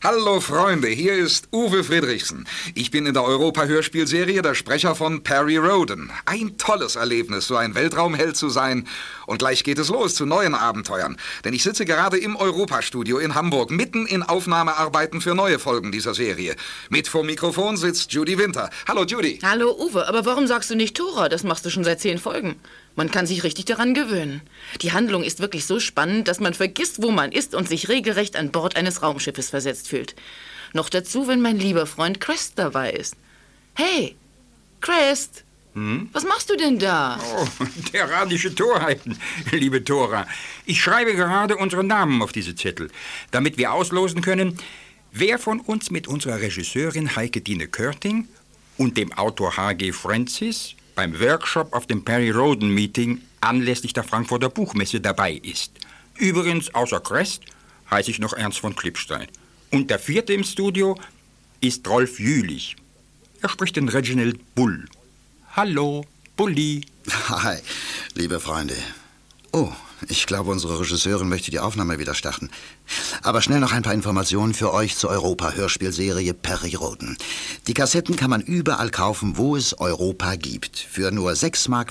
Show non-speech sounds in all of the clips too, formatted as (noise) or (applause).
Hallo Freunde, hier ist Uwe Friedrichsen. Ich bin in der Europa-Hörspielserie der Sprecher von Perry Roden. Ein tolles Erlebnis, so ein Weltraumheld zu sein. Und gleich geht es los zu neuen Abenteuern. Denn ich sitze gerade im Europa-Studio in Hamburg, mitten in Aufnahmearbeiten für neue Folgen dieser Serie. Mit vor Mikrofon sitzt Judy Winter. Hallo Judy. Hallo Uwe, aber warum sagst du nicht Tora? Das machst du schon seit zehn Folgen. Man kann sich richtig daran gewöhnen. Die Handlung ist wirklich so spannend, dass man vergisst, wo man ist und sich regelrecht an Bord eines Raumschiffes versetzt fühlt. Noch dazu, wenn mein lieber Freund Crest dabei ist. Hey, Crest, was machst du denn da? Oh, terranische Torheiten, (laughs) liebe Tora. Ich schreibe gerade unsere Namen auf diese Zettel, damit wir auslosen können, wer von uns mit unserer Regisseurin Heike Dine Körting und dem Autor H.G. Francis beim Workshop auf dem Perry Roden Meeting anlässlich der Frankfurter Buchmesse dabei ist. Übrigens, außer Crest heiße ich noch Ernst von Klippstein. Und der vierte im Studio ist Rolf Jülich. Er spricht den Reginald Bull. Hallo, Bulli. Hi, liebe Freunde. Oh, ich glaube, unsere Regisseurin möchte die Aufnahme wieder starten. Aber schnell noch ein paar Informationen für euch zur Europa-Hörspielserie Perry Roden. Die Kassetten kann man überall kaufen, wo es Europa gibt. Für nur 6,95 Mark.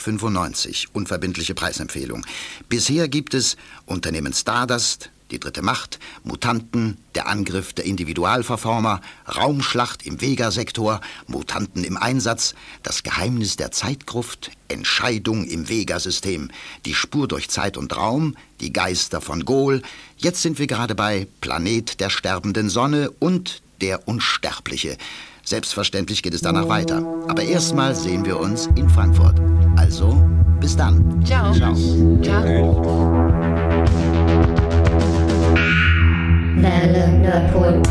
Unverbindliche Preisempfehlung. Bisher gibt es Unternehmen Stardust, die dritte Macht, Mutanten, der Angriff der Individualverformer, Raumschlacht im Vega-Sektor, Mutanten im Einsatz, das Geheimnis der Zeitgruft, Entscheidung im Vega-System, die Spur durch Zeit und Raum, die Geister von Gol. Jetzt sind wir gerade bei Planet der sterbenden Sonne und der Unsterbliche. Selbstverständlich geht es danach weiter. Aber erstmal sehen wir uns in Frankfurt. Also, bis dann. Ciao. Ciao. Ciao. Welle Nordpol.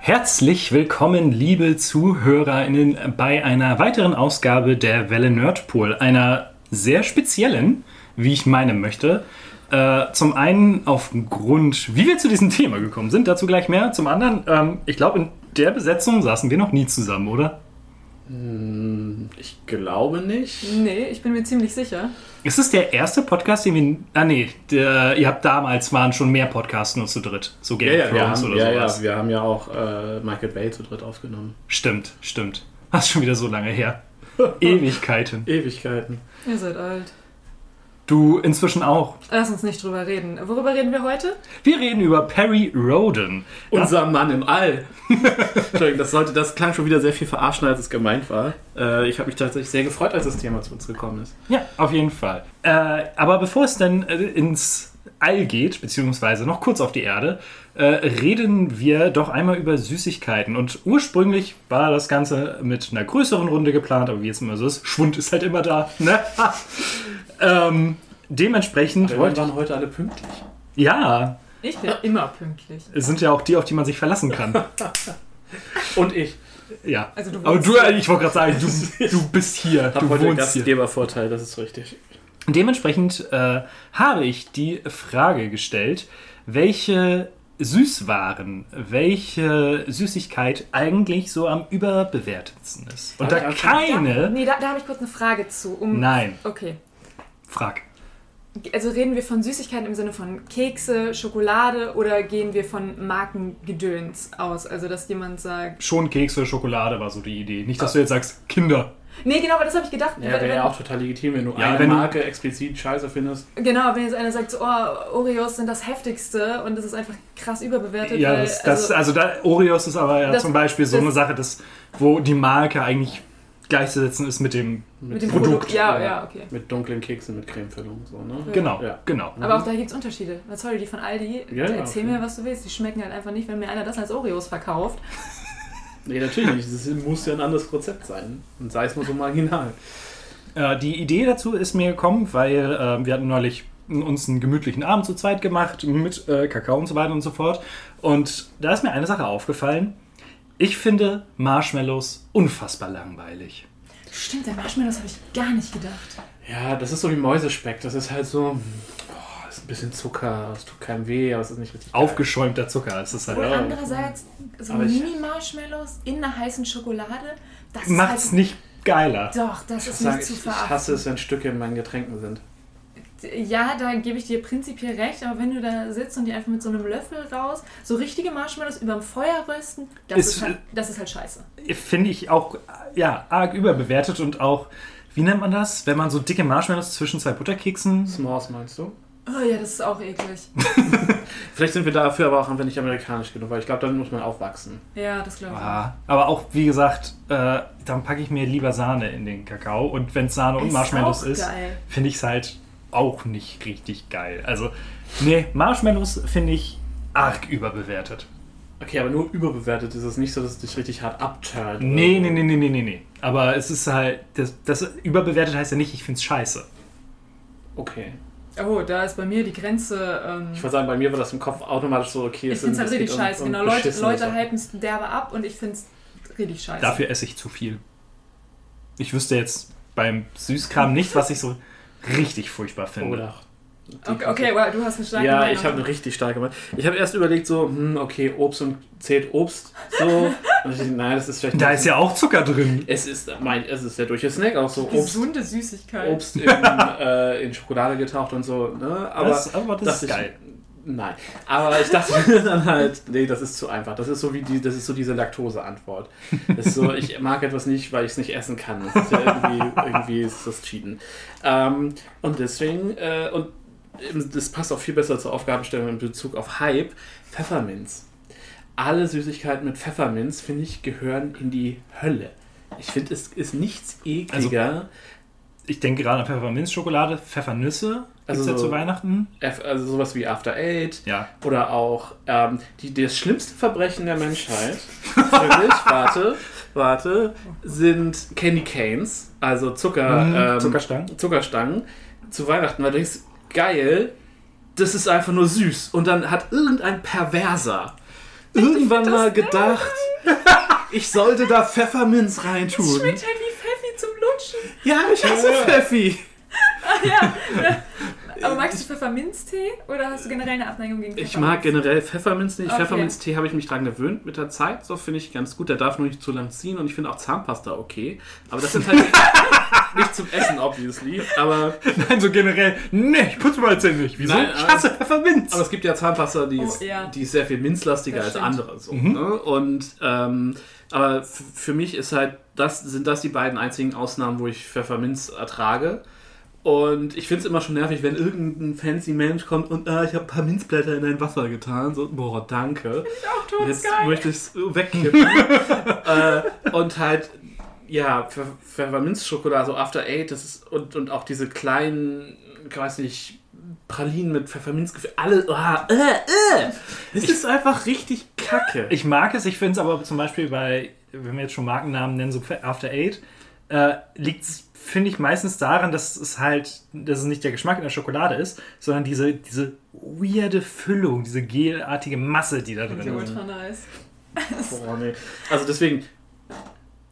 Herzlich willkommen, liebe ZuhörerInnen, bei einer weiteren Ausgabe der Welle Nerdpool, einer sehr speziellen, wie ich meinen möchte. Äh, zum einen aufgrund, wie wir zu diesem Thema gekommen sind, dazu gleich mehr. Zum anderen, ähm, ich glaube, in der Besetzung saßen wir noch nie zusammen, oder? Ich glaube nicht. Nee, ich bin mir ziemlich sicher. Ist es der erste Podcast, den wir. Ah, nee, der, ihr habt damals waren schon mehr Podcasts nur zu dritt. So Game Ja, of ja, wir Thrones haben, oder ja, sowas. ja, wir haben ja auch äh, Michael Bay zu dritt aufgenommen. Stimmt, stimmt. (laughs) Das ist schon wieder so lange her. Ewigkeiten. (laughs) Ewigkeiten. Ihr seid alt. Du inzwischen auch. Lass uns nicht drüber reden. Worüber reden wir heute? Wir reden über Perry Roden. Unser Mann im All. Entschuldigung, das, sollte, das klang schon wieder sehr viel verarschen, als es gemeint war. Äh, ich habe mich tatsächlich sehr gefreut, als das Thema zu uns gekommen ist. Ja, auf jeden Fall. Äh, aber bevor es dann äh, ins All geht, beziehungsweise noch kurz auf die Erde, äh, reden wir doch einmal über Süßigkeiten. Und ursprünglich war das Ganze mit einer größeren Runde geplant, aber wie es immer so ist, Schwund ist halt immer da. Ne? ähm, dementsprechend Wir wollte waren heute alle pünktlich. Ja, Ich bin immer pünktlich. es sind ja auch die, auf die man sich verlassen kann. (laughs) Und ich Ja. Also du aber du, ich wollte gerade sagen, du, du bist hier. Du heute einen wohnst hier. Gastgebervorteil, das ist richtig. Dementsprechend äh, habe ich die Frage gestellt, welche Süßwaren, welche Süßigkeit eigentlich so am überbewertetsten ist. Und da keine. Nee, da, da habe ich kurz eine Frage zu. Um, Nein, Okay. frag. Also reden wir von Süßigkeiten im Sinne von Kekse, Schokolade oder gehen wir von Markengedöns aus? Also dass jemand sagt. Schon Kekse, Schokolade war so die Idee. Nicht, dass du jetzt sagst, Kinder. Nee, genau, aber das habe ich gedacht. Ja, wäre ja auch total legitim, wenn du Ja, eine wenn du- Marke explizit scheiße findest. Genau, wenn jetzt einer sagt, so, oh, Oreos sind das heftigste und das ist einfach krass überbewertet. Ja, weil, das, das, also da, Oreos ist aber ja Das- zum Beispiel so das- eine Sache, dass, wo die Marke eigentlich gleichzusetzen ist mit dem mit dem Produkt. Produkt. Ja, ja, okay. Mit dunklen Keksen mit Cremefüllung. So, ne? Genau, Ja. genau. Aber auch da gibt es Unterschiede. Sorry, die von Aldi, Ja, ja, erzähl okay. mir, was du willst. Die schmecken halt einfach nicht, wenn mir einer das als Oreos verkauft. Nee, natürlich nicht. Das muss ja ein anderes Rezept sein. Und sei es nur so marginal. Äh, die Idee dazu ist mir gekommen, weil äh, wir hatten neulich uns einen gemütlichen Abend zu zweit gemacht mit äh, Kakao und so weiter und so fort. Und da ist mir eine Sache aufgefallen. Ich finde Marshmallows unfassbar langweilig. Stimmt, der Marshmallows habe ich gar nicht gedacht. Ja, das ist so wie Mäusespeck. Das ist halt so. Oh, ist ein bisschen Zucker, es tut keinem weh, aber es ist nicht richtig. geil. Aufgeschäumter Zucker. Es ist halt, Und Ja. andererseits, so Mini-Marshmallows in einer heißen Schokolade, das macht's ist halt, nicht geiler. Doch, das Ich, ist sag, nicht zu ich, ich verachten. hasse es, wenn Stücke in meinen Getränken sind. Ja, da gebe ich dir prinzipiell recht, aber wenn du da sitzt und die einfach mit so einem Löffel raus, so richtige Marshmallows überm Feuer rösten, das Ist- ist, halt, das ist halt scheiße. Finde ich auch ja, arg überbewertet und auch, wie nennt man das? Wenn man so dicke Marshmallows zwischen zwei Butterkeksen. S'mores meinst du? Oh ja, das ist auch eklig. (laughs) Vielleicht sind wir dafür aber auch einfach nicht amerikanisch genug, weil ich glaube, dann muss man aufwachsen. Ja, das glaube ich. Ah, aber auch, wie gesagt, äh, dann packe ich mir lieber Sahne in den Kakao. Und wenn es Sahne und Ist Marshmallows ist, finde ich es halt auch nicht richtig geil. Also, nee, Marshmallows finde ich arg überbewertet. Okay, aber nur überbewertet ist es nicht so, dass es dich richtig hart abturnt. Nee, nee, nee, nee, nee, nee, nee. Aber es ist halt, das, das überbewertet heißt ja nicht, ich finde es scheiße. Okay. Oh, da ist bei mir die Grenze. Ähm, Ich würde sagen, bei mir war das im Kopf automatisch so, okay, ich finde es halt richtig scheiße. Genau, Leute, Leute hypen es derbe ab und ich finde es richtig scheiße. Dafür esse ich zu viel. Ich wüsste jetzt beim Süßkram nicht, was ich so richtig furchtbar finde. Oder. Okay, okay well, du hast eine starke Ja, Meinung. ich habe eine richtig starke Meinung. Ich habe erst überlegt, so, hm, okay, Obst und zählt Obst. So. (laughs) Nein, das ist vielleicht. Da ist ja auch Zucker drin. Es ist, mein, es ist der durch Snack auch so Obst, Gesunde Süßigkeit. Obst in, (laughs) äh, in Schokolade getaucht und so. Ne? Aber Das- aber das ist geil. Ich, nein. Aber ich dachte mir (laughs) dann halt, nee, das ist zu einfach. Das ist so wie die, das ist so diese Laktose-Antwort. Das ist so, ich mag etwas nicht, weil ich es nicht essen kann. Das ist ja irgendwie, irgendwie ist das Cheaten. Ähm, und deswegen, äh, und eben, das passt auch viel besser zur Aufgabenstellung in Bezug auf Hype, Pfefferminz. Alle Süßigkeiten mit Pfefferminz, finde ich, gehören in die Hölle. Ich finde, es ist nichts ekliger. Ich denke gerade an Pfefferminzschokolade, Pfeffernüsse. Also Also ja so- zu Weihnachten. F- also sowas wie After Eight Ja. oder auch ähm, die, das schlimmste Verbrechen der Menschheit, wirklich, (laughs) warte, warte, sind Candy Canes, also Zucker, Mhm, ähm, Zuckerstangen. Zuckerstangen zu Weihnachten, weil du denkst, geil, das ist einfach nur süß. Und dann hat irgendein Perverser irgendwann mal gedacht, ich sollte da Pfefferminz reintun. Schmeckt halt wie Pfeffi zum Lutschen. Ja, ich hasse Pfeffi. (laughs) Aber magst du Pfefferminztee oder hast du generell eine Abneigung gegen Ich Pfefferminz? mag generell Pfefferminz nicht. Okay. Pfefferminztee habe ich mich dran gewöhnt mit der Zeit. So finde ich ganz gut. Der darf nur nicht zu lang ziehen und ich finde auch Zahnpasta okay. Aber das sind halt (laughs) nicht zum Essen, obviously. Aber, Nein, so generell. Nee, ich putze mal Zähne nicht. Wieso? Nein, ich hasse Pfefferminz. aber es gibt ja Zahnpasta, die ist, Oh, ja. die ist sehr viel minzlastiger als andere. So, ne? Und ähm, aber für mich ist halt das sind das die beiden einzigen Ausnahmen, wo ich Pfefferminz ertrage. Und ich finde es immer schon nervig, wenn irgendein fancy Mensch kommt und ah, ich habe ein paar Minzblätter in dein Wasser getan. So, boah, danke. Auch Jetzt todesgeil. möchte ich es wegkippen. (laughs) äh, und halt, ja, Pfe- Pfefferminzschokolade, so After Eight, das ist, und, und auch diese kleinen, ich weiß nicht, Pralinen mit Pfefferminzgefühl, alle, ah, äh, äh. Es ist einfach richtig kacke. Ich mag es, ich finde es aber zum Beispiel bei, wenn wir jetzt schon Markennamen nennen, so After Eight, äh, liegt es, finde ich, meistens daran, dass es halt, dass es nicht der Geschmack in der Schokolade ist, sondern diese, diese weirde Füllung, diese gelartige Masse, die da drin ist. Ultra nice. (laughs) Boah, nee. Also deswegen,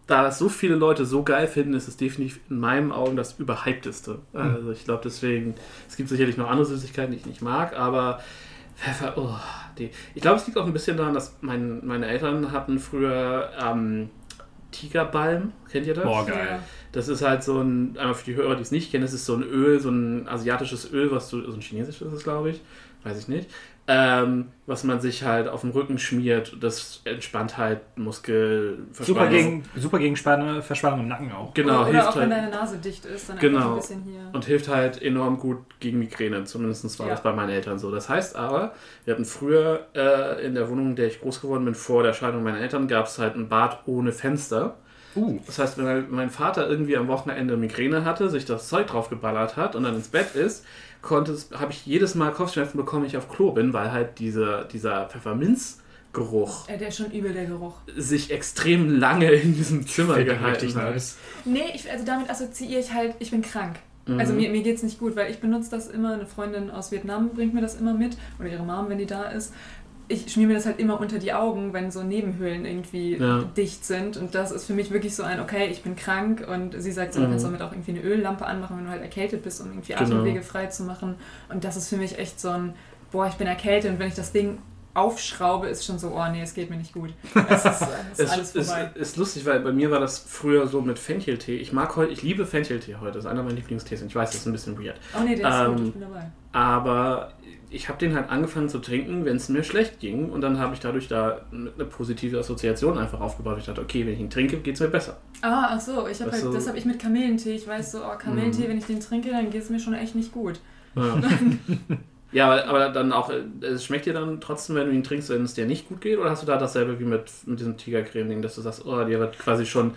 da das so viele Leute so geil finden, ist es definitiv in meinen Augen das überhypteste. Also ich glaube deswegen, es gibt sicherlich noch andere Süßigkeiten, die ich nicht mag, aber Pfeffer, oh, die. Ich glaube, es liegt auch ein bisschen daran, dass mein, meine Eltern hatten früher ähm, Tigerbalm, kennt ihr das? Boah, geil. Das ist halt so ein, einmal für die Hörer, die es nicht kennen, das ist so ein Öl, so ein asiatisches Öl, was du, so ein chinesisches ist es, glaube ich, weiß ich nicht, ähm, was man sich halt auf den Rücken schmiert. Das entspannt halt Muskel. Super gegen, super gegen Spanne, Verspannung im Nacken auch. Genau, oder oder hilft auch wenn halt. deine Nase dicht ist, dann Genau. einfach ein bisschen hier. Und hilft halt enorm gut gegen Migräne. Zumindest war Ja. das bei meinen Eltern so. Das heißt aber, wir hatten früher äh, in der Wohnung, in der ich groß geworden bin, vor der Scheidung meiner Eltern, gab es halt ein Bad ohne Fenster. Uh. Das heißt, wenn mein Vater irgendwie am Wochenende Migräne hatte, sich das Zeug drauf geballert hat und dann ins Bett ist, habe ich jedes Mal Kopfschmerzen bekommen, wenn ich auf Klo bin, weil halt diese, dieser Pfefferminzgeruch Äh, der ist schon übel, der Geruch. sich extrem lange in diesem Zimmer Fällt gehalten richtig hat. nice. Nee, ich, also damit assoziiere ich halt, ich bin krank. Also mir, mir geht's nicht gut, weil ich benutze das immer, eine Freundin aus Vietnam bringt mir das immer mit, oder ihre Mom, wenn die da ist. Ich schmier mir das halt immer unter die Augen, wenn so Nebenhöhlen irgendwie Ja. dicht sind. Und das ist für mich wirklich so ein, okay, ich bin krank. Und sie sagt so, du Mhm. kannst damit auch irgendwie eine Öllampe anmachen, wenn du halt erkältet bist, um irgendwie Genau. Atemwege frei zu machen. Und das ist für mich echt so ein, boah, ich bin erkältet. Und wenn ich das Ding aufschraube, ist schon so, oh nee, es geht mir nicht gut. Es ist, es (laughs) ist Es alles ist, vorbei. ist lustig, weil bei mir war das früher so mit Fencheltee. Ich mag heute, ich liebe Fencheltee heute. Das ist einer meiner Lieblingstees. Und ich weiß, das ist ein bisschen weird. Oh nee, der ist Ähm, gut, ich bin dabei. Aber ich habe den halt angefangen zu trinken, wenn es mir schlecht ging. Und dann habe ich dadurch da eine positive Assoziation einfach aufgebaut. Ich dachte, okay, wenn ich ihn trinke, geht es mir besser. Ah, ach so, ich hab Das halt, so- das habe ich mit Kamillentee. Ich weiß so, oh, Kamillentee, Mhm. wenn ich den trinke, dann geht es mir schon echt nicht gut. Ja, (laughs) ja aber, aber dann auch, äh, es schmeckt dir dann trotzdem, wenn du ihn trinkst, wenn es dir nicht gut geht? Oder hast du da dasselbe wie mit, mit diesem Tigercreme-Ding, dass du sagst, oh, dir wird quasi schon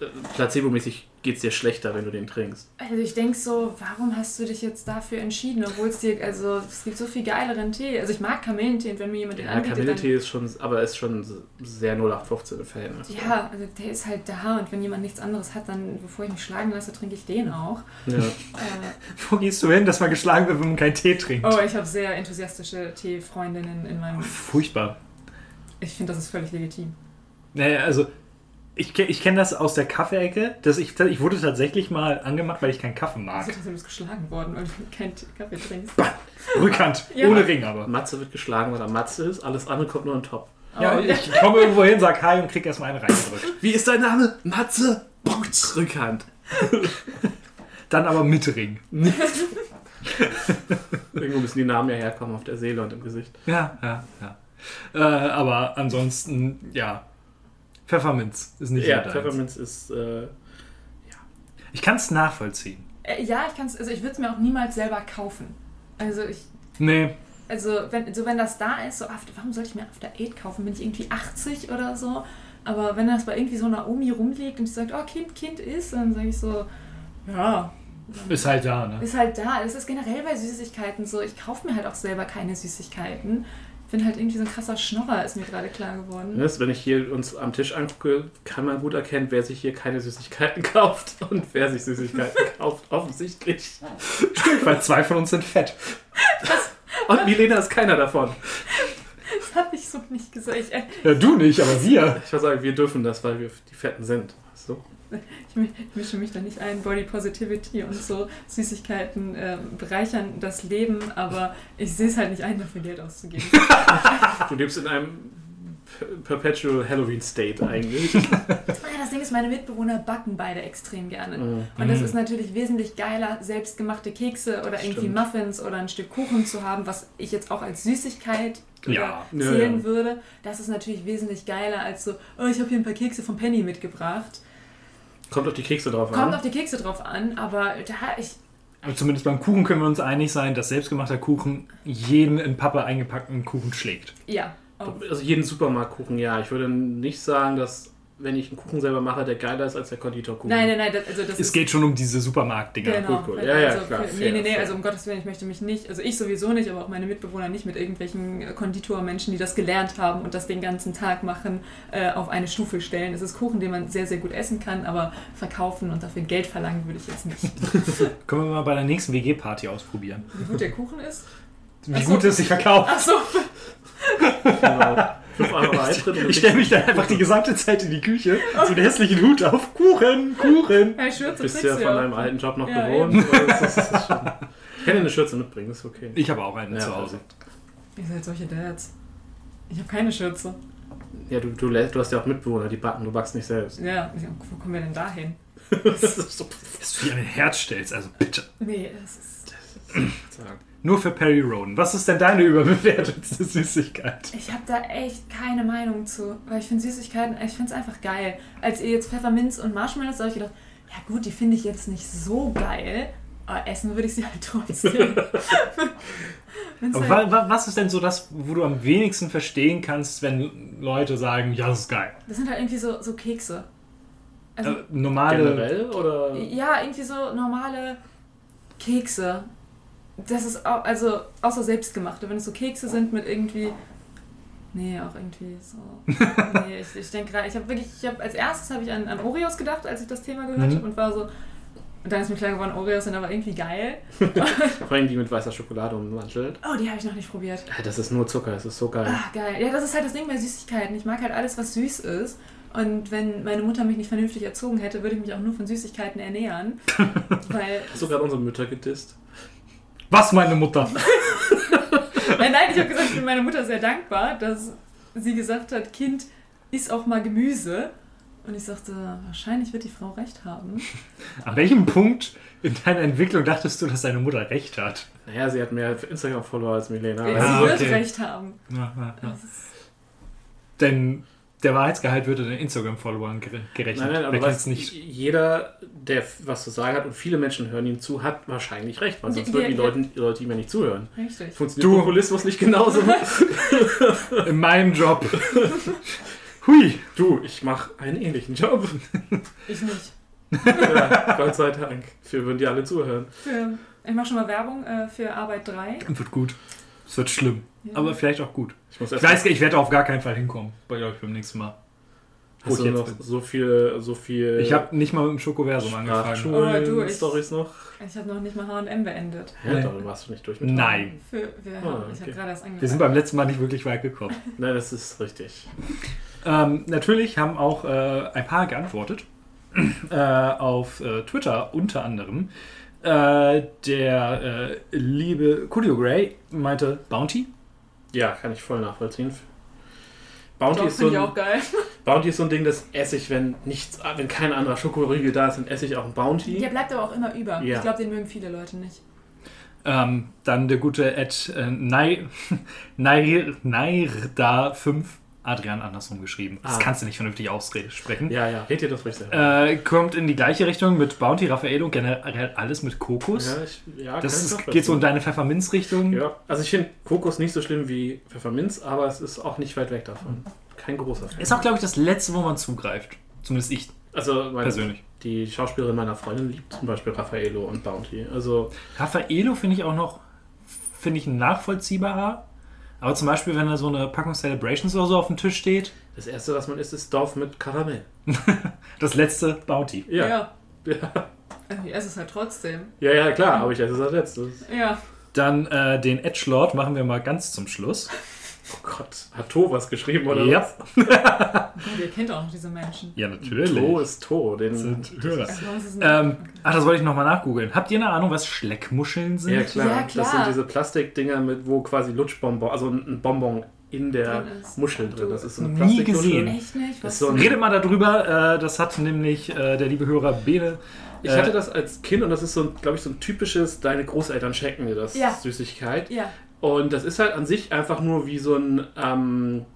äh, placebomäßig geht es dir schlechter, wenn du den trinkst? Also ich denk so, warum hast du dich jetzt dafür entschieden, obwohl es dir, also es gibt so viel geileren Tee. Also ich mag Kamillentee und wenn mir jemand den Ja, anbietet, dann... Kamillentee ist schon, aber ist schon sehr 0815 im Verhältnis. Ja, also der ist halt da und wenn jemand nichts anderes hat, dann, bevor ich mich schlagen lasse, trinke ich den auch. Ja. Äh, (laughs) Wo gehst du hin, dass man geschlagen wird, wenn man keinen Tee trinkt? oh, ich habe sehr enthusiastische Tee-Freundinnen in meinem... Furchtbar. Ich finde, das ist völlig legitim. Naja, also ich, ich kenne das aus der Kaffeeecke. Dass ich, ich wurde tatsächlich mal angemacht, weil ich keinen Kaffee mag. Also trotzdem ist geschlagen worden, weil du keinen Kaffee trinkst. Rückhand, Ja. ohne Ring aber. Matze wird geschlagen, weil er Matze ist, alles andere kommt nur on top. Ja, Oh, ich komme irgendwo hin, sag Hi und krieg erstmal einen reingedrückt. Wie ist dein Name? Matze! Butz. Rückhand. Dann aber mit Ring. Irgendwo müssen die Namen ja herkommen auf der Seele und im Gesicht. Ja, ja, ja. Äh, aber ansonsten, ja. Pfefferminz ist nicht Ja. Pfefferminz ist. Äh, Ich kann es nachvollziehen. Äh, ja, ich kann's, also ich würde es mir auch niemals selber kaufen. Also ich, Nee, also wenn, so wenn das da ist, so After, warum sollte ich mir After Eight kaufen? Bin ich irgendwie 80 oder so? Aber wenn das bei irgendwie so einer Omi rumliegt und die sagt, oh Kind, Kind ist, dann sage ich so, ja, ist halt da, ne? ist halt da. Das ist generell bei Süßigkeiten so. Ich kaufe mir halt auch selber keine Süßigkeiten. Ich bin halt irgendwie so ein krasser Schnorrer, ist mir gerade klar geworden. ne, wenn ich hier uns am Tisch angucke, kann man gut erkennen, wer sich hier keine Süßigkeiten (laughs) kauft und wer sich Süßigkeiten (laughs) kauft. Offensichtlich. Stimmt, weil zwei von uns sind fett. Und Milena ist keiner davon. Das habe ich so nicht gesagt. Ich, äh, Ja, du nicht, aber wir. Ich würde sagen, wir dürfen das, weil wir die Fetten sind. So. (laughs) Ich mi- ich mische mich da nicht ein. Body Positivity und so Süßigkeiten äh, bereichern das Leben, aber ich sehe es halt nicht ein, dafür Geld auszugeben. (laughs) Du lebst in einem Perpetual Halloween State eigentlich. (laughs) Das Ding ist, meine Mitbewohner backen beide extrem gerne. Mhm. Und das ist natürlich wesentlich geiler, selbstgemachte Kekse oder irgendwie Stimmt. Muffins oder ein Stück Kuchen zu haben, was ich jetzt auch als Süßigkeit Ja. oder Ja, zählen ja. würde. Das ist natürlich wesentlich geiler als so, oh, ich habe hier ein paar Kekse von Penny mitgebracht. Kommt auf die Kekse drauf an. Kommt auf die Kekse drauf an, aber da ich. Aber zumindest beim Kuchen können wir uns einig sein, dass selbstgemachter Kuchen jeden in Pappe eingepackten Kuchen schlägt. Ja. Also jeden Supermarktkuchen, ja. Ich würde nicht sagen, dass wenn ich einen Kuchen selber mache, der geiler ist als der Konditorkuchen. Nein, nein, nein, das, also das Es geht schon um diese Supermarktdinger. Genau. Gut, gut. Ja, ja, also klar, für- fair, nee, nee, nee, fair. also um Gottes Willen, ich möchte mich nicht, also ich sowieso nicht, aber auch meine Mitbewohner nicht mit irgendwelchen Konditormenschen, die das gelernt haben und das den ganzen Tag machen, äh, auf eine Stufe stellen. Es ist Kuchen, den man sehr, sehr gut essen kann, aber verkaufen und dafür Geld verlangen würde ich jetzt nicht. (laughs) (laughs) Können wir mal bei der nächsten WG-Party ausprobieren. Wie gut der Kuchen ist? Wie Ach so. gut es sich verkauft. Ach so, Genau. 5 Euro (laughs) Eintritt und Ich stelle mich dann einfach die gesamte Zeit in die Küche, so einen hässlichen Hut auf. Kuchen, Kuchen. ja, Schürze bist kriegst ja du von ja deinem alten Job noch Ja, gewohnt. Das ist, das ist ich kann dir eine Schürze mitbringen, ist okay. Ich habe auch eine Ja, zu Hause. Ihr seid solche Dads. Ich habe keine Schürze. Ja, du, du, du hast ja auch Mitbewohner, die backen, du backst nicht selbst. Ja, wo kommen wir denn da hin? (laughs) Das ist so Dass du dir ein Herz stellst, also bitte. Nee, das ist... sagen. Nur für Perry Roden. Was ist denn deine (laughs) überbewertetste Süßigkeit? Ich habe da echt keine Meinung zu, weil ich finde Süßigkeiten, ich finde es einfach geil. Als ihr jetzt Pfefferminz und Marshmallows, da habe ich gedacht, ja gut, die finde ich jetzt nicht so geil, aber essen würde ich sie halt trotzdem. (laughs) Halt, wa wa was ist denn so das, wo du am wenigsten verstehen kannst, wenn Leute sagen, ja, das ist geil? das sind halt irgendwie so, so Kekse. Also, Äh, normale. Generell oder? ja, irgendwie so normale Kekse. Das ist auch, also außer selbstgemachte, wenn es so Kekse sind mit irgendwie. Nee, auch irgendwie so. (laughs) nee, ich, ich denke gerade, ich habe wirklich, ich habe als erstes habe ich an, an Oreos gedacht, als ich das Thema gehört Mhm. habe und war so, Und dann ist mir klar geworden, Oreos sind aber irgendwie geil. (laughs) (laughs) Vor allem die mit weißer Schokolade ummantelt. Oh, die habe ich noch nicht probiert. Das ist nur Zucker, das ist so geil. Ah, geil. Ja, das ist halt das Ding bei Süßigkeiten. Ich mag halt alles, was süß ist. Und wenn meine Mutter mich nicht vernünftig erzogen hätte, würde ich mich auch nur von Süßigkeiten ernähren. Weil. Hast du gerade unsere Mütter gedisst? Was, meine Mutter? (laughs) Nein, nein, ich habe gesagt, ich bin meiner Mutter sehr dankbar, dass sie gesagt hat, Kind, iss auch mal Gemüse. Und ich sagte, wahrscheinlich wird die Frau recht haben. An welchem Punkt in deiner Entwicklung dachtest du, dass deine Mutter recht hat? Naja, sie hat mehr Instagram-Follower als Milena. sie Ah, wird okay. recht haben. Ja, ja, ja. Denn der Wahrheitsgehalt wird in den Instagram-Followern gere- gerechnet. Nein, nein, aber weißt, nicht? jeder, der was zu sagen hat und viele Menschen hören ihm zu, hat wahrscheinlich recht, weil sonst Ja, würden die ja. Leute, die Leute ihm ja nicht zuhören. Richtig. Funktioniert Du- Populismus nicht genauso? (laughs) In meinem Job. (laughs) Hui. du, ich mache einen ähnlichen Job. Ich nicht. ja, Gott sei Dank. Für würden die alle zuhören. Für, ich mache schon mal Werbung äh, für Arbeit 3. Wird gut. Es wird schlimm. Ja. Aber vielleicht auch gut. Ich muss Ich weiß, ich werde auf gar keinen Fall hinkommen. Bei euch beim nächsten Mal. Wo Hast ich du noch so viel, so viel Ich habe nicht mal mit dem Schokoversum angefangen. Oh, du, ich- noch? Ich habe noch nicht mal H&M beendet. Ja, Nee. dann warst du nicht durch mit Nein. Für, wir, Ah, Ich okay. angefangen. Wir sind beim letzten Mal nicht wirklich weit gekommen. (laughs) Nein, das ist richtig. Ähm, natürlich haben auch äh, ein paar geantwortet. (clears throat) äh, auf äh, Twitter unter anderem. Äh, der äh, liebe Coolio Gray meinte Bounty. Ja, kann ich voll nachvollziehen. Bounty Doch, ist, so finde ich auch ein, geil. (laughs) Bounty ist so ein Ding, das esse ich, wenn nichts, wenn kein anderer Schokoriegel da ist, dann esse ich auch ein Bounty. Der bleibt aber auch immer über. Ja. Ich glaube, den mögen viele Leute nicht. Ähm, dann der gute Ed äh, Nai- (laughs) Nai- Nairda5, Adrian andersrum geschrieben. Das Ah. kannst du nicht vernünftig aussprechen. Ja, ja, red dir das ruhig selber. Äh, kommt in die gleiche Richtung mit Bounty, Raffaello, generell alles mit Kokos. ja, ich, ja, das ist, geht so in deine Pfefferminzrichtung. Ja, also ich finde Kokos nicht so schlimm wie Pfefferminz, aber es ist auch nicht weit weg davon. Kein großer Fan. Ist auch, glaube ich, das letzte, wo man zugreift. Zumindest ich Also meine, persönlich. die Schauspielerin meiner Freundin liebt zum Beispiel Raffaello und Bounty. Also Raffaello finde ich auch noch, finde ich nachvollziehbarer. Aber zum Beispiel, wenn da so eine Packung Celebrations oder so auf dem Tisch steht, das erste, was man isst, ist Dorf mit Karamell. (laughs) das letzte Bounty. Ja, ja, (laughs) Ja. ja, Also Ich esse es halt trotzdem. ja, klar, aber ich esse es als letztes. Ja. Dann äh, den Edgelord machen wir mal ganz zum Schluss. Oh Gott, hat To was geschrieben oder Ja. was? (laughs) Und ihr kennt auch noch diese Menschen. Ja, natürlich. To ist To. Den, sind Hörer. Ähm, ach, das wollte ich nochmal nachgoogeln. Habt ihr eine Ahnung, was Schleckmuscheln sind? ja, klar. Ja, klar. Das sind diese Plastikdinger, mit, wo quasi Lutschbonbon, also ein Bonbon in der Drin ist. Muschel drin. Das ist so eine Nie gesehen. Echt nicht? So Redet mal darüber. Äh, das hat nämlich äh, der liebe Hörer Bene. Ich äh, hatte das als Kind und das ist so, glaube ich, so ein typisches, deine Großeltern schenken dir das Ja. Süßigkeit. Ja. Und das ist halt an sich einfach nur wie so ein, ähm,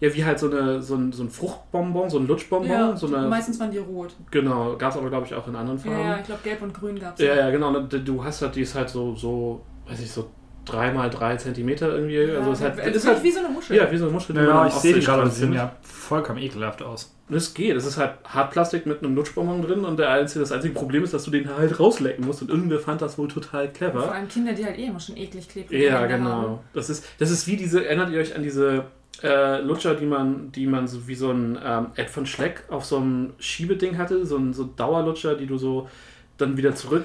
ja, wie halt so, eine, so, ein, so ein Fruchtbonbon, so ein Lutschbonbon. ja. so eine, Meistens waren die rot. genau, gab es aber, glaube ich, auch in anderen Farben. ja, ich glaube, gelb und grün gab es. Ja, ja, genau. Du hast halt, die ist halt so, so, weiß ich, so drei mal drei Zentimeter irgendwie. also es ist halt, ist halt wie so eine Muschel. ja, wie so eine Muschel, man Ja, ich sehe die gerade. Die sehen ja vollkommen ekelhaft aus. Es geht. Es ist halt Hartplastik mit einem Lutschbonbon drin und der einzige, das einzige Problem ist, dass du den halt rauslecken musst und irgendwer fand das wohl total Vor clever. allem Kinder, die halt eh immer schon eklig klebrige Ja, genau. haben. Das ist, das ist wie diese, erinnert ihr euch an diese äh, Lutscher, die man, die man so wie so ein ähm, Ed von Schleck auf so einem Schiebeding hatte, so ein so Dauerlutscher, die du so dann wieder zurück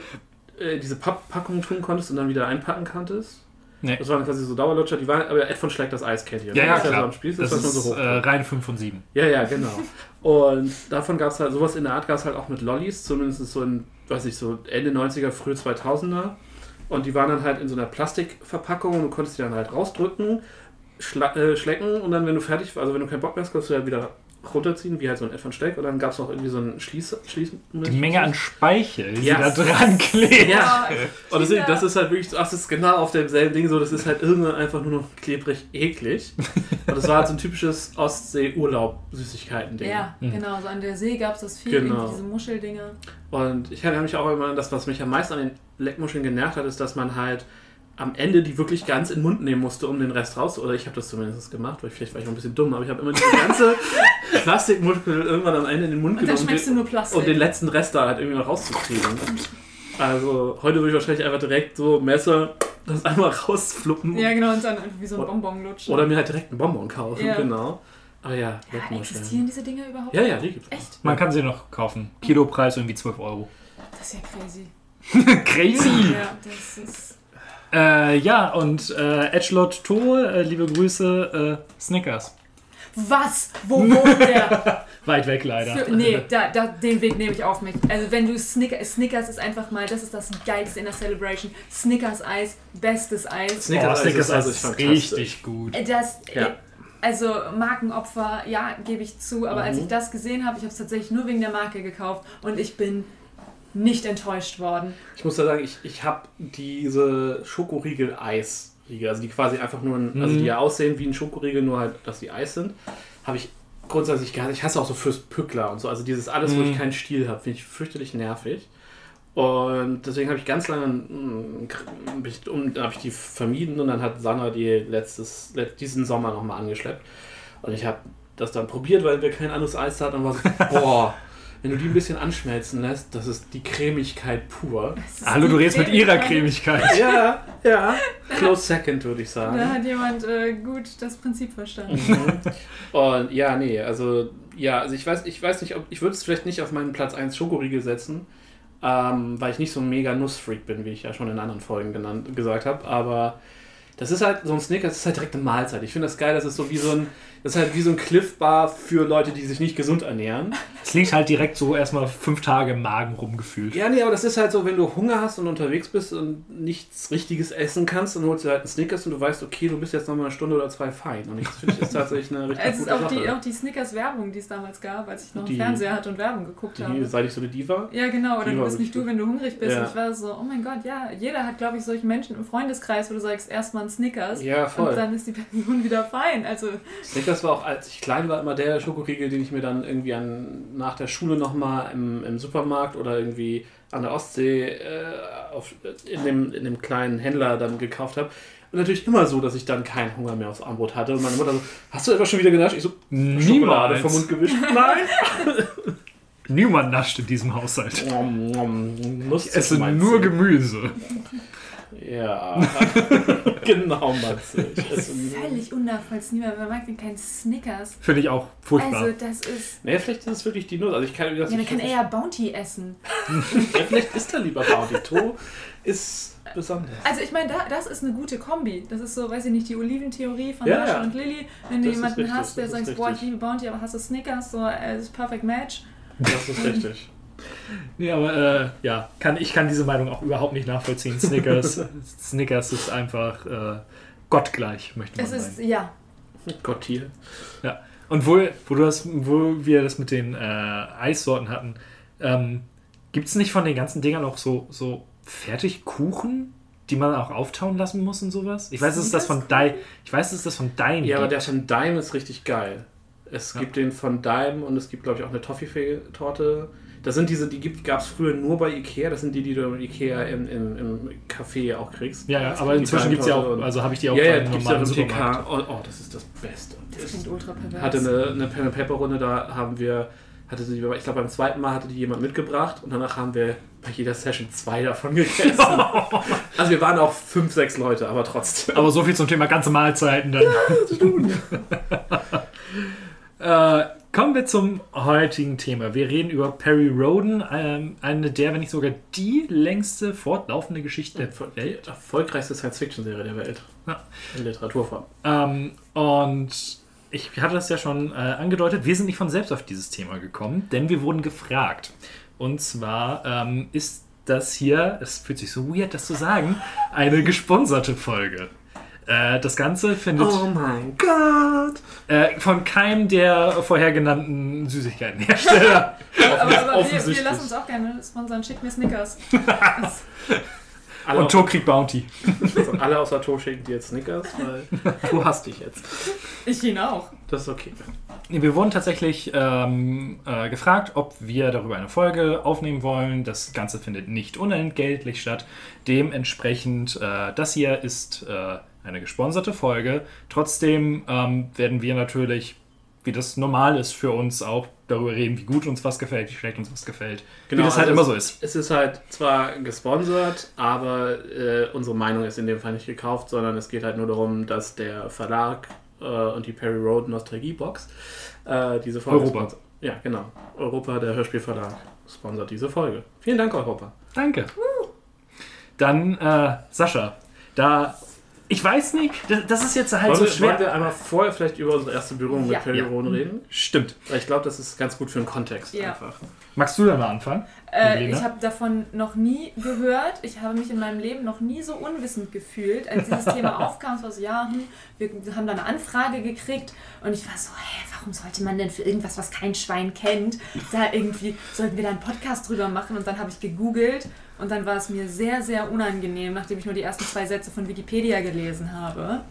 äh, diese Papppackung tun konntest und dann wieder einpacken konntest. Nee. Das waren quasi so Dauerlutscher, die waren, aber Ed von Schleck das Eis kennt ihr. Ja, ja, das ist ja so klar. am Spieß, Das man ist so hoch. äh, rein 5 von 7. Ja, ja, genau. Und davon gab es halt, sowas in der Art gab es halt auch mit Lollis, zumindest so in, weiß ich, so Ende 90er, früh 2000er. Und die waren dann halt in so einer Plastikverpackung und du konntest die dann halt rausdrücken, schla äh, schlecken und dann, wenn du fertig war, also wenn du keinen Bock mehr hast, kannst du halt wieder runterziehen, wie halt so ein Ed von Steck. Und dann gab es noch irgendwie so einen Schließ... Schließ Die Menge an Speichel, die Ja. da dran (laughs) klebt. Ja, Oh, und deswegen, das ist halt wirklich, so- ach, das ist genau auf demselben Ding so, das ist halt irgendwann einfach nur noch klebrig eklig. Und das war halt so ein typisches Ostsee-Urlaub-Süßigkeiten-Ding. Ja, genau. So an der See gab es das viel, Genau. diese Muscheldinger. Und ich erinnere mich auch immer an das, was mich am meisten an den Leckmuscheln genervt hat, ist, dass man halt am Ende die wirklich ganz in den Mund nehmen musste, um den Rest raus. Oder ich habe das zumindest gemacht, weil vielleicht war ich noch ein bisschen dumm, aber ich habe immer diese ganze (laughs) Plastikmuschel irgendwann am Ende in den Mund Und dann genommen, schmeckst du um nur den, Plastik. um den letzten Rest da halt irgendwie noch rauszukriegen. Also heute würde ich wahrscheinlich einfach direkt so Messer das einmal rausfluppen ja, genau. Und dann irgendwie wie so ein Bonbon lutschen. oder mir halt direkt einen Bonbon kaufen, Ja. genau. Aber ja, ja, existieren diese Dinger überhaupt? Ja, ja, die gibt's. Echt? Man kann sie noch kaufen. Kilopreis irgendwie 12 Euro. Das ist ja crazy. (laughs) Crazy! Ja, das ist. Äh, ja, und äh, Edgelord Thor, äh, liebe Grüße, äh, Snickers. Was? Wo wohnt der? (laughs) Weit weg leider. Für, nee, da, da, den Weg nehme ich auf mich. Also wenn du Snickers, Snickers ist einfach mal, das ist das Geilste in der Celebration. Snickers Eis, bestes Eis. Snickers oh, Snickers ist also ist fantastisch. richtig gut. Äh, Das, Ja. äh, also Markenopfer, ja, gebe ich zu, aber als ich das gesehen habe, ich habe es tatsächlich nur wegen der Marke gekauft und ich bin nicht enttäuscht worden. Ich muss ja sagen, ich, ich habe diese Schokoriegel-Eis-Riegel, also die quasi einfach nur, ein, also die ja aussehen wie ein Schokoriegel, nur halt, dass die Eis sind, habe ich grundsätzlich gar nicht. Ich hasse auch so Fürst Pückler und so, also dieses alles, wo ich keinen Stiel habe, finde ich fürchterlich nervig. Und deswegen habe ich ganz lange, um, dann habe ich die vermieden und dann hat Sanna die letztes, let- diesen Sommer nochmal angeschleppt. Und ich habe das dann probiert, weil wir kein anderes Eis hatten und war so, (laughs) boah, wenn du die ein bisschen anschmelzen lässt, das ist die Cremigkeit pur. Hallo, du redest mit ihrer Cremigkeit. Ja, ja. Close second, würde ich sagen. Da hat jemand äh, gut das Prinzip verstanden. Und ja, nee, also ja, also ich weiß, ich weiß nicht, ob ich würde es vielleicht nicht auf meinen Platz 1 Schokoriegel setzen, ähm, weil ich nicht so ein mega Nussfreak bin, wie ich ja schon in anderen Folgen genannt, gesagt habe, aber das ist halt so ein Snickers, das ist halt direkt eine Mahlzeit. Ich finde das geil, das ist so wie so ein das ist halt wie so ein Cliff Bar für Leute, die sich nicht gesund ernähren. Es liegt halt direkt so erstmal fünf Tage im Magen rumgefühlt. Ja, nee, aber das ist halt so, wenn du Hunger hast und unterwegs bist und nichts Richtiges essen kannst, dann holst du halt einen Snickers und du weißt, okay, du bist jetzt noch mal eine Stunde oder zwei fein. Und ich finde, das ist tatsächlich eine richtig Es ist gute auch die, Sache. auch die Snickers-Werbung, die es damals gab, als ich noch Die- einen Fernseher hatte und Werbung geguckt die, habe. seit ich so eine Diva. Ja, genau, oder Die du bist nicht du, wenn du hungrig bist. Ja. Und ich war so, oh mein Gott, ja, jeder hat, glaube ich, solche Menschen im Freundeskreis, wo du sagst, erstmal ein Snickers Ja, voll. und dann ist die Person wieder fein. Also, Snickers war auch, als ich klein war, immer der Schokoriegel, den ich mir dann irgendwie an, nach der Schule nochmal im, im Supermarkt oder irgendwie an der Ostsee äh, auf, in, dem, in dem kleinen Händler dann gekauft habe. Und natürlich immer so, dass ich dann keinen Hunger mehr aufs Armbrot hatte. Und meine Mutter so, hast du etwas schon wieder genascht? Ich so, Schokolade vom Mund gewischt. (laughs) Nein! Niemand nascht in diesem Haushalt. Nom, nom, Nuss Ich esse nur Gemüse. Ja, (laughs) genau, Matze. Ich esse nur- völlig unnachvollziehbar. Wer mag denn keinen Snickers? Finde ich auch furchtbar. Also, das ist. Nee, vielleicht ist es wirklich die Nuss. Also ich kann, das Ja, man kann eher Bounty essen. (laughs) ja, vielleicht ist er lieber Bounty. To ist besonders. Also ich meine, da, das ist eine gute Kombi. Das ist so, weiß ich nicht, die Oliventheorie von Ja, Mascha ja. und Lilly. Wenn du Das ist jemanden richtig, hast, der das ist sagt, boah, ich liebe Bounty, aber hast du Snickers, so, äh, das ist perfect match. Das ist richtig. Nee, aber äh, ja, kann, ich kann diese Meinung auch überhaupt nicht nachvollziehen. Snickers, (laughs) Snickers ist einfach äh, gottgleich, möchte man Es ist, sagen. ja. Gott hier. Ja. Und wo, wo, du das, wo wir das mit den äh, Eissorten hatten, ähm, gibt es nicht von den ganzen Dingern auch so, so Fertigkuchen, die man auch auftauen lassen muss und sowas? Ich weiß, es ist das von Dime. Ich weiß, es ist das von Dime. Ja, aber der gibt. von Dime ist richtig geil. Es Ja. gibt den von Dime und es gibt, glaube ich, auch eine Toffifee-Torte. Das sind diese, die gab es früher nur bei Ikea. Das sind die, die du im Ikea im, im, im Café auch kriegst. ja, ja, aber Die inzwischen gibt es ja auch, also habe ich die auch ja, ja, beim die gibt es ja im. TK. Oh, oh, das ist das Beste. Das klingt ultra pervers. hatte eine, eine Pen and Paper Runde, da haben wir, hatte sie, ich glaube beim zweiten Mal hatte die jemand mitgebracht und danach haben wir bei jeder Session zwei davon gegessen. (laughs) also wir waren auch fünf, sechs Leute, aber trotzdem. Aber so viel zum Thema ganze Mahlzeiten dann. (laughs) äh, kommen wir zum heutigen Thema. Wir reden über Perry Roden, ähm, eine der, wenn nicht sogar die längste fortlaufende Geschichte der Die Welt. erfolgreichste Science-Fiction-Serie der Welt. Ja. In Literaturform. Ähm, und ich hatte das ja schon äh, angedeutet, wir sind nicht von selbst auf dieses Thema gekommen, denn wir wurden gefragt. Und zwar ähm, ist das hier, es fühlt sich so weird, das zu sagen, eine gesponserte Folge. Äh, das Ganze findet Oh mein Gott! äh, von keinem der vorher genannten Süßigkeitenhersteller. (laughs) aber aber wir, wir lassen uns auch gerne sponsern. Schickt mir Snickers. Und Tor kriegt Bounty. also alle außer Tor schicken dir jetzt Snickers, weil (laughs) du hast dich jetzt. Ich ihn auch. Das ist okay. Wir wurden tatsächlich ähm, äh, gefragt, ob wir darüber eine Folge aufnehmen wollen. Das Ganze findet nicht unentgeltlich statt. Dementsprechend, äh, das hier ist äh, eine gesponserte Folge. Trotzdem ähm, werden wir natürlich, wie das normal ist für uns, auch darüber reden, wie gut uns was gefällt, wie schlecht uns was gefällt. wie das halt also immer so ist. Es ist halt zwar gesponsert, aber äh, unsere Meinung ist in dem Fall nicht gekauft, sondern es geht halt nur darum, dass der Verlag äh, und die Perry Road Nostalgie Box äh, diese Folge Europa. Ja, genau. Europa, der Hörspielverlag. sponsert diese Folge. Vielen Dank, Europa. Danke. Dann, äh, Sascha, da. Ich weiß nicht, das, das ist jetzt halt Wollen, so wir, wollen schwer. wir einmal vorher vielleicht über unsere erste Berührung Ja. mit Perry Ja. Roden reden? Stimmt. Weil ich glaube, das ist ganz gut für den Kontext Ja. einfach. Magst du da mal anfangen? Äh, ich habe davon noch nie gehört. Ich habe mich in meinem Leben noch nie so unwissend gefühlt, als dieses Thema (laughs) aufkam. Es war so, ja, hm, wir haben da eine Anfrage gekriegt und ich war so, hä, warum sollte man denn für irgendwas, was kein Schwein kennt, da irgendwie, sollten wir da einen Podcast drüber machen? Und dann habe ich gegoogelt und dann war es mir sehr, sehr unangenehm, nachdem ich nur die ersten zwei Sätze von Wikipedia gelesen habe.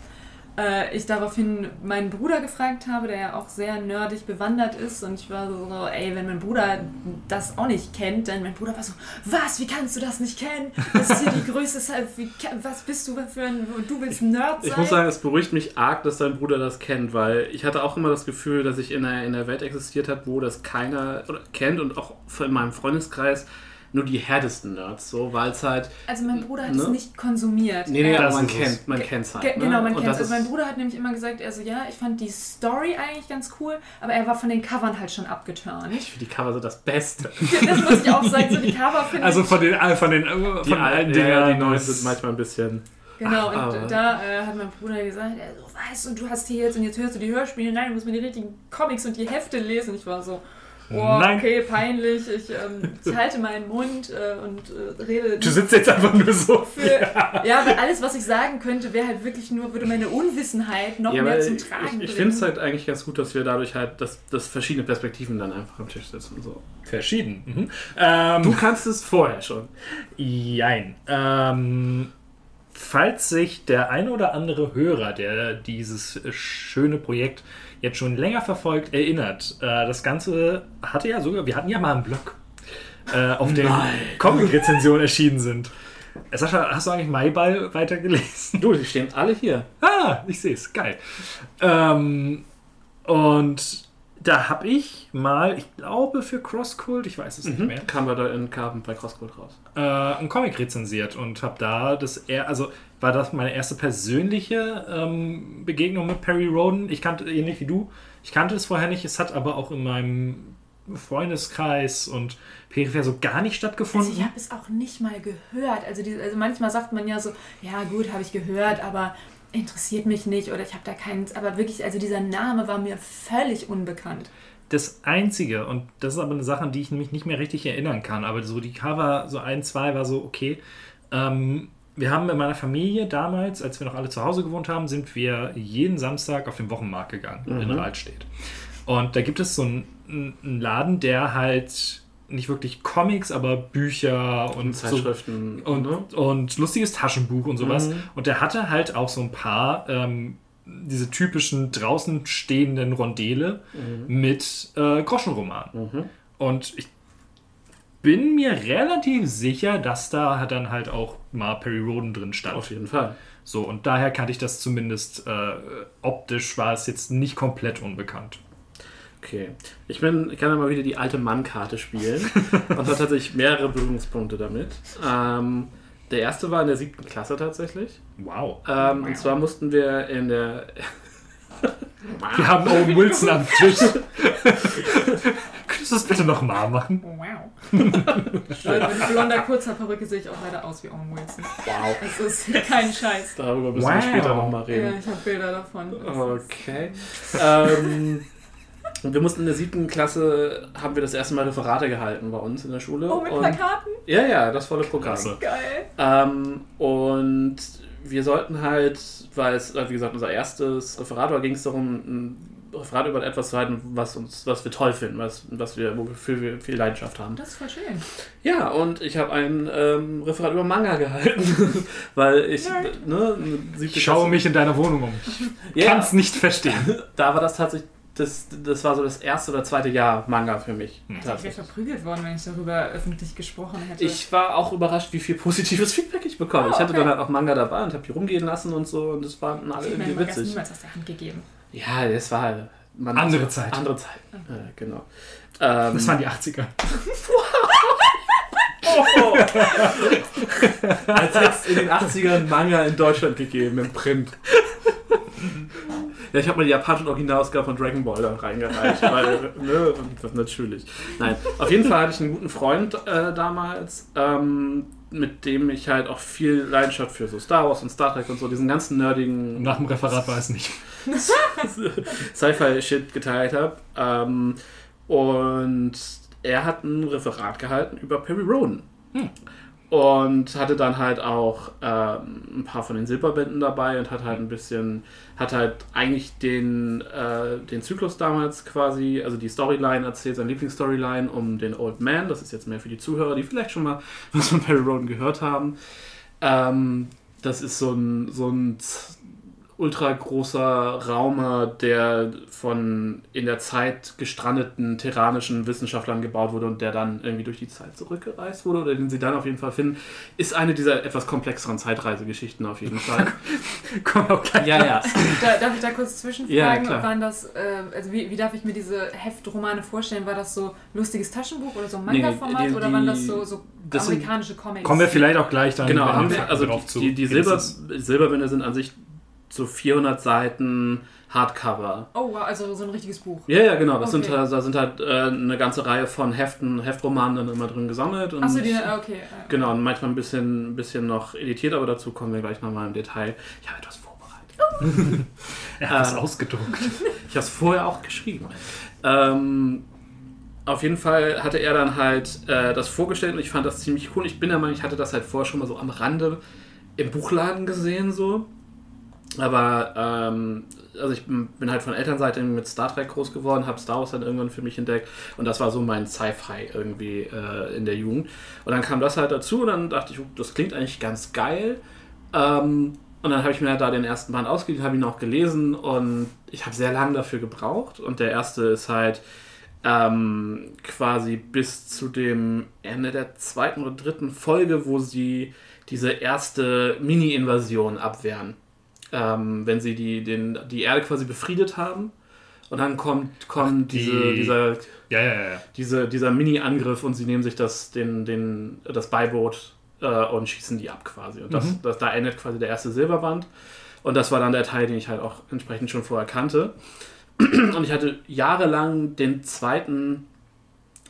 Äh, ich daraufhin meinen Bruder gefragt habe, der ja auch sehr nerdig bewandert ist. Und ich war so, ey, wenn mein Bruder das auch nicht kennt, dann mein Bruder war so, was, wie kannst du das nicht kennen? Das ist hier die größte, wie, was bist du für ein, du willst ein Nerd sein? Ich muss sagen, es beruhigt mich arg, dass dein Bruder das kennt, weil ich hatte auch immer das Gefühl, dass ich in einer, in einer Welt existiert habe, wo das keiner kennt und auch in meinem Freundeskreis nur die härtesten Nerds, so, weil es halt. also mein Bruder hat Ne? es nicht konsumiert. Nee, nee, Er- aber Das man es. kennt, man kennt's halt. Ge- ne? Genau, man Und kennt das Also mein Bruder hat nämlich immer gesagt, also ja, ich fand die Story eigentlich ganz cool, aber er war von den Covern halt schon abgeturnt. Ich finde die Cover so das Beste. Das muss ich auch sagen, so die Cover finde Also ich... von den, äh, von den, äh, von Die allen alten Dinger, Dingern. die neuen sind manchmal ein bisschen. Genau, Ach, und da äh, hat mein Bruder gesagt, er so, weißt du, du hast hier jetzt und jetzt hörst du die Hörspiele, nein, du musst mir die richtigen Comics und die Hefte lesen. Ich war so, oh, Nein. okay, peinlich, ich, ähm, ich halte meinen Mund äh, und äh, rede... Du sitzt jetzt einfach nur so. für, ja, weil alles, was ich sagen könnte, wäre halt wirklich nur, würde meine Unwissenheit noch Ja, mehr zum ich, Tragen ich, ich bringen. finde es halt eigentlich ganz gut, dass wir dadurch halt, dass, dass verschiedene Perspektiven dann einfach am Tisch sitzen. und So. Verschieden. Mhm. Ähm, Du kannst es vorher schon. Jein. Ähm, falls sich der ein oder andere Hörer, der dieses äh, schöne Projekt jetzt schon länger verfolgt, erinnert, äh, das Ganze hatte ja sogar, wir hatten ja mal einen Blog, äh, auf dem Comic-Rezensionen erschienen sind. Äh, Sascha, hast du eigentlich Maiball weitergelesen? Du, die stehen alle hier. Ah, ich sehe es, geil. Ähm, und da habe ich mal, ich glaube für Crosscult, ich weiß es nicht mehr, Kam bei da in Carbon bei Crosscode raus. Äh, einen Comic rezensiert und habe da das eher, also war das meine erste persönliche ähm, Begegnung mit Perry Roden. Ich kannte ähnlich wie du, ich kannte es vorher nicht, es hat aber auch in meinem Freundeskreis und peripher so gar nicht Also stattgefunden. ich habe es auch nicht mal gehört. Also, die, also manchmal sagt man ja so, ja gut, habe ich gehört, aber interessiert mich nicht oder ich habe da keinen. Aber wirklich, also dieser Name war mir völlig unbekannt. Das Einzige, und das ist aber eine Sache, an die ich mich nicht mehr richtig erinnern kann, aber so die Cover, so ein, zwei war so okay. Ähm, wir haben in meiner Familie damals, als wir noch alle zu Hause gewohnt haben, sind wir jeden Samstag auf den Wochenmarkt gegangen in Rahlstedt. Und da gibt es so einen, einen Laden, der halt nicht wirklich Comics, aber Bücher und, so, Zeitschriften. und, ne? und lustiges Taschenbuch und sowas. Mhm. Und der hatte halt auch so ein paar ähm, diese typischen draußen stehenden Rondele Mhm. mit äh, Groschenromanen. Und ich bin mir relativ sicher, dass da dann halt auch mal Perry Roden drin stand. Auf jeden Fall. So, und daher kannte ich das zumindest äh, optisch, war es jetzt nicht komplett unbekannt. Okay. Ich, bin, kann ja mal wieder die alte Mann-Karte spielen (laughs) und habe tatsächlich mehrere Berührungspunkte damit. Ähm, der erste war in der siebten Klasse tatsächlich. Wow. Ähm, Und zwar mussten wir in der. (laughs) Wir haben Owen Wilson am Tisch. (laughs) Könntest du das bitte nochmal machen? Wow. (laughs) also mit blonder kurzer Perücke sehe ich auch leider aus wie Owen Wilson. Wow. Das ist kein Scheiß. Darüber müssen Wow. wir später nochmal Ja, reden. ich habe Bilder davon. Okay. ähm, und wir mussten in der siebten Klasse, haben wir das erste Mal Referate gehalten bei uns in der Schule. Oh, mit und, Plakaten? Ja, ja, das volle Programm. Geil. Ähm, und wir sollten halt, weil es, wie gesagt, unser erstes Referat war, ging es darum, ein Referat über etwas zu halten, was uns, was wir toll finden, was, was wir, wofür wir viel Leidenschaft haben. Das ist voll schön. Ja, und ich habe ein ähm, Referat über Manga gehalten, (laughs) weil ich, Nerd. ne, siebte Ich schaue Klasse- mich in deiner Wohnung um. Ich Ja. kann es nicht verstehen. (laughs) Da war das tatsächlich, das, das war so das erste oder zweite Jahr Manga für mich. Ich wäre verprügelt worden, wenn ich darüber öffentlich gesprochen hätte. Ich war auch überrascht, wie viel positives Feedback ich bekomme. Oh, Ich hatte okay. dann halt auch Manga dabei und habe die rumgehen lassen und so und das fanden alle ich irgendwie Magas witzig. niemals aus der Hand gegeben. Ja, das war halt- man Andere Zeit. Andere Zeit, äh, genau. Ähm, Das waren die 80er. (laughs) als hätte es in den 80ern Manga in Deutschland gegeben, im Print. (laughs) Ja, ich habe mal die japanische Originalausgabe von Dragon Ball da reingereicht, weil, (laughs) ne, das natürlich. Nein, auf jeden Fall hatte ich einen guten Freund äh, damals, ähm, mit dem ich halt auch viel Leidenschaft für so Star Wars und Star Trek und so, diesen ganzen nerdigen Nach dem Referat weiß nicht. (laughs) Sci-Fi-Shit geteilt habe. Ähm, und er hat ein Referat gehalten über Perry Roden. Und hatte dann halt auch ähm, ein paar von den Silberbänden dabei und hat halt ein bisschen, hat halt eigentlich den, äh, den Zyklus damals quasi, also die Storyline erzählt, seine Lieblingsstoryline um den Old Man. Das ist jetzt mehr für die Zuhörer, die vielleicht schon mal (laughs) was von Perry Roden gehört haben. Ähm, das ist so ein, so ein ultra großer Raumer, der von in der Zeit gestrandeten terranischen Wissenschaftlern gebaut wurde und der dann irgendwie durch die Zeit zurückgereist wurde oder den sie dann auf jeden Fall finden, ist eine dieser etwas komplexeren Zeitreisegeschichten auf jeden Fall. (laughs) Komm auch gleich. ja, ja. (laughs) Da, darf ich da kurz zwischenfragen? Ja. Waren das, äh, also wie, wie darf ich mir diese Heftromane vorstellen? War das so lustiges Taschenbuch oder so ein Nee, nee, Manga-Format die- oder waren das die- so, so das amerikanische Comics? Kommen wir vielleicht auch gleich dann Genau, haben wir, also drauf zu. die, die Silber. Silberbände sind an sich so 400 Seiten Hardcover. Oh, wow, also so ein richtiges Buch. Ja, ja, genau. Das sind, Okay. halt- da sind halt äh, eine ganze Reihe von Heften, Heftromanen dann immer drin gesammelt. Und Achso, die, okay. äh, Genau, und manchmal ein bisschen, ein bisschen noch editiert, aber dazu kommen wir gleich nochmal im Detail. Ich habe etwas vorbereitet. (laughs) Er hat es äh, ausgedruckt. Ich habe es vorher auch geschrieben. Ähm, auf jeden Fall hatte er dann halt äh, das vorgestellt und ich fand das ziemlich cool. Ich bin der Meinung, ich hatte das halt vorher schon mal so am Rande im Buchladen gesehen, so. Aber, ähm, also ich bin halt von Elternseite mit Star Trek groß geworden, habe Star Wars dann irgendwann für mich entdeckt und das war so mein Sci-Fi irgendwie äh, in der Jugend. Und dann kam das halt dazu und dann dachte ich, das klingt eigentlich ganz geil. Ähm, und dann habe ich mir halt da den ersten Band ausgeliehen, habe ihn auch gelesen und ich habe sehr lange dafür gebraucht. Und der erste ist halt ähm, quasi bis zu dem Ende der zweiten oder dritten Folge, wo sie diese erste Mini-Invasion abwehren. Ähm, wenn sie die, den, die Erde quasi befriedet haben. Und dann kommt, kommt die- diese, dieser, Ja, ja, ja. diese, dieser Mini-Angriff und sie nehmen sich das, den, den, das Beiboot äh, und schießen die ab quasi. Und das, Mhm. das, da endet quasi der erste Silberband. Und das war dann der Teil, den ich halt auch entsprechend schon vorher kannte. (clears throat) Und ich hatte jahrelang den zweiten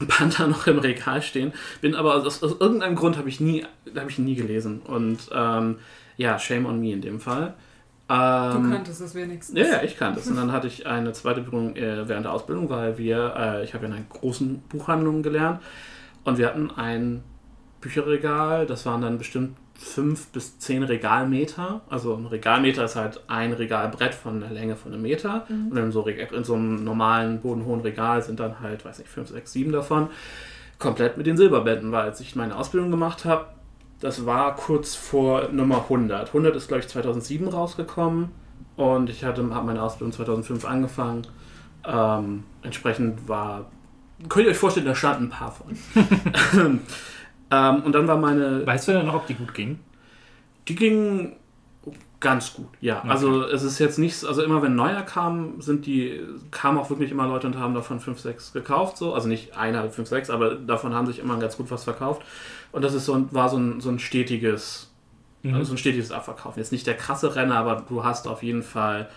Panther noch im Regal stehen, bin aber aus, aus irgendeinem Grund habe ich nie, habe ich ihn nie gelesen. Und ähm, ja, shame on me in dem Fall. Du Ähm, kanntest es wenigstens. ja, ja, ich kannte es. Und dann hatte ich eine zweite Berührung äh, während der Ausbildung, weil wir, äh, ich habe ja in einer großen Buchhandlung gelernt und wir hatten ein Bücherregal, das waren dann bestimmt fünf bis zehn Regalmeter. Also ein Regalmeter ist halt ein Regalbrett von der Länge von einem Meter. Und in so, in so einem normalen, bodenhohen Regal sind dann halt, weiß nicht, fünf, sechs, sieben davon. Komplett mit den Silberbänden, weil als ich meine Ausbildung gemacht habe, das war kurz vor Nummer 100. 100 ist, glaube ich, 2007 rausgekommen und ich hatte habe meine Ausbildung 2005 angefangen. Ähm, entsprechend war, könnt ihr euch vorstellen, da standen ein paar von. (laughs) ähm, und dann war meine, Weißt du denn noch, ob die gut ging? die ging ganz gut, ja. Also es ist jetzt nichts, also immer wenn neuer kam, sind die, kamen auch wirklich immer Leute und haben davon 5, 6 gekauft, so. Also nicht einer 5, 6, aber davon haben sich immer ganz gut was verkauft. Und das ist so, ein- war so ein, so ein stetiges, also so ein stetiges Abverkaufen. Jetzt nicht der krasse Renner, aber du hast auf jeden Fall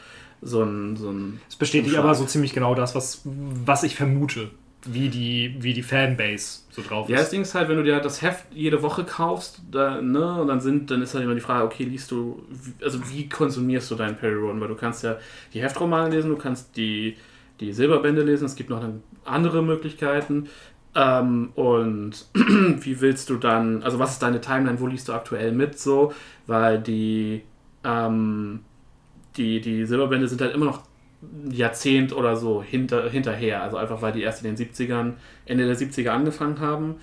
so ein, so ein Es bestätigt aber so ziemlich genau das, was, was ich vermute, wie die, wie die Fanbase so drauf Ja, das ist. Ding ist halt, wenn du dir das Heft jede Woche kaufst, da, ne, und dann sind, dann ist halt immer die Frage, okay, liest du, also wie konsumierst du deinen Perry Roden? Weil du kannst ja die Heftromane lesen, du kannst die, die Silberbände lesen, es gibt noch andere Möglichkeiten. Ähm, und (clears throat) wie willst du dann, also was ist deine Timeline, wo liest du aktuell mit so? Weil die, ähm, die, die Silberbände sind halt immer noch ein Jahrzehnt oder so hinter, hinterher. Also einfach, weil die erst in den 70ern, Ende der 70er angefangen haben.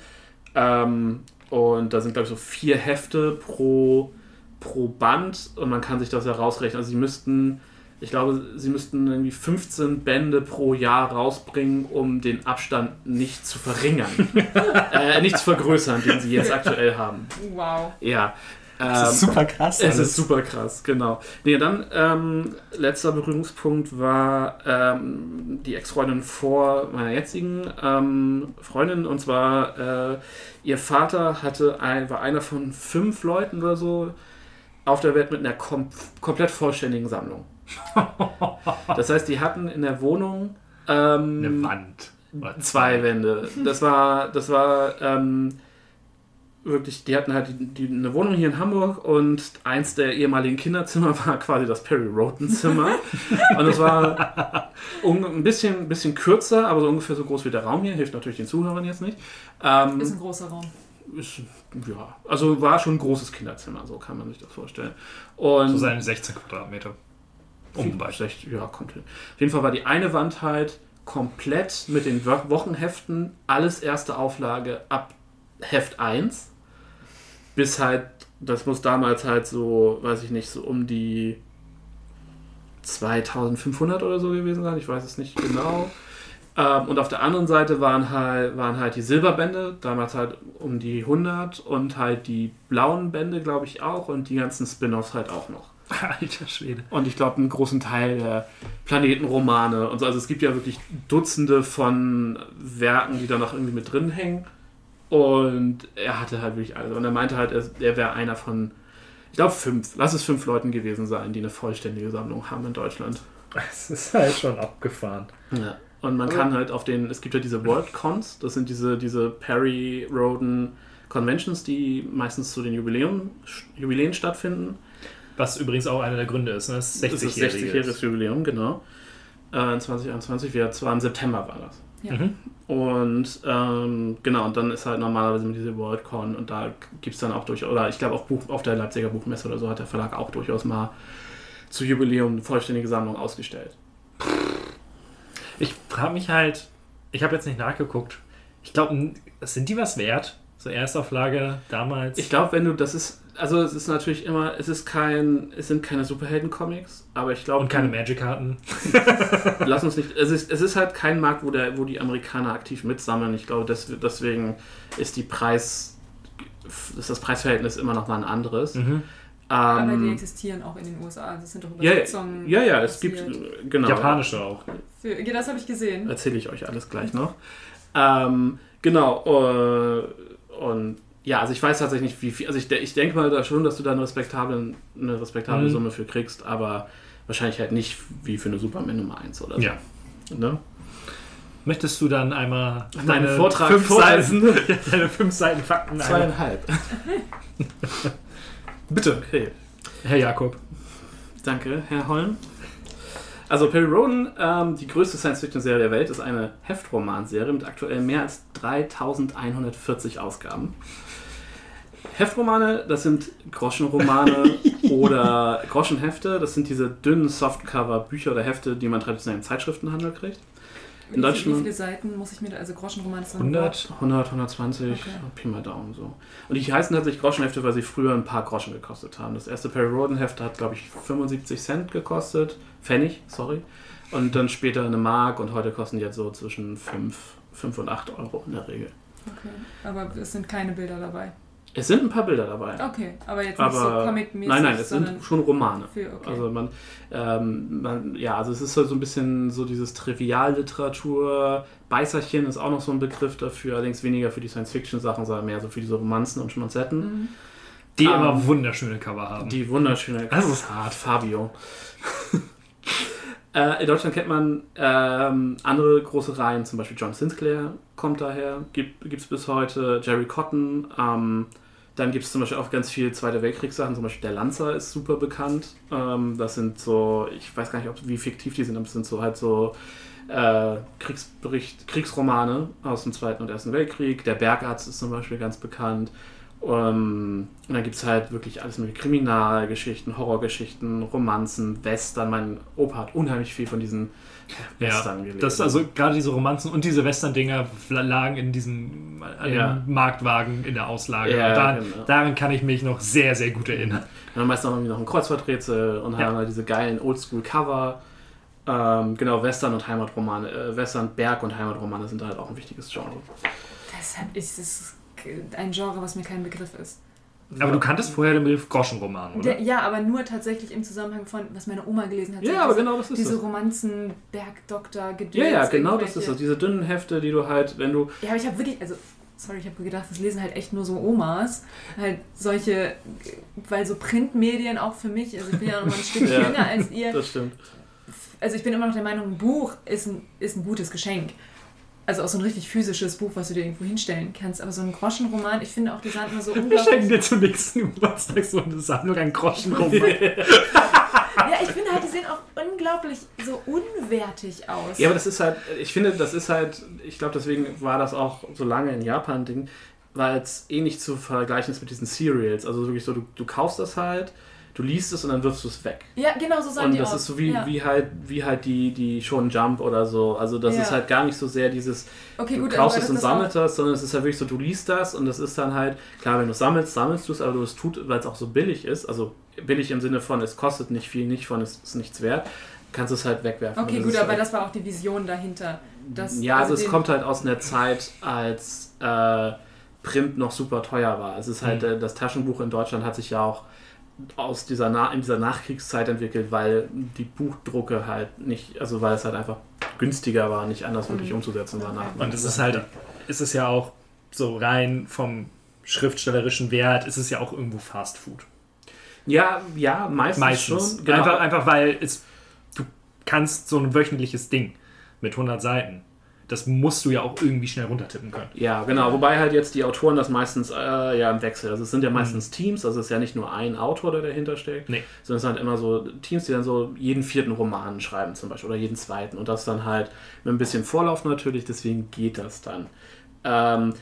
Ähm, und da sind, glaube ich, so vier Hefte pro, pro Band und man kann sich das ja rausrechnen. Also sie müssten, ich glaube, sie müssten irgendwie 15 Bände pro Jahr rausbringen, um den Abstand nicht zu verringern. (laughs) äh, nicht zu vergrößern, den sie jetzt aktuell haben. Wow. Ja. Das ist Ähm, super krass. es alles. ist super krass, genau. Nee, dann ähm, letzter Berührungspunkt war ähm, die Ex-Freundin vor meiner jetzigen ähm, Freundin und zwar äh, ihr Vater hatte ein, war einer von fünf Leuten oder so auf der Welt mit einer kom komplett vollständigen Sammlung (laughs) Das heißt, die hatten in der Wohnung ähm, Eine Wand. zwei Wände. Das war, das war ähm, wirklich, die hatten halt die, die, eine Wohnung hier in Hamburg und eins der ehemaligen Kinderzimmer (laughs) war quasi das Perry Roden Zimmer. und es war (laughs) un, ein bisschen, bisschen kürzer, aber so ungefähr so groß wie der Raum hier. Hilft natürlich den Zuhörern jetzt nicht. Ähm, Ist ein großer Raum. ist, ja, also war schon ein großes Kinderzimmer, so kann man sich das vorstellen. Und So seine 16 Quadratmeter. Um bei. Vielleicht, ja, kommt hin. Auf jeden Fall war die eine Wand halt komplett mit den Wo- Wochenheften, alles erste Auflage ab Heft 1. Bis halt, das muss damals halt so, weiß ich nicht, so um die 2500 oder so gewesen sein, ich weiß es nicht genau. Ähm, und auf der anderen Seite waren halt, waren halt die Silberbände, damals halt um die 100 und halt die blauen Bände, glaube ich, auch und die ganzen Spin-offs halt auch noch. (laughs) Alter Schwede. Und ich glaube, einen großen Teil der Planetenromane und so. Also es gibt ja wirklich Dutzende von Werken, die da noch irgendwie mit drin hängen. Und er hatte halt wirklich alles. Und er meinte halt, er, er wäre einer von, ich glaube, fünf, lass es fünf Leuten gewesen sein, die eine vollständige Sammlung haben in Deutschland. Es ist halt schon abgefahren. Ja. Und man kann halt auf den, es gibt ja diese Worldcons, das sind diese, diese Perry Roden Conventions, die meistens zu den Jubiläum, Jubiläen stattfinden. Was übrigens auch einer der Gründe ist, ne? Das ist Das ist 60-jähriges. 60-jähriges Jubiläum, genau. Äh, in 2021, wir zwar im September war das. Ja. Mhm. Und ähm, genau, und dann ist halt normalerweise mit diese Worldcon und da gibt es dann auch durch, oder ich glaube auch Buch, auf der Leipziger Buchmesse oder so hat der Verlag auch durchaus mal zu Jubiläum eine vollständige Sammlung ausgestellt. Ich frage mich halt, ich habe jetzt nicht nachgeguckt. Ich glaube, sind die was wert? So Erstauflage damals? Ich glaube, wenn du, das ist, also es ist natürlich immer, es ist kein, es sind keine Superhelden-Comics, aber ich glaube. Und keine Magic-Karten. (laughs) (laughs) Lass uns nicht, es ist, es ist halt kein Markt, wo, der, wo die Amerikaner aktiv mitsammeln. Ich glaube, des, deswegen ist die Preis, ist das Preisverhältnis immer noch mal ein anderes. Mhm. Aber die Ähm, existieren auch in den USA. Das sind doch ja, Übersetzungen. ja, ja, es gibt, genau. Japanische auch. Für, ja, das habe ich gesehen. Erzähle ich euch alles gleich noch. Ähm, genau, äh, und ja, also ich weiß tatsächlich nicht, wie viel, also ich, ich denke mal da schon, dass du da eine respektable, eine respektable Mhm. Summe für kriegst, aber wahrscheinlich halt nicht wie für eine Superman Nummer 1 oder so. Ja. Ne? Möchtest du dann einmal Meinen Vortrag fünf? Seiten, (laughs) deine fünf Seiten Fakten Zweieinhalb. (laughs) Bitte, Okay. Herr Jakob. Danke, Herr Holm. Also Perry Roden, ähm, die größte Science-Fiction-Serie der Welt, ist eine Heftromanserie mit aktuell mehr als 3140 Ausgaben. Heftromane, das sind Groschenromane (laughs) oder Groschenhefte. Das sind diese dünnen Softcover-Bücher oder Hefte, die man traditionell im Zeitschriftenhandel kriegt. Wie, In wie Deutschland viele Seiten muss ich mir da, also Groschenroman ist so ein 100? Wort. 100, 120, Okay. Pi mal Daumen so. Und die heißen tatsächlich Groschenhefte, weil sie früher ein paar Groschen gekostet haben. Das erste Perry Roden Heft hat, glaube ich, 75 Cent gekostet. Pfennig, sorry. Und dann später eine Mark und heute kosten die jetzt so zwischen 5, 5 und 8 Euro in der Regel. Okay. Aber es sind keine Bilder dabei. Es sind ein paar Bilder dabei. Okay, aber jetzt nicht so aber comic-mäßig, nein, nein, es sind schon Romane. für, okay. Also man, ähm, man, ja, also es ist halt so ein bisschen so dieses Trivialliteratur. Beißerchen ist auch noch so ein Begriff dafür, allerdings weniger für die Science-Fiction-Sachen, sondern mehr so für diese Romanzen und Schmonzetten. Mhm. Die Ähm, immer wunderschöne Cover haben. Die wunderschöne Das ist hart, Fabio. Äh, in Deutschland kennt man ähm, andere große Reihen, zum Beispiel John Sinclair kommt daher, gibt es bis heute, Jerry Cotton, ähm, dann gibt es zum Beispiel auch ganz viel Zweite Weltkriegssachen, zum Beispiel der Lanzer ist super bekannt. Ähm, das sind so, ich weiß gar nicht, ob, wie fiktiv die sind, aber es sind so halt so äh, Kriegsbericht, Kriegsromane aus dem Zweiten und Ersten Weltkrieg. Der Bergarzt ist zum Beispiel ganz bekannt. Ähm, und dann gibt es halt wirklich alles mit Kriminalgeschichten, Horrorgeschichten, Romanzen, Western. Mein Opa hat unheimlich viel von diesen Western ja, gelesen. das also gerade diese Romanzen und diese Western-Dinger lagen in diesem Ja. Marktwagen in der Auslage. Ja, daran, genau. daran kann ich mich noch sehr, sehr gut erinnern. Und dann meist noch irgendwie noch ein Kreuzworträtsel und Ja. haben halt diese geilen Oldschool-Cover. Ähm, genau, Western und Heimatromane. Äh, Western, Berg- und Heimatromane sind halt auch ein wichtiges Genre. Deshalb ist es ein Genre, was mir kein Begriff ist. Aber du kanntest vorher den Begriff Groschenroman, oder? Der, ja, aber nur tatsächlich im Zusammenhang von, was meine Oma gelesen hat. Ja, aber genau das ist Diese das. Romanzen, Bergdoktor, Gedöns. Ja, ja, genau das ist es. Diese dünnen Hefte, die du halt, wenn du. Ja, aber ich habe wirklich, also sorry, ich habe gedacht, das lesen halt echt nur so Omas. Halt solche, weil so Printmedien auch für mich, also ich bin ja noch mal ein Stück (laughs) Ja, jünger als ihr. Das stimmt. Also ich bin immer noch der Meinung, ein Buch ist ein, ist ein gutes Geschenk. Also auch so ein richtig physisches Buch, was du dir irgendwo hinstellen kannst. Aber so ein Groschenroman, ich finde auch, die sahen immer so Wir schenken unglaublich... dir zum nächsten Geburtstag so eine Sammlung an Groschenroman. (laughs) ja, ich finde halt, die sehen auch unglaublich so unwertig aus. Ja, aber das ist halt, ich finde, das ist halt, ich glaube, deswegen war das auch so lange in Japan Ding, weil es eh nicht zu vergleichen ist mit diesen Serials. Also wirklich so, du, du kaufst das halt, du liest es und dann wirfst du es weg. Ja, genau, so sahen Und das ist so wie, ja. wie halt, wie halt die, die Shonen Jump oder so. Also das Ja. ist halt gar nicht so sehr dieses, Okay, du gut, kaufst es und sammelst das, sondern es ist halt wirklich so, du liest das und das ist dann halt, klar, wenn du es sammelst, sammelst du es, aber du es tut, weil es auch so billig ist, also billig im Sinne von, es kostet nicht viel, nicht von, es ist nichts wert, kannst du es halt wegwerfen. Okay, gut, aber halt, das war auch die Vision dahinter. Dass, Ja, also es den- kommt halt aus einer Zeit, als äh, Print noch super teuer war. Es ist halt, Mhm. äh, das Taschenbuch in Deutschland hat sich ja auch aus dieser, Na in dieser Nachkriegszeit entwickelt, weil die Buchdrucke halt nicht, also weil es halt einfach günstiger war, nicht anders wirklich Mhm. umzusetzen war. Nach Und es ist halt, ist es ja auch so rein vom schriftstellerischen Wert, ist es ja auch irgendwo Fast Food. Ja, ja, meistens, Meistens. schon. Genau. Einfach, einfach weil es, du kannst so ein wöchentliches Ding mit 100 Seiten, das musst du ja auch irgendwie schnell runtertippen können. Ja, genau. Wobei halt jetzt die Autoren das meistens äh, ja im Wechsel. Also es sind ja meistens Teams, also es ist ja nicht nur ein Autor, der dahinter steckt, Nee. sondern es sind halt immer so Teams, die dann so jeden vierten Roman schreiben zum Beispiel oder jeden zweiten. Und das dann halt mit ein bisschen Vorlauf natürlich, deswegen geht das dann. Ähm,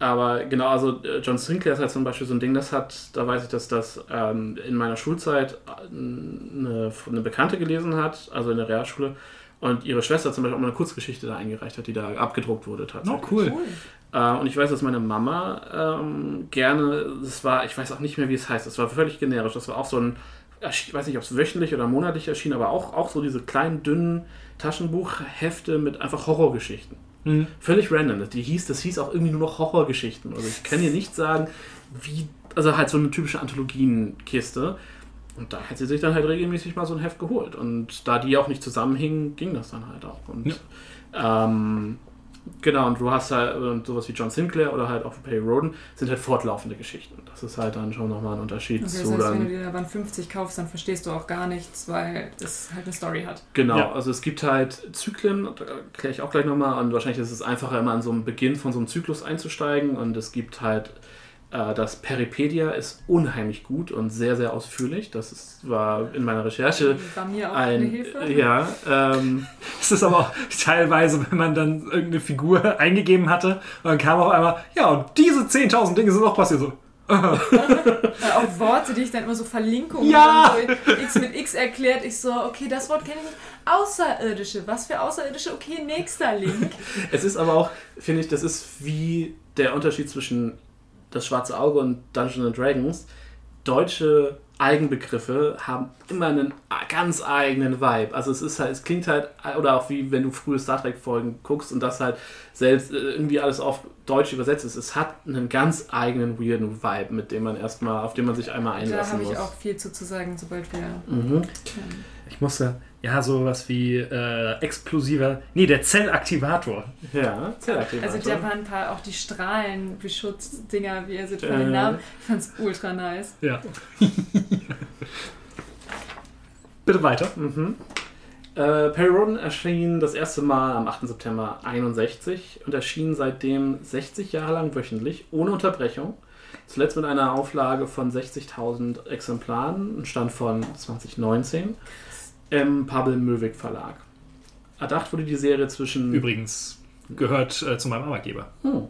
aber genau, also äh, John Sinclair ist halt zum Beispiel so ein Ding, das hat, da weiß ich, dass das ähm, in meiner Schulzeit äh, eine, eine Bekannte gelesen hat, also in der Realschule. Und ihre Schwester zum Beispiel auch mal eine Kurzgeschichte da eingereicht hat, die da abgedruckt wurde tatsächlich. Oh, cool. Cool. Äh, und ich weiß, dass meine Mama ähm, gerne, das war, ich weiß auch nicht mehr, wie es heißt, das war völlig generisch. Das war auch so ein, ich weiß nicht, ob es wöchentlich oder monatlich erschien, aber auch, auch so diese kleinen, dünnen Taschenbuchhefte mit einfach Horrorgeschichten. Mhm. Völlig random. Die hieß, das hieß auch irgendwie nur noch Horrorgeschichten. Also ich kann dir nicht sagen, wie, also halt so eine typische Anthologienkiste. Und da hat sie sich dann halt regelmäßig mal so ein Heft geholt. Und da die auch nicht zusammenhingen, ging das dann halt auch. Und ähm, genau, und du hast halt sowas wie John Sinclair oder halt auch Perry Roden, sind halt fortlaufende Geschichten. Das ist halt dann schon nochmal ein Unterschied Okay, das zu heißt, wenn du dann. dir da Band 50 kaufst, dann verstehst du auch gar nichts, weil das halt eine Story hat. Genau, Ja. also es gibt halt Zyklen, da erkläre ich auch gleich nochmal, und wahrscheinlich ist es einfacher, immer an so einem Beginn von so einem Zyklus einzusteigen. Und es gibt halt das Peripedia ist unheimlich gut und sehr, sehr ausführlich. Das ist, war in meiner Recherche War mir auch eine ein. Hilfe. Ja, ähm, (laughs) Es ist aber auch teilweise, wenn man dann irgendeine Figur (laughs) eingegeben hatte und dann kam auf einmal, ja, und diese 10.000 Dinge sind noch passiert. So, (laughs) Äh, auch Worte, die ich dann immer so verlinke und Ja. so X mit X erklärt. Ich so, okay, das Wort kenne ich nicht. Außerirdische. Was für Außerirdische? Okay, nächster Link. Es ist aber auch, finde ich, das ist wie der Unterschied zwischen das schwarze Auge und Dungeons and Dragons. Deutsche Eigenbegriffe haben immer einen ganz eigenen Vibe. Also es ist halt, es klingt halt, oder auch wie wenn du frühe Star Trek Folgen guckst und das halt selbst äh, irgendwie alles auf Deutsch übersetzt ist. Es hat einen ganz eigenen weirden Vibe, mit dem man erstmal, auf den man sich einmal Da einlassen habe ich muss. auch viel zu, zu sagen, sobald wir. Mhm. Ich musste, ja, sowas wie äh, explosiver, nee, der Zellaktivator. Ja, Zellaktivator. Also da waren ein paar auch die Strahlenbeschutz-Dinger, wie er sie von Äh. den Namen. Ich fand's ultra nice. Ja. Bitte weiter. Mhm. Äh, Perry Roden erschien das erste Mal am 8. September 61 und erschien seitdem 60 Jahre lang wöchentlich, ohne Unterbrechung. Zuletzt mit einer Auflage von 60.000 Exemplaren, ein Stand von 2019, im Pavel Möwig Verlag. Erdacht wurde die Serie zwischen Übrigens gehört äh, zu meinem Arbeitgeber. hm.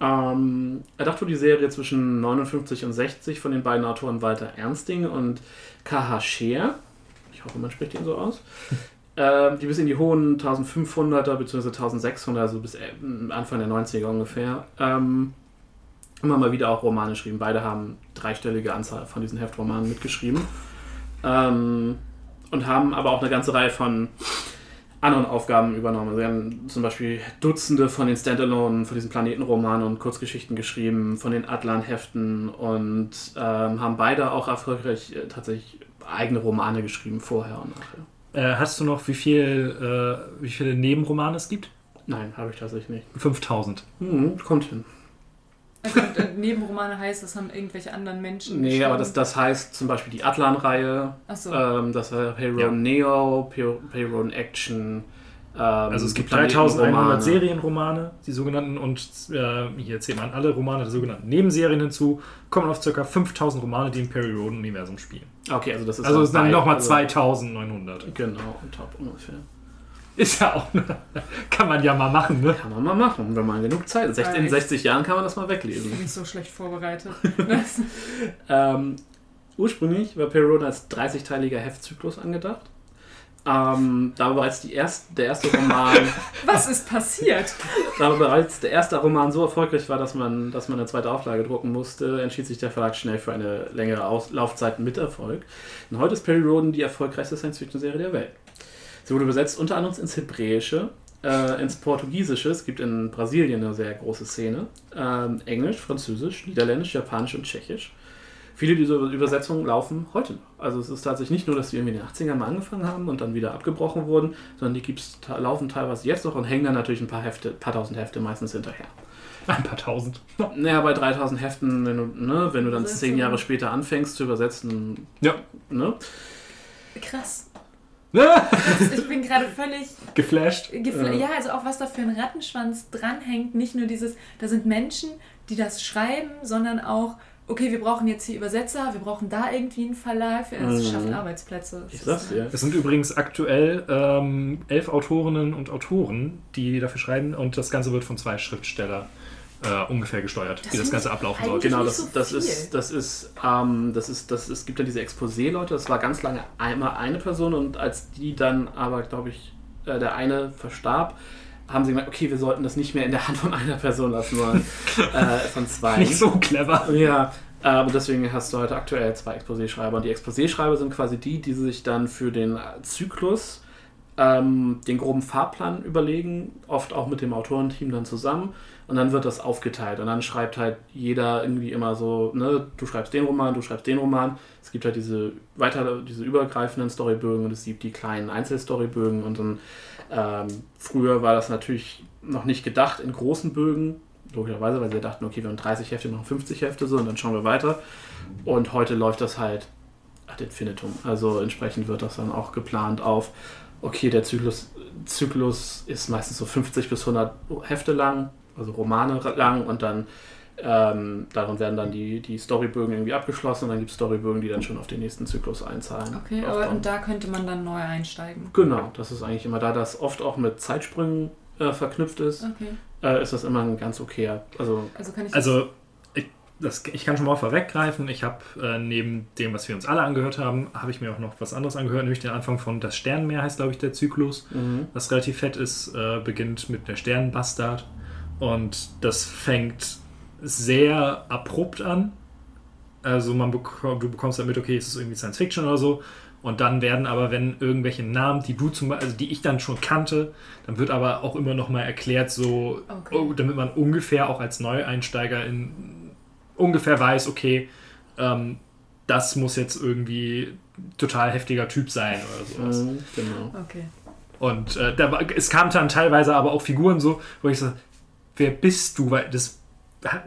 Ähm, erdacht wurde die Serie zwischen 59 und 60 von den beiden Autoren Walter Ernsting und K.H. Scheer. Ich hoffe, man spricht ihn so aus. (laughs) ähm, die bis in die hohen 1500er bzw. 1600er, also bis äh, Anfang der 90er ungefähr, ähm, immer mal wieder auch Romane geschrieben. Beide haben dreistellige Anzahl von diesen Heftromanen mitgeschrieben. Ähm, und haben aber auch eine ganze Reihe von anderen Aufgaben übernommen. Sie haben zum Beispiel Dutzende von den Standalone, von diesen Planetenromanen und Kurzgeschichten geschrieben, von den Atlan-Heften und ähm, haben beide auch erfolgreich äh, tatsächlich eigene Romane geschrieben, vorher und nachher. Äh, hast du noch, wie, viel, äh, wie viele Nebenromane es gibt? Nein, habe ich tatsächlich nicht. 5000. Hm, kommt hin. Also, Nebenromane heißt, das haben irgendwelche anderen Menschen Nee, geschrieben. aber das, das heißt zum Beispiel die Atlan-Reihe, so. ähm, das heißt Payroll Ja. Neo, Pay- Payroll Action. Ähm, Also es gibt 3100 Planetenromane. Serienromane, die sogenannten, und äh, hier zählt man alle Romane der sogenannten Nebenserien hinzu, kommen auf ca. 5000 Romane, die im Perry Roden Universum spielen. Okay, also das ist Also es sind nochmal also- 2900. Genau, on top ungefähr. Ist ja auch, kann man ja mal machen, ne? Kann man mal machen, wenn man genug Zeit hat. In Alright. 60 Jahren kann man das mal Ich weglesen. bin nicht so schlecht vorbereitet. (laughs) Ähm, ursprünglich war Perry Roden als 30-teiliger Heftzyklus angedacht. Ähm, da war bereits die erst, der erste Roman, (laughs) was ist passiert? da bereits der erste Roman so erfolgreich war, dass man, dass man eine zweite Auflage drucken musste, entschied sich der Verlag schnell für eine längere Aus Laufzeit mit Erfolg. Und heute ist Perry Roden die erfolgreichste Science-Fiction-Serie der Welt. Sie wurde übersetzt unter anderem ins Hebräische, äh, ins Portugiesische, es gibt in Brasilien eine sehr große Szene, ähm, Englisch, Französisch, Niederländisch, Japanisch und Tschechisch. Viele dieser Übersetzungen laufen heute noch. Also es ist tatsächlich nicht nur, dass die irgendwie in den 80ern mal angefangen haben und dann wieder abgebrochen wurden, sondern die gibt's, laufen teilweise jetzt noch und hängen dann natürlich ein paar Hefte, paar tausend Hefte meistens hinterher. Ein paar tausend. (laughs) Naja, bei 3000 Heften, wenn du, ne, wenn du dann zehn Jahre später anfängst zu übersetzen, Ja. ne? Krass. Ich bin gerade völlig Geflasht. gefla- Ja. Ja, also auch was da für ein Rattenschwanz dranhängt. Nicht nur dieses, da sind Menschen, die das schreiben, sondern auch, okay, wir brauchen jetzt hier Übersetzer, wir brauchen da irgendwie einen Verlag, es Mhm. schafft Arbeitsplätze. Das Ich sag's dir. Es sind übrigens aktuell ähm, elf Autorinnen und Autoren, die dafür schreiben und das Ganze wird von zwei Schriftsteller äh, ungefähr gesteuert, Das wie das Ganze ablaufen sollte. Genau, das, so das ist, das ist, ähm, das ist, das es gibt ja diese Exposé-Leute, das war ganz lange einmal eine Person und als die dann aber, glaube ich, äh, der eine verstarb, haben sie gemeint, okay, wir sollten das nicht mehr in der Hand von einer Person lassen, sondern (laughs) äh, von zwei. Nicht so clever. Ja, aber deswegen hast du heute aktuell zwei Exposé-Schreiber. Und die Exposé-Schreiber sind quasi die, die sich dann für den Zyklus ähm, den groben Fahrplan überlegen, oft auch mit dem Autorenteam dann zusammen. Und dann wird das aufgeteilt. Und dann schreibt halt jeder irgendwie immer so, ne, du schreibst den Roman, du schreibst den Roman. Es gibt halt diese weiter, diese übergreifenden Storybögen und es gibt die kleinen Einzelstorybögen. Und dann ähm, früher war das natürlich noch nicht gedacht in großen Bögen, logischerweise, weil sie dachten, okay, wir haben 30 Hefte, wir machen 50 Hefte so und dann schauen wir weiter. Und heute läuft das halt ad infinitum. Also entsprechend wird das dann auch geplant auf, okay, der Zyklus, Zyklus ist meistens so 50 bis 100 Hefte lang, also Romane lang und dann ähm, darin werden dann die, die Storybögen irgendwie abgeschlossen und dann gibt es Storybögen, die dann schon auf den nächsten Zyklus einzahlen. Okay, aber und da könnte man dann neu einsteigen. Genau, das ist eigentlich immer da, das oft auch mit Zeitsprüngen äh, verknüpft ist, Okay. äh, ist das immer ein ganz okayer. Also Also kann ich Also, ich, das, ich kann schon mal vorweggreifen. Ich habe äh, neben dem, was wir uns alle angehört haben, habe ich mir auch noch was anderes angehört, nämlich den Anfang von Das Sternenmeer heißt, glaube ich, der Zyklus. mhm. Das relativ fett ist, äh, beginnt mit der Sternenbastard. Und das fängt sehr abrupt an. Also man beko du bekommst damit, okay, es ist irgendwie Science Fiction oder so. Und dann werden aber, wenn irgendwelche Namen, die du zum Beispiel, also die ich dann schon kannte, dann wird aber auch immer noch mal erklärt, so, Okay. oh, damit man ungefähr auch als Neueinsteiger in ungefähr weiß, okay, ähm, das muss jetzt irgendwie total heftiger Typ sein oder sowas. Mhm, genau. Okay. Und äh, da, war- es kamen dann teilweise aber auch Figuren so, wo ich so, wer bist du? Weil das,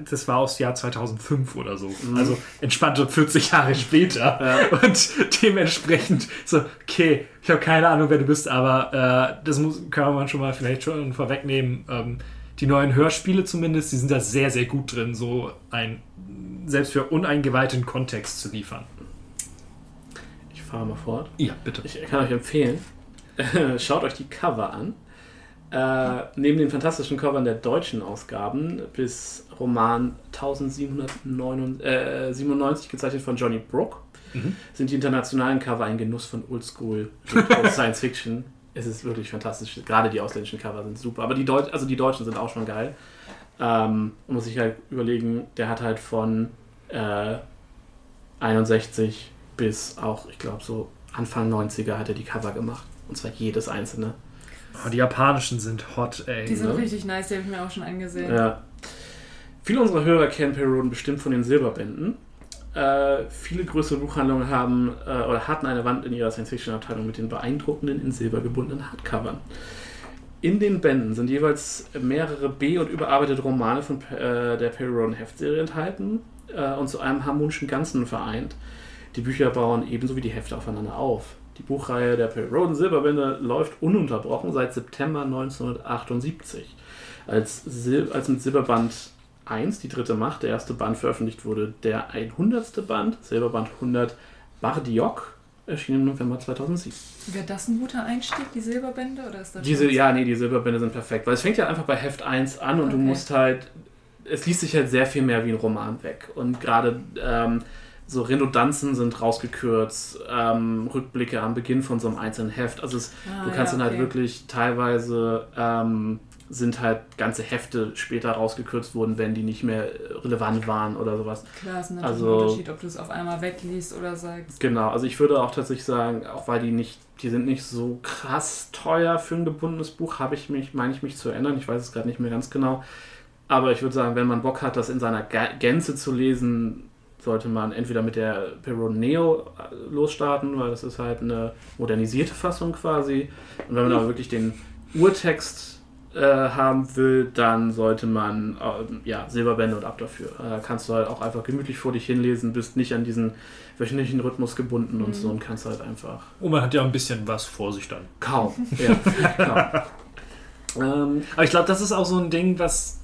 das war aus Jahr 2005 oder so. Also entspannte 40 Jahre später. Und dementsprechend so, okay, ich habe keine Ahnung, wer du bist, aber äh, das muss, kann man schon mal vielleicht schon vorwegnehmen. Ähm, die neuen Hörspiele zumindest, die sind da sehr, sehr gut drin, so ein selbst für uneingeweihten Kontext zu liefern. Ich fahre mal fort. Ja, bitte. Ich kann euch empfehlen, (laughs) schaut euch die Cover an. Äh, neben den fantastischen Covern der deutschen Ausgaben bis Roman 1797 gezeichnet von Johnny Brooke sind die internationalen Cover ein Genuss von Oldschool (laughs) Science Fiction. Es ist wirklich fantastisch. Gerade die ausländischen Cover sind super. Aber die, Deut also die deutschen sind auch schon geil. Ähm, man muss sich halt überlegen, der hat halt von äh, 61 bis auch, ich glaube, so Anfang 90er hat er die Cover gemacht. Und zwar jedes einzelne. Oh, die japanischen sind hot, ey. Die sind ne? richtig nice, die habe ich mir auch schon angesehen. Ja. Viele unserer Hörer kennen Perry Roden bestimmt von den Silberbänden. Äh, viele größere Buchhandlungen haben äh, oder hatten eine Wand in ihrer Science-Fiction-Abteilung mit den beeindruckenden in Silber gebundenen Hardcovern. In den Bänden sind jeweils mehrere B- und überarbeitete Romane von äh, der Perry Roden Heftserie enthalten äh, und zu einem harmonischen Ganzen vereint. Die Bücher bauen ebenso wie die Hefte aufeinander auf. Die Buchreihe der Perry Roden Silberbände läuft ununterbrochen seit September 1978. Als, Sil als mit Silberband 1, die dritte Macht, der erste Band veröffentlicht wurde, der 100. Band, Silberband 100 Bardiok, erschien im November 2007. Wäre das ein guter Einstieg, die Silberbände? Oder ist das Diese, ja, nee, die Silberbände sind perfekt, weil es fängt ja einfach bei Heft 1 an und du Okay. musst halt, es liest sich halt sehr viel mehr wie ein Roman weg. Und gerade ähm, so Redundanzen sind rausgekürzt, ähm, Rückblicke am Beginn von so einem einzelnen Heft. Also es, Ah, du kannst ja, dann halt wirklich teilweise ähm, sind halt ganze Hefte später rausgekürzt worden, wenn die nicht mehr relevant waren oder sowas. Klar, ist natürlich Also- ein Unterschied, ob du es auf einmal wegliest oder sagst. Genau, also ich würde auch tatsächlich sagen, auch weil die nicht, die sind nicht so krass teuer für ein gebundenes Buch, habe ich mich, meine ich mich zu erinnern, ich weiß es gerade nicht mehr ganz genau. Aber ich würde sagen, wenn man Bock hat, das in seiner Gänze zu lesen, sollte man entweder mit der Perron Neo äh, losstarten, weil das ist halt eine modernisierte (laughs) Fassung quasi. Und wenn man aber wirklich den Urtext äh, haben will, dann sollte man äh, ja, Silberbände und ab dafür. Äh, kannst du halt auch einfach gemütlich vor dich hinlesen, bist nicht an diesen wöchentlichen Rhythmus gebunden und so und kannst halt einfach Und man hat ja ein bisschen was vor sich dann. kaum. Ja, kaum. (laughs) Ähm, Aber ich glaube, das ist auch so ein Ding, was,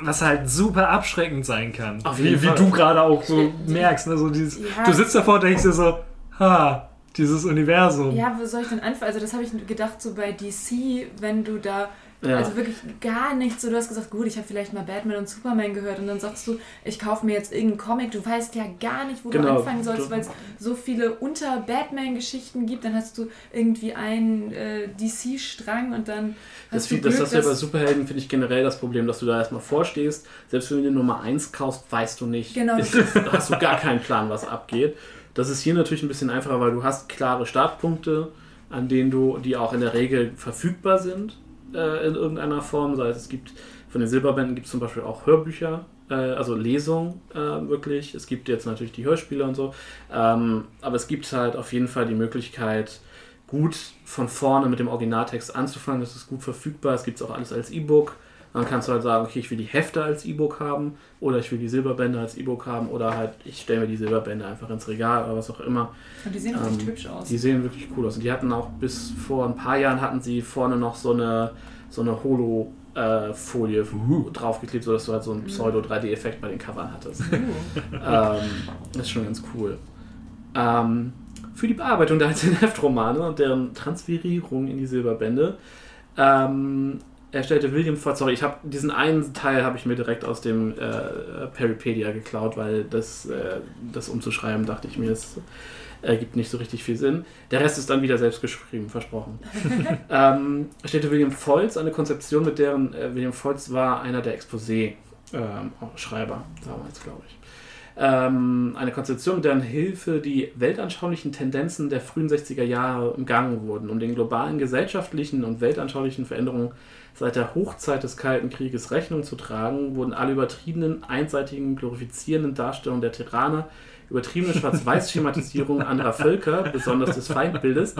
was halt super abschreckend sein kann. Auf wie jeden wie Fall. du gerade auch so merkst. Ne? So dieses, Ja. Du sitzt davor und denkst dir so, ha, dieses Universum. Ja, wo soll ich denn anfangen? Also das habe ich gedacht, so bei DC, wenn du da Ja. also wirklich gar nichts, so du hast gesagt, gut, ich habe vielleicht mal Batman und Superman gehört und dann sagst du, ich kaufe mir jetzt irgendeinen Comic, du weißt ja gar nicht, wo Genau. du anfangen sollst, weil es so viele unter Batman-Geschichten gibt, dann hast du irgendwie einen äh, DC-Strang und dann Das, hast du viel- das Glück, hast du ja bei Superhelden, finde ich generell das Problem, dass du da erstmal vorstehst. Selbst wenn du die Nummer 1 kaufst, weißt du nicht. Genau. (laughs) Ist, hast du gar keinen Plan, was abgeht. Das ist hier natürlich ein bisschen einfacher, weil du hast klare Startpunkte, an denen du, die auch in der Regel verfügbar sind äh, in irgendeiner Form. Sei es, es gibt von den Silberbänden gibt es zum Beispiel auch Hörbücher, äh, also Lesungen äh, wirklich. Es gibt jetzt natürlich die Hörspiele und so. Ähm, aber es gibt halt auf jeden Fall die Möglichkeit, gut von vorne mit dem Originaltext anzufangen. Das ist gut verfügbar. Es gibt es auch alles als E-Book. Dann kannst du halt sagen, okay, ich will die Hefte als E-Book haben oder ich will die Silberbände als E-Book haben oder halt ich stelle mir die Silberbände einfach ins Regal oder was auch immer. Und die sehen auch echt Ähm, hübsch aus. Die sehen wirklich cool aus. Und die hatten auch bis vor ein paar Jahren hatten sie vorne noch so eine, so eine Holo-Folie draufgeklebt, sodass du halt so einen Pseudo-3D-Effekt bei den Covern hattest. ähm, das ist schon ganz cool. Ähm, für die Bearbeitung der einzelnen (laughs) Heftromane und deren Transferierung in die Silberbände ähm, erstellte William Ford, sorry, ich habe diesen einen Teil habe ich mir direkt aus dem äh, Peripedia geklaut, weil das, äh, das umzuschreiben, dachte ich mir, es ergibt nicht so richtig viel Sinn. Der Rest ist dann wieder selbst geschrieben, versprochen. (laughs) ähm, erstellte William Foltz eine Konzeption, mit deren äh, William Foltz war einer der Exposé-Schreiber damals, glaube ich. Ähm, eine Konzeption, mit deren Hilfe die weltanschaulichen Tendenzen der frühen 60er Jahre umgangen wurden, um den globalen gesellschaftlichen und weltanschaulichen Veränderungen seit der Hochzeit des Kalten Krieges Rechnung zu tragen, wurden alle übertriebenen, einseitigen, glorifizierenden Darstellungen der Tyranner, übertriebene Schwarz-Weiß-Schematisierung anderer Völker, besonders des Feindbildes,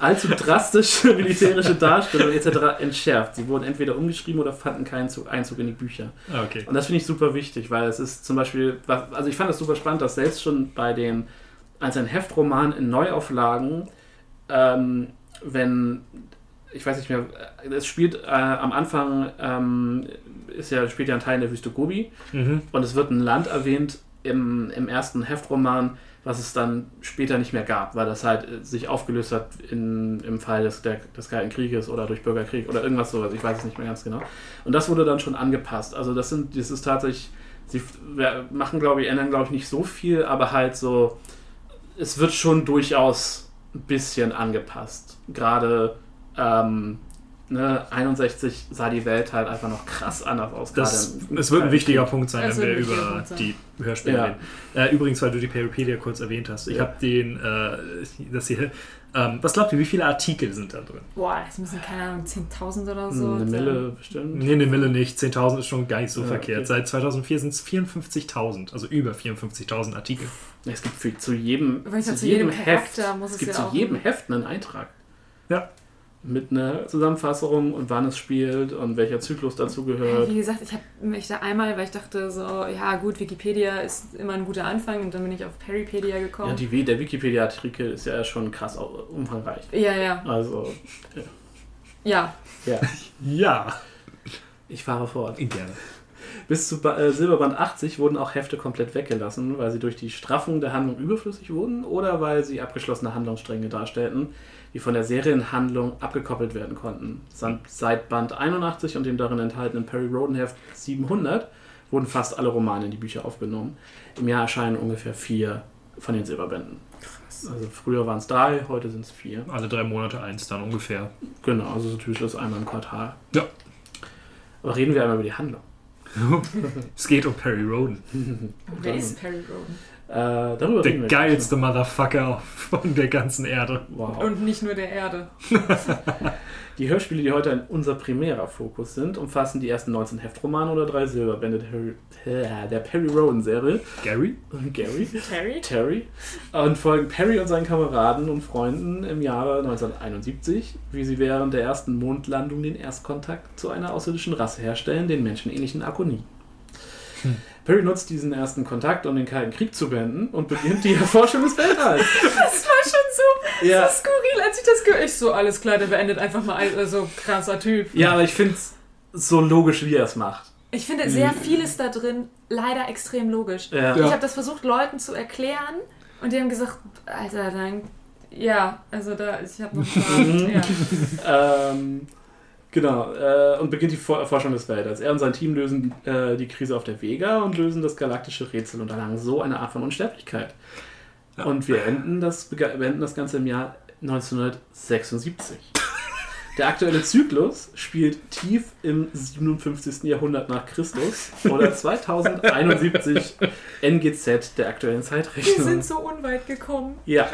allzu drastische (laughs) militärische Darstellungen etc. entschärft. Sie wurden entweder umgeschrieben oder fanden keinen Zug- Einzug in die Bücher. Ah, Okay. Und das finde ich super wichtig, weil es ist zum Beispiel, also ich fand das super spannend, dass selbst schon bei den einzelnen Heftromanen in Neuauflagen, ähm, wenn, ich weiß nicht mehr, es spielt äh, am Anfang, ähm, ist ja, spielt ja ein Teil in der Wüste Gobi Mhm. und es wird ein Land erwähnt im, im ersten Heftroman, was es dann später nicht mehr gab, weil das halt äh, sich aufgelöst hat in, im Fall des, der, des Kalten Krieges oder durch Bürgerkrieg oder irgendwas sowas, ich weiß es nicht mehr ganz genau. Und das wurde dann schon angepasst. Also das sind, das ist tatsächlich, sie machen, glaube ich, ändern, glaube ich, nicht so viel, aber halt so, es wird schon durchaus ein bisschen angepasst. Gerade ähm, ne, 61 sah die Welt halt einfach noch krass anders aus. Das, es wird ein wichtiger Krieg. Punkt sein, Das wenn wir über die Hörspiele Ja. reden. Äh, übrigens, weil du die Peripedia kurz erwähnt hast. Ich Ja. habe den, äh, das hier, ähm, was glaubt ihr, wie viele Artikel sind da drin? Boah, das müssen, keine Ahnung, 10.000 oder so. Eine Mille bestimmt. Nee, eine Mille nicht. 10.000 ist schon gar nicht so Ja, verkehrt. okay. Seit 2004 sind es 54.000, also über 54.000 Artikel. Es gibt für, zu jedem, zu zu jedem jedem Heft, es es gibt ja zu auch jedem Heft einen Eintrag. Ja. Mit einer Zusammenfassung und wann es spielt und welcher Zyklus dazu gehört. Wie gesagt, ich habe mich da einmal, weil ich dachte so, ja gut, Wikipedia ist immer ein guter Anfang und dann bin ich auf Peripedia gekommen. Ja, die, der Wikipedia-Artikel ist ja schon krass umfangreich. ja, ja. Also, Ja, ja, (laughs) Ja. ich fahre fort. Gerne. Bis zu Ba- äh, Silberband 80 wurden auch Hefte komplett weggelassen, weil sie durch die Straffung der Handlung überflüssig wurden oder weil sie abgeschlossene Handlungsstränge darstellten, die von der Serienhandlung abgekoppelt werden konnten. Seit Band 81 und dem darin enthaltenen Perry Roden Heft 700 wurden fast alle Romane in die Bücher aufgenommen. Im Jahr erscheinen ungefähr vier von den Silberbänden. Also früher waren es drei, heute sind es vier. Alle drei Monate eins dann ungefähr. Genau, also so typisch ist einmal im Quartal. Ja. Aber reden wir einmal über die Handlung. (laughs) Es geht um Perry Roden. wer ist Perry Roden? Äh, darüber Der geilste Motherfucker von der ganzen Erde. Wow. Und nicht nur der Erde. (laughs) Die Hörspiele, die heute unser primärer Fokus sind, umfassen die ersten 19 Heftromane oder drei Silberbände der, Harry, äh, der Perry Rowan-Serie. Gary? (laughs) Gary. Terry? Terry. Und folgen Perry und seinen Kameraden und Freunden im Jahre 1971, wie sie während der ersten Mondlandung den Erstkontakt zu einer außerirdischen Rasse herstellen, den menschenähnlichen Akonie. Perry nutzt diesen ersten Kontakt, um den Kalten Krieg zu beenden und beginnt die (laughs) Erforschung des Weltalls. Das war schon so, Ja. so skurril, als ich das gehört Ich so, alles klar, der beendet einfach mal so krasser Typ. Ja, aber ich finde es so logisch, wie er es macht. Ich finde sehr vieles da drin leider extrem logisch. Ja. Ich habe das versucht, Leuten zu erklären und die haben gesagt, Alter, dann. Ja, also da, ich habe noch (laughs) ein paar, ja. (laughs) ähm, genau, äh, und beginnt die For Erforschung des Weltalls. Er und sein Team lösen äh, die Krise auf der Vega und lösen das galaktische Rätsel und erlangen so eine Art von Unsterblichkeit. Und wir enden das, beenden das Ganze im Jahr 1976. Der aktuelle Zyklus spielt tief im 57. Jahrhundert nach Christus oder 2071 NGZ der aktuellen Wir Zeitrechnung. sind so unweit gekommen. Ja.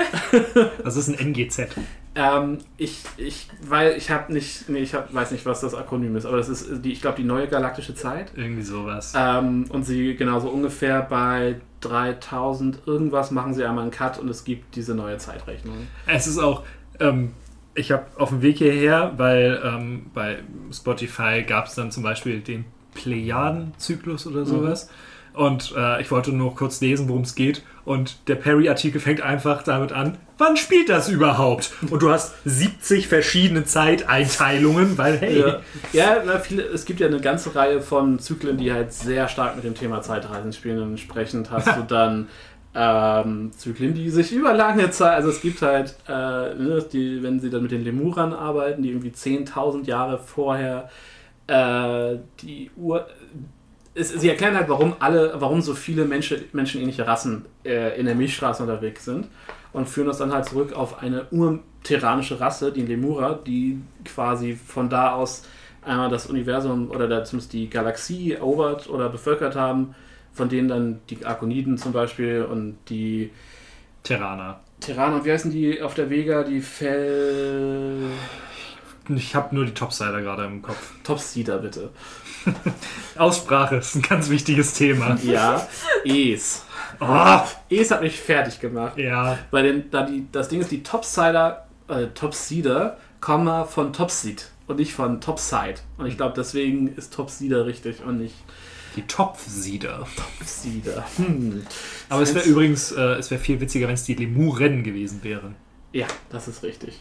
Das ist ein NGZ. Ähm, ich, ich, weil ich habe nicht, nee, ich hab, weiß nicht, was das Akronym ist, aber das ist, die, ich glaube, die neue galaktische Zeit. Irgendwie sowas. Ähm, und sie, genau, so ungefähr bei 3000 irgendwas machen sie einmal einen Cut und es gibt diese neue Zeitrechnung. Es ist auch, ähm, ich habe auf dem Weg hierher, weil ähm, bei Spotify gab es dann zum Beispiel den Plejaden-Zyklus oder sowas. Und äh, ich wollte nur kurz lesen, worum es geht. Und der Perry-Artikel fängt einfach damit an, wann spielt das überhaupt? Und du hast 70 verschiedene Zeiteinteilungen, weil hey, Ja, ja viele, es gibt ja eine ganze Reihe von Zyklen, die halt sehr stark mit dem Thema Zeitreisen spielen. Und entsprechend hast du (laughs) dann ähm, Zyklen, die sich über lange Zeit, also es gibt halt, äh, ne, die, wenn sie dann mit den Lemurern arbeiten, die irgendwie 10.000 Jahre vorher äh, die Uhr. Es, sie erklären halt, warum alle, warum so viele Menschen, menschenähnliche Rassen äh, in der Milchstraße unterwegs sind und führen das dann halt zurück auf eine urterranische Rasse, die Lemura, die quasi von da aus einmal das Universum oder da zumindest die Galaxie erobert oder bevölkert haben, von denen dann die Arkoniden zum Beispiel und die Terraner. Terraner, und wie heißen die auf der Vega? Die Fell... Ich habe nur die Topsider gerade im Kopf. (laughs) Topseeder, bitte. Aussprache ist ein ganz wichtiges Thema. Ja, (laughs) Es. Oh, Es hat mich fertig gemacht. ja, Weil den, da die, das Ding ist, die Topsider, äh, Topseeder kommen mal von Topseed und nicht von Topside. Und ich glaube, deswegen ist Topseeder richtig und nicht die Topsieder. Topseeder. (laughs) Hm. Aber es wäre übrigens, äh, es wäre viel witziger, wenn es die Lemuren gewesen wären. Ja, das ist richtig.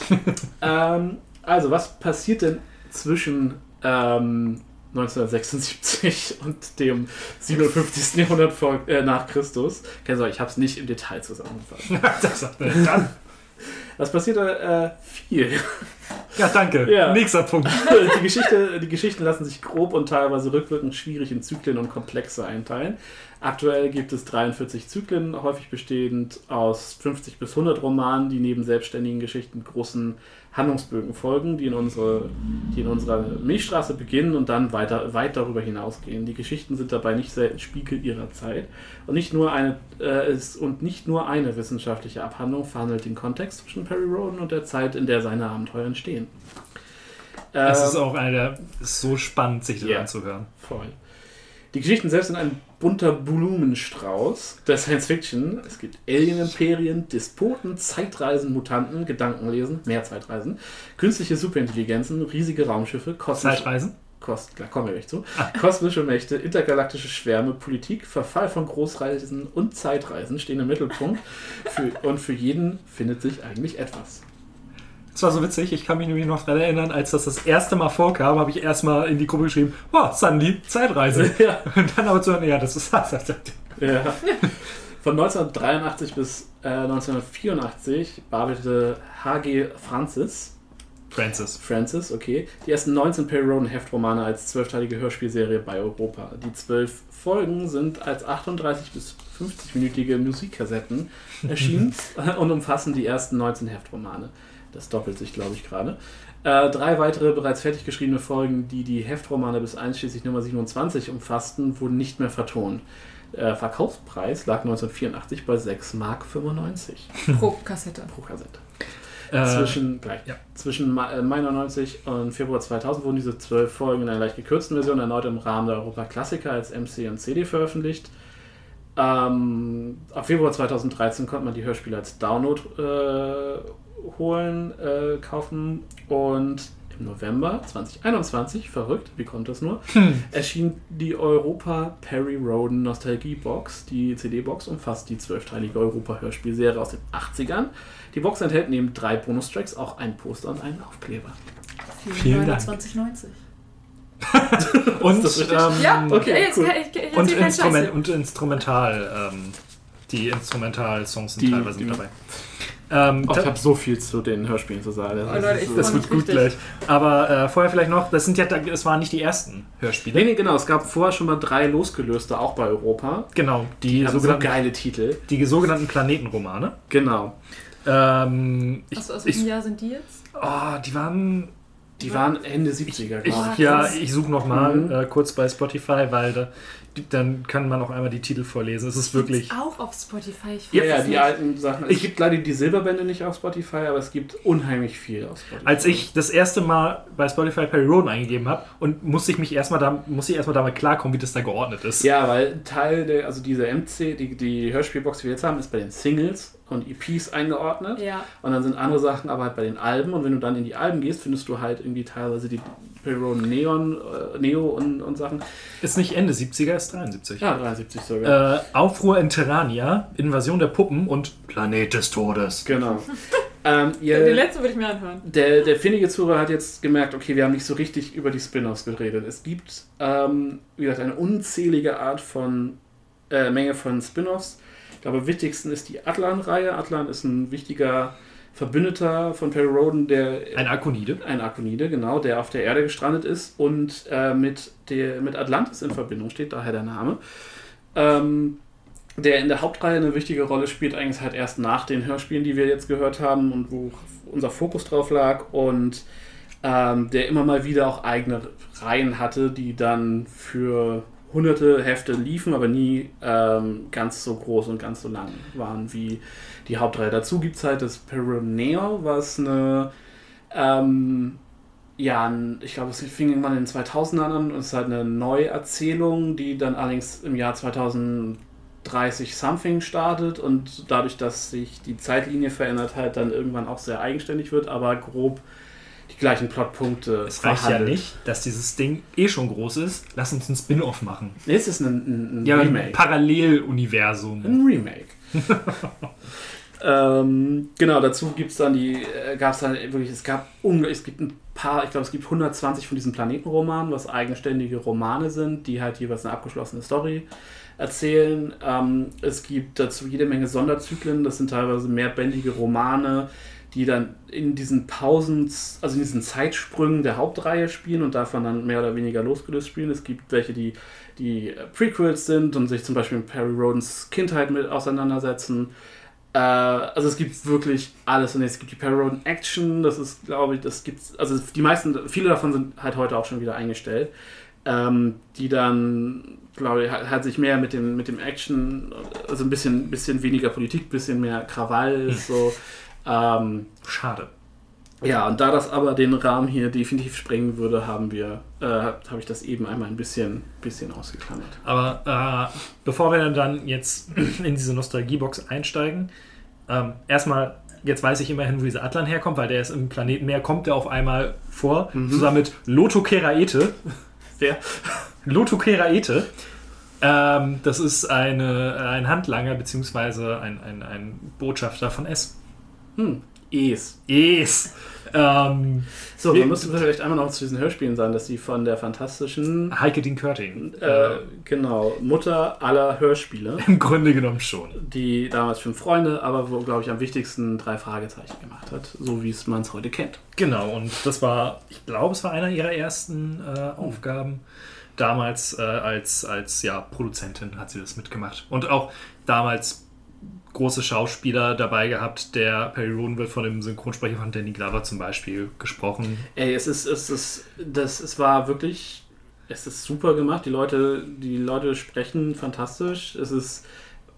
(laughs) ähm, also, was passiert denn zwischen ähm, 1976 und dem 57. Jahrhundert vor, äh, nach Christus? Sorge, ich habe es nicht im Detail zusammengefasst. (laughs) das sagt man dann. Was passierte äh, viel? Ja, danke. Ja. Nächster Punkt. (laughs) die, Geschichte, die Geschichten lassen sich grob und teilweise rückwirkend schwierig in Zyklen und Komplexe einteilen. Aktuell gibt es 43 Zyklen, häufig bestehend aus 50 bis 100 Romanen, die neben selbstständigen Geschichten großen Handlungsbögen folgen, die in, unsere, die in unserer Milchstraße beginnen und dann weiter, weit darüber hinausgehen. Die Geschichten sind dabei nicht selten Spiegel ihrer Zeit und nicht nur eine, äh, ist, und nicht nur eine wissenschaftliche Abhandlung verhandelt den Kontext zwischen Perry Roden und der Zeit, in der seine Abenteuer entstehen. Es Ähm, ist auch einer, der ist so spannend, sich das Ja. anzuhören. Voll. Die Geschichten selbst sind ein bunter Blumenstrauß der Science Fiction. Es gibt Alien-Imperien, Despoten, Zeitreisen, Mutanten, Gedankenlesen, mehr Zeitreisen, künstliche Superintelligenzen, riesige Raumschiffe, kosmische, Zeitreisen? Kost, klar, kommen wir gleich zu. (laughs) Kosmische Mächte, intergalaktische Schwärme, Politik, Verfall von Großreisen und Zeitreisen stehen im Mittelpunkt. Für, und für jeden findet sich eigentlich etwas. Das war so witzig, ich kann mich nämlich noch daran erinnern, als das das erste Mal vorkam, habe ich erstmal in die Gruppe geschrieben, wow, Sandy, Zeitreise. (laughs) Ja. Und dann aber zu hören, ja, das ist das. Ja. Von 1983 bis äh, 1984 bearbeitete H.G. Francis, Francis. Francis, okay, die ersten 19 Perry Roden Heftromane als zwölfteilige Hörspielserie bei Europa. Die zwölf Folgen sind als 38 bis 50-minütige Musikkassetten erschienen (laughs) und umfassen die ersten 19 Heftromane. Das doppelt sich, glaube ich, gerade. Äh, drei weitere bereits fertig geschriebene Folgen, die die Heftromane bis einschließlich Nummer 27 umfassten, wurden nicht mehr vertont. Äh, Verkaufspreis lag 1984 bei 6,95 Mark Pro Kassette. pro Kassette. Äh, Zwischen, gleich, ja. zwischen äh, Mai 99 und Februar 2000 wurden diese zwölf Folgen in einer leicht gekürzten Version erneut im Rahmen der Europa Klassiker als MC und CD veröffentlicht. Ähm, ab Februar 2013 konnte man die Hörspiele als Download äh, holen, äh, kaufen und im November 2021, verrückt, wie kommt das nur, (laughs) erschien die Europa Perry Roden Nostalgie Box. Die CD-Box umfasst die zwölfteilige Europa-Hörspielserie aus den 80ern. Die Box enthält neben drei Bonustracks auch ein Poster und einen Aufkleber. Vielen Dank. 2090. (laughs) Und, ähm, Ja, okay, jetzt cool. und, Instrument, und Instrumental, ähm, die Instrumental-Songs sind Die- teilweise mit die- dabei. Ähm, Oh, ich habe so viel zu den Hörspielen zu sagen. Oh, Leute, ich das wird gut richtig. gleich. Aber äh, vorher vielleicht noch, das sind ja, das waren nicht die ersten Hörspiele. Nee, nee, genau. Es gab vorher schon mal drei losgelöste, auch bei Europa. Genau, die, Die haben so sogenannten, geile Titel. die sogenannten Planetenromane. Genau. Ähm, ich, Achso, aus ich, welchem Jahr sind die jetzt? oh, die waren. Die waren Ende 70er, Ich, glaube ich. ja, krass. ich suche nochmal Mhm. äh, kurz bei Spotify, weil da, dann kann man auch einmal die Titel vorlesen. Es ist wirklich. Auch auf Spotify. Ich Ja, ja, die nicht. alten Sachen. Es gibt leider die Silberbände nicht auf Spotify, aber es gibt unheimlich viel auf Spotify. Als ich das erste Mal bei Spotify Perry Roden eingegeben habe und musste ich mich erstmal da, musste ich erstmal damit klarkommen, wie das da geordnet ist. Ja, weil Teil der, also diese MC, die, die Hörspielbox, die wir jetzt haben, ist bei den Singles und EPs eingeordnet. Ja. Und dann sind andere Sachen aber halt bei den Alben. Und wenn du dann in die Alben gehst, findest du halt irgendwie teilweise die Perry Roden Neon, äh, Neo und, und Sachen. Ist nicht Ende 70er, ist 73. Ja, 73 sogar. Äh, Aufruhr in Terrania, Invasion der Puppen und Planet des Todes. Genau. (laughs) ähm, Den ihr, letzten würde ich mir anhören. der, der findige Zuhörer hat jetzt gemerkt, okay, wir haben nicht so richtig über die Spin-offs geredet. Es gibt, ähm, wie gesagt, eine unzählige Art von äh, Menge von Spin-offs. Ich glaube, am wichtigsten ist die Atlan-Reihe. Atlan ist ein wichtiger Verbündeter von Perry Roden, der Ein Akonide. ein Arkonide, genau, der auf der Erde gestrandet ist und äh, mit, der, mit Atlantis in Verbindung steht, daher der Name. Ähm, der in der Hauptreihe eine wichtige Rolle spielt, eigentlich halt erst nach den Hörspielen, die wir jetzt gehört haben und wo unser Fokus drauf lag und ähm, der immer mal wieder auch eigene Reihen hatte, die dann für hunderte Hefte liefen, aber nie ähm, ganz so groß und ganz so lang waren wie die Hauptreihe. Dazu gibt es halt das Peroneo, was eine ähm, ja, ich glaube, es fing irgendwann in den 2000ern an und es ist halt eine Neuerzählung, die dann allerdings im Jahr 2030 something startet und dadurch, dass sich die Zeitlinie verändert, halt dann irgendwann auch sehr eigenständig wird, aber grob gleichen Plotpunkte Es reicht ja verhandelt. nicht, dass dieses Ding eh schon groß ist. Lass uns ein Spin-off machen. Es ist ein, ein, ein Ja, ein Remake. Paralleluniversum. Ein Remake. (laughs) ähm, genau, dazu gibt es dann die, äh, gab es dann wirklich, es gab, es gibt ein paar, ich glaube, es gibt 120 von diesen Planetenromanen, was eigenständige Romane sind, die halt jeweils eine abgeschlossene Story erzählen. Ähm, es gibt dazu jede Menge Sonderzyklen, das sind teilweise mehrbändige Romane, die dann in diesen Pausen, also in diesen Zeitsprüngen der Hauptreihe spielen und davon dann mehr oder weniger losgelöst spielen. Es gibt welche, die, die Prequels sind und sich zum Beispiel mit Perry Rodens Kindheit mit auseinandersetzen. Äh, also es gibt wirklich alles und es gibt die Perry Roden Action, das ist, glaube ich, das gibt's, also die meisten, viele davon sind halt heute auch schon wieder eingestellt, ähm, die dann, glaube ich, halt, halt sich mehr mit dem, mit dem Action, also ein bisschen, bisschen weniger Politik, bisschen mehr Krawall, (laughs) so. Ähm, Schade. Ja, und da das aber den Rahmen hier definitiv sprengen würde, haben wir, äh, habe ich das eben einmal ein bisschen, bisschen ausgeklammert. Aber äh, bevor wir dann jetzt (clears throat) in diese Nostalgiebox einsteigen, ähm, erstmal, jetzt weiß ich immerhin, wo dieser Atlan herkommt, weil der ist im Planetenmeer, kommt der auf einmal vor, zusammen mit Lotokeraete. (laughs) Wer? Lotokeraete. Ähm, das ist eine, ein Handlanger beziehungsweise ein, ein, ein Botschafter von S. Hm, Es. Es. Ähm, So, Wir- müssen vielleicht einmal noch zu diesen Hörspielen sagen, dass die von der fantastischen, Heike Dean Körting. äh, genau, Mutter aller Hörspiele, Im Grunde genommen schon. die damals fünf Freunde, aber wo, glaube ich, am wichtigsten drei Fragezeichen gemacht hat, so wie es man es heute kennt. Genau, und das war, ich glaube, es war einer ihrer ersten äh, Aufgaben. Damals äh, als, als ja, Produzentin hat sie das mitgemacht. Und auch damals große Schauspieler dabei gehabt. Der Perry Roden wird von dem Synchronsprecher von Danny Glover zum Beispiel gesprochen. Ey, es ist, es ist, das, es war wirklich, es ist super gemacht. Die Leute, die Leute sprechen fantastisch. Es ist,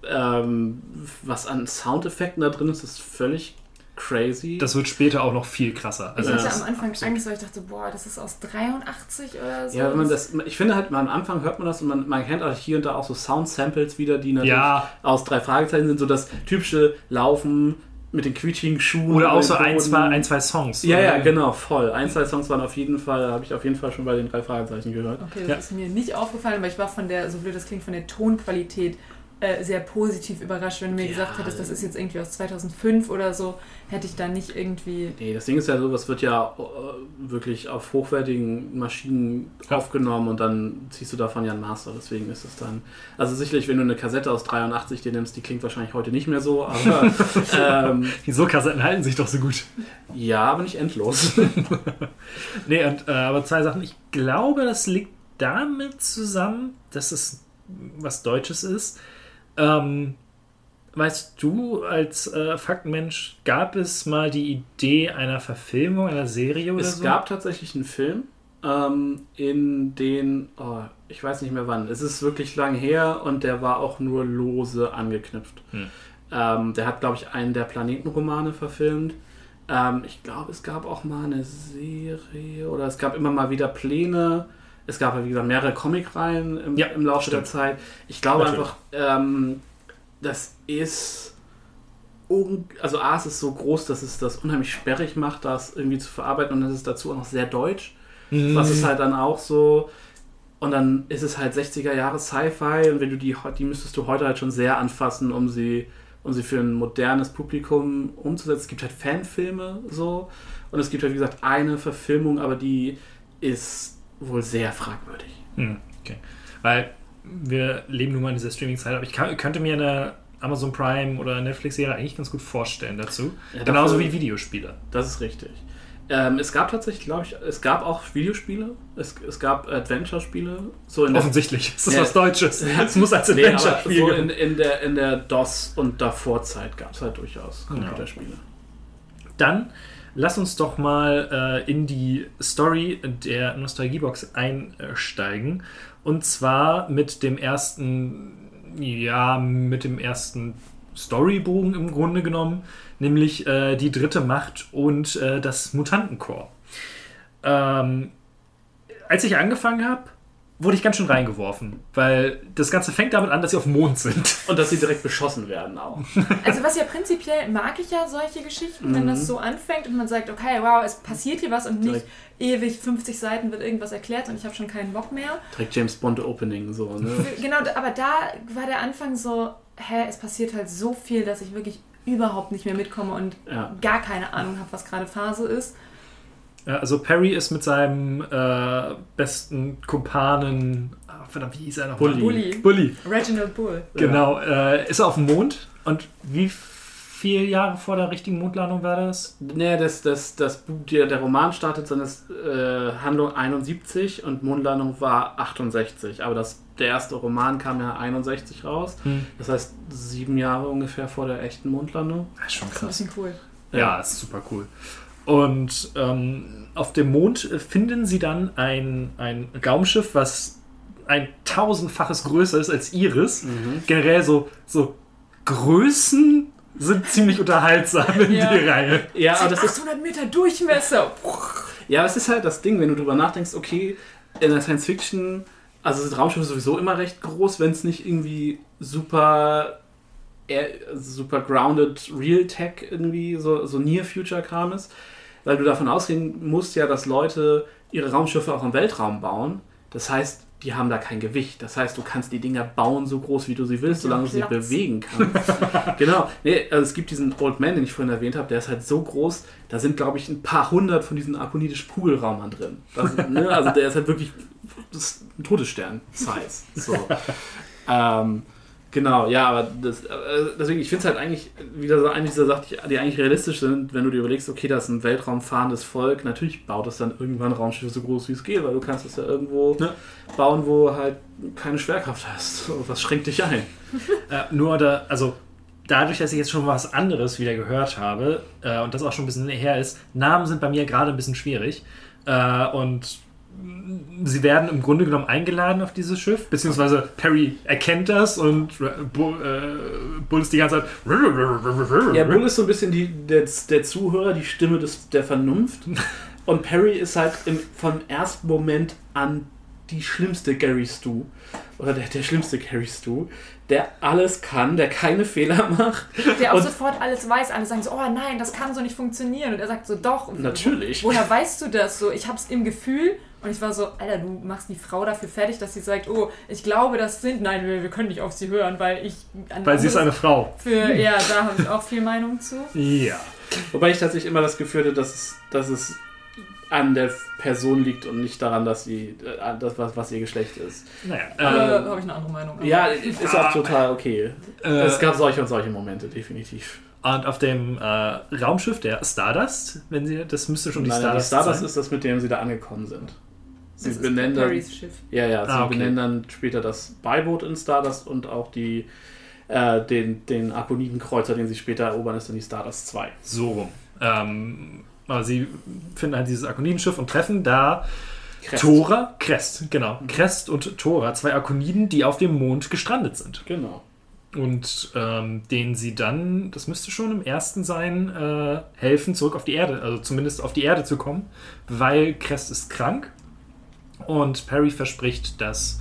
ähm, was an Soundeffekten da drin ist, ist völlig crazy. Das wird später auch noch viel krasser. Ich Also hatte das am Anfang Angst, weil ich dachte, boah, das ist aus 83 oder so. ja, wenn man das, ich finde halt, am Anfang hört man das und man, man kennt auch hier und da auch so Sound-Samples wieder, die natürlich Ja. aus drei Fragezeichen sind, so das typische Laufen mit den quietschigen Schuhen. Oder auch so ein, zwei, ein, zwei Songs. Ja, oder? ja, genau, voll. Ein, zwei Songs waren auf jeden Fall, habe ich auf jeden Fall schon bei den drei Fragezeichen gehört. Okay, das Ja. ist mir nicht aufgefallen, aber ich war von der, so blöd das klingt, von der Tonqualität äh, sehr positiv überrascht. Wenn du mir Ja. gesagt hättest, das ist jetzt irgendwie aus 2005 oder so, hätte ich da nicht irgendwie... Nee, das Ding ist ja so, es wird ja äh, wirklich auf hochwertigen Maschinen Ja. aufgenommen und dann ziehst du davon ja einen Master. Deswegen ist es dann. Also sicherlich, wenn du eine Kassette aus 83 dir nimmst, die klingt wahrscheinlich heute nicht mehr so, aber (laughs) ähm, Wieso Kassetten halten sich doch so gut? ja, aber nicht endlos. (laughs) Nee, und, äh, aber zwei Sachen. Ich glaube, das liegt damit zusammen, dass es was Deutsches ist. Ähm, weißt du, als äh, Faktenmensch, gab es mal die Idee einer Verfilmung, einer Serie oder es so? gab tatsächlich einen Film, ähm, in den, oh, ich weiß nicht mehr wann, es ist wirklich lang her und der war auch nur lose angeknüpft. Hm. Ähm, der hat, glaube ich, einen der Planetenromane verfilmt. Ähm, ich glaube, es gab auch mal eine Serie oder es gab immer mal wieder Pläne. Es gab, ja, wie gesagt, mehrere Comicreihen im, Ja, im Laufe der stimmt. Zeit. Ich glaube Natürlich. einfach, ähm, das ist also A, es ist so groß, dass es das unheimlich sperrig macht, das irgendwie zu verarbeiten und es ist dazu auch noch sehr deutsch. Mhm. Was ist halt dann auch so. Und dann ist es halt 60er Jahre Sci-Fi und wenn du die, die müsstest du heute halt schon sehr anfassen, um sie, um sie für ein modernes Publikum umzusetzen. Es gibt halt Fanfilme so und es gibt halt wie gesagt eine Verfilmung, aber die ist wohl sehr fragwürdig. Hm, okay. Weil wir leben nun mal in dieser Streaming-Zeit, aber ich kann, könnte mir eine Amazon Prime oder Netflix-Serie eigentlich ganz gut vorstellen dazu. Ja, Genauso dafür- wie Videospiele. Das ist richtig. Ähm, es gab tatsächlich, glaube ich, es gab auch Videospiele, es, es gab Adventure-Spiele, so Offensichtlich. Es ist Ja. was Deutsches. (laughs) Es muss als Nee, Adventure-Spiel so geben. in, in, der, in der DOS- und Davor-Zeit gab es halt durchaus Computerspiele. Dann lass uns doch mal äh, in die Story der Nostalgiebox einsteigen. Und zwar mit dem ersten, ja, mit dem ersten Storybogen im Grunde genommen, nämlich äh, die dritte Macht und äh, das Mutantenkorps. Ähm, als ich angefangen habe, wurde ich ganz schön reingeworfen, weil das Ganze fängt damit an, dass sie auf dem Mond sind. (laughs) Und dass sie direkt beschossen werden auch. Also was ja prinzipiell mag ich ja solche Geschichten, wenn das so anfängt und man sagt, okay, wow, es passiert hier was und nicht Direkt. ewig 50 Seiten wird irgendwas erklärt und ich habe schon keinen Bock mehr. Direkt James Bond Opening so, ne? Genau, aber da war der Anfang so, hä, es passiert halt so viel, dass ich wirklich überhaupt nicht mehr mitkomme und Ja. gar keine Ahnung habe, was gerade Phase ist. Also Perry ist mit seinem äh, besten Kumpanen, ah, verdammt, wie hieß er noch? Bully. Bully. Bully, Reginald Bull. genau. Äh, ist er auf dem Mond und wie viele Jahre vor der richtigen Mondlandung war das? Nee, das, das, das, Buch- der, der Roman startet seine äh, Handlung 71 und Mondlandung war 68. Aber das, der erste Roman kam ja 61 raus. Hm. Das heißt sieben Jahre ungefähr vor der echten Mondlandung. Das ist schon Das ist ein krass. bisschen cool. Ja, ist super cool. Und ähm, auf dem Mond äh, finden sie dann ein, ein Raumschiff, was ein tausendfaches größer ist als ihres. Generell so, so Größen sind ziemlich unterhaltsam in Ja. die Reihe. Ja, aber das ist 800 Meter Durchmesser. Ja, es ist halt das Ding, wenn du drüber nachdenkst, okay, in der Science Fiction, also das Raumschiff ist sowieso immer recht groß, wenn es nicht irgendwie super, eher, super grounded Real Tech irgendwie so, so Near Future Kram ist, weil du davon ausgehen musst ja, dass Leute ihre Raumschiffe auch im Weltraum bauen. Das heißt, die haben da kein Gewicht. Das heißt, du kannst die Dinger bauen so groß, wie du sie willst, solange du sie bewegen kannst. (laughs) genau. Nee, also es gibt diesen Old Man, den ich vorhin erwähnt habe, der ist halt so groß, da sind, glaube ich, ein paar hundert von diesen arkonidischen Kugelraumern drin. Das, ne, also der ist halt wirklich das ist ein Todesstern-Size. So. (laughs) ähm, genau, ja, aber das, äh, deswegen, ich finde es halt eigentlich wieder so eine dieser Sachen, die eigentlich realistisch sind, wenn du dir überlegst, okay, das ist ein weltraumfahrendes Volk, natürlich baut es dann irgendwann Raumschiffe so groß wie es geht, weil du kannst es ja irgendwo Ja. bauen, wo halt keine Schwerkraft hast. Was schränkt dich ein? (laughs) Äh, nur da, also dadurch, dass ich jetzt schon was anderes wieder gehört habe äh, und das auch schon ein bisschen her ist, Namen sind bei mir gerade ein bisschen schwierig. Äh, und sie werden im Grunde genommen eingeladen auf dieses Schiff, beziehungsweise Perry erkennt das und äh, äh, Bull ist die ganze Zeit. Ja, Bull ist so ein bisschen die, der, der Zuhörer, die Stimme des, der Vernunft. (laughs) Und Perry ist halt im, vom ersten Moment an die schlimmste Gary Stu. Oder der, der schlimmste Gary Stu, der alles kann, der keine Fehler macht. Der auch Und- sofort alles weiß. Alle sagen so, oh nein, das kann so nicht funktionieren. Und er sagt so, doch. Natürlich. Wo, woher weißt du das? So, ich hab's im Gefühl. Und ich war so, Alter, du machst die Frau dafür fertig, dass sie sagt, oh, ich glaube, das sind, nein, wir, wir können nicht auf sie hören, weil ich... Weil sie ist eine Frau. Für, ja, da habe ich auch viel Meinung zu. Ja. Wobei ich tatsächlich immer das Gefühl hatte, dass es, dass es an der Person liegt und nicht daran, dass sie äh, das, was, was ihr Geschlecht ist. Naja. Äh, Äh, habe ich eine andere Meinung. Ja, ist auch total okay. Äh, es gab solche und solche Momente, definitiv. und auf dem äh, Raumschiff der Stardust, wenn sie, das müsste schon die Nein, Stardust, die Stardust sein. ist das, mit dem sie da angekommen sind. Sie das ist benennen dann, Perrys Schiff. ja, ja, sie Ah, okay. benennen dann später das Beiboot in Stardust und auch die, äh, den, den Arkonidenkreuzer, den sie später erobern, ist dann die Stardust 2. So rum. Ähm, aber sie finden halt dieses Akonidenschiff und treffen da Crest. Tora, Crest, genau. Crest und Tora, zwei Akoniden, die auf dem Mond gestrandet sind. Genau. Und ähm, denen sie dann, das müsste schon im ersten sein, äh, helfen, zurück auf die Erde, also zumindest auf die Erde zu kommen, weil Crest ist krank und Perry verspricht, dass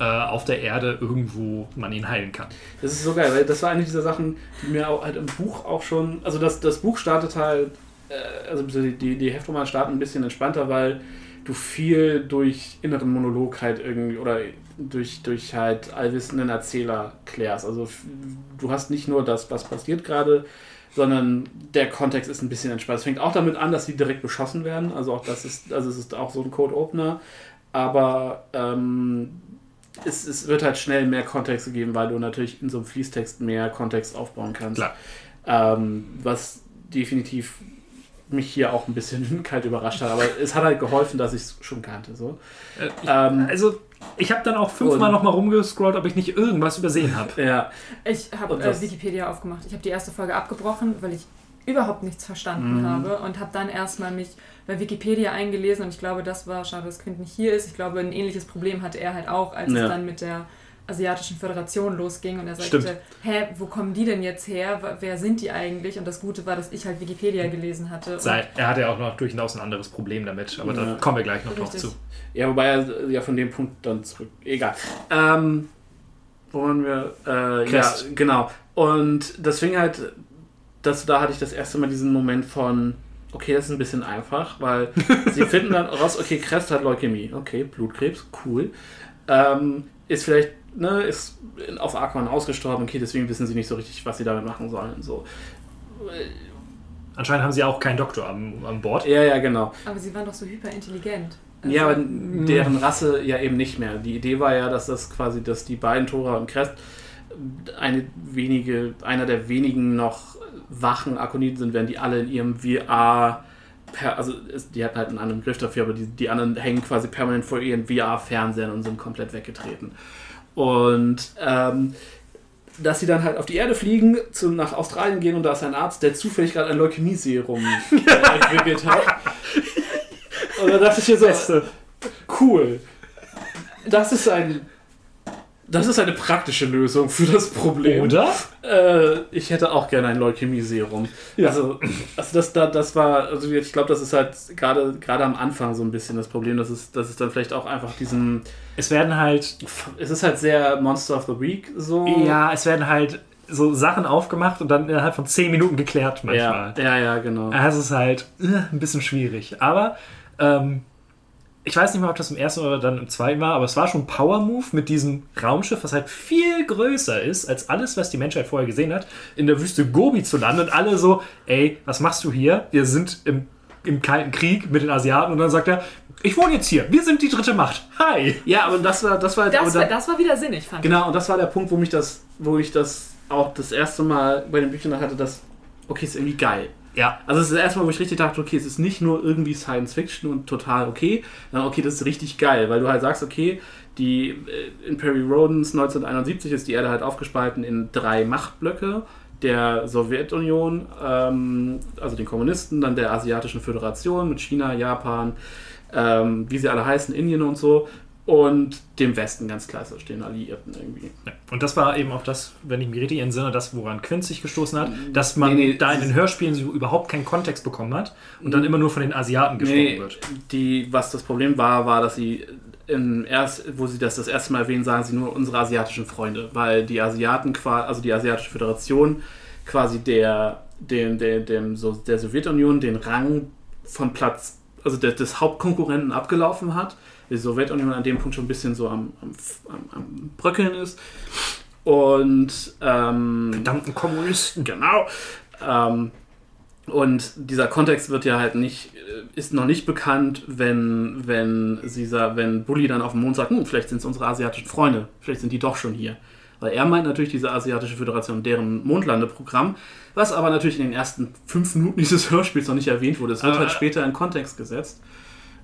äh, auf der Erde irgendwo man ihn heilen kann. Das ist so geil, weil das war eine dieser Sachen, die mir auch halt im Buch auch schon. Also das, das Buch startet halt, äh, also die, die, Heftromane starten ein bisschen entspannter, weil du viel durch inneren Monolog halt irgendwie oder durch, durch halt allwissenden Erzähler klärst. Also du hast nicht nur das, was passiert gerade, sondern der Kontext ist ein bisschen entspannt. Es fängt auch damit an, dass sie direkt beschossen werden. Also auch das ist, also es ist auch so ein Code-Opener. Aber ähm, es, es wird halt schnell mehr Kontext gegeben, weil du natürlich in so einem Fließtext mehr Kontext aufbauen kannst. Klar. Ähm, was definitiv mich hier auch ein bisschen (laughs) kalt überrascht hat, aber es hat halt geholfen, dass ich es schon kannte. So. Äh, ich, Ähm, also, ich habe dann auch fünfmal nochmal rumgescrollt, ob ich nicht irgendwas übersehen habe. (laughs) Ja, Ich habe äh, Wikipedia aufgemacht. Ich habe die erste Folge abgebrochen, weil ich überhaupt nichts verstanden Mhm. habe und habe dann erstmal mich bei Wikipedia eingelesen und ich glaube, das war schade, dass Quint nicht hier ist. Ich glaube, ein ähnliches Problem hatte er halt auch, als Ja. es dann mit der Asiatischen Föderation losging und er sagte, Stimmt. hä, wo kommen die denn jetzt her? Wer sind die eigentlich? Und das Gute war, dass ich halt Wikipedia gelesen hatte. Sei, er hatte ja auch noch durchaus ein anderes Problem damit, aber Ja. da kommen wir gleich noch drauf zu. ja, wobei er ja von dem Punkt dann zurück. Egal. Ähm, wo waren wir? Äh, ja, genau. Und deswegen halt, das, da hatte ich das erste Mal diesen Moment von, okay, das ist ein bisschen einfach, weil (laughs) sie finden dann raus, okay, Crest hat Leukämie, okay, Blutkrebs, cool. Ähm, ist vielleicht, ne, ist auf Arkham ausgestorben, okay, deswegen wissen sie nicht so richtig, was sie damit machen sollen. und So. Anscheinend haben sie auch keinen Doktor am, an Bord. Ja, ja, genau. aber sie waren doch so hyperintelligent. Also, Ja, aber deren Rasse ja eben nicht mehr. Die Idee war ja, dass das quasi, dass die beiden Tora und Crest eine wenige, einer der wenigen noch wachen Akoniden sind, wenn die alle in ihrem VR Per, also es, die hatten halt einen anderen Griff dafür, aber die, die anderen hängen quasi permanent vor ihren VR-Fernsehern und sind komplett weggetreten. Und ähm, dass sie dann halt auf die Erde fliegen, zu, nach Australien gehen und da ist ein Arzt, der zufällig gerade ein Leukämie-Serum äh, (laughs) entwickelt hat. Und da dachte ich mir so, cool. Das ist ein Das ist eine praktische Lösung für das Problem. Oder? Äh, ich hätte auch gerne ein Leukämie-Serum. Ja. Also, also das, da, das war, also ich glaube, das ist halt gerade gerade am Anfang so ein bisschen das Problem, dass es, dass es dann vielleicht auch einfach diesen. Es werden halt. Es ist halt sehr Monster of the Week so. Ja, es werden halt so Sachen aufgemacht und dann innerhalb von 10 Minuten geklärt manchmal. ja, ja, ja, genau. Also es ist halt äh, ein bisschen schwierig. Aber ähm, ich weiß nicht mal, ob das im ersten oder dann im zweiten war, aber es war schon ein Power-Move mit diesem Raumschiff, was halt viel größer ist als alles, was die Menschheit vorher gesehen hat, in der Wüste Gobi zu landen und alle so, ey, was machst du hier? Wir sind im, im Kalten Krieg mit den Asiaten und dann sagt er, ich wohne jetzt hier, wir sind die dritte Macht. Hi! Ja, aber das war, das war, aber Das, war, dann- das war wieder sinnig, fand ich. Genau, und das war der Punkt, wo mich das, wo ich das auch das erste Mal bei den Büchern hatte, dass, okay, ist irgendwie geil. Ja, Also es ist das erste Mal, wo ich richtig dachte, okay, es ist nicht nur irgendwie Science Fiction und total okay, sondern okay, das ist richtig geil, weil du halt sagst, okay, die in Perry Rodens 1971 ist die Erde halt aufgespalten in drei Machtblöcke. Der Sowjetunion, ähm, also den Kommunisten, dann der Asiatischen Föderation mit China, Japan, ähm, wie sie alle heißen, Indien und so, und dem Westen ganz klar, also den Alliierten irgendwie. Ja. Und das war eben auch das, wenn ich mich richtig entsinne, das, woran Quint sich gestoßen hat, dass man Nee, nee, da in den Hörspielen so überhaupt keinen Kontext bekommen hat und dann immer nur von den Asiaten gesprochen Nee, wird. die, was das Problem war, war, dass sie im erst, wo sie das das erste Mal erwähnen, sagen sie nur unsere asiatischen Freunde, weil die Asiaten quasi, also die asiatische Föderation quasi der, dem, der, dem, so der Sowjetunion den Rang von Platz, also des Hauptkonkurrenten abgelaufen hat. Die Sowjetunion an dem Punkt schon ein bisschen so am, am, am, Bröckeln ist. Und ähm, Verdammten Kommunisten. Genau. Ähm, und dieser Kontext wird ja halt nicht, äh, ist noch nicht bekannt, wenn, wenn, sie, sa- wenn Bully dann auf dem Mond sagt, hm, vielleicht sind es unsere asiatischen Freunde, vielleicht sind die doch schon hier. Weil er meint natürlich diese asiatische Föderation, deren Mondlandeprogramm, was aber natürlich in den ersten fünf Minuten dieses Hörspiels noch nicht erwähnt wurde. Es wird Aber- halt später in Kontext gesetzt.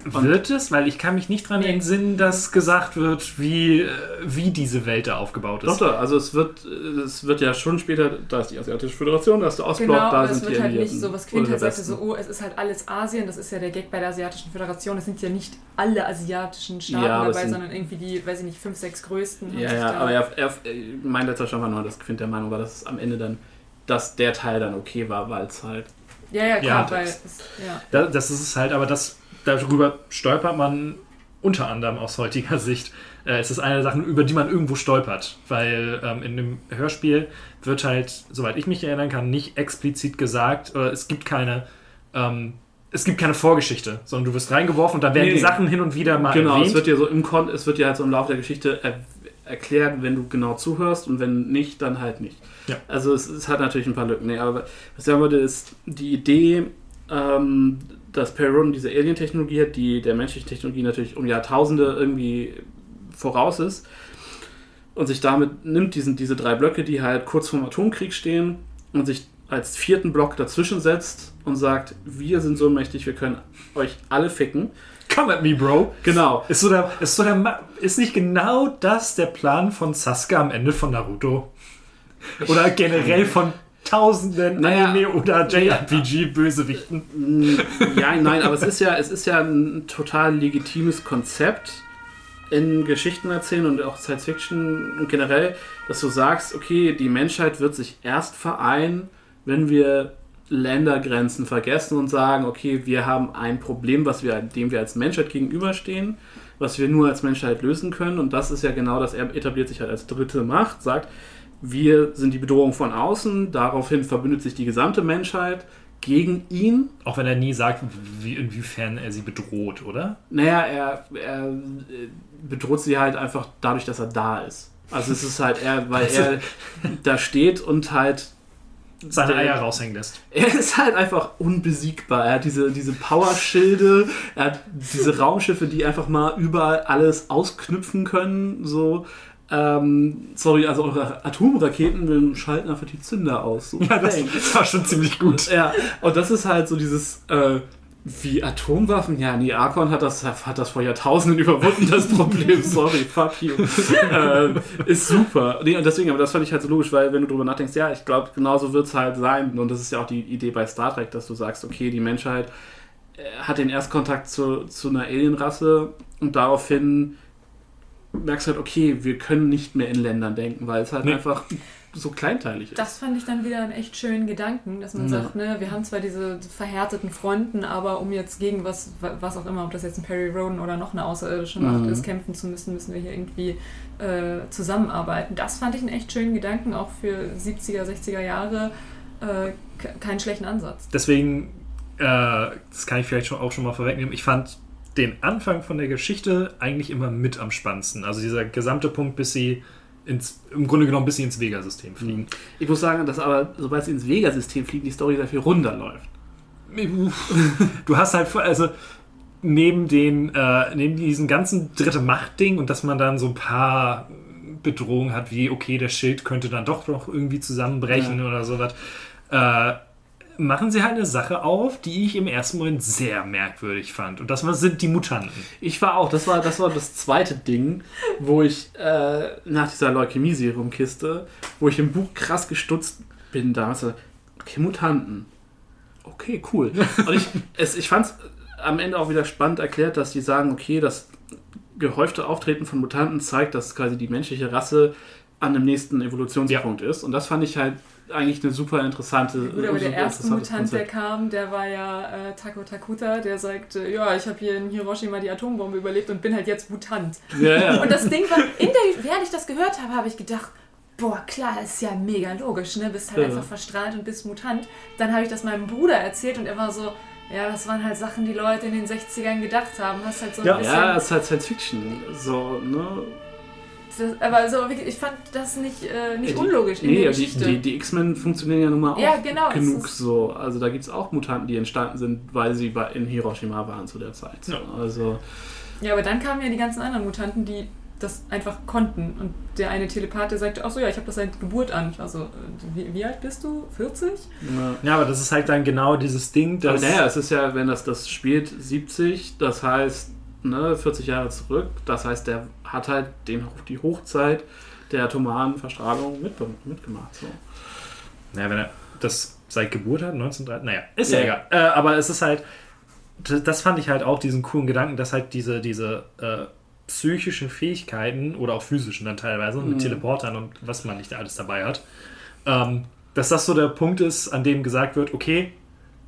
Wird es? Weil ich kann mich nicht dran entsinnen, dass gesagt wird, wie, äh, wie diese Welt da aufgebaut Doch, ist. doch, also es wird, es wird ja schon später, da ist die asiatische Föderation, da ist der Ostblock, Genau, da aber es sind die wird halt nicht so, was Quint halt sagte, so, oh, es ist halt alles Asien, das ist ja der Gag bei der Asiatischen Föderation, es sind ja nicht alle asiatischen Staaten Ja, es dabei, sind- sondern irgendwie die, weiß ich nicht, fünf, sechs größten. Ja, ja, aber er, er, mein letzter Stand war nur, dass Quint der Meinung war, dass es am Ende dann, dass der Teil dann okay war, weil es halt. Ja, ja, klar, Ja, weil das- es, ja. Da, das ist es halt, aber das, darüber stolpert man unter anderem aus heutiger Sicht. Äh, es ist eine der Sachen, über die man irgendwo stolpert, weil ähm, in dem Hörspiel wird halt, soweit ich mich erinnern kann, nicht explizit gesagt, oder es gibt keine, ähm, es gibt keine Vorgeschichte, sondern du wirst reingeworfen und dann werden Nee. die Sachen hin und wieder mal genau, erwähnt. es wird ja so im Kon es wird ja halt so im Laufe der Geschichte er erklärt, wenn du genau zuhörst und wenn nicht, dann halt nicht. Ja. Also es, es hat natürlich ein paar Lücken. Nee, aber was ich sagen würde, ist die Idee, ähm, dass Perron diese Alien-Technologie hat, die der menschlichen Technologie natürlich um Jahrtausende irgendwie voraus ist und sich damit nimmt, diesen, diese drei Blöcke, die halt kurz vorm Atomkrieg stehen und sich als vierten Block dazwischen setzt und sagt, wir sind so mächtig, wir können euch alle ficken. Come at me, Bro. Genau. Ist, so der, ist, so der, Ma- ist nicht genau das der Plan von Sasuke am Ende von Naruto? Oder generell von tausenden Naja, Anime- oder JRPG-Bösewichten? Ja, nein, aber es ist ja, es ist ja ein total legitimes Konzept in Geschichten erzählen und auch Science Fiction und generell, dass du sagst, okay, die Menschheit wird sich erst vereinen, wenn wir Ländergrenzen vergessen und sagen, okay, wir haben ein Problem, was wir, dem wir als Menschheit gegenüberstehen, was wir nur als Menschheit lösen können. Und das ist ja genau das, er etabliert sich halt als dritte Macht, sagt, wir sind die Bedrohung von außen, daraufhin verbündet sich die gesamte Menschheit gegen ihn Auch wenn er nie sagt, wie, inwiefern er sie bedroht, oder? Naja, er, er äh, bedroht sie halt einfach dadurch, dass er da ist. Also es ist halt er, weil er (laughs) da steht und halt. Seine Eier raushängen lässt. (laughs) Er ist halt einfach unbesiegbar. Er hat diese, diese Powerschilde, er hat diese Raumschiffe, die einfach mal überall alles ausknüpfen können. So. Ähm, sorry, also eure Atomraketen schalten einfach die Zünder aus. So, (laughs) Ja, das, war schon ziemlich gut. Ja, und das ist halt so dieses, äh, wie Atomwaffen? Ja, nee, Arkon hat das, hat das vor Jahrtausenden (laughs) überwunden, das Problem. Sorry, fuck you. (laughs) äh, ist super. Nee, und deswegen, aber das fand ich halt so logisch, weil wenn du drüber nachdenkst, ja, ich glaube, genauso wird es halt sein. Und das ist ja auch die Idee bei Star Trek, dass du sagst, okay, die Menschheit äh, hat den Erstkontakt zu, zu einer Alienrasse und daraufhin merkst halt, okay, wir können nicht mehr in Ländern denken, weil es halt Nee. einfach so kleinteilig ist. Das fand ich dann wieder einen echt schönen Gedanken, dass man Ja. sagt, ne, wir haben zwar diese verhärteten Fronten, aber um jetzt gegen was, was auch immer, ob das jetzt ein Perry Roden oder noch eine außerirdische Macht Mhm. ist, kämpfen zu müssen, müssen wir hier irgendwie äh, zusammenarbeiten. Das fand ich einen echt schönen Gedanken, auch für 70er, 60er Jahre. Äh, ke- keinen schlechten Ansatz. Deswegen, äh, das kann ich vielleicht schon auch schon mal vorwegnehmen, ich fand den Anfang von der Geschichte eigentlich immer mit am spannendsten. Also dieser gesamte Punkt, bis sie ins, im Grunde genommen, bis sie ins Vega-System fliegen. Ich muss sagen, dass aber, sobald sie ins Vega-System fliegen, die Story sehr viel runder läuft. Du hast halt, also neben den, äh, neben diesen ganzen dritte Macht-Ding und dass man dann so ein paar Bedrohungen hat, wie, okay, der Schild könnte dann doch noch irgendwie zusammenbrechen Ja. oder sowas, äh, machen sie halt eine Sache auf, die ich im ersten Moment sehr merkwürdig fand. Und das sind die Mutanten. Ich war auch, das war das, war das zweite Ding, wo ich äh, nach dieser Leukämie-Serum-Kiste, wo ich im Buch krass gestutzt bin, da so, okay, Mutanten. Okay, cool. (laughs) Und ich, es, ich fand es am Ende auch wieder spannend erklärt, dass die sagen, okay, das gehäufte Auftreten von Mutanten zeigt, dass quasi die menschliche Rasse an dem nächsten Evolutionspunkt ist. Und das fand ich halt eigentlich eine super interessante Gut, aber der erste Mutant, der Konzept. kam, der war ja äh, Tako Takuta, der sagte, ja, ich habe hier in Hiroshima die Atombombe überlebt und bin halt jetzt Mutant. Ja, ja. Und das Ding war, in der, während ich das gehört habe, habe ich gedacht, boah, klar, ist ja mega logisch, ne? Bist halt Ja. einfach verstrahlt und bist Mutant. Dann habe ich das meinem Bruder erzählt und er war so, ja, das waren halt Sachen, die Leute in den 60ern gedacht haben. Hast halt so ein Ja. bisschen. Ja, ist halt Science Fiction. So, ne? Das, aber so, wirklich, ich fand das nicht, äh, nicht Ja, die- unlogisch in nee, der ja, die, Geschichte. die, die X-Men funktionieren ja nun mal auch Ja, genau, genug so. Also da gibt es auch Mutanten, die entstanden sind, weil sie bei, in Hiroshima waren zu der Zeit. So. Also, Ja, aber dann kamen ja die ganzen anderen Mutanten, die das einfach konnten. Und der eine Telepath, der sagte, ach so, ja, ich habe das seit Geburt an. Ich war so, äh, wie, wie alt bist du? 40? ja. Ja, aber das ist halt dann genau dieses Ding, Aber dass... naja, es ist ja, wenn das, das spielt 70, das heißt ne, 40 Jahre zurück, das heißt, der hat halt den, die Hochzeit der atomaren Verstrahlung mit, mitgemacht. So. Naja, wenn er das seit Geburt hat, 1930, naja, ist ja, Ja. egal. Äh, aber es ist halt, das fand ich halt auch diesen coolen Gedanken, dass halt diese, diese äh, psychischen Fähigkeiten oder auch physischen dann teilweise mit Mhm. Teleportern und was man nicht alles dabei hat, ähm, dass das so der Punkt ist, an dem gesagt wird, okay,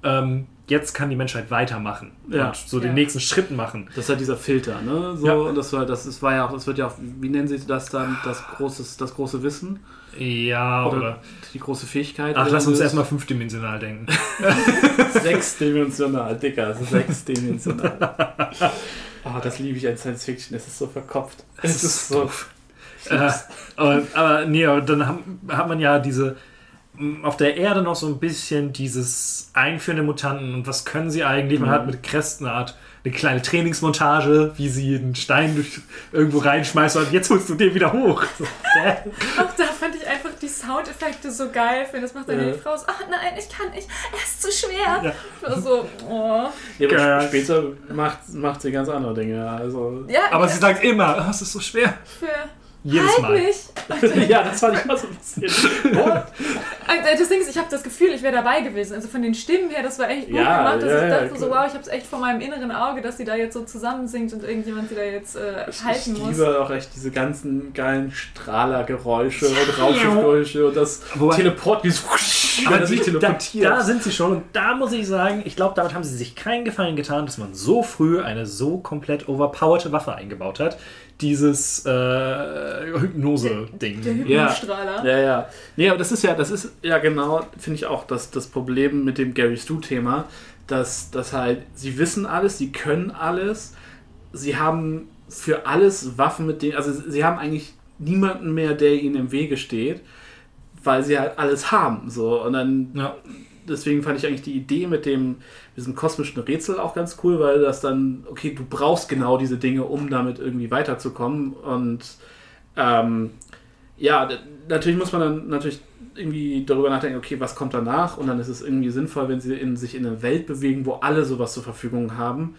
ähm, jetzt kann die Menschheit weitermachen Ja. und so Ja. den nächsten Schritt machen. Das ist halt dieser Filter, ne? So, Ja. und das war, das ist, war ja auch, das wird ja auch, wie nennen sie das dann, das große, das große Wissen? Ja, oder... Oder die große Fähigkeit? Ach, lass uns erstmal fünfdimensional denken. (laughs) Sechsdimensional, Dicker, sechsdimensional. Oh, das liebe ich an Science Fiction, es ist so verkopft. Es ist so. äh, und, aber nee, aber dann haben, hat man ja diese auf der Erde noch so ein bisschen dieses Einführen der Mutanten und was können sie eigentlich? Man Mhm. hat mit Crest eine Art eine kleine Trainingsmontage, wie sie einen Stein durch irgendwo reinschmeißt und jetzt holst du den wieder hoch. So? Auch da fand ich einfach die Soundeffekte so geil. Für das macht dann Ja. die Frau so, ach nein, ich kann nicht, er ist zu schwer. Ja. So, oh. Ja, später macht, macht sie ganz andere Dinge. Also. Ja, aber sie sagt immer, oh, es ist so schwer. für Jedes halt Mal. mich. (laughs) ja, das fand ich mal so ein bisschen. What? Also, Das Ding ist, ich habe das Gefühl, ich wäre dabei gewesen. Also von den Stimmen her, das war echt gut Ja, gemacht. Dass ja, ich ja, dachte so, klar. wow, ich habe es echt vor meinem inneren Auge, dass sie da jetzt so zusammensingt und irgendjemand sie da jetzt äh, Ich halten muss. liebe auch echt diese ganzen geilen Strahlergeräusche und Raumschiffgeräusche und das Wobei- Teleport, wie so, Aber wenn er die, sich da, teleportiert. da sind sie schon und da muss ich sagen, ich glaube, damit haben sie sich keinen Gefallen getan, dass man so früh eine so komplett overpowerte Waffe eingebaut hat. Dieses äh, Hypnose-Ding. Der Ja. Hypnostrahler. Ja, ja. Nee, aber das ist ja, das ist ja genau, finde ich auch, das, das Problem mit dem Gary Stu-Thema, dass, dass halt, sie wissen alles, sie können alles, sie haben für alles Waffen mit denen, also sie haben eigentlich niemanden mehr, der ihnen im Wege steht, weil sie halt alles haben, so, und dann, Ja. deswegen fand ich eigentlich die Idee mit dem, diesem kosmischen Rätsel auch ganz cool, weil das dann, okay, du brauchst genau diese Dinge, um damit irgendwie weiterzukommen und ähm, ja, natürlich muss man dann natürlich irgendwie darüber nachdenken, okay, was kommt danach? Und dann ist es irgendwie sinnvoll, wenn sie in, sich in eine Welt bewegen, wo alle sowas zur Verfügung haben.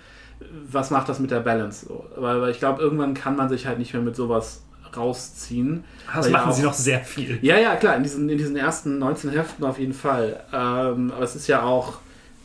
Was macht das mit der Balance? So? Weil, weil ich glaube, irgendwann kann man sich halt nicht mehr mit sowas rausziehen. Das Weil ja machen sie auch- noch sehr viel. Ja, ja, klar, in diesen, in diesen ersten 19 Heften auf jeden Fall. Ähm, aber es ist ja auch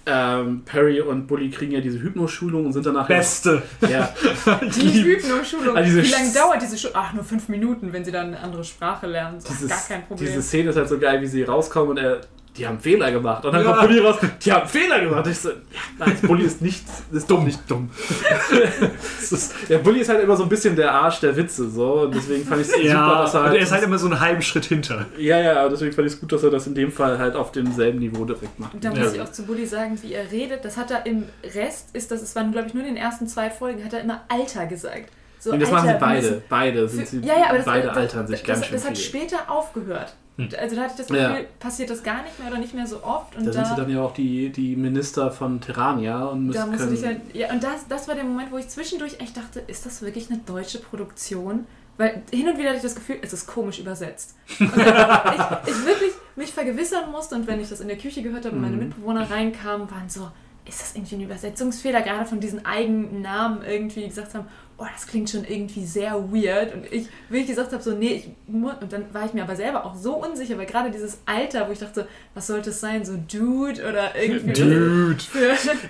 ähm, Perry und Bully kriegen ja diese Hypnoschulung und sind danach. Beste. (laughs) Ja. (laughs) Die Hypnoschulung. Diese Wie lange Sch- dauert diese Schulung? Ach, nur fünf Minuten, wenn sie dann eine andere Sprache lernen. Das ist Dieses, gar kein Problem. diese Szene ist halt so geil, wie sie rauskommen und er. Die haben Fehler gemacht. Und dann Ja. kommt Bully raus, die haben Fehler gemacht. Ich so, ja, nein, Bully ist nicht, ist dumm, nicht dumm. (laughs) ist, der Bully ist halt immer so ein bisschen der Arsch der Witze, so. Und deswegen fand ich es super, Ja, dass er und halt. er ist halt immer so einen halben Schritt hinter. ja, ja, deswegen fand ich es gut, dass er das in dem Fall halt auf demselben Niveau direkt macht. Und da Ja. muss ich auch zu Bully sagen, wie er redet. Das hat er im Rest, ist das, es waren glaube ich nur in den ersten zwei Folgen, hat er immer Alter gesagt. So Nee, das Alter, machen sie beide. Beide sind sie. ja, ja, aber das, beide das, altern sich das, ganz das, schön das hat viel. später aufgehört. Also da hatte ich das Gefühl, Ja. passiert das gar nicht mehr oder nicht mehr so oft. Und Da da, sind sie dann ja auch die, die Minister von Terrania und müssen da musst können, halt, ja, und das, das war der Moment, wo ich zwischendurch echt dachte, ist das wirklich eine deutsche Produktion? Weil hin und wieder hatte ich das Gefühl, es ist komisch übersetzt. Und (laughs) ich, ich wirklich mich vergewissern musste und wenn ich das in der Küche gehört habe und Mhm. meine Mitbewohner reinkamen, waren so, ist das irgendwie ein Übersetzungsfehler, gerade von diesen eigenen Namen irgendwie gesagt haben, oh, das klingt schon irgendwie sehr weird. Und ich wirklich gesagt habe, so, nee, ich muss, und dann war ich mir aber selber auch so unsicher, weil gerade dieses Alter, wo ich dachte, was sollte es sein, so Dude oder irgendwie. Dude.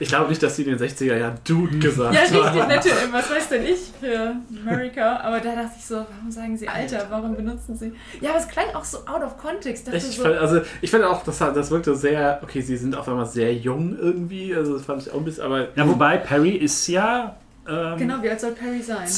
Ich glaube nicht, dass sie in den 60er Jahren Dude gesagt ja, richtig, haben. natürlich. Was weiß denn ich für America? Aber da dachte ich so, warum sagen sie Alter? Warum benutzen sie. Ja, aber es klang auch so out of context. Dachte Ich so, fand, also ich fand auch, das, das wirkte sehr, okay, sie sind auf einmal sehr jung irgendwie, also das fand ich auch ein bisschen, aber Ja, wobei Perry ist ja ähm, genau, wie alt soll Perry sein?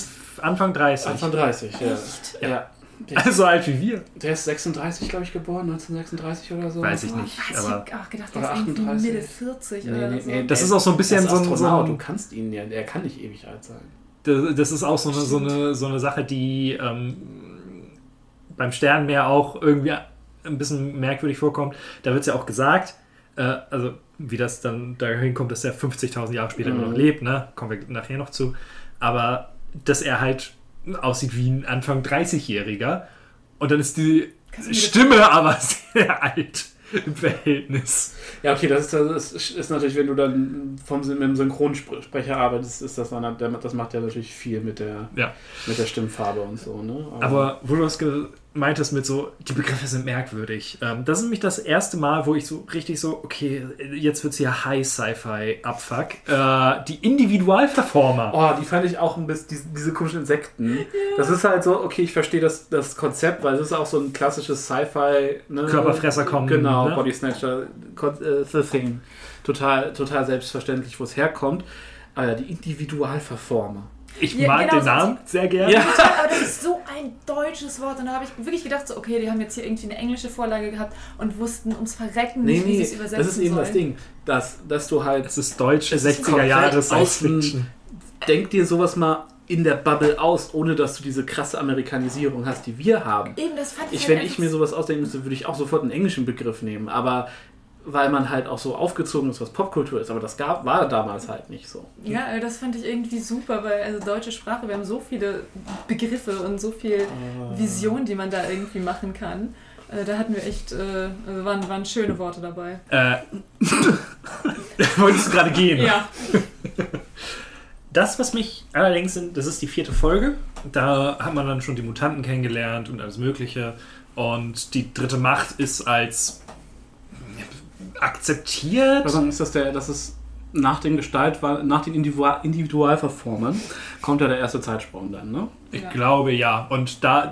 Anfang 30. Anfang 30, ja. Echt? ja. Der, (laughs) So alt wie wir. der ist 36, glaube ich, geboren, 1936 oder so. Weiß ich nicht. was? Ich Aber hab auch gedacht, der ist irgendwie 38. Mitte 40 Nee, oder nee, so. nee, Das ist auch so ein bisschen ist so ein- so ein- du kannst ihn ja, er kann nicht ewig alt sein. Das das ist auch so eine, so eine, so eine Sache, die ähm, beim Sternmeer auch irgendwie ein bisschen merkwürdig vorkommt. Da wird es ja auch gesagt, äh, also wie das dann dahin kommt, dass er 50.000 Jahre später immer noch Mhm. lebt, ne? kommen wir nachher noch zu. Aber dass er halt aussieht wie ein Anfang 30-Jähriger und dann ist die mir das- Stimme aber (laughs) sehr alt im Verhältnis. Ja, okay, das ist, das ist, natürlich, wenn du dann vom, mit dem Synchronsprecher arbeitest, ist das dann, das macht ja natürlich viel mit der, Ja. mit der Stimmfarbe und so, ne? Aber wo du das gemeintest mit so, die Begriffe sind merkwürdig. Ähm, das ist nämlich das erste Mal, wo ich so richtig so, okay, jetzt wird es hier High Sci-Fi Abfuck. Äh, die Individualverformer. Oh, die fand ich auch ein bisschen, diese, diese komischen Insekten. Das ist halt so, okay, ich verstehe das, das Konzept, weil es ist auch so ein klassisches Sci-Fi. Ne? Körperfresser kommen, Genau, ne? Body Snatcher, äh, The Thing. Total, total selbstverständlich, wo es herkommt. Aber ja, die Individualverformer. Ich Ja, mag genau, den so- Namen sehr gerne. Ja. (laughs) Aber das ist so ein deutsches Wort. Und da habe ich wirklich gedacht, so, okay, die haben jetzt hier irgendwie eine englische Vorlage gehabt und wussten ums Verrecken Nee, nicht, wie sie nee, es übersetzen das ist eben sollen. das Ding, dass, dass du halt Es ist deutsche ist 60er Jahre Science denk dir sowas mal in der Bubble aus, ohne dass du diese krasse Amerikanisierung hast, die wir haben. Eben, das fand ich, Ich, halt wenn ich mir sowas ausdenken müsste, würde ich auch sofort einen englischen Begriff nehmen. Aber weil man halt auch so aufgezogen ist, was Popkultur ist. Aber das gab, war damals halt nicht so. Ja, äh, das fand ich irgendwie super, weil also deutsche Sprache, wir haben so viele Begriffe und so viel Ah. Vision, die man da irgendwie machen kann. Äh, Da hatten wir echt, äh, also waren, waren schöne Worte dabei. Äh, (laughs) wolltest du gerade gehen? Ja. Das, was mich allerdings sind, das ist die vierte Folge. Da hat man dann schon die Mutanten kennengelernt und alles Mögliche. Und die dritte Macht ist als akzeptiert. Also ist das der, das ist nach den Gestalt, nach den Individual, Individualverformern kommt ja der erste Zeitsprung dann, ne? Ich Ja. glaube ja. Und da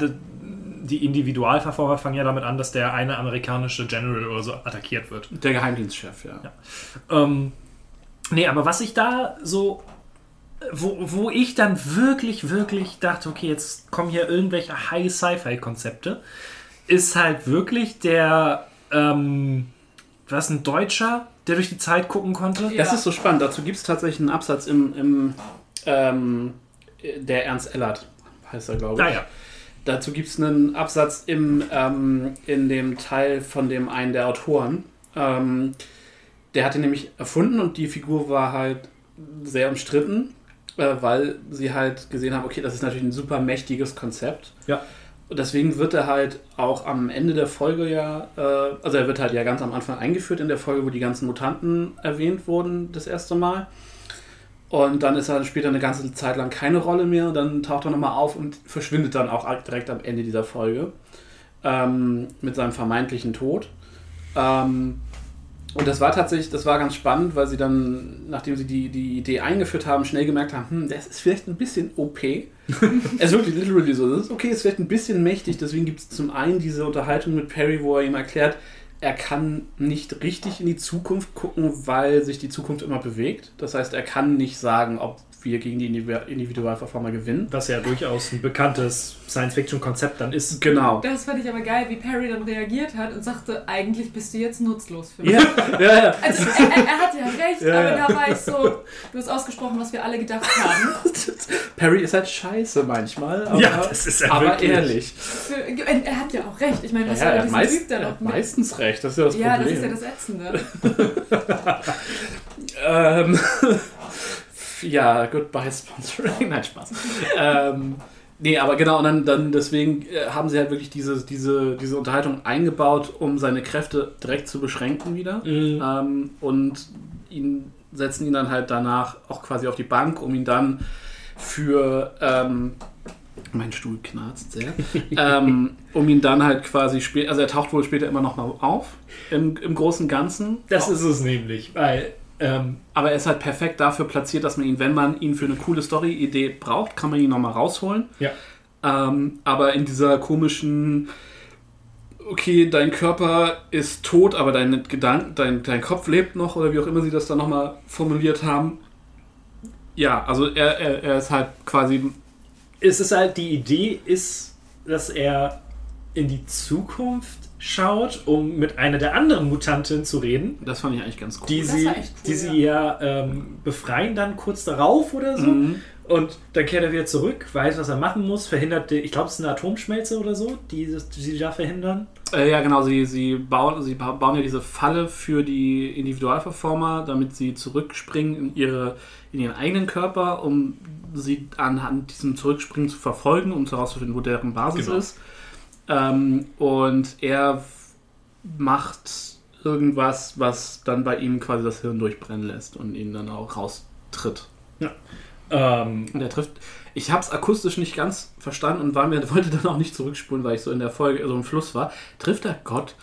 die Individualverfolger fangen ja damit an, dass der eine amerikanische General oder so attackiert wird. Der Geheimdienstchef, ja. Ähm, nee, aber was ich da so, wo, wo ich dann wirklich, wirklich dachte, okay, jetzt kommen hier irgendwelche High-Sci-Fi-Konzepte, ist halt wirklich der, ähm, was ein Deutscher, der durch die Zeit gucken konnte. Ja. Das ist so spannend. Dazu gibt es tatsächlich einen Absatz im, im ähm, der Ernst Ellert, heißt er, glaube ich. Naja, Dazu gibt es einen Absatz im, ähm, in dem Teil von dem einen der Autoren. Ähm, der hat ihn nämlich erfunden und die Figur war halt sehr umstritten, äh, weil sie halt gesehen haben, okay, das ist natürlich ein super mächtiges Konzept. Ja. Deswegen wird er halt auch am Ende der Folge ja, äh, also er wird halt ja ganz am Anfang eingeführt in der Folge, wo die ganzen Mutanten erwähnt wurden das erste Mal. Und dann ist er später eine ganze Zeit lang keine Rolle mehr. Dann taucht er nochmal auf und verschwindet dann auch direkt am Ende dieser Folge. Ähm, mit seinem vermeintlichen Tod. Ähm, Und das war tatsächlich, das war ganz spannend, weil sie dann, nachdem sie die, die Idee eingeführt haben, schnell gemerkt haben, hm, das ist vielleicht ein bisschen OP. es ist wirklich literally so. Das ist okay, ist vielleicht ein bisschen mächtig. Deswegen gibt es zum einen diese Unterhaltung mit Perry, wo er ihm erklärt, er kann nicht richtig in die Zukunft gucken, weil sich die Zukunft immer bewegt. Das heißt, er kann nicht sagen, ob wir gegen die Individu- Individualverformer gewinnen. Was ja durchaus ein bekanntes Science-Fiction-Konzept dann ist. Genau. Das fand ich aber geil, wie Perry dann reagiert hat und sagte, eigentlich bist du jetzt nutzlos für mich. Ja, ja, ja. Also er, er, er hat ja recht, (laughs) Ja, aber ja. da war ich so, du hast ausgesprochen, was wir alle gedacht haben. (laughs) Perry ist halt scheiße manchmal. Aber, Ja, das ist er aber wirklich. ehrlich. Für, er, er hat ja auch recht. Ich meine, was Ja, er soll hat, dieser meist, Typ dann er auch mit? meistens recht, das ist ja das Ja, das Problem. ist ja das Ätzende. (laughs) Ähm, ja, goodbye Sponsoring. (laughs) Nein, Spaß. ähm, nee, aber genau, und dann, dann deswegen äh, haben sie halt wirklich diese, diese, diese Unterhaltung eingebaut, um seine Kräfte direkt zu beschränken wieder. Ähm, und ihn setzen ihn dann halt danach auch quasi auf die Bank, um ihn dann für ähm, mein Stuhl knarzt sehr. (laughs) ähm, um ihn dann halt quasi später, also er taucht wohl später immer noch mal auf im, im großen Ganzen. Das ist es nämlich, weil ähm, Aber er ist halt perfekt dafür platziert, dass man ihn, wenn man ihn für eine coole Story-Idee braucht, kann man ihn nochmal rausholen. ja. Ähm, aber in dieser komischen, okay, dein Körper ist tot, aber dein, Gedank, dein, dein Kopf lebt noch, oder wie auch immer sie das dann nochmal formuliert haben. Ja, also er, er, er ist halt quasi, es ist halt, die Idee ist, dass er in die Zukunft schaut, um mit einer der anderen Mutanten zu reden, das fand ich eigentlich ganz cool. die Das sie, war echt cool, die sie ja ähm, befreien dann kurz darauf oder so. Und dann kehrt er wieder zurück, weiß, was er machen muss, verhindert, die, ich glaube, es ist eine Atomschmelze oder so, die, die sie da verhindern. Äh, ja, genau. Sie, sie, bauen, sie ba- bauen ja diese Falle für die Individualverformer, damit sie zurückspringen in, ihre, in ihren eigenen Körper, um sie anhand diesem Zurückspringen zu verfolgen, um herauszufinden, wo deren Basis Genau. ist. Ähm, und er macht irgendwas, was dann bei ihm quasi das Hirn durchbrennen lässt und ihn dann auch raustritt. Ähm, Und er trifft. Ich habe es akustisch nicht ganz verstanden und war mir, (laughs) wollte dann auch nicht zurückspulen, weil ich so in der Folge, so im Fluss war. Trifft er Gott?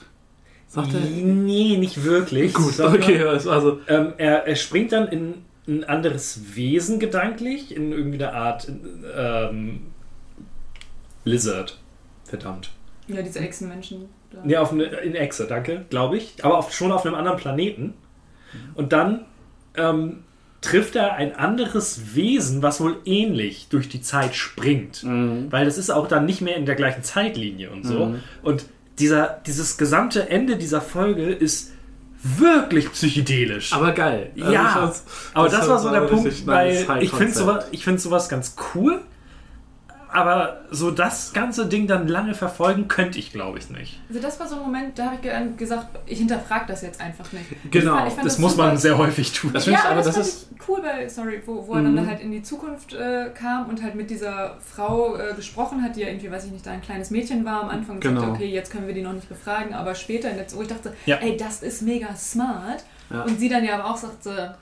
Sagt er. nee, nicht wirklich. Gut, okay, das war so. Ähm, er, er springt dann in ein anderes Wesen gedanklich, in irgendwie eine Art ähm, Lizard. Verdammt. Ja, diese Echsenmenschen. Da. Ja, auf eine, in Exe, danke, glaube ich. Aber auf, schon auf einem anderen Planeten. Und dann ähm, trifft er ein anderes Wesen, was wohl ähnlich durch die Zeit springt. Weil das ist auch dann nicht mehr in der gleichen Zeitlinie und so. Und dieser, dieses gesamte Ende dieser Folge ist wirklich psychedelisch. Aber geil. Also ja, ich fand's- aber das, war so der Punkt, weil ich finde sowas, ich find sowas ganz cool, aber so das ganze Ding dann lange verfolgen könnte ich, glaube ich, nicht. Also das war so ein Moment, da habe ich ge- gesagt, ich hinterfrage das jetzt einfach nicht. Genau, Ich fand- ich fand Das muss man sehr häufig tun. Das Ja, finde ich, aber das, das fand ist. ich cool, weil, sorry, wo, wo er Mhm. dann halt in die Zukunft äh, kam und halt mit dieser Frau äh, gesprochen hat, die ja irgendwie, weiß ich nicht, da ein kleines Mädchen war am Anfang und Genau. sagte, okay, jetzt können wir die noch nicht befragen, aber später, in der, wo ich dachte, Ja. ey, das ist mega smart. Ja. Und sie dann ja aber auch sagte,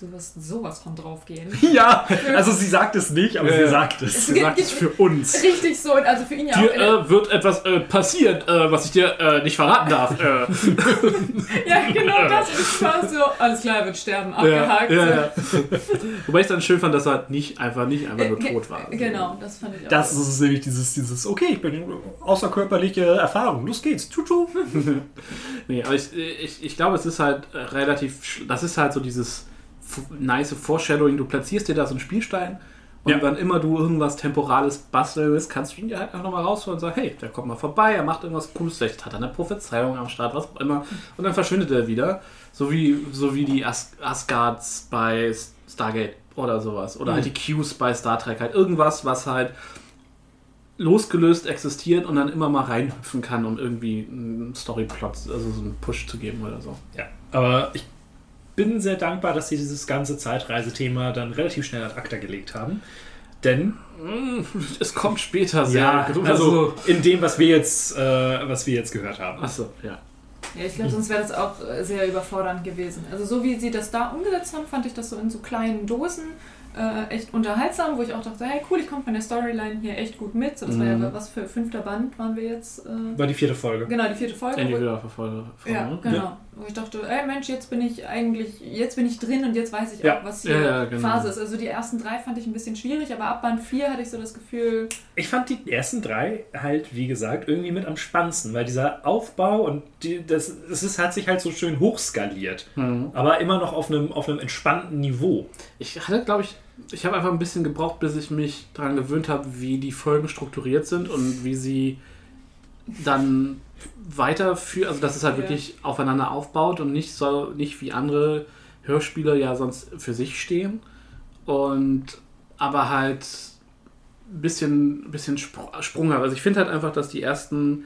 du wirst sowas von draufgehen. (laughs) Ja, also sie sagt es nicht, aber Ja, sie ja. sagt es. Es Sie sagt es für uns. (laughs) Richtig so, und also für ihn ja auch. Dir der- äh, wird etwas äh, passieren, äh, was ich dir äh, nicht verraten darf. Äh, (laughs) ja, genau das ist quasi so, alles klar, er wird sterben, ja, abgehakt. ja, so. ja. Wobei ich dann schön fand, dass er halt nicht einfach nicht einfach nur Äh, tot war. Genau, das fand ich auch. Das ist nämlich dieses, dieses, okay, ich bin außerkörperliche Erfahrung, los geht's, tutu. Nee, aber ich, ich, ich glaube, es ist halt äh, relativ. Das ist halt so dieses nice Foreshadowing. Du platzierst dir da so einen Spielstein und Ja. wann immer du irgendwas Temporales basteln willst, kannst du ihn halt einfach nochmal rausholen und sagen: Hey, der kommt mal vorbei, er macht irgendwas Cooles, vielleicht hat er eine Prophezeiung am Start, was auch immer. Und dann verschwindet er wieder. So wie, so wie die As Asgards bei Stargate oder sowas. Oder halt die Qs bei Star Trek. Halt irgendwas, was halt losgelöst existiert und dann immer mal reinhüpfen kann, um irgendwie einen Storyplot, also so einen Push zu geben oder so. Ja, aber ich bin sehr dankbar, dass sie dieses ganze Zeitreisethema dann relativ schnell ad acta gelegt haben. Denn, Es kommt später sehr. ja, also in dem, was wir jetzt, äh, was wir jetzt gehört haben. Achso, ja. Ja, ich glaube, sonst wäre das auch äh, sehr überfordernd gewesen. Also so wie sie das da umgesetzt haben, fand ich das so in so kleinen Dosen äh, echt unterhaltsam, wo ich auch dachte, hey cool, ich komme von der Storyline hier echt gut mit. So, das war Mhm. ja was für fünfter Band waren wir jetzt. Äh, War die vierte Folge. genau, die vierte Folge. wo- Individualverfolger. Ja, ne? genau. Wo ich dachte, ey Mensch, jetzt bin ich eigentlich, jetzt bin ich drin und jetzt weiß ich Ja. auch, was hier Ja, ja, genau. Phase ist. Also die ersten drei fand ich ein bisschen schwierig, aber ab Band 4 hatte ich so das Gefühl, Ich fand die ersten drei halt, wie gesagt, irgendwie mit am spannendsten, weil dieser Aufbau und die, das, das ist, hat sich halt so schön hochskaliert. Mhm. Aber immer noch auf einem, auf einem entspannten Niveau. Ich hatte, glaube ich, ich habe einfach ein bisschen gebraucht, bis ich mich daran gewöhnt habe, wie die Folgen strukturiert sind und wie sie dann weiterführen, also dass es halt Ja. wirklich aufeinander aufbaut und nicht so, nicht wie andere Hörspiele ja sonst für sich stehen. Und aber halt ein bisschen, bisschen Spr- Sprung hat. Also ich finde halt einfach, dass die ersten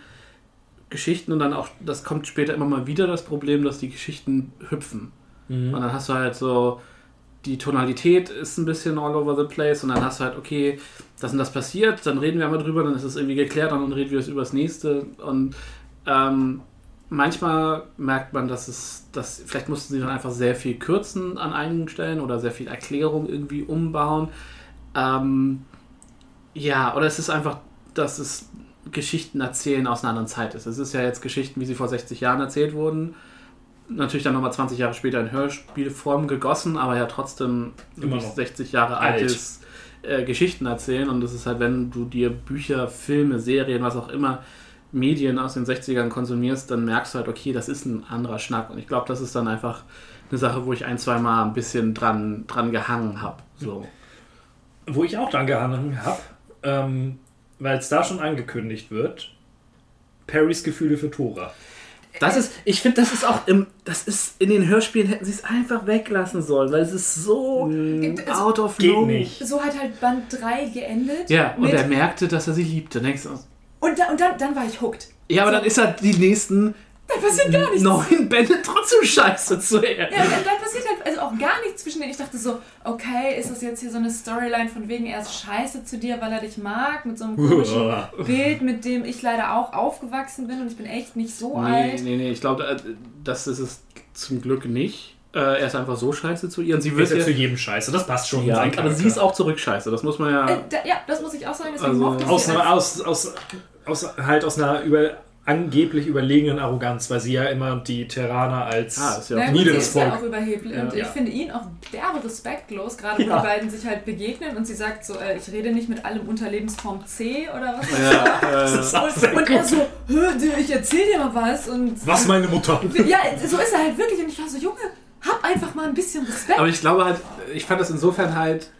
Geschichten und dann auch, das kommt später immer mal wieder das Problem, dass die Geschichten hüpfen. Und dann hast du halt so, die Tonalität ist ein bisschen all over the place und dann hast du halt, okay, das und das passiert, dann reden wir einmal drüber, dann ist es irgendwie geklärt und dann reden wir über das nächste. Und ähm, manchmal merkt man, dass es, dass vielleicht mussten sie dann einfach sehr viel kürzen an einigen Stellen oder sehr viel Erklärung irgendwie umbauen. Ähm, ja, oder es ist einfach, dass es Geschichten erzählen aus einer anderen Zeit ist. Es ist ja jetzt Geschichten, wie sie vor 60 Jahren erzählt wurden. Natürlich dann nochmal 20 Jahre später in Hörspielform gegossen, aber ja trotzdem Immer noch 60 Jahre alt. altes äh, Geschichten erzählen. Und das ist halt, wenn du dir Bücher, Filme, Serien, was auch immer, Medien aus den 60ern konsumierst, dann merkst du halt, okay, das ist ein anderer Schnack. Und ich glaube, das ist dann einfach eine Sache, wo ich ein, zwei Mal ein bisschen dran, dran gehangen habe. So. Wo ich auch dran gehangen habe, ähm, weil es da schon angekündigt wird, Perrys Gefühle für Tora. Das ist, ich finde, das ist auch im, das ist in den Hörspielen hätten sie es einfach weglassen sollen, weil es ist so Gibt- also- out of Geht no. nicht. so hat halt Band 3 geendet. Ja, und er merkte, dass er sie liebte. Denkst du, und, da, und dann, dann war ich hooked. ja, aber dann ist er die nächsten Da passiert gar nichts. neun Bände trotzdem scheiße zu er. Ja, und dann passiert halt also auch gar nichts zwischen denen. Ich dachte so, okay, ist das jetzt hier so eine Storyline von wegen, er ist scheiße zu dir, weil er dich mag, mit so einem komischen Bild, mit dem ich leider auch aufgewachsen bin und ich bin echt nicht so Nee, alt. nee, nee, ich glaube, äh, das ist es zum Glück nicht. Äh, Er ist einfach so scheiße zu ihr und sie Wird ja zu jedem Scheiße, das passt schon. ja, aber sie ist auch zurück scheiße. Das muss man ja. Äh, da, ja, das muss ich auch sagen, deswegen Also, aus, als- aus, aus, aus, halt aus einer über, angeblich überlegenen Arroganz, weil sie ja immer die Terraner als Ah, ist ja auch niederes ist ja Volk. auch überheblich und Ja. ich finde ihn auch derbe respektlos, gerade wo Ja. die beiden sich halt begegnen und sie sagt so, äh, ich rede nicht mit allem unter Lebensform C oder was. ja, Das äh, ist auch sehr Und, und er so, "Hö, du, ich erzähl dir mal was und Was meine Mutter? ja, so ist er halt wirklich und ich war so, Junge, hab einfach mal ein bisschen Respekt. Aber ich glaube halt, ich fand das insofern halt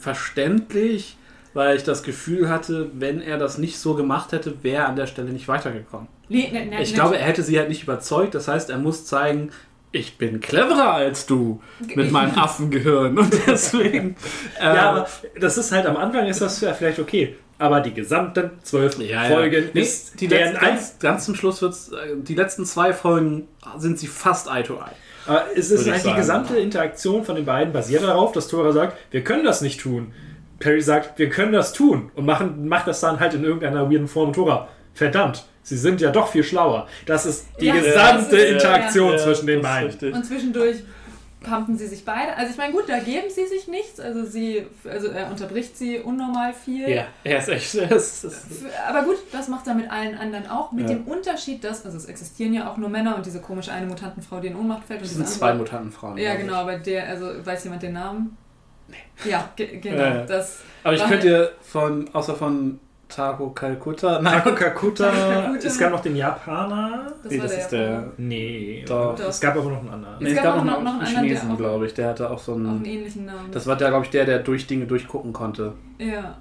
verständlich, weil ich das Gefühl hatte, wenn er das nicht so gemacht hätte, wäre er an der Stelle nicht weitergekommen. Nee, nee, nee, Ich nee. glaube, er hätte sie halt nicht überzeugt. Das heißt, er muss zeigen, ich bin cleverer als du mit meinem (laughs) Affengehirn. Und (laughs) deswegen. Ja, ähm, aber das ist halt am Anfang ist das ja vielleicht okay. Aber die gesamten zwölf ja, ja. Folgen Nee, ist die deren letzten, ganz, ganz zum Schluss wird's, äh, die letzten zwei Folgen sind sie fast eye to eye. Aber es ist eigentlich die gesamte Interaktion von den beiden basiert darauf, dass Tora sagt, wir können das nicht tun. Perry sagt, wir können das tun und machen, macht das dann halt in irgendeiner weirden Form. Tora, verdammt, sie sind ja doch viel schlauer. Das ist die Ja, gesamte ist- Interaktion Ja, zwischen den beiden. richtig. Und zwischendurch pumpen sie sich beide. Also ich meine, gut, da geben sie sich nichts. Also sie, also er unterbricht sie unnormal viel. Ja, er ist echt. Ist, ist, Aber gut, das macht er mit allen anderen auch. Mit Ja. dem Unterschied, dass, also es existieren ja auch nur Männer und diese komische eine Mutantenfrau, die in Ohnmacht fällt. Und das sind zwei Mutantenfrauen. Ja, genau, aber der, also weiß jemand den Namen? Nee. Ja, ge genau. Ja. Das Aber ich könnte dir von, außer von Taco Calcutta, nein, Taco Kakuta, Kakuta. es gab noch den Japaner. das nee, war das der ist der. Nee, Doch. es gab aber noch einen anderen. Nee, es gab gab auch auch noch- noch, noch einen Chinesen, auch- glaube ich. Der hatte auch so auch einen einen. ähnlichen Namen. Das war der, glaube ich, der, der durch Dinge durchgucken konnte. ja.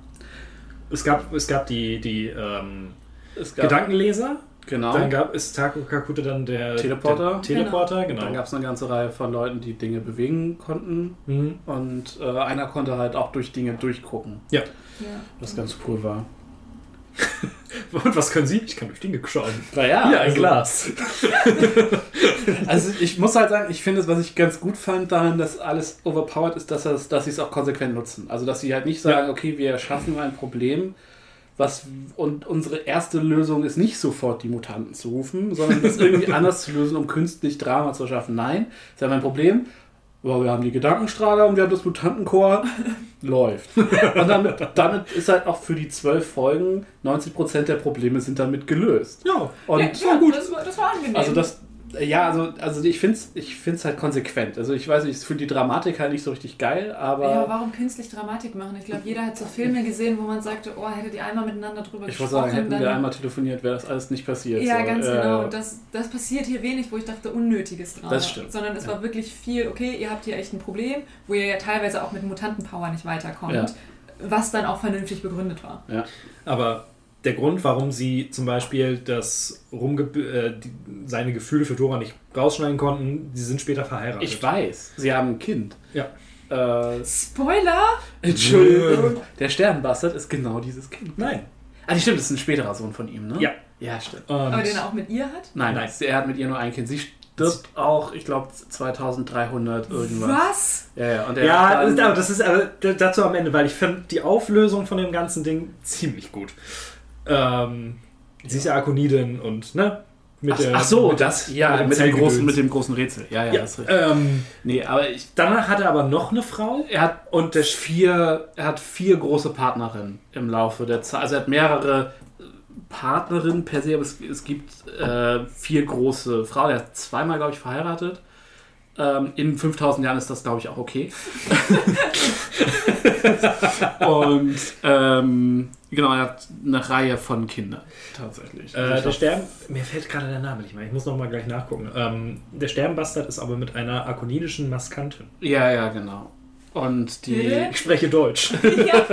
Es gab, es gab die, die ähm, Es gab, Gedankenleser. Genau. Dann gab es Taco Kakuta dann der Teleporter. Der Teleporter, genau. Dann gab es eine ganze Reihe von Leuten, die Dinge bewegen konnten. Mhm. Und äh, einer konnte halt auch durch Dinge durchgucken. Ja. ja. Was ganz cool war. (laughs) Und was können Sie? Ich kann durch Dinge schauen. Naja, Hier ein also- Glas. (laughs) Also ich muss halt sagen, ich finde es, was ich ganz gut fand daran, dass alles overpowered ist, dass, das, dass sie es auch konsequent nutzen. Also dass sie halt nicht sagen, okay, wir schaffen ein Problem, was und unsere erste Lösung ist nicht sofort die Mutanten zu rufen, sondern das irgendwie (laughs) anders zu lösen, um künstlich Drama zu schaffen. Nein, ist ja mein Problem. aber wir haben die Gedankenstrahler und wir haben das Mutantenchor. (laughs) Läuft. Und damit, damit ist halt auch für die zwölf Folgen 90% der Probleme sind damit gelöst. Ja. Und ja, ja, Das, war, das war angenehm. also das, ja, also, also ich finde es ich find's halt konsequent. Also ich weiß nicht, ich finde die Dramatik halt nicht so richtig geil, aber ja, warum künstlich Dramatik machen? Ich glaube, jeder hat so Filme gesehen, wo man sagte, oh, hätte die einmal miteinander drüber ich gesprochen. sagen, hätten wir einmal telefoniert, wäre das alles nicht passiert. Ja, so. ganz Äh, genau. Und das, das passiert hier wenig, wo ich dachte, unnötiges Drama. Das stimmt. Sondern es war wirklich viel, okay, ihr habt hier echt ein Problem, wo ihr ja teilweise auch mit Mutantenpower nicht weiterkommt. Ja. Was dann auch vernünftig begründet war. Ja. Aber der Grund, warum sie zum Beispiel das Rumge äh, die, seine Gefühle für Dora nicht rausschneiden konnten, sie sind später verheiratet. Ich weiß, sie haben ein Kind. Ja. Äh, Spoiler! Entschuldigung. Der Sternbastard ist genau dieses Kind. Nein. Ah, die stimmt, das ist ein späterer Sohn von ihm, ne? Ja. Ja, stimmt. Und Aber den er auch mit ihr hat? Nein, Nein. er hat mit ihr nur ein Kind. Sie stirbt auch, ich glaube, 2300 irgendwas. Was? Ja, ja. Und er ja, aber das ist aber dazu am Ende, weil ich finde die Auflösung von dem ganzen Ding ziemlich gut. Ähm, sie ist ja Akonidin und, ne? Mit ach, der- ach so, mit das, dem- ja, mit dem, Zellgedöns. großen, mit dem großen Rätsel. Ja, ja, Ja, das ist richtig. ähm, Nee, aber ich, danach hat er aber noch eine Frau. er hat und der vier, er hat vier große Partnerinnen im Laufe der Zeit. Also er hat mehrere äh, Partnerinnen per se, aber es, es gibt äh, vier große Frauen. Er hat zweimal, glaube ich, verheiratet. Ähm, in 5000 Jahren ist das, glaube ich, auch okay. (laughs) (laughs) und ähm, genau, er hat eine Reihe von Kindern tatsächlich. Also Äh, ich der Sterben, mir fällt gerade der Name nicht mehr, ich muss noch mal gleich nachgucken. Ähm, der Sternbastard ist aber mit einer akonidischen Maskantin. ja, ja, genau. Und die. Ich spreche Deutsch. (laughs) ja,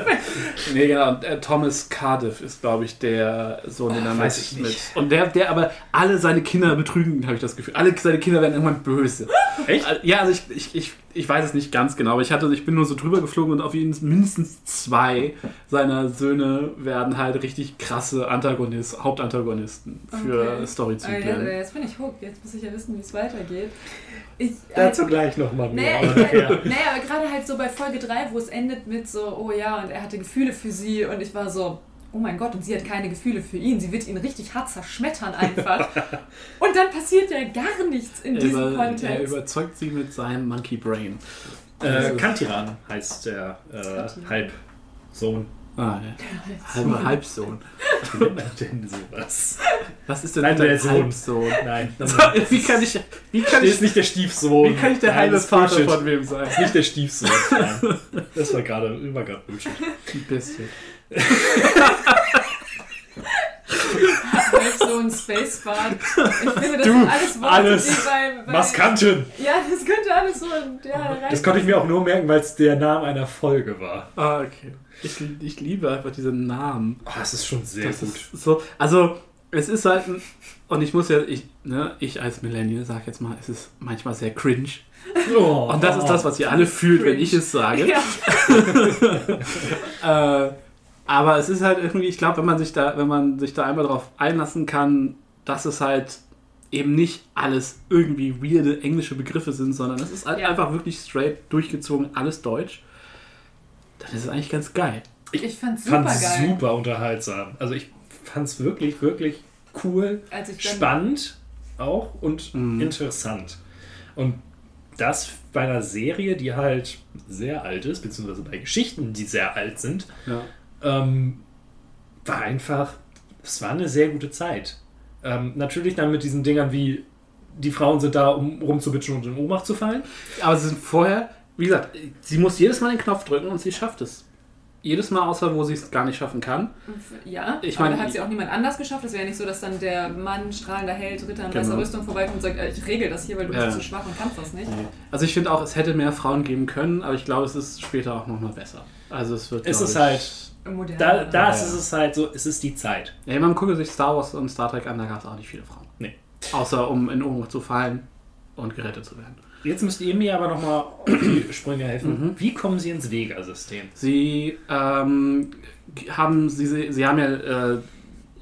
Nee, genau. Und, äh, Thomas Cardiff ist, glaube ich, der Sohn, den er weiß mit, ich nicht. mit. Und der, der aber alle seine Kinder betrügen, habe ich das Gefühl. Alle seine Kinder werden irgendwann böse. Echt? Äh, Ja, also ich, ich, ich, ich weiß es nicht ganz genau, aber ich hatte, ich bin nur so drüber geflogen und auf jeden mindestens zwei seiner Söhne werden halt richtig krasse Antagonist, Hauptantagonisten für Okay. Storyzyklen. Ah, ja, jetzt bin ich hooked. Jetzt muss ich ja wissen, wie es weitergeht. Ich, Dazu gleich noch mal mehr. Nee, ich, nee, aber gerade halt so bei Folge 3, wo es endet mit so, oh ja, und er hatte Gefühle für sie und ich war so, oh mein Gott, und sie hat keine Gefühle für ihn. Sie wird ihn richtig hart zerschmettern einfach. (laughs) und dann passiert ja gar nichts in er, diesem über, er Kontext. überzeugt sie mit seinem Monkey Brain. Äh, Kantiran heißt der äh. Halbsohn. Ah, ja. Halber Halbsohn. (laughs) Denn sowas? Was ist denn Nein, der Sohn. Halbsohn? Nein, (laughs) das wie kann ich, wie kann ist ich, nicht der Stiefsohn. wie kann ich der Nein, halbe das ist Vater Bullshit. von wem sein? Das ist nicht der Stiefsohn. Nein. Das war gerade war gerade Bullshit. Ein bisschen. So ein Spacebad. Ich finde, das Du, sind alles Worte, alles die bei, bei Maskanten! Ja, das könnte alles so ja. Das konnte ich mir auch nur merken, weil es der Name einer Folge war. Ah, okay. Ich, ich liebe einfach diese Namen. Oh, das ist schon sehr Das ist so, also es ist halt ein, und ich muss ja, ich, ne, ich als Millennial sag jetzt mal, es ist manchmal sehr cringe. Oh. Und das ist das, was ihr alle fühlt, wenn ich es sage. Ja. (laughs) Äh, aber es ist halt irgendwie, ich glaube, wenn man sich da, wenn man sich da einmal drauf einlassen kann, dass es halt eben nicht alles irgendwie weirde englische Begriffe sind, sondern es ist halt Ja. einfach wirklich straight durchgezogen, alles Deutsch, dann ist es eigentlich ganz geil. Ich fand's super fand geil. super unterhaltsam. Also ich fand es wirklich, wirklich cool, ich spannend auch und Mhm. interessant. Und das bei einer Serie, die halt sehr alt ist, beziehungsweise bei Geschichten, die sehr alt sind, Ja. Ähm, war einfach, es war eine sehr gute Zeit. Ähm, natürlich dann mit diesen Dingern wie, die Frauen sind da, um rumzubitschen und in Ohnmacht zu fallen. Aber sie sind vorher, wie gesagt, sie muss jedes Mal den Knopf drücken und sie schafft es. Jedes Mal, außer wo sie es gar nicht schaffen kann. Ja, Ich aber meine, da hat sie auch niemand anders geschafft. Es wäre ja nicht so, dass dann der Mann, strahlender Held, Ritter in Genau. weißer Rüstung vorbeikommt und sagt, äh, ich regel das hier, weil du Ja. bist zu schwach und kannst das nicht. Also ich finde auch, es hätte mehr Frauen geben können, aber ich glaube, es ist später auch nochmal besser. Also es wird. Es ist ich- halt, Modern. da, da Ja, ist es halt so, es ist die Zeit. Ja, man gucke sich Star Wars und Star Trek an, da gab es auch nicht viele Frauen. Nee. Außer um in Ohnmacht zu fallen und gerettet zu werden. Jetzt müsst ihr mir aber nochmal auf die (clears throat) Sprünge helfen. Mhm. Wie kommen Sie ins Vega-System? Sie ähm, haben, sie, sie sie haben ja, äh,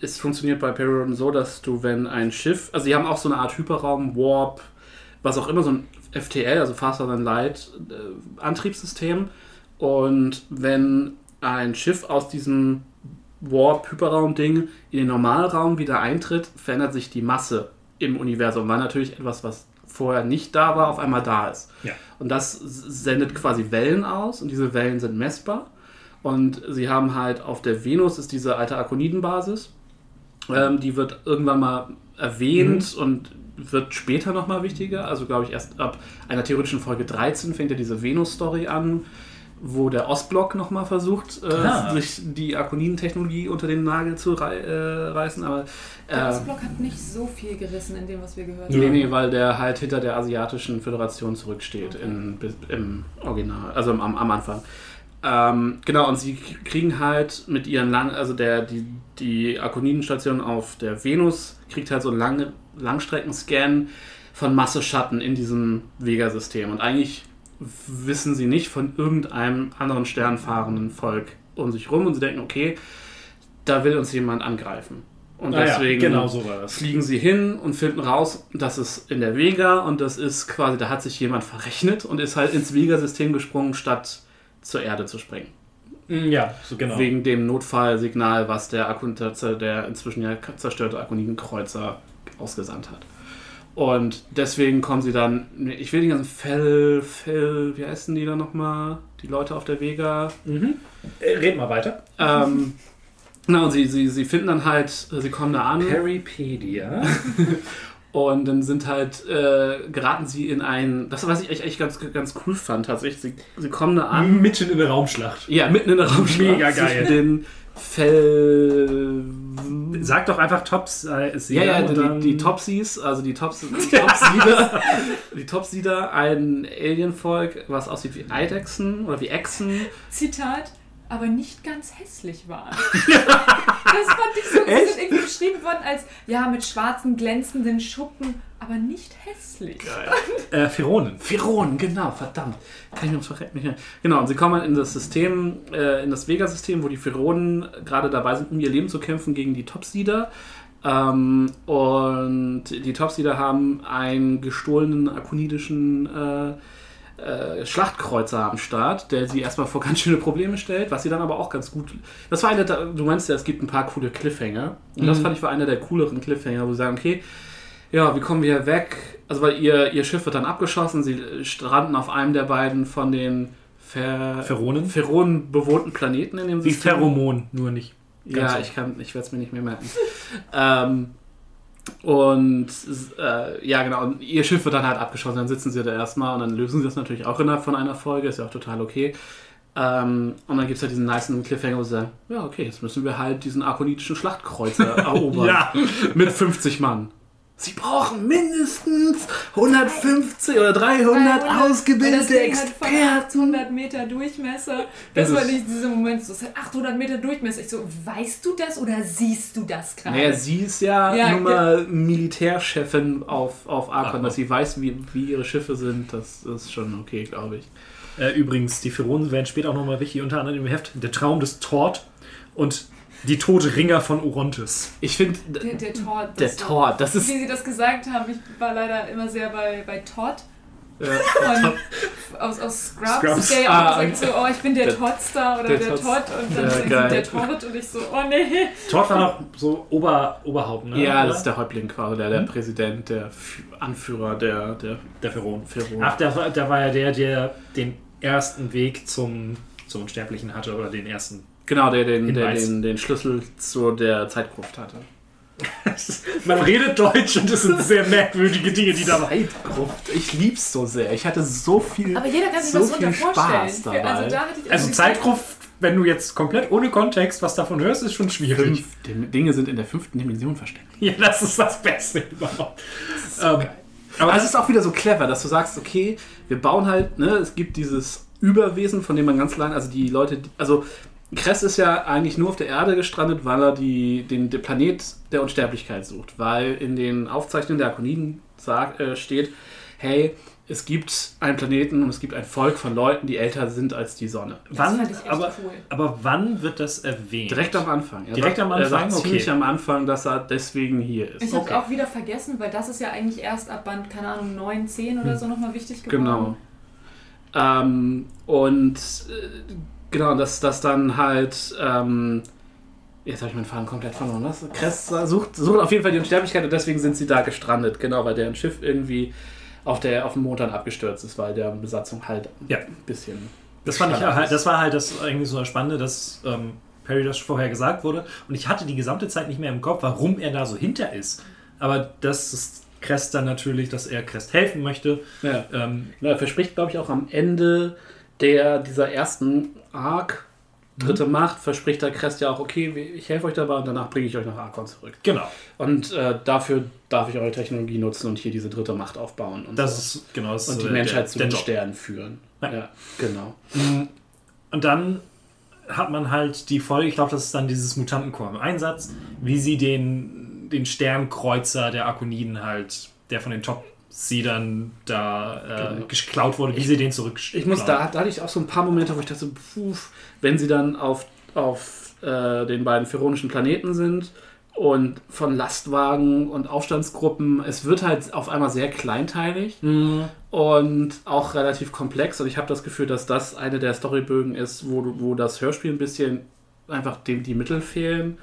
es funktioniert bei Periron so, dass du, wenn ein Schiff, also sie haben auch so eine Art Hyperraum, Warp, was auch immer, so ein FTL, also Faster Than Light äh, Antriebssystem. Und wenn ein Schiff aus diesem Warp-Hyperraum-Ding in den Normalraum wieder eintritt, verändert sich die Masse im Universum. War natürlich etwas, was vorher nicht da war, auf einmal da ist. Ja. Und das sendet quasi Wellen aus und diese Wellen sind messbar. Und sie haben halt auf der Venus ist diese alte Arkonidenbasis. Ähm, die wird irgendwann mal erwähnt und wird später nochmal wichtiger. Also glaube ich erst ab einer theoretischen Folge 13 fängt ja diese Venus-Story an, wo der Ostblock nochmal versucht, äh, Ah. sich die Arkoniden-Technologie unter den Nagel zu rei äh, reißen. Aber Der äh, Ostblock hat nicht so viel gerissen in dem, was wir gehört Nee, haben. nee, weil der halt hinter der asiatischen Föderation zurücksteht in, im Original, also am, am Anfang. Ähm, genau, und sie kriegen halt mit ihren lang, also der, die, die Arkonidenstation auf der Venus kriegt halt so einen lange, Langstreckenscan von Masse-Schatten in diesem Vega-System. Und eigentlich wissen sie nicht von irgendeinem anderen sternfahrenden Volk um sich rum und sie denken, okay, da will uns jemand angreifen. Und Ah ja, deswegen genau so fliegen sie hin und finden raus, das ist in der Vega und das ist quasi, da hat sich jemand verrechnet und ist halt ins Vega-System gesprungen, statt zur Erde zu springen. Ja, so genau. Wegen dem Notfallsignal, was der, Akun der inzwischen ja zerstörte Akonidenkreuzer ausgesandt hat. Und deswegen kommen sie dann, ich will die ganzen Fell, Fell, wie heißen die da nochmal? Die Leute auf der Vega. Äh, Red mal weiter. Ähm, na, und sie, sie, sie finden dann halt, sie kommen da an. Peripedia. (laughs) Und dann sind halt, äh, geraten sie in ein, das was ich echt, echt ganz, ganz cool fand tatsächlich, sie, sie kommen da an, Mitten in der Raumschlacht. ja, mitten in der Raumschlacht. Mega geil. Den Fell... Sag doch einfach Tops. Äh, Ja, ja, und die, die Topsies, also die Tops, die (laughs) Topsieder, die Topsieder, ein Alienvolk, was aussieht wie Eidechsen oder wie Echsen. Zitat, aber nicht ganz hässlich waren. (laughs) das fand ich so. Sie sind irgendwie beschrieben worden als, ja, mit schwarzen, glänzenden Schuppen, aber nicht hässlich. Äh, Pheronen. Pheronen, genau, verdammt. Kann ich nicht mehr. Genau, und sie kommen in das System, äh, in das Vega-System, wo die Pheronen gerade dabei sind, um ihr Leben zu kämpfen gegen die Topsieder. Ähm, und die Topsieder haben einen gestohlenen akonidischen äh, äh, Schlachtkreuzer am Start, der sie erstmal vor ganz schöne Probleme stellt, was sie dann aber auch ganz gut. Das war eine, der- du meinst ja, es gibt ein paar coole Cliffhanger. Und das fand ich war einer der cooleren Cliffhanger, wo sie sagen, okay, ja, wie kommen wir weg? Also, weil ihr, ihr Schiff wird dann abgeschossen, sie stranden auf einem der beiden von den Fer? Pheronen bewohnten Planeten in dem Wie System. Pheromon, nur nicht. ganz Ja, so. ich kann, ich werde es mir nicht mehr merken. (laughs) ähm, und äh, ja, genau, und ihr Schiff wird dann halt abgeschossen, dann sitzen sie da erstmal und dann lösen sie das natürlich auch innerhalb von einer Folge, ist ja auch total okay. Ähm, und dann gibt es halt diesen nice Cliffhanger, wo sie sagen, ja, okay, jetzt müssen wir halt diesen arkonitischen Schlachtkreuzer (laughs) erobern. Ja. Mit 50 Mann. Sie brauchen mindestens 150 oder 300 Weil das ausgebildete Experten. 800 Meter Durchmesser. Das Es war ist- nicht dieser Moment, so, es hat 800 Meter Durchmesser. Ich so, weißt du das oder siehst du das gerade? Naja, sie ist ja, Ja, nun mal Militärchefin auf, auf Arkon, dass sie weiß, wie, wie ihre Schiffe sind. Das ist schon okay, glaube ich. Äh, übrigens, die Pheronen werden später auch nochmal wichtig, unter anderem im Heft Der Traum des Tord und die tote Ringer von Orontes. Ich finde, Der, der Todd. der das- Tor, das ist. Wie sie das gesagt haben, ich war leider immer sehr bei, bei Todd. Äh, Von, aus, aus Scrubs, Scrubs. der ja Ah, auch sagt so, oh, ich bin der, der- Todster oder der der, Todd und dann Ja, geil. der Todd und ich so, oh nee. Tord war noch so Ober, Oberhaupt, ne? ja, Oder? das ist der Häuptling quasi, der, der Präsident, der Anführer der, der der Pheron. Pheronen. Ach, da war, da war ja der, der den ersten Weg zum, zum Unsterblichen hatte oder den ersten. Genau, der den, der den, den Schlüssel zu der Zeitgruft hatte. (laughs) Man redet Deutsch und es sind sehr merkwürdige Dinge, die da Zeitgruft, ich lieb's so sehr. Ich hatte so viel. Aber jeder kann sich so was viel. Spaß Für- dabei. Also da Also Zeitgruft, wenn du jetzt komplett ohne Kontext was davon hörst, ist schon schwierig. Fünf die Dinge sind in der fünften Dimension versteckt. Ja, das ist das Beste überhaupt. Ähm, Aber es ist auch wieder so clever, dass du sagst, okay, wir bauen halt, ne, es gibt dieses Überwesen, von dem man ganz lange, also die Leute, also Kress ist ja eigentlich nur auf der Erde gestrandet, weil er die, den, den Planet der Unsterblichkeit sucht, weil in den Aufzeichnungen der Akoniden sagt, äh, steht, hey, es gibt einen Planeten und es gibt ein Volk von Leuten, die älter sind als die Sonne. wann, fand ich echt aber, cool. aber wann wird das erwähnt? Direkt am Anfang. Er Direkt sagt, am Er Anfang? sagt ziemlich Okay. am Anfang, dass er deswegen hier ist. Ich habe auch wieder vergessen, weil das ist ja eigentlich erst ab Band, keine Ahnung, 9, 10 oder so nochmal wichtig geworden. Genau. Ähm, und äh, genau, dass das dann halt. Ähm, jetzt habe ich meinen Faden komplett verloren. Was? Kress sucht, sucht auf jeden Fall die Unsterblichkeit und deswegen sind sie da gestrandet. Genau, weil deren Schiff irgendwie auf, der, auf dem Mond dann abgestürzt ist, weil der Besatzung halt Ja. ein bisschen. Das fand ich halt, ist. das war halt das irgendwie so das Spannende, dass ähm, Perry das vorher gesagt wurde. Und ich hatte die gesamte Zeit nicht mehr im Kopf, warum er da so hinter ist. Aber das ist Crest dann natürlich, dass er Crest helfen möchte. Ja. Ähm, Ja, er verspricht, glaube ich, auch am Ende der, dieser ersten Arc, dritte Macht, verspricht der Crest ja auch, okay, ich helfe euch dabei und danach bringe ich euch nach Arkon zurück. genau. Und äh, dafür darf ich eure Technologie nutzen und hier diese dritte Macht aufbauen. Und, Das so. ist genau das und die so Menschheit zu der den. Sternen führen. Ja. Ja, genau. Und dann hat man halt die Folge, ich glaube, das ist dann dieses Mutantenkorps im Einsatz, wie sie den, den Sternkreuzer der Akoniden halt, der von den Top-Seedern da äh, Genau. geklaut wurde, wie sie den zurück Ich muss, da, da hatte ich auch so ein paar Momente, wo ich dachte, puh, wenn sie dann auf, auf äh, den beiden pharaonischen Planeten sind und von Lastwagen und Aufstandsgruppen, es wird halt auf einmal sehr kleinteilig und auch relativ komplex. Und ich habe das Gefühl, dass das eine der Storybögen ist, wo, wo das Hörspiel ein bisschen einfach dem die Mittel fehlen.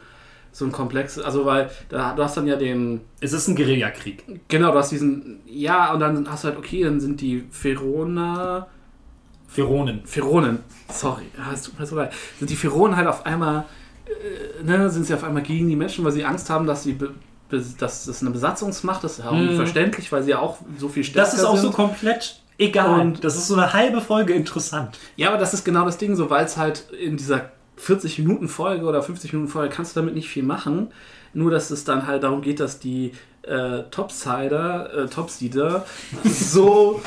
So ein komplex, also weil da, du hast dann ja den, Es ist ein Guerillakrieg. genau, du hast diesen, ja, und dann hast du halt, okay, dann sind die Pheroner, Pheronen. Pheronen, sorry, ja, es tut mir so leid, sind die Pheronen halt auf einmal, äh, ne, sind sie auf einmal gegen die Menschen, weil sie Angst haben, dass sie, dass das eine Besatzungsmacht ist, ja Mhm. verständlich, weil sie ja auch so viel stärker Das ist auch sind. so komplett egal. Und- das ist so eine halbe Folge interessant. Ja, aber das ist genau das Ding, so weil es halt in dieser 40 Minuten Folge oder 50 Minuten Folge kannst du damit nicht viel machen. Nur, dass es dann halt darum geht, dass die äh, Topsider, äh, Topseeder (laughs) so,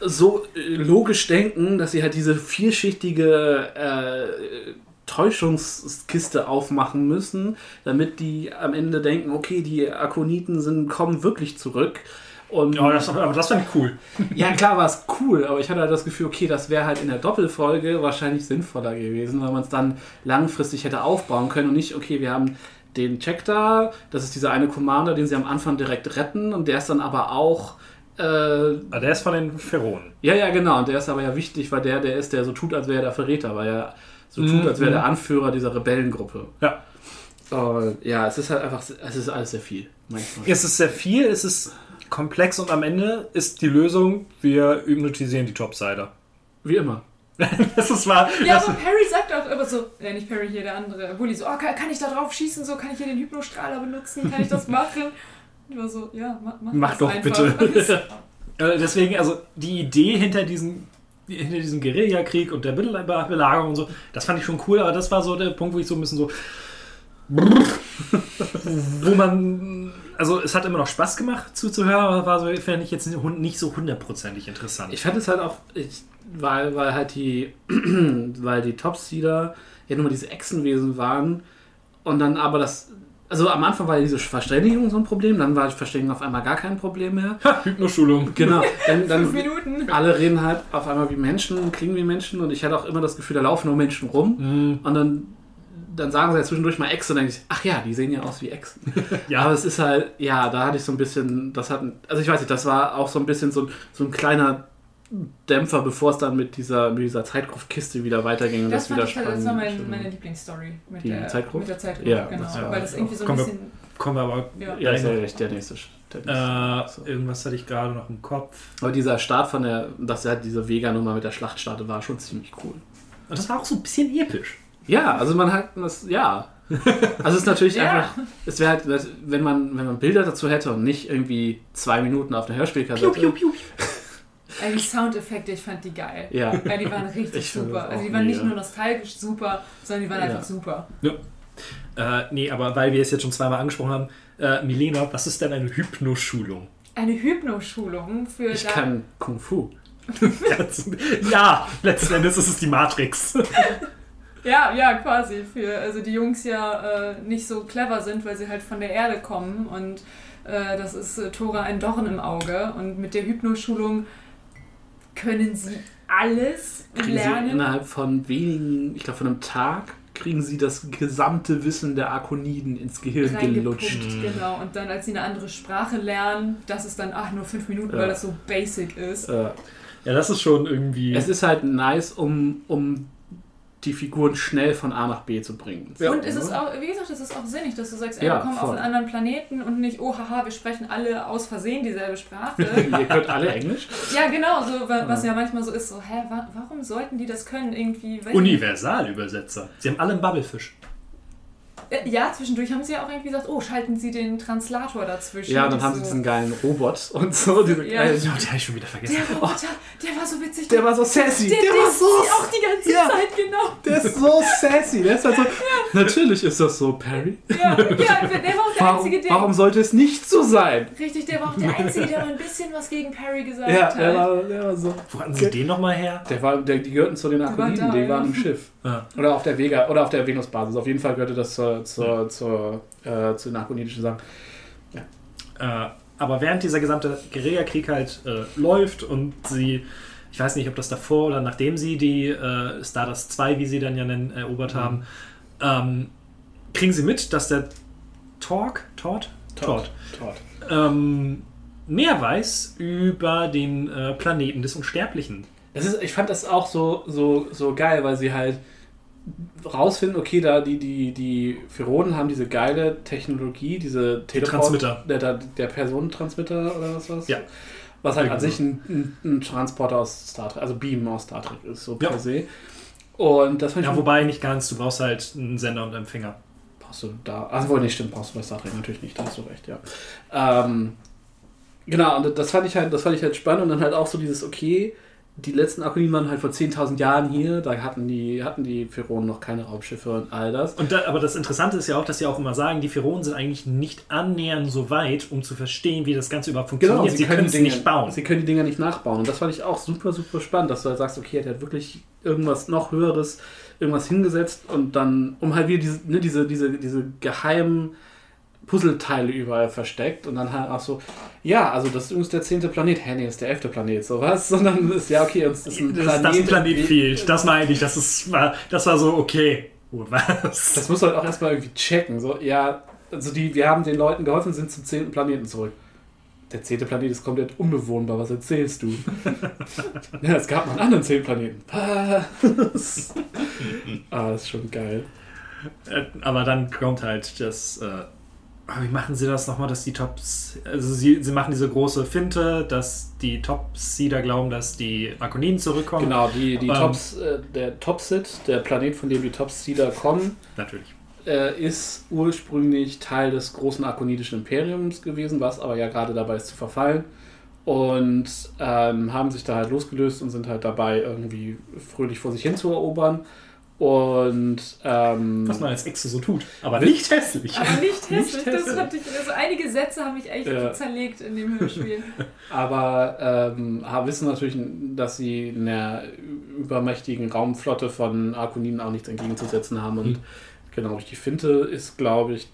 so äh, logisch denken, dass sie halt diese vielschichtige äh, Täuschungskiste aufmachen müssen, damit die am Ende denken, okay, die Akoniten sind, kommen wirklich zurück. Und Ja, das, aber das fand ich cool. ja, klar war es cool, aber ich hatte halt das Gefühl, okay, das wäre halt in der Doppelfolge wahrscheinlich sinnvoller gewesen, weil man es dann langfristig hätte aufbauen können und nicht, okay, wir haben den Check da, das ist dieser eine Commander, den sie am Anfang direkt retten und der ist dann aber auch, äh, Aber der ist von den Pheronen. ja, ja, genau, und der ist aber ja wichtig, weil der, der ist, der so tut, als wäre er der Verräter, weil er so tut, als wäre der Anführer dieser Rebellengruppe. Ja. Und ja, es ist halt einfach, es ist alles sehr viel. Manchmal. Es ist sehr viel, es ist komplex und am Ende ist die Lösung, wir hypnotisieren die Topsider. Wie immer. (laughs) Das ist wahr. Ja, aber Perry sagt auch immer so, ja nicht Perry hier, der andere, Bully, so, oh, kann, kann ich da drauf schießen, so, kann ich hier den Hypnostrahler benutzen, kann ich das (laughs) machen? Ich war so, ja, mach, mach, Mach das doch einfach. bitte. (laughs) Äh, Deswegen, also die Idee hinter diesem, hinter diesem Guerillakrieg und der Be- Belagerung und so, das fand ich schon cool, aber das war so der Punkt, wo ich so ein bisschen so. wo man. Also, es hat immer noch Spaß gemacht zuzuhören, aber war so, fände ich jetzt nicht so hundertprozentig interessant. Ich fand es halt auch, ich, weil, weil halt die, (clears throat) weil die Topseeder ja nur mal diese Echsenwesen waren und dann aber das, also am Anfang war ja diese Verständigung so ein Problem, dann war die Verständigung auf einmal gar kein Problem mehr. ha, Hypnoschulung. Genau, (laughs) dann, Fünf dann Minuten. alle reden halt auf einmal wie Menschen, klingen wie Menschen und ich hatte auch immer das Gefühl, da laufen nur Menschen rum und dann, dann sagen sie ja zwischendurch mal Echse und dann denke ich, ach ja, die sehen ja aus wie Echsen. (laughs) Ja. Aber es ist halt, ja, da hatte ich so ein bisschen, das hat, also ich weiß nicht, das war auch so ein bisschen so, ein- so ein kleiner Dämpfer, bevor es dann mit dieser, mit dieser Zeitgruftkiste wieder weiterging und Das, das, fand wieder ich, halt- das war mein, spannend. meine Lieblingsstory mit Die der Zeitgruppe? Mit der Zeitgruppe, Ja, genau. das weil das irgendwie so ein Kommen wir- bisschen. Kommen wir aber. Ja. Ja, ist ja der nächste. Äh. So. irgendwas hatte ich gerade noch im Kopf. Aber dieser Start von der, dass er halt diese Vega-Nummer mit der Schlacht startet, war schon ziemlich cool. Und das war auch so ein bisschen episch. Ja, also man hat das, ja. Also es ist natürlich (laughs) Ja. einfach, es wäre halt, wenn man, wenn man Bilder dazu hätte und nicht irgendwie zwei Minuten auf einer Hörspielkassette. Piu, piu, piu. Also die Soundeffekte, ich fand die geil. Ja. Weil die waren (laughs) richtig Ich super. das Also die waren nicht mega. nur nostalgisch super, sondern die waren Ja. einfach super. Äh, nee, aber weil wir es jetzt schon zweimal angesprochen haben, äh, Milena, was ist denn eine Hypnoschulung? Eine Hypnoschulung für Ich kann Kung Fu. (laughs) ja, letzten Endes ist es die Matrix. Ja, ja, quasi. Für, also die Jungs ja äh, nicht so clever sind, weil sie halt von der Erde kommen und äh, das ist äh, Tora ein Dorn im Auge. Und mit der Hypnoschulung können sie alles Kriegen sie lernen. innerhalb von wenigen, ich glaube von einem Tag, kriegen sie das gesamte Wissen der Akoniden ins Gehirn gelutscht. genau. Und dann, als sie eine andere Sprache lernen, das ist dann, ach, nur fünf Minuten, Ja. weil das so basic ist. Äh, Ja, das ist schon irgendwie. es ist halt nice, um, um die Figuren schnell von A nach B zu bringen. und es ist auch, wie gesagt, es ist auch sinnig, dass du sagst, ey, Ja, wir kommen voll. auf einen anderen Planeten und nicht, oh haha, wir sprechen alle aus Versehen dieselbe Sprache. (laughs) Ihr könnt alle Englisch. ja, genau, so, wa- was ja manchmal so ist, so, hä, wa warum sollten die das können? Irgendwie, Universalübersetzer. Sie haben alle einen Bubblefisch. Äh, Ja, zwischendurch haben sie ja auch irgendwie gesagt, oh, schalten sie den Translator dazwischen. Ja, und dann haben sie so, diesen geilen Robot und so. Diese Ja. geilen- Ja, die habe ich schon wieder vergessen. Der Roboter, der war so witzig. Der war so sassy. Der, der, war sie auch die ganze Ja. Zeit, genau. Der ist so sassy. Der ist halt so. Natürlich ist das so, Perry. Ja, ja, der war auch der Warum, Einzige, der... warum sollte es nicht so sein? Richtig, der war auch der (laughs) Einzige, der mal ein bisschen was gegen Perry gesagt Ja, hat. der war, der war so. Wo hatten Sie den nochmal her? Der war, der, die gehörten zu den Akoniden, da, die ja. waren im Schiff. Ja. Oder auf der Vega, oder auf der Venusbasis. Auf jeden Fall gehörte das zur, zur, zur, äh, zu den akonidischen Sachen. Äh, aber während dieser gesamte Guerillakrieg halt äh, läuft und sie, ich weiß nicht, ob das davor oder nachdem sie die äh, Stardust 2, wie sie dann ja nennen, erobert haben, ähm, kriegen sie mit, dass der Torque, Tord? Tord, Tord. ähm, mehr weiß über den äh, Planeten des Unsterblichen. Das ist, ich fand das auch so, so, so geil, weil sie halt rausfinden, okay, da die, die, die Pheronen haben diese geile Technologie, diese Teleport- Transmitter. Der, der, Personentransmitter oder was war's? Ja. Was halt an sich ein, ein, ein Transporter aus Star Trek, also Beam aus Star Trek ist, so Ja. per se. Und das fand ich Ja, wobei nicht ganz, du brauchst halt einen Sender und Empfänger. brauchst du da. Also wohl nicht, stimmt, brauchst du bei Star Trek natürlich nicht, da hast du recht, ja. Ähm, genau, und das fand ich halt, das fand ich halt spannend und dann halt auch so dieses, okay, die letzten Akoniden waren halt vor 10.000 Jahren hier, da hatten die, hatten die Pheronen noch keine Raumschiffe und all das. Und da, aber das Interessante ist ja auch, dass sie auch immer sagen, die Pheronen sind eigentlich nicht annähernd so weit, um zu verstehen, wie das Ganze überhaupt funktioniert. sie können es Dinge nicht bauen. Sie können die Dinger nicht nachbauen. Und das fand ich auch super, super spannend, dass du halt sagst, okay, der hat wirklich irgendwas noch Höheres, irgendwas hingesetzt und dann, um halt wieder diese, ne, diese, diese, diese geheimen Puzzleteile überall versteckt und dann halt auch so, ja, also das ist übrigens der zehnte Planet, hä, nee, das ist der elfte Planet, sowas, sondern (laughs) ist ja, okay, uns ist ein Das, Planet. das ein Planet fehlt. Das meine ich. Das, ist, war, das war so, okay. Gut, was? Das musst du halt auch erstmal irgendwie checken. So, ja, also die, wir haben den Leuten geholfen, sind zum zehnten Planeten zurück. Der zehnte Planet ist komplett unbewohnbar. Was erzählst du? (laughs) ja, es gab noch einen anderen zehnten Planeten. Ah, ist schon geil. Äh, Aber dann kommt halt das. Äh, wie machen sie das nochmal, dass die Tops. Also, sie, sie machen diese große Finte, dass die Top-Seeder glauben, dass die Akoniden zurückkommen. Genau, die, die Ähm, Tops, äh, der Topsit, der Planet, von dem die Top-Seeder kommen, Natürlich. äh, ist ursprünglich Teil des großen akonidischen Imperiums gewesen, was aber ja gerade dabei ist zu verfallen. Und ähm, haben sich da halt losgelöst und sind halt dabei, irgendwie fröhlich vor sich hin zu erobern. Und ähm, Was man als Exe so tut. Aber nicht hässlich. Aber nicht hässlich. Das hässlich. ich, also einige Sätze haben mich echt Ja. zerlegt in dem Hörspiel. (laughs) aber ähm, wissen natürlich, dass sie in der übermächtigen Raumflotte von Arkoniden auch nichts entgegenzusetzen haben. Und Hm. genau, durch die Finte ist, glaube ich,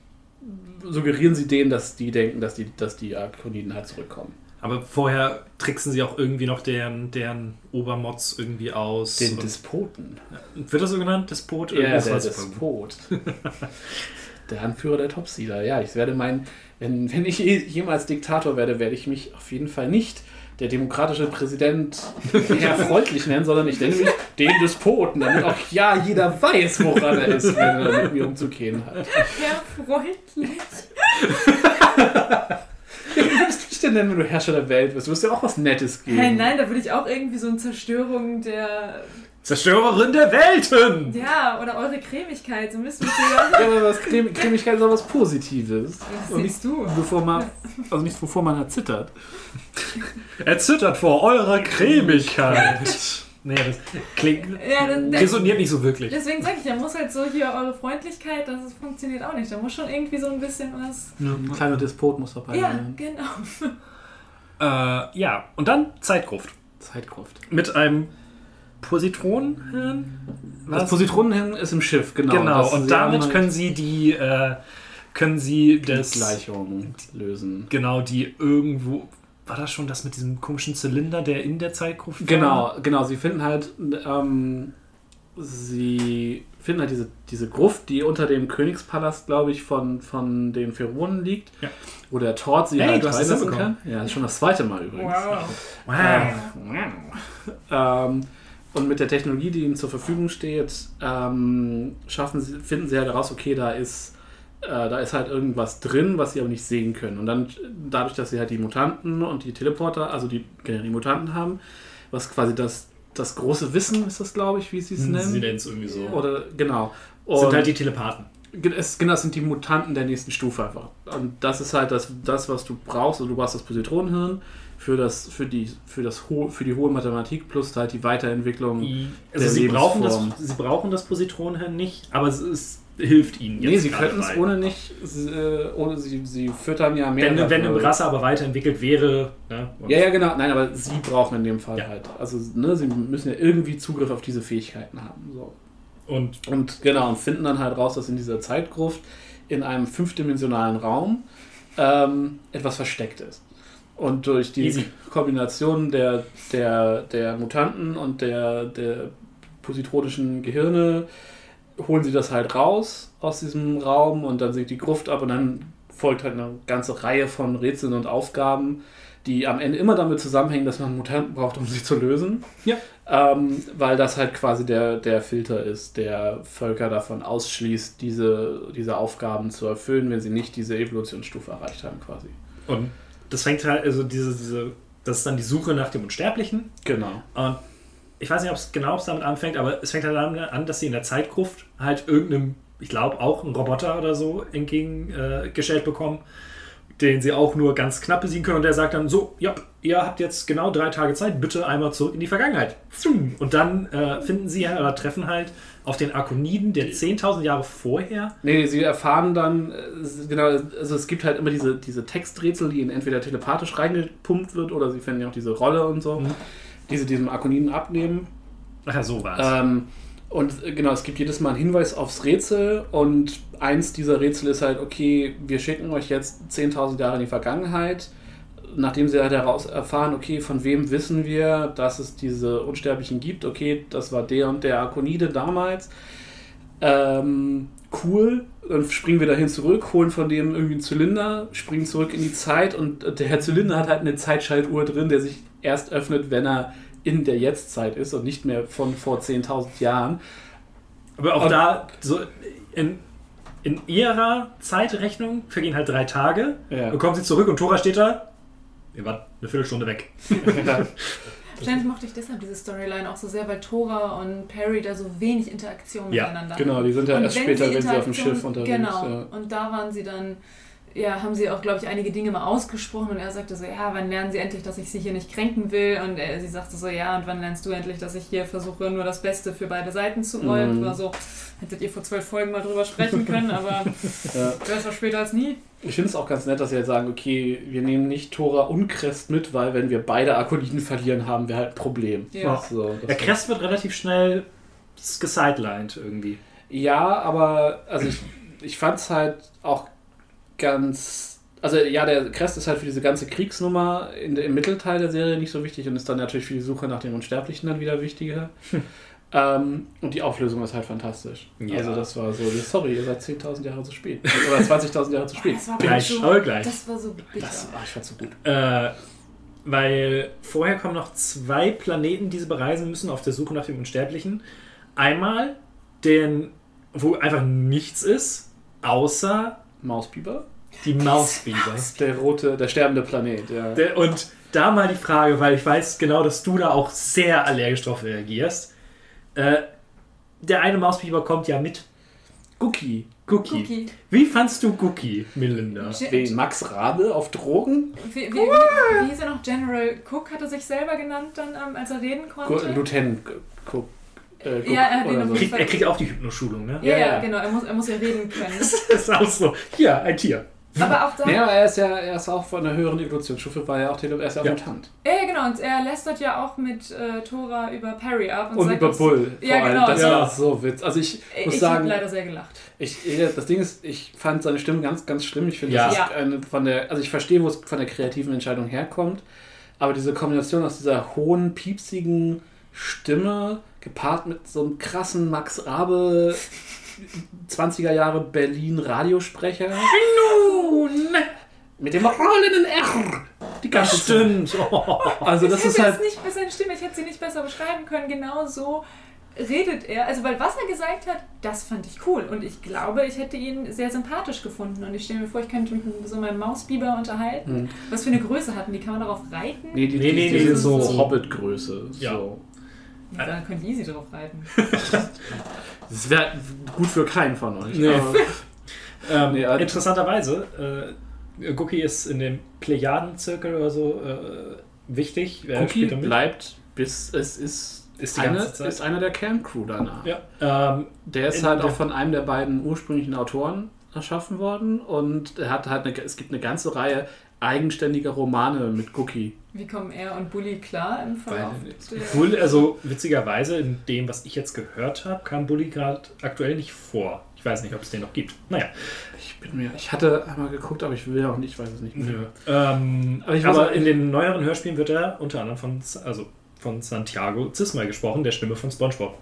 suggerieren sie denen, dass die denken, dass die, dass die Arkoniden halt zurückkommen. Aber vorher tricksen sie auch irgendwie noch deren, deren Obermods irgendwie aus. Den Despoten. Wird das so genannt? Despot? Ja, Irgendwas der. Despot. (laughs) der Anführer der Topseeder. Ja, ich werde meinen, wenn, wenn ich je- jemals Diktator werde, werde ich mich auf jeden Fall nicht der demokratische Präsident (laughs) Herr Freundlich nennen, sondern ich nenne mich den Despoten, damit auch ja jeder weiß, woran er ist, wenn er mit mir umzugehen hat. Herr freundlich. (laughs) Dich denn nennen, wenn du Herrscher der Welt bist? Du wirst ja auch was Nettes geben. Hey, nein, da würde ich auch irgendwie so eine Zerstörung der. Zerstörerin der Welten! Ja, oder eure Cremigkeit. So müssen wir (laughs) Ja, aber was Creme, Cremigkeit ist auch was Positives. Das Und siehst nicht, du. Bevor man, also nicht bevor man erzittert. Er zittert vor eurer Cremigkeit. (laughs) nee, das klingt. Ja, das, resoniert nicht so wirklich. deswegen sage ich, da muss halt so hier eure Freundlichkeit, das funktioniert auch nicht. Da muss schon irgendwie so ein bisschen was. Ein kleiner Despot muss dabei Ja, sein. genau. Äh, ja, und dann Zeitgruft. Zeitkraft. Mit einem Positronenhirn? Das Positronenhirn ist im Schiff, genau. Genau, und damit halt können sie die, äh, können sie die das, Gleichung lösen. genau, die irgendwo, war das schon das mit diesem komischen Zylinder, der in der Zeitgruft war? Genau, genau. Sie finden halt, ähm, sie finden halt diese, diese Gruft, die unter dem Königspalast, glaube ich, von, von den Pheronen liegt. Ja. Wo der Tord sie Hey, halt reinlassen kann. Ja, das ist schon das zweite Mal übrigens. Wow. Ähm, und mit der Technologie, die ihnen zur Verfügung steht, ähm, schaffen sie, finden sie halt heraus, okay, da ist, äh, da ist halt irgendwas drin, was sie aber nicht sehen können. Und dann, dadurch, dass sie halt die Mutanten und die Teleporter, also die, die Mutanten haben, was quasi das, das große Wissen ist das, glaube ich, wie sie es nennen. Sie nennen es irgendwie so. Oder, genau. sind Und- halt die Telepathen. Es, genau, das sind die Mutanten der nächsten Stufe einfach. Und das ist halt das, das was du brauchst. Also du brauchst das Positronenhirn für, das, für, die, für, das ho für die hohe Mathematik plus halt die Weiterentwicklung Also der sie brauchen, das, Lebensform. sie brauchen das Positronenhirn nicht, aber es, es hilft ihnen jetzt Nee, sie könnten es ohne nicht, äh, ohne sie, sie füttern ja mehr. Wenn, wenn eine. Rasse aber weiterentwickelt wäre. Ne? Ja, ja, genau. Nein, aber sie brauchen in dem Fall Ja. halt. Also, ne, sie müssen ja irgendwie Zugriff auf diese Fähigkeiten haben. So. Und Und genau, und finden dann halt raus, dass in dieser Zeitgruft in einem fünfdimensionalen Raum ähm, etwas versteckt ist. Und durch die Easy. Kombination der, der, der Mutanten und der, der positronischen Gehirne holen sie das halt raus aus diesem Raum und dann sinkt die Gruft ab und dann folgt halt eine ganze Reihe von Rätseln und Aufgaben, die am Ende immer damit zusammenhängen, dass man Mutanten braucht, um sie zu lösen. Ja. Ähm, weil das halt quasi der, der Filter ist, der Völker davon ausschließt, diese, diese Aufgaben zu erfüllen, wenn sie nicht diese Evolutionsstufe erreicht haben, quasi. Und das fängt halt, also diese, diese, das ist dann die Suche nach dem Unsterblichen. Genau. Und ich weiß nicht, ob es genau damit anfängt, aber es fängt halt damit an, dass sie in der Zeitgruft halt irgendeinem, ich glaube auch einen Roboter oder so entgegengestellt äh, bekommen, den sie auch nur ganz knapp besiegen können. Und der sagt dann so, ja, ihr habt jetzt genau drei Tage Zeit, bitte einmal zurück in die Vergangenheit. Und dann äh, finden sie halt oder treffen halt auf den Arkoniden, der 10.000 Jahre vorher Nee, sie erfahren dann, äh, genau, also es gibt halt immer diese, diese Texträtsel, die ihnen entweder telepathisch reingepumpt wird oder sie finden ja auch diese Rolle und so, die sie diesem Akoniden abnehmen. Ach ja, so war es. Ähm, und äh, genau, es gibt jedes Mal einen Hinweis aufs Rätsel und eins dieser Rätsel ist halt, okay, wir schicken euch jetzt 10.000 Jahre in die Vergangenheit, nachdem sie halt heraus erfahren, okay, von wem wissen wir, dass es diese Unsterblichen gibt, okay, das war der und der Akonide damals. Ähm, cool, dann springen wir dahin zurück, holen von dem irgendwie einen Zylinder, springen zurück in die Zeit und der Zylinder hat halt eine Zeitschaltuhr drin, der sich erst öffnet, wenn er in der Jetztzeit ist und nicht mehr von vor 10.000 Jahren. Aber auch Und- da, so in, in ihrer Zeitrechnung vergehen halt drei Tage. Ja. Dann kommen sie zurück und Tora steht da. Ihr wart eine Viertelstunde weg. (laughs) Wahrscheinlich mochte ich deshalb diese Storyline auch so sehr, weil Tora und Perry da so wenig Interaktion Ja, miteinander genau, die sind ja Und erst wenn später, wenn sie auf dem Schiff unterwegs Genau, ja. und da waren sie dann, ja, haben sie auch, glaube ich, einige Dinge mal ausgesprochen und er sagte so, ja, wann lernen sie endlich, dass ich sie hier nicht kränken will? Und er, sie sagte so, ja, und wann lernst du endlich, dass ich hier versuche, nur das Beste für beide Seiten zu wollen? Mhm. Und war so, hättet ihr vor zwölf Folgen mal drüber sprechen können, aber (laughs) Ja. besser später als nie. Ich finde es auch ganz nett, dass sie jetzt sagen, okay, wir nehmen nicht Tora und Crest mit, weil wenn wir beide Akoniden verlieren, haben wir halt ein Problem. Ja. So, das Der Crest wird relativ schnell gesidelined irgendwie. Ja, aber also ich, ich fand es halt auch ganz. Also ja, der Crest ist halt für diese ganze Kriegsnummer in, im Mittelteil der Serie nicht so wichtig und ist dann natürlich für die Suche nach den Unsterblichen dann wieder wichtiger. ähm, und die Auflösung ist halt fantastisch. Ja. Also das war so, sorry, ihr seid 10.000 Jahre zu spät. Oder 20.000 Jahre zu spät. Das war Gleich, so, aber gleich. Das war so bitter. Das, ah, ich fand's so gut. Äh, weil vorher kommen noch zwei Planeten, die sie bereisen müssen auf der Suche nach dem Unsterblichen. Einmal den, wo einfach nichts ist, außer Mausbiber? die Mausbiber. Der rote, der sterbende Planet, ja. Der, und da mal die Frage, weil ich weiß genau, dass du da auch sehr allergisch drauf reagierst. Äh, der eine Mausbiber kommt ja mit. Cookie. Cookie. Cookie. Wie fandst du Cookie, Melinda? Ge- Wen? Max Rabe auf Drogen? Wie, wie, wie, wie hieß er noch? General Cook hat er sich selber genannt, dann, ähm, als er reden konnte? Lieutenant Cook. Äh, Ja, er hat ihn oder auf so. Kriegt, er kriegt auch die Hypnoschulung, ne? ja, Ja, ja, genau. Er muss, er muss ja reden können. (laughs) Das ist auch so. Hier, ein Tier. Aber auch da. Ja, er ist ja er ist auch von der höheren Evolutionsstufe, war ja auch Tele er ist ja auch Ja. Mutant. Ja, ja, genau. Und er lästert ja auch mit äh, Tora über Perry ab. Und, Und sagt, über Bull. Ja, vor allem. genau. Das ja. war so witz. Also ich muss Ich sagen, habe leider sehr gelacht. ich, das Ding ist, ich fand seine Stimme ganz, ganz schlimm. Ich finde, Ja. das ist Ja. eine von der, also ich verstehe, wo es von der kreativen Entscheidung herkommt, aber diese Kombination aus dieser hohen, piepsigen Stimme gepaart mit so einem krassen Max Rabe 20er Jahre Berlin Radiosprecher. Nun! Mit dem rollenden R. die ganze Das stimmt. Oh. Zeit. Also das ich ist hätte halt. nicht, seine Stimme, ich hätte sie nicht besser beschreiben können. Genau so redet er. Also, weil was er gesagt hat, das fand ich cool. Und ich glaube, ich hätte ihn sehr sympathisch gefunden. Und ich stelle mir vor, ich könnte mich mit so meinem Mausbiber unterhalten. Was für eine Größe hatten die? Kann man darauf reiten? Nee, die, Nee, die, nee, die nee, sind so so- Hobbit-Größe. Ja. So. Ja, da könnte ich easy drauf reiten. (laughs) Das wäre gut für keinen von euch. Nee. (laughs) Ähm, Nee, also- interessanterweise, äh, Gookie ist in dem Plejadenzirkel oder so äh, wichtig. Wer mit? bleibt, bis es ist, Ist eine, ist einer der Kerncrew danach. Ja. Ähm, Der ist halt der- auch von einem der beiden ursprünglichen Autoren erschaffen worden und er hat halt eine, es gibt eine ganze Reihe eigenständiger Romane mit Cookie. Wie kommen er und Bully klar im Verlauf? Weil- der- Bull, also witzigerweise, in dem, was ich jetzt gehört habe, kam Bully gerade aktuell nicht vor. Ich weiß nicht, ob es den noch gibt. Naja. Ich bin mir, ich hatte einmal geguckt, aber ich will auch nicht, ich weiß es nicht mehr. Nö. Ähm, Aber ich aber weiß auch- in den neueren Hörspielen wird er unter anderem von, also von Santiago Zisma gesprochen, der Stimme von SpongeBob.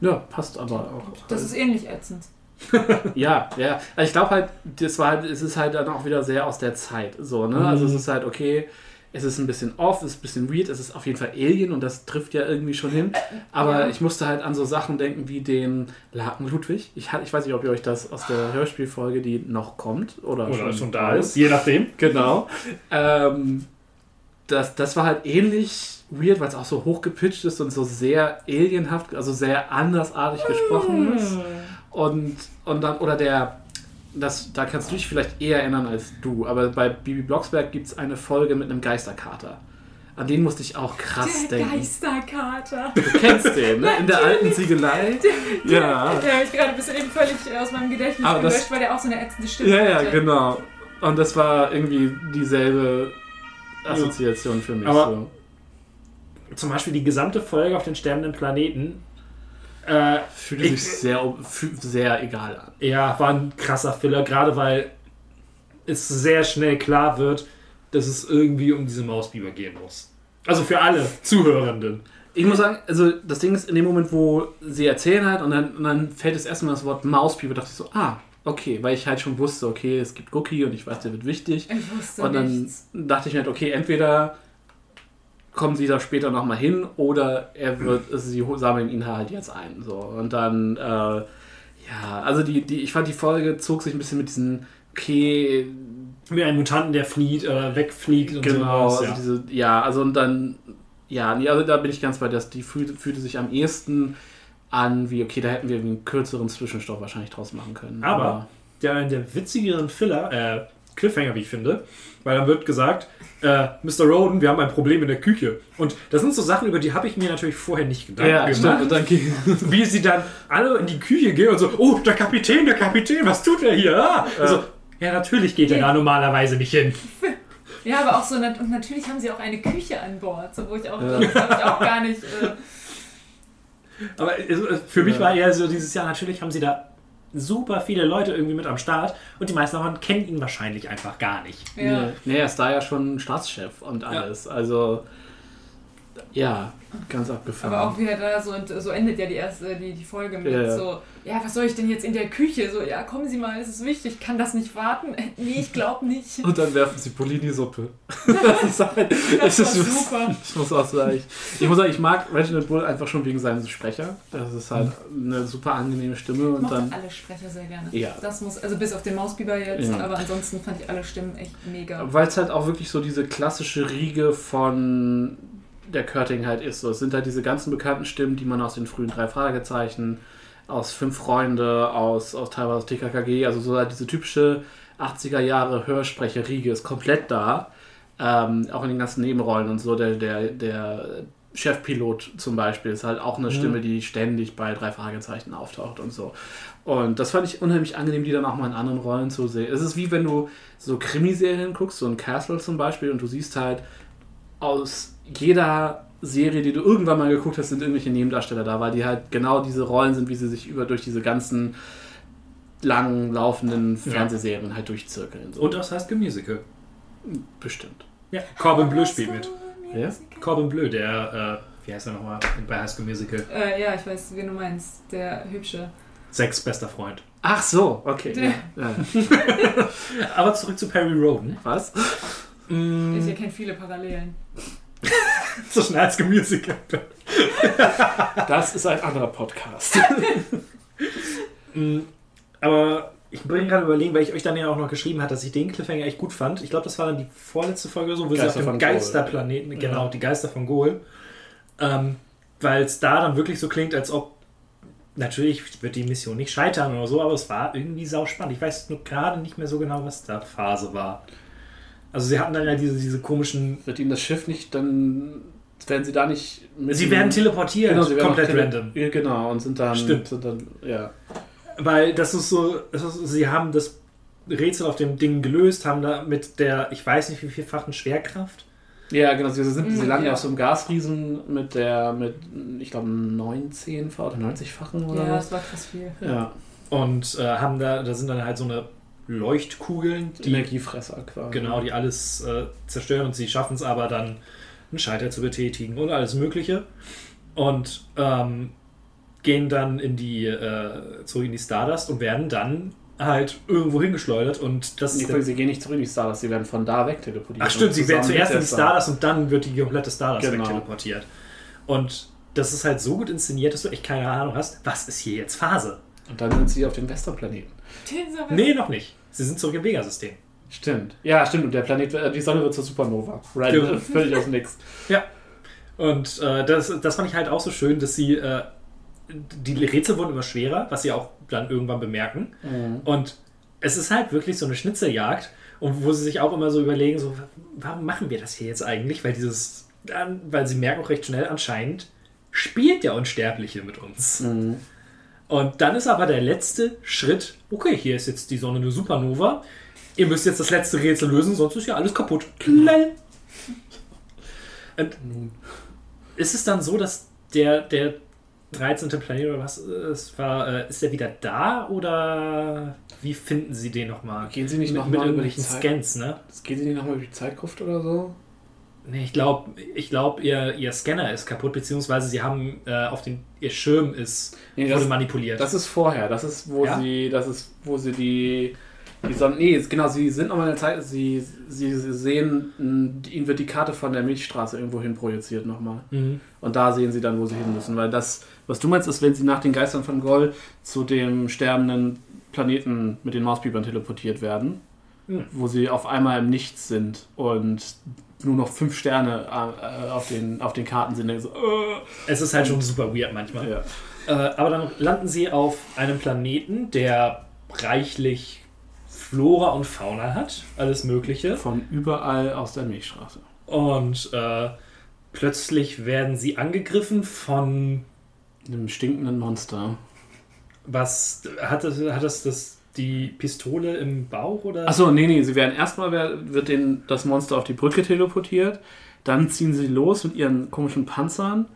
Ja, passt aber auch. Das ist ähnlich ätzend. (laughs) Ja, ja. Also ich glaube halt, das war halt, es ist halt dann auch wieder sehr aus der Zeit. So, ne? Also es ist halt, okay, es ist ein bisschen off, es ist ein bisschen weird, es ist auf jeden Fall Alien und das trifft ja irgendwie schon hin. Aber Ja. ich musste halt an so Sachen denken wie den Laken Ludwig. Ich, ich weiß nicht, ob ihr euch das aus der Hörspielfolge, die noch kommt oder, Oder schon da ist, je nachdem. Genau. Ähm, das, das war halt ähnlich weird, weil es auch so hochgepitcht ist und so sehr alienhaft, also sehr andersartig gesprochen ist. Und, und dann, oder der, das, da kannst du dich vielleicht eher erinnern als du, aber bei Bibi Blocksberg gibt es eine Folge mit einem Geisterkater. An den musste ich auch krass Der denken. Geisterkater. Du kennst den, ne? In der alten Ziegelei. Ja. Der habe ich gerade bis eben völlig aus meinem Gedächtnis Aber das- gelöscht, weil der auch so eine ätzende Stimme Ja, ja, hatte. genau. Und das war irgendwie dieselbe Assoziation für mich. Aber- so. Zum Beispiel die gesamte Folge auf den sterbenden Planeten. Äh, Fühlte Ich- sich sehr, sehr egal an. ja, war ein krasser Filler, gerade weil es sehr schnell klar wird, dass es irgendwie um diese Mausbiber gehen muss. Also für alle Zuhörenden. Ich muss sagen, also das Ding ist, in dem Moment, wo sie erzählen halt und dann, und dann fällt es erstmal das Wort Mauspieper, dachte ich so, ah, okay, weil ich halt schon wusste, okay, es gibt Cookie und ich weiß, der wird wichtig. Ich wusste Und dann nichts. dachte ich mir halt, okay, entweder kommen sie da später nochmal hin oder er wird, also sie sammeln ihn halt jetzt ein. So. Und dann, äh, ja, also die, die, ich fand die Folge zog sich ein bisschen mit diesen, okay, Wie ein Mutanten, der flieht, äh, wegfliegt und Genau, sowas. also ja. diese, ja, also und dann, ja, nee, also da bin ich ganz bei, dass die fühlte, fühlte sich am ehesten an, wie, okay, da hätten wir einen kürzeren Zwischenstoff wahrscheinlich draus machen können. Aber der, einen der witzigeren Filler, äh, Cliffhanger, wie ich finde, weil dann wird gesagt, äh, Mr. Roden, wir haben ein Problem in der Küche. Und das sind so Sachen, über die habe ich mir natürlich vorher nicht gedacht. ja, stimmt, und dann ging, Wie sie dann alle in die Küche gehen und so, oh, der Kapitän, der Kapitän, was tut er hier? Ah! Also, ja, natürlich geht er da normalerweise nicht hin. (laughs) Ja, aber auch so, nat- und natürlich haben sie auch eine Küche an Bord, so wo ich auch, hab ich auch gar nicht. Äh, Aber äh, für mich Ja. war eher so dieses Jahr, natürlich haben sie da super viele Leute irgendwie mit am Start und die meisten davon kennen ihn wahrscheinlich einfach gar nicht. ja. nee, nee, er ist da ja schon Staatschef und alles, also, ja, ganz abgefahren. Aber auch wieder da so, so endet ja die erste, die, die Folge mit Ja. so, ja, was soll ich denn jetzt in der Küche? So, ja, kommen Sie mal, es ist wichtig, kann das nicht warten? Äh, Nee, ich glaube nicht. und dann werfen sie Polini-Suppe. (laughs) das ist halt, Das (laughs) ist, super. Ich muss auch sagen, ich, ich muss sagen, ich mag Reginald Bull einfach schon wegen seinem Sprecher. Das ist halt eine super angenehme Stimme Ich und mochte dann. alle Sprecher sehr gerne. Ja. Das muss, also bis auf den Mausbiber jetzt, Ja. aber ansonsten fand ich alle Stimmen echt mega. Weil es halt auch wirklich so diese klassische Riege von der Körting halt ist. So, es sind halt diese ganzen bekannten Stimmen, die man aus den frühen drei Fragezeichen, aus Fünf Freunde, aus, aus teilweise aus TKKG, also so halt diese typische 80er Jahre Hörsprecher-Riege ist komplett da. Ähm, auch in den ganzen Nebenrollen und so. Der, der, der Chefpilot zum Beispiel ist halt auch eine Stimme, die ständig bei drei Fragezeichen auftaucht und so. Und das fand ich unheimlich angenehm, die dann auch mal in anderen Rollen zu sehen. Es ist wie wenn du so Krimiserien guckst, so ein Castle zum Beispiel, und du siehst halt aus jeder Serie, die du irgendwann mal geguckt hast, sind irgendwelche Nebendarsteller da, weil die halt genau diese Rollen sind, wie sie sich über durch diese ganzen lang laufenden Fernsehserien halt durchzirkeln. So. Und das heißt Musical. bestimmt. Ja. Corbin Bleu spielt mit. Ja? Corbin Bleu, der, äh, wie heißt er nochmal bei High School Musical? Äh, ja, ich weiß, wen du meinst. Der hübsche. Sex bester Freund. Ach so, okay. Ja. Ja. (laughs) Aber zurück zu Perry Roden. Was? Ich erkenne viele Parallelen. (laughs) So schnell als Musical. Das ist ein anderer Podcast. (laughs) Mm, Aber ich bin gerade überlegen, weil ich euch dann ja auch noch geschrieben habe, dass ich den Cliffhanger echt gut fand. Ich glaube, das war dann die vorletzte Folge, so, wo sie Geister auf dem. Geisterplaneten, genau, Ja. die Geister von Gol. Ähm, weil es da dann wirklich so klingt, als ob natürlich wird die Mission nicht scheitern oder so, aber es war irgendwie sauspannend. Ich weiß nur gerade nicht mehr so genau, was da Phase war. Also sie hatten dann ja diese, diese komischen. Wird ihnen das Schiff nicht, dann werden sie da nicht mit Sie werden teleportiert, Genau, sie werden komplett tele- random. Ja, Genau, und sind dann, Stimmt. sind dann ja. Weil das ist so, das ist, sie haben das Rätsel auf dem Ding gelöst, haben da mit der, ich weiß nicht wie vielfachen Schwerkraft. Ja, genau, sie, sind, sie landen ja. auf so einem Gasriesen mit der, mit, ich glaube, 19-fach oder 90-fachen oder Ja, was. das war krass viel. Ja, Und äh, haben da, da sind dann halt so eine Leuchtkugeln, die, Energiefresser quasi. genau, die alles äh, zerstören und sie schaffen es aber dann, einen Schalter zu betätigen und alles Mögliche. Und ähm, gehen dann in die, äh, zurück in die Stardust und werden dann halt irgendwo hingeschleudert und das Nee, ist sie gehen nicht zurück in die Stardust, sie werden von da weg teleportiert. Ach stimmt, sie werden zuerst in die Stardust und dann wird die komplette Stardust Genau. wegteleportiert. Und das ist halt so gut inszeniert, dass du echt keine Ahnung hast, was ist hier jetzt Phase? Und dann sind sie auf dem Westerplaneten. Nee, noch nicht. Sie sind zurück im Vega-System. Stimmt. Ja, stimmt. Und der Planet, äh, die Sonne wird zur Supernova. Right. Genau. (laughs) Völlig aus dem Nix. Ja. Und äh, das, das fand ich halt auch so schön, dass sie. Äh, die Rätsel wurden immer schwerer, was sie auch dann irgendwann bemerken. Und es ist halt wirklich so eine Schnitzeljagd, und wo sie sich auch immer so überlegen, so, warum machen wir das hier jetzt eigentlich? Weil dieses, weil sie merken auch recht schnell anscheinend, spielt der Unsterbliche mit uns. Und dann ist aber der letzte Schritt, okay, hier ist jetzt die Sonne eine Supernova. Ihr müsst jetzt das letzte Rätsel lösen, sonst ist ja alles kaputt. Knall. Und ist es dann so, dass der, der 13. Planet oder was es war, äh, ist der wieder da oder wie finden Sie den nochmal? Gehen Sie nicht mit, noch mit die irgendwelchen? Scans, ne? Geht sie nicht nochmal über die Zeitgruft oder so? Nee, ich glaube, ich glaub, ihr, ihr Scanner ist kaputt, beziehungsweise sie haben äh, auf den, ihr Schirm ist Nee, wurde das- manipuliert. Das ist vorher. Das ist, wo Ja? sie, das ist, wo sie die, die Sonne. Nee, genau, sie sind nochmal in der Zeit, sie, sie sehen, mh, ihnen wird die Karte von der Milchstraße irgendwo hin projiziert nochmal. Mhm. Und da sehen sie dann, wo sie hin müssen. Weil das, was du meinst, ist, wenn sie nach den Geistern von Gol zu dem sterbenden Planeten mit den Mauspipern teleportiert werden, Mhm. wo sie auf einmal im Nichts sind und nur noch fünf Sterne äh, auf, den, auf den Karten sind. So, äh, es ist halt schon super weird manchmal. ja. Äh, aber dann landen sie auf einem Planeten, der reichlich Flora und Fauna hat, alles Mögliche. Von überall aus der Milchstraße. Und äh, plötzlich werden sie angegriffen von Einem stinkenden Monster. was hat das, hat das, das die Pistole im Bauch oder? Achso, nee, nee, sie werden erstmal wird den, das Monster auf die Brücke teleportiert, dann ziehen sie los mit ihren komischen Panzern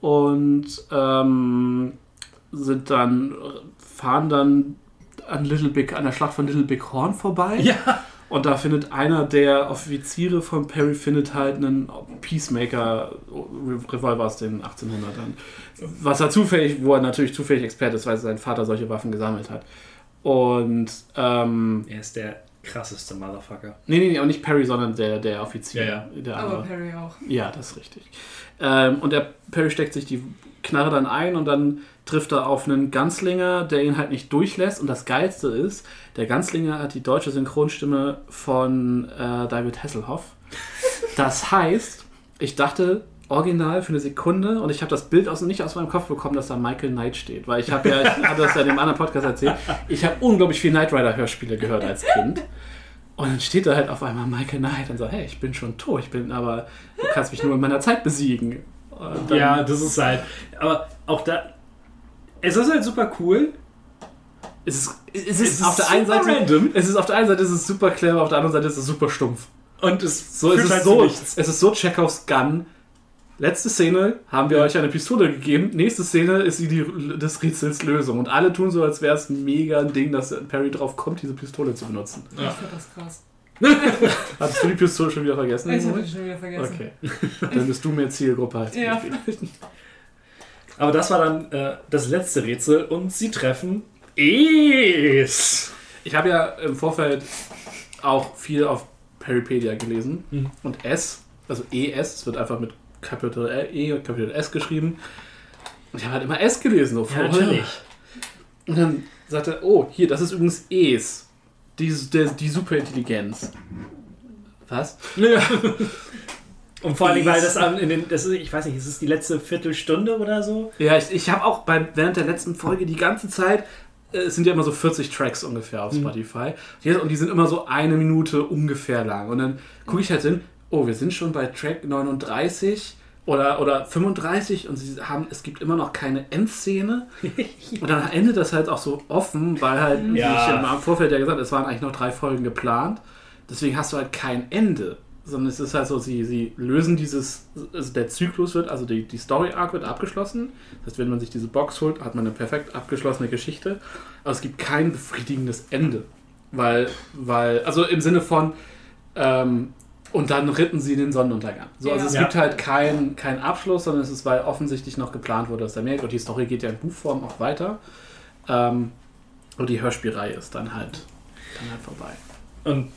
und ähm, sind dann, fahren dann an Little Big, an der Schlacht von Little Big Horn vorbei. Ja. Und da findet einer der Offiziere von Perry findet halt einen Peacemaker Revolver aus den 1800ern. Was er zufällig, wo er natürlich zufällig Experte ist, weil sein Vater solche Waffen gesammelt hat. Und ähm, Er ist der krasseste Motherfucker. Nee, nee, nee, auch nicht Perry, sondern der, der Offizier. Ja, Der Aber. Perry auch. Ja, das ist richtig. Ähm, und der Perry steckt sich die Knarre dann ein und dann trifft er auf einen Ganzlinger, der ihn halt nicht durchlässt. Und das Geilste ist, der Ganzlinger hat die deutsche Synchronstimme von äh, David Hasselhoff. Das heißt, ich dachte original für eine Sekunde und ich habe das Bild aus, nicht aus meinem Kopf bekommen, dass da Michael Knight steht. Weil ich habe ja, ich habe das ja in dem anderen Podcast erzählt, ich habe unglaublich viel Knight Rider Hörspiele gehört als Kind. Und dann steht da halt auf einmal Michael Knight und sagt, hey, ich bin schon tot, ich bin aber, du kannst mich nur in meiner Zeit besiegen. Ja, das ist halt. Aber auch da. Es ist halt super cool. es ist, es ist, Es ist auf der einen Seite, random. es ist auf der einen Seite ist es super clever, auf der anderen Seite ist es super stumpf. Und es So, es ist halt so, nichts. es ist so Chekhovs Gun. Letzte Szene haben wir euch eine Pistole gegeben. Nächste Szene ist sie die, des Rätsels Lösung. Und alle tun so, als wäre es ein mega ein Ding, dass Perry drauf kommt, diese Pistole zu benutzen. Ich fand das krass. (laughs) Hattest du die Pistole schon wieder vergessen? Ich hab die schon wieder vergessen. Okay. Dann bist du mehr Zielgruppe als Ja. ich. Aber das war dann äh, das letzte Rätsel und sie treffen Es. Ich habe ja im Vorfeld auch viel auf Peripedia gelesen. Und S, also ES, es wird einfach mit Capital E und Capital S geschrieben. Und ich habe halt immer S gelesen. So Ja, vorher. natürlich. Und dann sagte er, oh, hier, das ist übrigens Es. Die, der, die Superintelligenz. Was? (laughs) Und vor allem, weil das an, in den, das ist, ich weiß nicht, ist es die letzte Viertelstunde oder so? Ja, ich, ich habe auch beim, während der letzten Folge die ganze Zeit, äh, es sind ja immer so 40 Tracks ungefähr auf Spotify. Die- Und die sind immer so eine Minute ungefähr lang. Und dann gucke ich halt hin, oh, wir sind schon bei Track 39 oder, oder 35 und sie haben, es gibt immer noch keine Endszene. (laughs) und dann endet das halt auch so offen, weil halt, Ja. wie ich im Vorfeld ja gesagt habe, es waren eigentlich noch drei Folgen geplant. Deswegen hast du halt kein Ende. Sondern es ist halt so, sie, sie lösen dieses, also der Zyklus wird, also die, die Story Arc wird abgeschlossen. Das heißt, wenn man sich diese Box holt, hat man eine perfekt abgeschlossene Geschichte. Aber es gibt kein befriedigendes Ende. Weil, weil, also im Sinne von, ähm, und dann ritten sie den Sonnenuntergang. So, also Ja. es gibt halt keinen keinen Abschluss, sondern es ist, weil offensichtlich noch geplant wurde, dass der mehr. Und die Story geht ja in Buchform auch weiter. Ähm, und die Hörspielreihe ist dann halt, dann halt vorbei. Und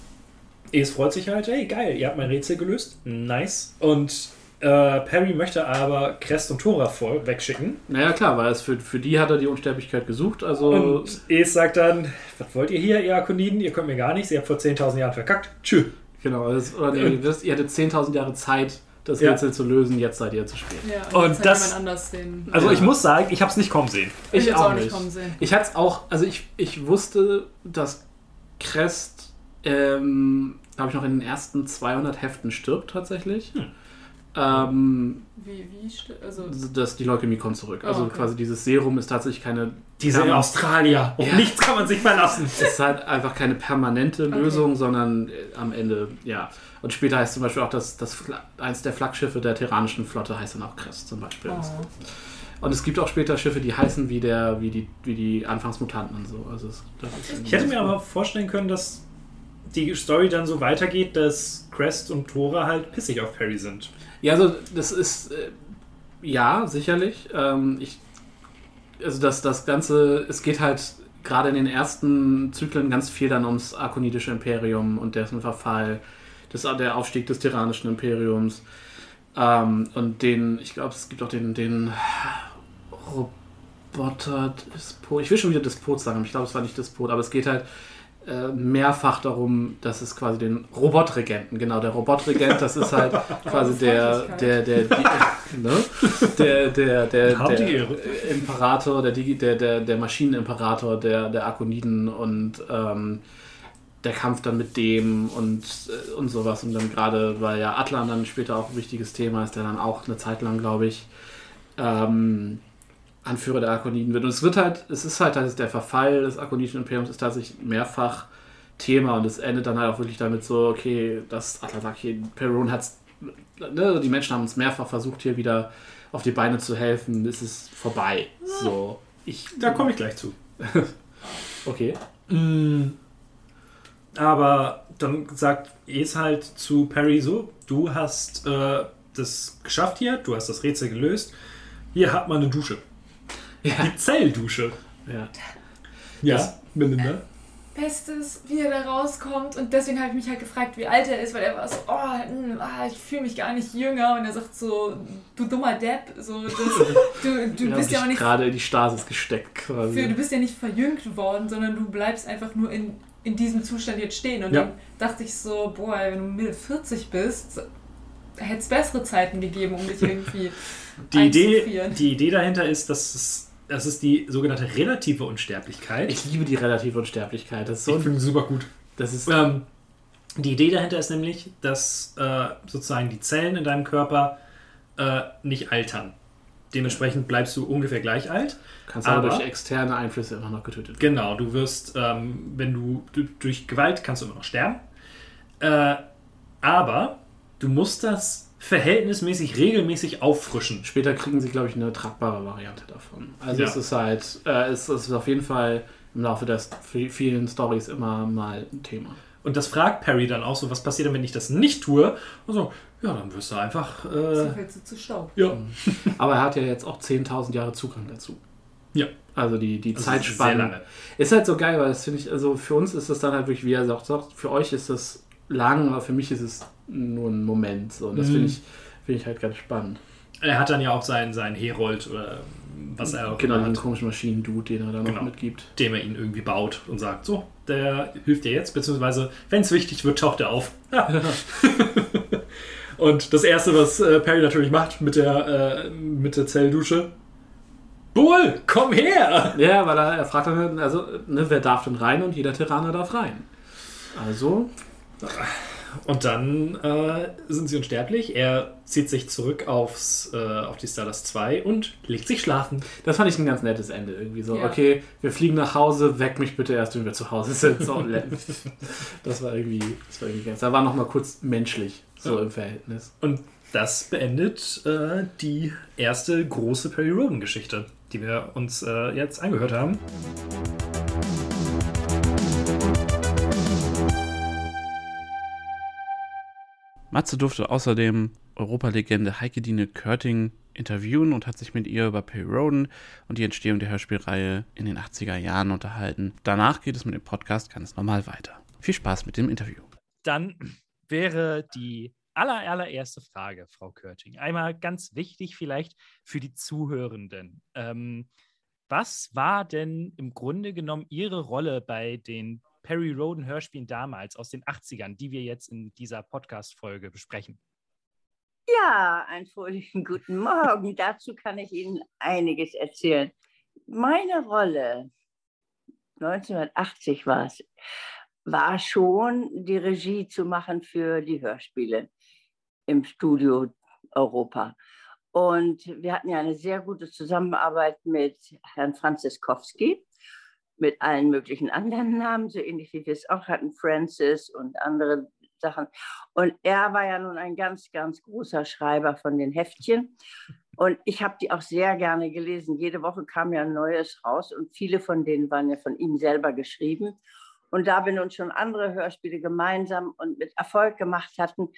es freut sich halt, hey, geil, ihr habt mein Rätsel gelöst. Nice. Und äh, Perry möchte aber Crest und Tora vor wegschicken. Naja, klar, weil es für, für die hat er die Unsterblichkeit gesucht. Also, Und Es sagt dann, was wollt ihr hier, ihr Akoniden? Ihr könnt mir gar nichts, ihr habt vor 10.000 Jahren verkackt. Tschüss. Genau, das, oder nee, ihr wisst, ihr hattet 10.000 Jahre Zeit, das Ja. Rätsel zu lösen, jetzt seid ihr zu spät. Ja, Und hat das-. Also Ja. ich muss sagen, ich habe es nicht kommen sehen. Ich Ich auch auch nicht kommen sehen. Ich hatte es auch, also ich, ich wusste, dass Crest, ähm, glaube ich, noch in den ersten 200 Heften stirbt tatsächlich. Ähm, Wie, wie, also. dass die Leukämie kommt zurück. Oh, Also okay. quasi dieses Serum ist tatsächlich keine. Diese Perma- Australier. Auf Ja. nichts kann man sich verlassen. Es ist halt einfach keine permanente Lösung, sondern äh, am Ende, ja. Und später heißt zum Beispiel auch, dass das eins der Flaggschiffe der Terranischen Flotte heißt dann auch Crest zum Beispiel. Oh. Und es gibt auch später Schiffe, die heißen wie der, wie die, wie die Anfangsmutanten und so. Also es, Ich hätte mir aber vorstellen können, dass die Story dann so weitergeht, dass Crest und Tora halt pissig auf Perry sind. Ja, also das ist äh, ja sicherlich. Ähm, ich, also das, das Ganze, es geht halt gerade in den ersten Zyklen ganz viel dann ums arkonidische Imperium und dessen Verfall, das, der Aufstieg des tyrannischen Imperiums. Ähm, und den, ich glaube, es gibt auch den, den Roboter-Despot. Ich will schon wieder Despot sagen, ich glaube, es war nicht Despot, aber es geht halt mehrfach darum, dass es quasi den Robotregenten, genau, der Robotregent, das ist halt (laughs) quasi der, der, der, die, ne? der, der, der, der, Imperator, der, Digi- der, der, der Maschinenimperator der, der Akoniden und ähm, der Kampf dann mit dem und, äh, und sowas. Und dann gerade, weil ja Atlan dann später auch ein wichtiges Thema ist, der dann auch eine Zeit lang, glaube ich, ähm, Anführer der Akoniden wird. Und es wird halt, es ist halt, der Verfall des akonidischen Imperiums ist tatsächlich mehrfach Thema und es endet dann halt auch wirklich damit so, okay, sagt, hier, Perun hat's, ne, die Menschen haben uns mehrfach versucht, hier wieder auf die Beine zu helfen, es ist vorbei. So, ich. Da komme ich gleich zu. (laughs) Okay. Aber dann sagt Es halt zu Perry so, du hast äh, das geschafft hier, du hast das Rätsel gelöst. Hier hat man eine Dusche. Ja. Die Zelldusche. Ja. Ja, Melinda. Bestes, wie er da rauskommt. Und deswegen habe ich mich halt gefragt, wie alt er ist, weil er war so, oh, mh, ah, ich fühle mich gar nicht jünger. Und er sagt so, du dummer Depp, so, das, (laughs) du, du bist ja auch nicht gerade in die Stasis gesteckt quasi. für, du bist ja nicht verjüngt worden, sondern du bleibst einfach nur in, in diesem Zustand jetzt stehen. Und Ja. dann dachte ich so, boah, wenn du Mitte 40 bist, hätte es bessere Zeiten gegeben, um dich (laughs) irgendwie Die Idee, die Idee dahinter ist, dass es, das ist die sogenannte relative Unsterblichkeit. Ich liebe die relative Unsterblichkeit. Das ist so ich finde super gut. das ist Ähm, die Idee dahinter ist nämlich, dass äh, sozusagen die Zellen in deinem Körper äh, nicht altern. Dementsprechend bleibst du ungefähr gleich alt. kannst aber, aber- durch externe Einflüsse immer noch getötet werden. Genau, du wirst, ähm, wenn du du- durch Gewalt kannst du immer noch sterben. Äh, aber du musst das verhältnismäßig regelmäßig auffrischen. Später kriegen sie, glaube ich, eine tragbare Variante davon. Also Ja. es ist halt, äh, es ist auf jeden Fall im Laufe der st- vielen Stories immer mal ein Thema. Und das fragt Perry dann auch so, was passiert denn, wenn ich das nicht tue? Und so, ja, dann wirst du einfach. so Äh, fällst du zu Staub. ja. (laughs) Aber er hat ja jetzt auch 10.000 Jahre Zugang dazu. Ja. Also die, die ist Zeitspanne. sehr lange. Ist halt so geil, weil das finde ich, also für uns ist das dann halt wirklich, wie er sagt, sagt, für euch ist das lang, aber für mich ist es nur ein Moment. So. Und das Mhm. finde ich, find ich halt ganz spannend. Er hat dann ja auch seinen, seinen Herold oder was er auch Genau, hat, komischen Maschinen-Dude, den er da noch Genau. mitgibt. dem er ihn irgendwie baut und sagt, so, der hilft dir jetzt, beziehungsweise, wenn es wichtig wird, taucht er auf. Ja. (laughs) und das Erste, was äh, Perry natürlich macht mit der, äh, mit der Zelldusche, Bull, komm her! Ja, weil er, er fragt dann, also, ne, wer darf denn rein und jeder Tyranner darf rein. Also, Und dann äh, sind sie unsterblich. Er zieht sich zurück aufs, äh, auf die Stardust 2 und legt sich schlafen. das fand ich ein ganz nettes Ende. Irgendwie so, Ja. okay, wir fliegen nach Hause, weck mich bitte erst, wenn wir zu Hause sind. So, (laughs) das war irgendwie, das war irgendwie ganz, da war noch mal kurz menschlich, so Ja. im Verhältnis. Und das beendet äh, die erste große Perry Roden-Geschichte, die wir uns äh, jetzt angehört haben. Matze durfte außerdem Europalegende Heike Dine Körting interviewen und hat sich mit ihr über Perry Roden und die Entstehung der Hörspielreihe in den 80er Jahren unterhalten. Danach geht es mit dem Podcast ganz normal weiter. Viel Spaß mit dem Interview. Dann wäre die aller, allererste Frage, Frau Körting, einmal ganz wichtig vielleicht für die Zuhörenden. Ähm, was war denn im Grunde genommen Ihre Rolle bei den Perry Roden Hörspielen damals aus den 80ern, die wir jetzt in dieser Podcast-Folge besprechen? Ja, einen fröhlichen guten Morgen. (laughs) Dazu kann ich Ihnen einiges erzählen. Meine Rolle, 1980 war es, war schon, die Regie zu machen für die Hörspiele im Studio Europa. Und wir hatten ja eine sehr gute Zusammenarbeit mit Herrn Franziskowski, mit allen möglichen anderen Namen, so ähnlich wie wir es auch hatten, Francis und andere Sachen. Und er war ja nun ein ganz, ganz großer Schreiber von den Heftchen. Und ich habe die auch sehr gerne gelesen. Jede Woche kam ja ein neues raus und viele von denen waren ja von ihm selber geschrieben. Und da wir nun schon andere Hörspiele gemeinsam und mit Erfolg gemacht hatten,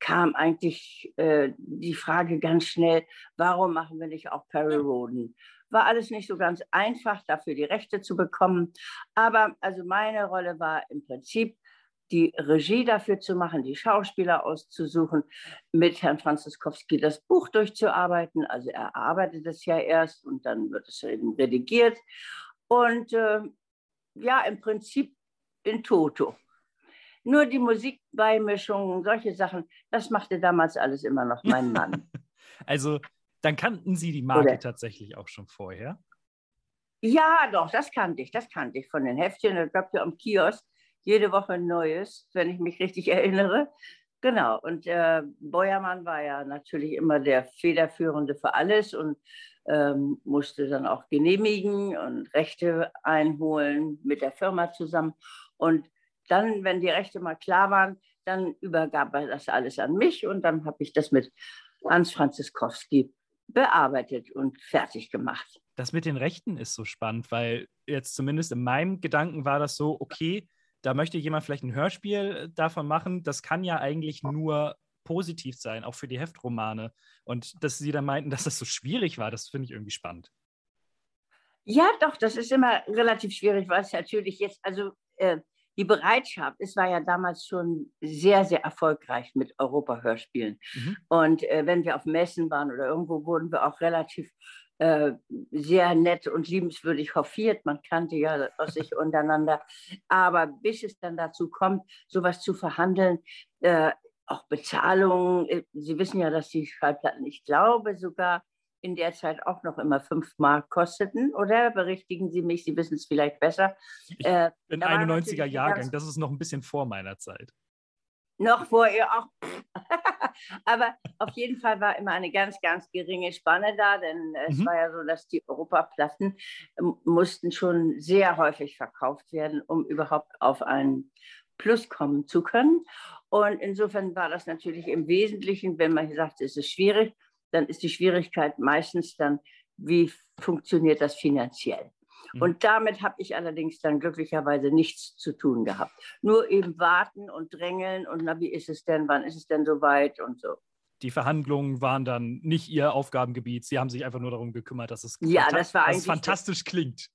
kam eigentlich äh, die Frage ganz schnell, warum machen wir nicht auch Perry Roden? War alles nicht so ganz einfach, dafür die Rechte zu bekommen. Aber also meine Rolle war im Prinzip, die Regie dafür zu machen, die Schauspieler auszusuchen, mit Herrn Franziskowski das Buch durchzuarbeiten. Also er arbeitet es ja erst und dann wird es eben redigiert. Und äh, ja, im Prinzip in Toto. Nur die Musikbeimischung, solche Sachen, das machte damals alles immer noch mein Mann. (laughs) Also, dann kannten Sie die Marke Oder- tatsächlich auch schon vorher. Ja, doch, das kannte ich, das kannte ich von den Heftchen. Es gab ja am Kiosk jede Woche ein neues, wenn ich mich richtig (laughs) erinnere. Genau, und äh, Beuermann war ja natürlich immer der Federführende für alles und ähm, musste dann auch genehmigen und Rechte einholen mit der Firma zusammen. Und dann, wenn die Rechte mal klar waren, dann übergab er das alles an mich und dann habe ich das mit Hans Franziskowski bearbeitet und fertig gemacht. Das mit den Rechten ist so spannend, weil jetzt zumindest in meinem Gedanken war das so, okay, da möchte jemand vielleicht ein Hörspiel davon machen. Das kann ja eigentlich nur positiv sein, auch für die Heftromane. Und dass Sie dann meinten, (laughs) dass das so schwierig war, das finde ich irgendwie spannend. Ja, doch, das ist immer relativ schwierig, weil es natürlich jetzt, also äh, die Bereitschaft, es war ja damals schon sehr, sehr erfolgreich mit Europa-Hörspielen. Mhm. Und äh, wenn wir auf Messen waren oder irgendwo, wurden wir auch relativ äh, sehr nett und liebenswürdig hofiert. Man kannte ja aus sich untereinander. Aber bis es dann dazu kommt, sowas zu verhandeln, äh, auch Bezahlungen, äh, Sie wissen ja, dass die Schallplatten, ich glaube sogar, in der Zeit auch noch immer fünf Mark kosteten, oder? Berichtigen Sie mich, Sie wissen es vielleicht besser. Äh, Bin da war 91er natürlich eine Jahrgang, das ist noch ein bisschen vor meiner Zeit. Noch vor ihr auch. (laughs) Aber auf jeden Fall war immer eine ganz, ganz geringe Spanne da, denn es Mhm. war ja so, dass die Europaplatten ähm, mussten schon sehr häufig verkauft werden, um überhaupt auf einen Plus kommen zu können. Und insofern war das natürlich im Wesentlichen, wenn man sagt, es ist schwierig, dann ist die Schwierigkeit meistens dann, wie funktioniert das finanziell? Mhm. Und damit habe ich allerdings dann glücklicherweise nichts zu tun gehabt. Nur eben warten und drängeln und na, wie ist es denn, wann ist es denn soweit und so. Die Verhandlungen waren dann nicht Ihr Aufgabengebiet. Sie haben sich einfach nur darum gekümmert, dass es, Ja, das war dass es fantastisch klingt.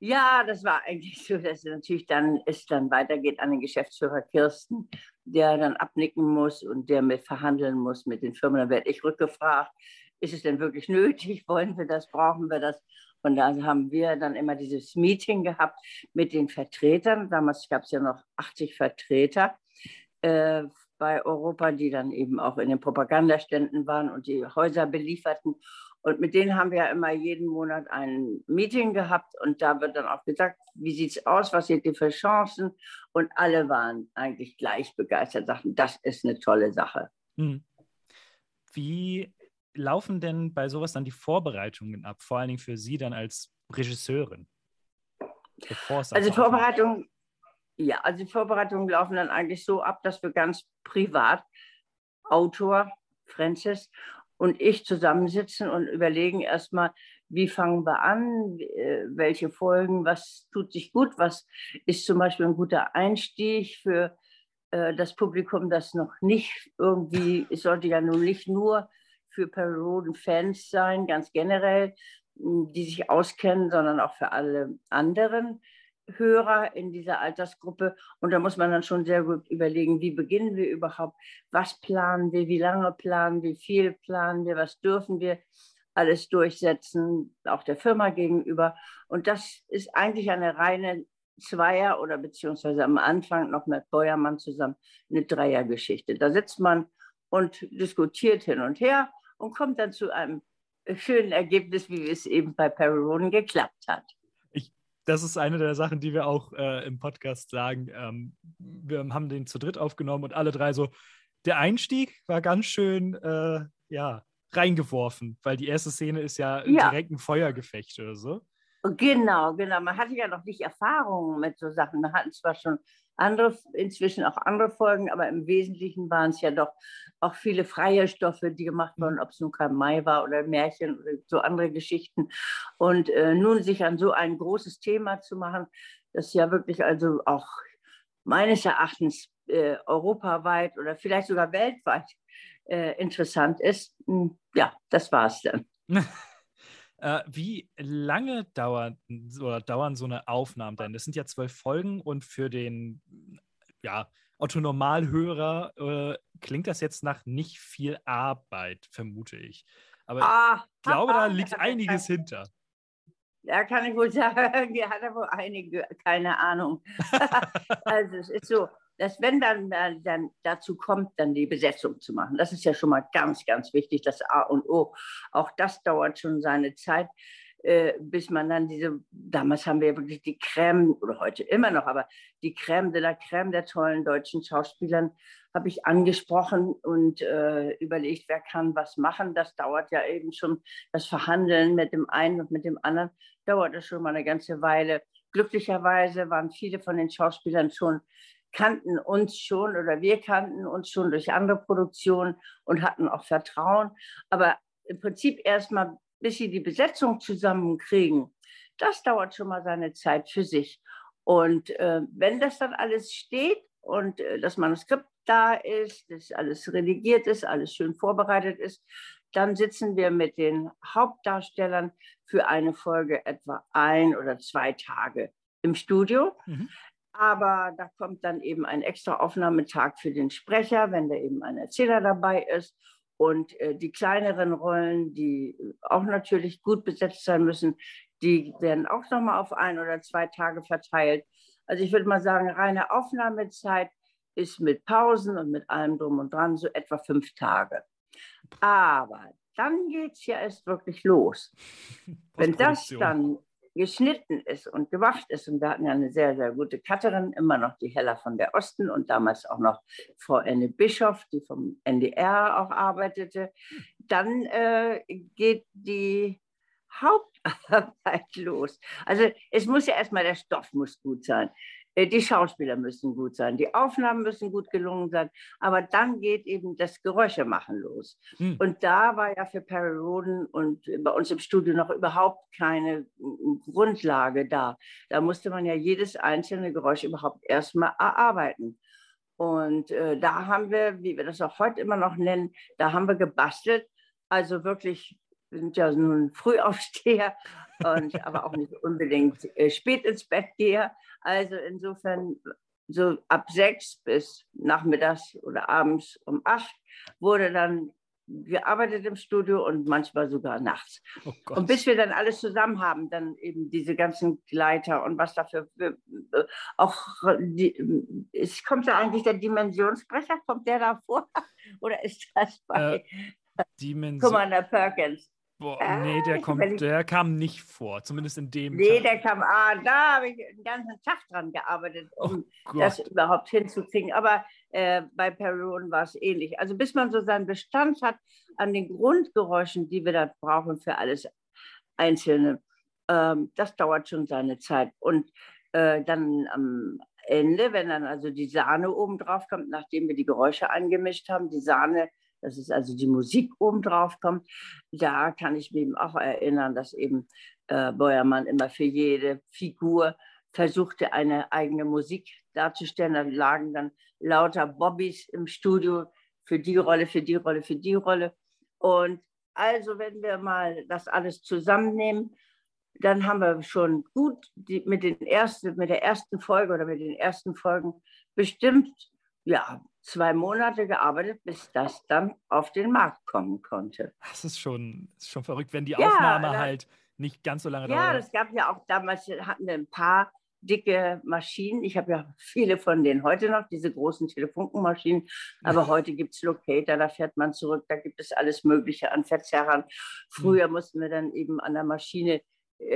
Ja, das war eigentlich so, dass es natürlich dann es dann weitergeht an den Geschäftsführer Kirsten, der dann abnicken muss und der mit verhandeln muss mit den Firmen. Dann werde ich rückgefragt, ist es denn wirklich nötig? Wollen wir das? Brauchen wir das? Und da haben wir dann immer dieses Meeting gehabt mit den Vertretern. Damals gab es ja noch 80 Vertreter äh, bei Europa, die dann eben auch in den Propagandaständen waren und die Häuser belieferten. Und mit denen haben wir ja immer jeden Monat ein Meeting gehabt und da wird dann auch gesagt, wie sieht es aus, was seht ihr für Chancen? Und alle waren eigentlich gleich begeistert, sagten, das ist eine tolle Sache. Hm. Wie laufen denn bei sowas dann die Vorbereitungen ab, vor allen Dingen für Sie dann als Regisseurin? also Vorbereitungen, ja, also die Vorbereitungen laufen dann eigentlich so ab, dass wir ganz privat Autor Francis und ich zusammensitzen und überlegen erstmal, wie fangen wir an, äh, welche Folgen, was tut sich gut, was ist zum Beispiel ein guter Einstieg für äh, das Publikum, das noch nicht irgendwie, es sollte ja nun nicht nur für Perry Roden Fans sein, ganz generell, die sich auskennen, sondern auch für alle anderen. Hörer in dieser Altersgruppe. Und da muss man dann schon sehr gut überlegen, wie beginnen wir überhaupt, was planen wir, wie lange planen wir, wie viel planen wir, was dürfen wir alles durchsetzen, auch der Firma gegenüber. Und das ist eigentlich eine reine Zweier- oder beziehungsweise am Anfang noch mit Beuermann zusammen eine Dreiergeschichte. Da sitzt man und diskutiert hin und her und kommt dann zu einem schönen Ergebnis, wie es eben bei Perry Roden geklappt hat das ist eine der Sachen, die wir auch äh, im Podcast sagen. Ähm, wir haben den zu dritt aufgenommen und alle drei so. Der Einstieg war ganz schön, äh, ja, reingeworfen, weil die erste Szene ist ja, ja. direkt ein Feuergefecht oder so. Genau, genau. Man hatte ja noch nicht Erfahrungen mit so Sachen. Wir hatten zwar schon andere, inzwischen auch andere Folgen, aber im Wesentlichen waren es ja doch auch viele freie Stoffe, die gemacht wurden, mhm. ob es nun kein Mai war oder Märchen oder so andere Geschichten. Und äh, nun sich an so ein großes Thema zu machen, das ja wirklich also auch meines Erachtens äh, europaweit oder vielleicht sogar weltweit äh, interessant ist, hm, ja, das war es dann. (laughs) Äh, wie lange dauern, oder dauern so eine Aufnahmen denn? Das sind ja zwölf Folgen und für den ja, Otto-Normalhörer äh, klingt das jetzt nach nicht viel Arbeit, vermute ich. Aber ah, ich glaube, da liegt einiges hinter. Ja, kann ich wohl sagen, (laughs) die hat er wohl einige, keine Ahnung. (laughs) also es ist so, dass wenn dann, dann dazu kommt, dann die Besetzung zu machen. Das ist ja schon mal ganz, ganz wichtig, das A und O. Auch das dauert schon seine Zeit, äh, bis man dann diese, damals haben wir wirklich die Creme, oder heute immer noch, aber die Creme de la Creme der tollen deutschen Schauspielern habe ich angesprochen und äh, überlegt, wer kann was machen. Das dauert ja eben schon, das Verhandeln mit dem einen und mit dem anderen dauert das schon mal eine ganze Weile. Glücklicherweise waren viele von den Schauspielern schon kannten uns schon oder wir kannten uns schon durch andere Produktionen und hatten auch Vertrauen. Aber im Prinzip erstmal, bis sie die Besetzung zusammenkriegen, das dauert schon mal seine Zeit für sich. Und äh, wenn das dann alles steht und äh, das Manuskript da ist, das alles redigiert ist, alles schön vorbereitet ist, dann sitzen wir mit den Hauptdarstellern für eine Folge etwa ein oder zwei Tage im Studio. Mhm. Aber da kommt dann eben ein extra Aufnahmetag für den Sprecher, wenn da eben ein Erzähler dabei ist. Und äh, die kleineren Rollen, die auch natürlich gut besetzt sein müssen, die werden auch nochmal auf ein oder zwei Tage verteilt. Also ich würde mal sagen, reine Aufnahmezeit ist mit Pausen und mit allem drum und dran so etwa fünf Tage. Aber dann geht es ja erst wirklich los. (laughs) Wenn das dann geschnitten ist und gemacht ist. Und wir hatten ja eine sehr, sehr gute Cutterin, immer noch die Hella von der Osten und damals auch noch Frau Anne Bischoff, die vom NDR auch arbeitete. Dann äh, geht die Hauptarbeit (laughs) los. Also es muss ja erstmal, der Stoff muss gut sein. Äh, die Schauspieler müssen gut sein, die Aufnahmen müssen gut gelungen sein, aber dann geht eben das Geräuschemachen los. Hm. Und da war ja für Perry Roden und bei uns im Studio noch überhaupt keine Grundlage da. Da musste man ja jedes einzelne Geräusch überhaupt erstmal erarbeiten. Und äh, da haben wir, wie wir das auch heute immer noch nennen, da haben wir gebastelt, also wirklich sind ja nun Frühaufsteher und aber auch nicht unbedingt äh, spät ins Bett gehe. Also insofern so ab sechs bis nachmittags oder abends um acht wurde dann gearbeitet im Studio und manchmal sogar nachts. Oh und bis wir dann alles zusammen haben, dann eben diese ganzen Gleiter und was dafür für, äh, auch die, es kommt ja eigentlich der Dimensionsbrecher, kommt der da vor? (laughs) Oder ist das bei Äh, Dimension. Commander Perkins? Boah, Ah, nee, der, kommt, der kam nicht vor, zumindest in dem Nee, Teil. der kam, ah, da habe ich den ganzen Tag dran gearbeitet, um Gott. das überhaupt hinzukriegen. Aber äh, bei Perry Roden war es ähnlich. Also bis man so seinen Bestand hat an den Grundgeräuschen, die wir da brauchen für alles Einzelne, ähm, das dauert schon seine Zeit. Und äh, dann am Ende, wenn dann also die Sahne oben drauf kommt, nachdem wir die Geräusche angemischt haben, die Sahne, das ist also die Musik oben drauf kommt, da kann ich mich eben auch erinnern, dass eben äh, Beuermann immer für jede Figur versuchte, eine eigene Musik darzustellen. Da lagen dann lauter Bobbys im Studio für die Rolle, für die Rolle, für die Rolle. Und also, wenn wir mal das alles zusammennehmen, dann haben wir schon gut die, mit, den ersten, mit der ersten Folge oder mit den ersten Folgen bestimmt ja, zwei Monate gearbeitet, bis das dann auf den Markt kommen konnte. Das ist schon, ist schon verrückt, wenn die Ja, Aufnahme da- halt nicht ganz so lange Ja, dauert. das gab ja auch damals, hatten wir ein paar dicke Maschinen. Ich habe ja viele von denen heute noch, diese großen Telefunkenmaschinen. Aber heute gibt es Locator, da fährt man zurück, da gibt es alles Mögliche an Verzerrern. Früher mussten wir dann eben an der Maschine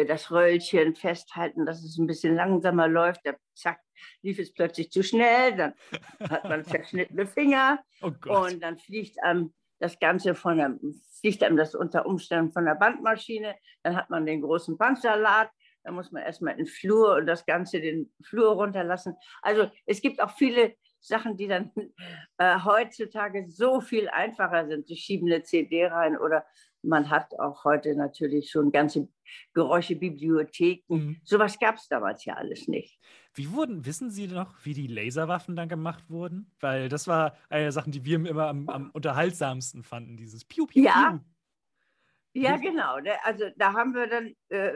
das Röllchen festhalten, dass es ein bisschen langsamer läuft. Da, zack, lief es plötzlich zu schnell, dann hat man (laughs) zerschnittene Finger Oh und dann fliegt einem das Ganze von der, fliegt einem das unter Umständen von der Bandmaschine, dann hat man den großen Bandsalat, dann muss man erstmal in den Flur und das Ganze den Flur runterlassen. Also es gibt auch viele Sachen, die dann äh, heutzutage so viel einfacher sind. Sie schieben eine CD rein oder man hat auch heute natürlich schon ganze Geräuschebibliotheken. Mhm. Sowas gab es damals ja alles nicht. Wie wurden, wissen Sie noch, wie die Laserwaffen dann gemacht wurden? Weil das war eine der Sachen, die wir immer am, am unterhaltsamsten fanden, dieses Piu, Piu, Ja. Piu. Ja, genau. ne? Also da haben wir dann äh,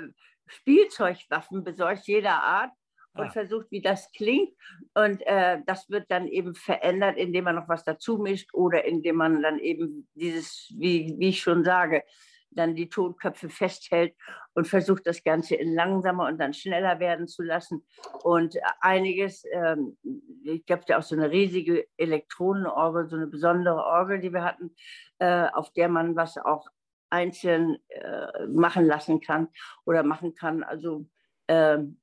Spielzeugwaffen besorgt jeder Art und Ah. versucht, wie das klingt. Und äh, das wird dann eben verändert, indem man noch was dazu mischt oder indem man dann eben dieses, wie, wie ich schon sage, dann die Tonköpfe festhält und versucht, das Ganze in langsamer und dann schneller werden zu lassen. Und einiges, ähm, ich glaube, ja auch so eine riesige Elektronenorgel, so eine besondere Orgel, die wir hatten, äh, auf der man was auch einzeln äh, machen lassen kann oder machen kann. Also ähm,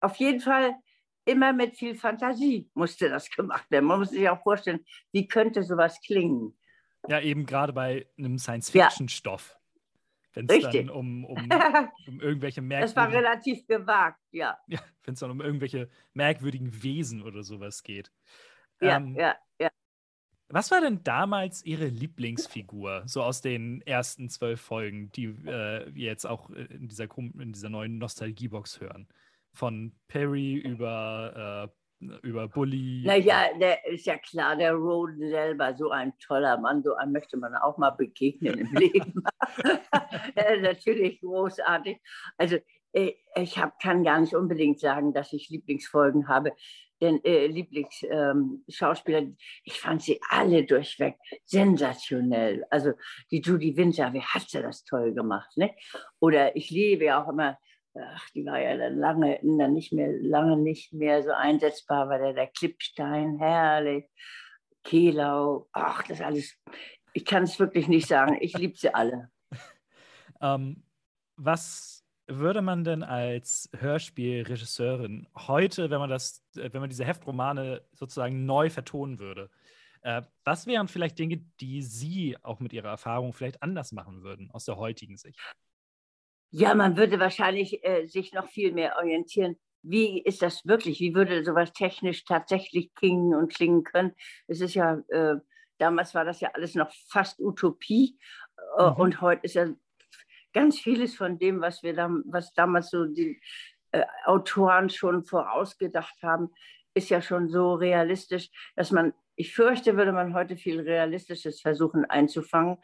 auf jeden Fall immer mit viel Fantasie musste das (laughs) gemacht werden. Man muss sich auch vorstellen, wie könnte sowas klingen. Ja, eben gerade bei einem Science-Fiction-Stoff. Wenn es dann um, um, (laughs) um irgendwelche Das war merkwürdigen, relativ gewagt, ja. (laughs) ja, wenn es dann um irgendwelche merkwürdigen Wesen oder sowas geht. Ja, Ähm, ja, ja. Was war denn damals Ihre Lieblingsfigur, so aus den ersten zwölf Folgen, die äh, wir jetzt auch äh, in dieser, in dieser neuen Nostalgiebox hören? Von Perry über, äh, über Bully. Naja, der ist ja klar, der Roden selber, so ein toller Mann, so einem möchte man auch mal begegnen im (laughs) Leben. (laughs) Natürlich großartig. Also äh, ich hab, kann gar nicht unbedingt sagen, dass ich Lieblingsfolgen habe, denn äh, Lieblingsschauspieler, ich fand sie alle durchweg sensationell. Also die Judy Winter, wie hat sie das toll gemacht, ne? Oder ich liebe ja auch immer ach, die war ja dann lange, dann nicht mehr, lange nicht mehr so einsetzbar, war der, der Klippstein, herrlich, Kehlau, ach, das alles, ich kann es wirklich nicht sagen, ich liebe sie alle. (laughs) Ähm, was würde man denn als Hörspielregisseurin heute, wenn man das, äh, wenn man diese Heftromane sozusagen neu vertonen würde, äh, was wären vielleicht Dinge, die Sie auch mit Ihrer Erfahrung vielleicht anders machen würden aus der heutigen Sicht? Ja, man würde wahrscheinlich äh, sich noch viel mehr orientieren. Wie ist das wirklich? Wie würde sowas technisch tatsächlich klingen und klingen können? Es ist ja, äh, damals war das ja alles noch fast Utopie äh, Mhm. und heute ist ja ganz vieles von dem, was wir da, was damals so die äh, Autoren schon vorausgedacht haben, ist ja schon so realistisch, dass man, ich fürchte, würde man heute viel Realistisches versuchen einzufangen.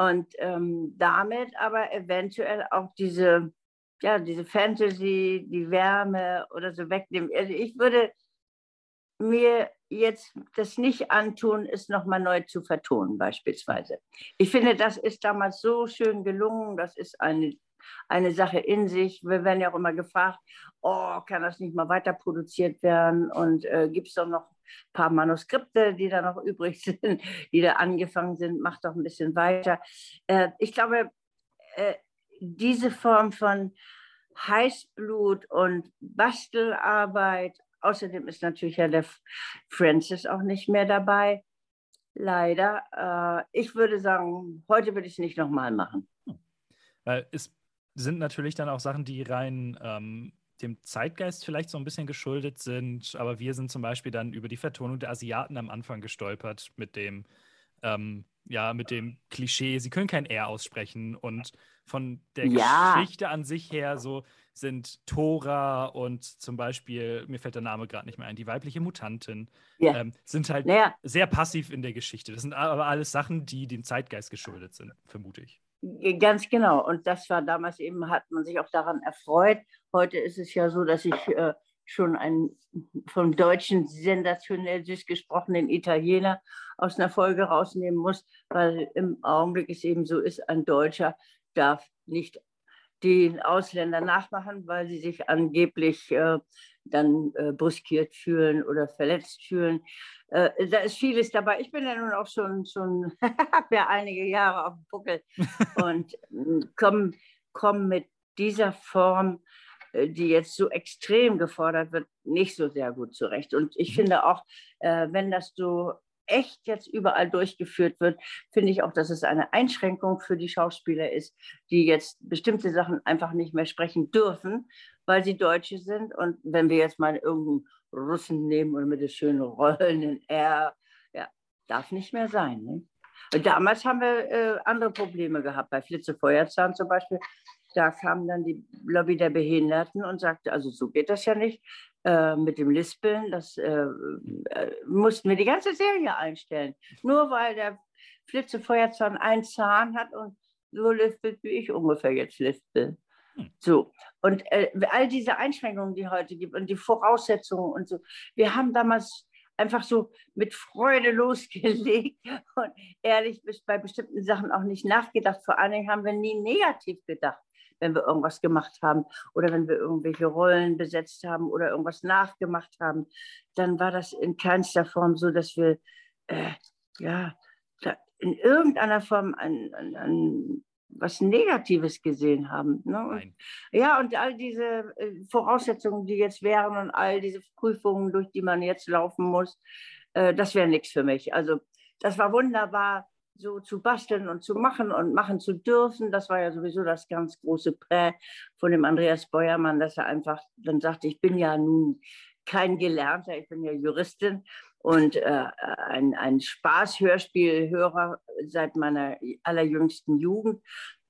Und ähm, damit aber eventuell auch diese, ja, diese Fantasy, die Wärme oder so wegnehmen. Also ich würde mir jetzt das nicht antun, es nochmal neu zu vertonen, beispielsweise. Ich finde, das ist damals so schön gelungen. Das ist eine, eine Sache in sich. Wir werden ja auch immer gefragt, oh, kann das nicht mal weiter produziert werden? Und äh, gibt es doch noch ein paar Manuskripte, die da noch (laughs) übrig sind, die da angefangen sind? Macht doch ein bisschen weiter. Äh, ich glaube, äh, diese Form von Heißblut und Bastelarbeit Außerdem ist natürlich ja der Francis auch nicht mehr dabei. Leider. Äh, ich würde sagen, heute würde ich es nicht nochmal machen. Weil es sind natürlich dann auch Sachen, die rein ähm, dem Zeitgeist vielleicht so ein bisschen geschuldet sind. Aber wir sind zum Beispiel dann über die Vertonung der Asiaten am Anfang gestolpert mit dem, ähm, ja, mit dem Klischee, sie können kein R aussprechen und von der ja. Geschichte an sich her so sind Tora und zum Beispiel, mir fällt der Name gerade nicht mehr ein, die weibliche Mutantin, ja. ähm, sind halt naja. sehr passiv in der Geschichte. Das sind aber alles Sachen, die dem Zeitgeist geschuldet sind, vermute ich. Ganz genau. Und das war damals eben, hat man sich auch daran erfreut. Heute ist es ja so, dass ich äh, schon einen vom Deutschen sensationell süß gesprochenen Italiener aus einer Folge rausnehmen muss, weil im Augenblick es eben so ist, ein Deutscher darf nicht den Ausländer nachmachen, weil sie sich angeblich äh, dann äh, brüskiert fühlen oder verletzt fühlen. Äh, da ist vieles dabei. Ich bin ja nun auch schon, schon (laughs) habe ja einige Jahre auf dem Buckel (laughs) und äh, komme komm mit dieser Form, äh, die jetzt so extrem gefordert wird, nicht so sehr gut zurecht. Und ich mhm. finde auch, äh, wenn das so echt jetzt überall durchgeführt wird, finde ich auch, dass es eine Einschränkung für die Schauspieler ist, die jetzt bestimmte Sachen einfach nicht mehr sprechen dürfen, weil sie Deutsche sind. Und wenn wir jetzt mal irgendeinen Russen nehmen und mit dem schönen rollenden R, ja, darf nicht mehr sein. Ne? Damals haben wir äh, andere Probleme gehabt, bei Flitze Feuerzahn zum Beispiel. Da kam dann die Lobby der Behinderten und sagte, also so geht das ja nicht. Äh, mit dem Lispeln, das äh, äh, mussten wir die ganze Serie einstellen. Nur weil der Flitze Feuerzahn einen Zahn hat und so lispelt, wie ich ungefähr jetzt lispel. Hm. So, und äh, all diese Einschränkungen, die heute gibt und die Voraussetzungen und so, wir haben damals einfach so mit Freude (laughs) losgelegt und ehrlich bei bestimmten Sachen auch nicht nachgedacht. Vor allen Dingen haben wir nie negativ gedacht wenn wir irgendwas gemacht haben oder wenn wir irgendwelche Rollen besetzt haben oder irgendwas nachgemacht haben, dann war das in keinster Form so, dass wir äh, ja, in irgendeiner Form ein, ein, ein, was Negatives gesehen haben. Ne? ja, und all diese äh, Voraussetzungen, die jetzt wären und all diese Prüfungen, durch die man jetzt laufen muss, äh, das wäre nichts für mich. Also das war wunderbar, so zu basteln und zu machen und machen zu dürfen. Das war ja sowieso das ganz große Prä von dem Andreas Beuermann, dass er einfach dann sagte, ich bin ja nun kein Gelernter, ich bin ja Juristin und äh, ein, ein Spaß-Hörspielhörer seit meiner allerjüngsten Jugend.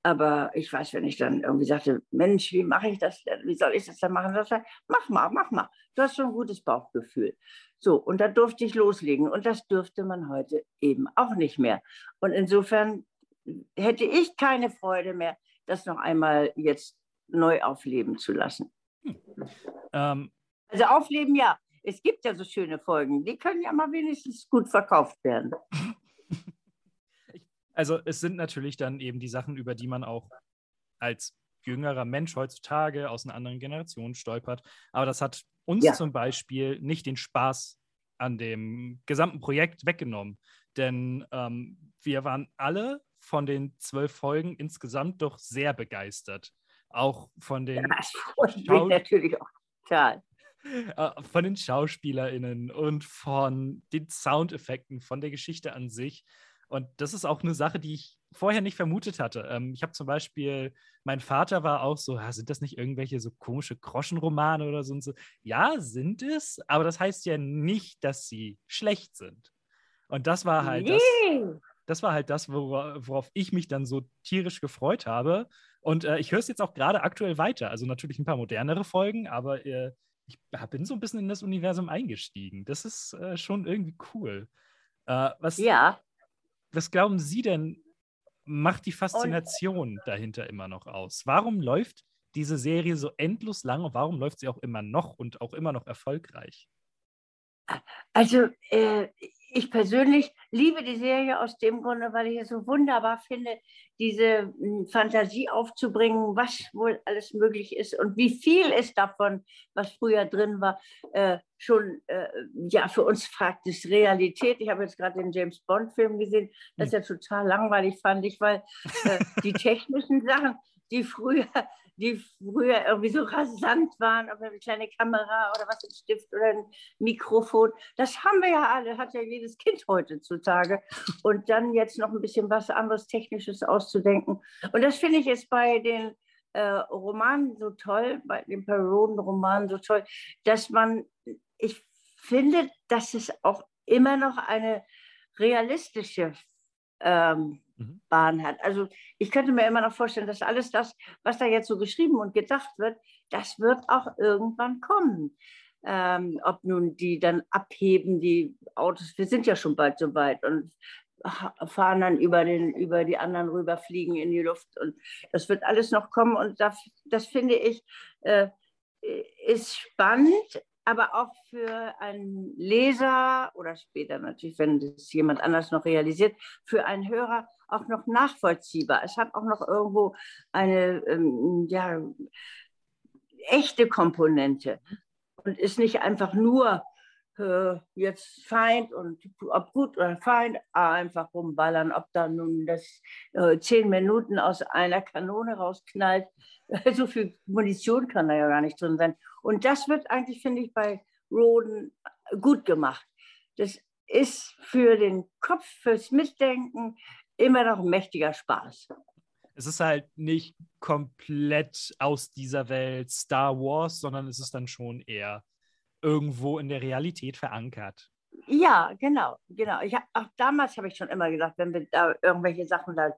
Aber ich weiß, wenn ich dann irgendwie sagte, Mensch, wie mache ich das denn? Wie soll ich das denn machen? Das mach mal, mach mal. Du hast schon ein gutes Bauchgefühl. So, und da durfte ich loslegen. Und das dürfte man heute eben auch nicht mehr. Und insofern hätte ich keine Freude mehr, das noch einmal jetzt neu aufleben zu lassen. Hm. Ähm. Also aufleben ja. Es gibt ja so schöne Folgen. Die können ja mal wenigstens gut verkauft werden. (laughs) Also es sind natürlich dann eben die Sachen, über die man auch als jüngerer Mensch heutzutage aus einer anderen Generation stolpert. Aber das hat uns ja. zum Beispiel nicht den Spaß an dem gesamten Projekt weggenommen. Denn ähm, wir waren alle von den zwölf Folgen insgesamt doch sehr begeistert. Auch von den. Ja, natürlich auch total. Äh, von den SchauspielerInnen und von den Soundeffekten, von der Geschichte an sich. Und das ist auch eine Sache, die ich vorher nicht vermutet hatte. Ähm, ich habe zum Beispiel, mein Vater war auch so, sind das nicht irgendwelche so komische Groschenromane oder so und so? Ja, sind es, aber das heißt ja nicht, dass sie schlecht sind. Und das war halt nee. das, das war halt das, worauf, worauf ich mich dann so tierisch gefreut habe. Und äh, ich höre es jetzt auch gerade aktuell weiter. Also natürlich ein paar modernere Folgen, aber äh, ich bin so ein bisschen in das Universum eingestiegen. Das ist äh, schon irgendwie cool. Äh, was, ja was glauben Sie denn, macht die Faszination und, dahinter immer noch aus? Warum läuft diese Serie so endlos lang und warum läuft sie auch immer noch und auch immer noch erfolgreich? Also äh, ich persönlich liebe die Serie aus dem Grunde, weil ich es so wunderbar finde, diese hm, Fantasie aufzubringen, was wohl alles möglich ist und wie viel ist davon, was früher drin war, äh, schon äh, ja für uns fragt es Realität. Ich habe jetzt gerade den James Bond Film gesehen, das ist ja total langweilig fand ich, weil äh, die technischen Sachen, die früher die früher irgendwie so (laughs) rasant waren, ob eine kleine Kamera oder was, ein Stift oder ein Mikrofon. Das haben wir ja alle, hat ja jedes Kind heutzutage. Und dann jetzt noch ein bisschen was anderes Technisches auszudenken. Und das finde ich jetzt bei den äh, Romanen so toll, bei den Perioden-Romanen so toll, dass man, ich finde, dass es auch immer noch eine realistische ähm, mhm. Bahn hat. Also ich könnte mir immer noch vorstellen, dass alles das, was da jetzt so geschrieben und gedacht wird, das wird auch irgendwann kommen. Ähm, ob nun die dann abheben, die Autos, wir sind ja schon bald so weit und fahren dann über, den, über die anderen rüber, fliegen in die Luft und das wird alles noch kommen und das, das finde ich äh, ist spannend, aber auch für einen Leser oder später natürlich, wenn das jemand anders noch realisiert, für einen Hörer auch noch nachvollziehbar. Es hat auch noch irgendwo eine ähm, ja, echte Komponente und ist nicht einfach nur äh, jetzt Feind und ob gut oder Feind, einfach rumballern, ob da nun das äh, zehn Minuten aus einer Kanone rausknallt. (laughs) so viel Munition kann da ja gar nicht drin sein. Und das wird eigentlich, finde ich, bei Roden gut gemacht. Das ist für den Kopf, fürs Mitdenken immer noch ein mächtiger Spaß. Es ist halt nicht komplett aus dieser Welt Star Wars, sondern es ist dann schon eher irgendwo in der Realität verankert. Ja, genau, genau. Ich hab, auch damals habe ich schon immer gesagt, wenn wir da irgendwelche Sachen da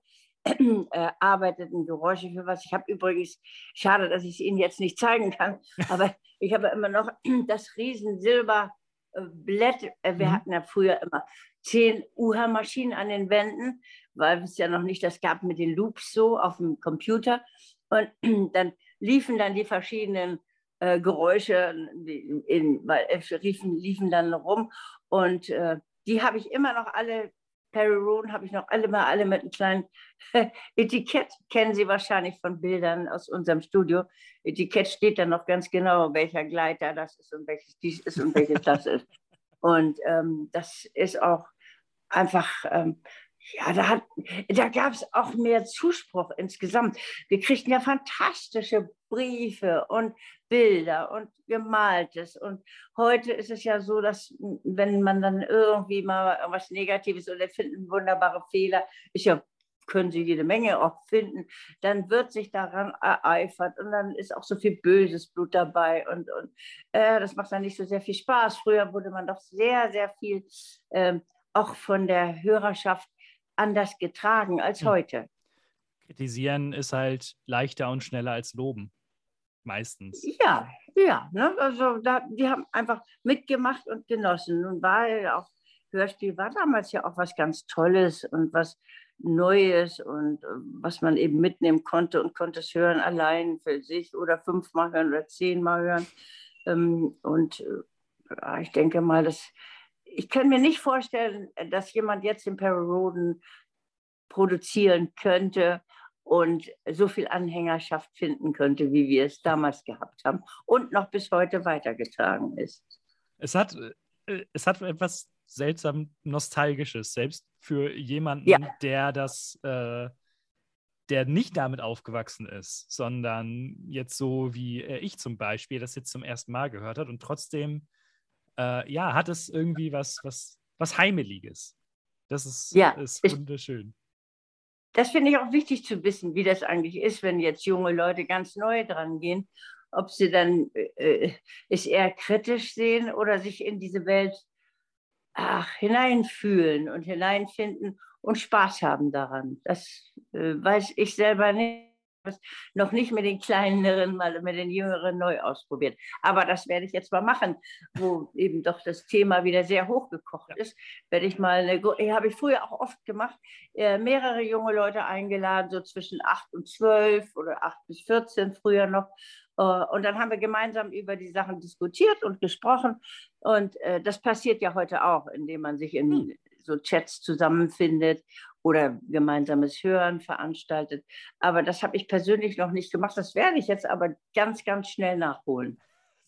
(clears throat) äh, arbeiteten, Geräusche für was. Ich habe übrigens, schade, dass ich es Ihnen jetzt nicht zeigen kann, (laughs) aber ich habe immer noch (clears throat) das riesen Silberblatt. Äh, wir mhm. hatten ja früher immer zehn UHA-Maschinen an den Wänden, weil es ja noch nicht das gab mit den Loops so auf dem Computer. Und (clears throat) dann liefen dann die verschiedenen äh, Geräusche, in, in, weil, äh, liefen, liefen dann rum. Und äh, die habe ich immer noch alle Perry Roden habe ich noch alle mal alle mit einem kleinen (laughs) Etikett. Kennen Sie wahrscheinlich von Bildern aus unserem Studio. Etikett steht dann noch ganz genau, welcher Gleiter das ist und welches dies ist und welches das ist. (laughs) Und ähm, das ist auch einfach ähm, ja, da, da gab es auch mehr Zuspruch insgesamt. Wir kriegten ja fantastische Briefe und Bilder und Gemaltes. Und heute ist es ja so, dass wenn man dann irgendwie mal was Negatives oder finden wunderbare Fehler, ist ja können Sie jede Menge auch finden, dann wird sich daran ereifert und dann ist auch so viel böses Blut dabei und, und äh, das macht dann nicht so sehr viel Spaß. Früher wurde man doch sehr, sehr viel äh, auch von der Hörerschaft anders getragen als hm. heute. Kritisieren ist halt leichter und schneller als loben. Meistens. Ja, ja. Ne? Also da, die haben einfach mitgemacht und genossen. Nun war ja auch, Hörspiel war damals ja auch was ganz Tolles und was Neues und äh, was man eben mitnehmen konnte und konnte es hören allein für sich oder fünfmal hören oder zehnmal hören. Ähm, und äh, ich denke mal, dass ich kann mir nicht vorstellen, dass jemand jetzt den Perry Roden produzieren könnte und so viel Anhängerschaft finden könnte, wie wir es damals gehabt haben und noch bis heute weitergetragen ist. Es hat, äh, es hat etwas seltsam Nostalgisches, selbst für jemanden, ja. der das, äh, der nicht damit aufgewachsen ist, sondern jetzt so wie äh, ich zum Beispiel das jetzt zum ersten Mal gehört hat und trotzdem äh, ja, hat es irgendwie was, was, was Heimeliges. Das ist, ja, ist wunderschön. Das finde ich auch wichtig zu wissen, wie das eigentlich ist, wenn jetzt junge Leute ganz neu dran gehen, ob sie dann äh, es eher kritisch sehen oder sich in diese Welt ach, hineinfühlen und hineinfinden und Spaß haben daran. Das äh, weiß ich selber nicht. Es noch nicht mit den kleineren, mal mit den jüngeren neu ausprobiert. Aber das werde ich jetzt mal machen, wo eben doch das Thema wieder sehr hochgekocht ist. Werde ich mal eine, habe ich früher auch oft gemacht, äh, mehrere junge Leute eingeladen, so zwischen 8 und 12 oder 8 bis 14 früher noch. Äh, und dann haben wir gemeinsam über die Sachen diskutiert und gesprochen. Und äh, das passiert ja heute auch, indem man sich in hm. so Chats zusammenfindet oder gemeinsames Hören veranstaltet. Aber das habe ich persönlich noch nicht gemacht. Das werde ich jetzt aber ganz, ganz schnell nachholen.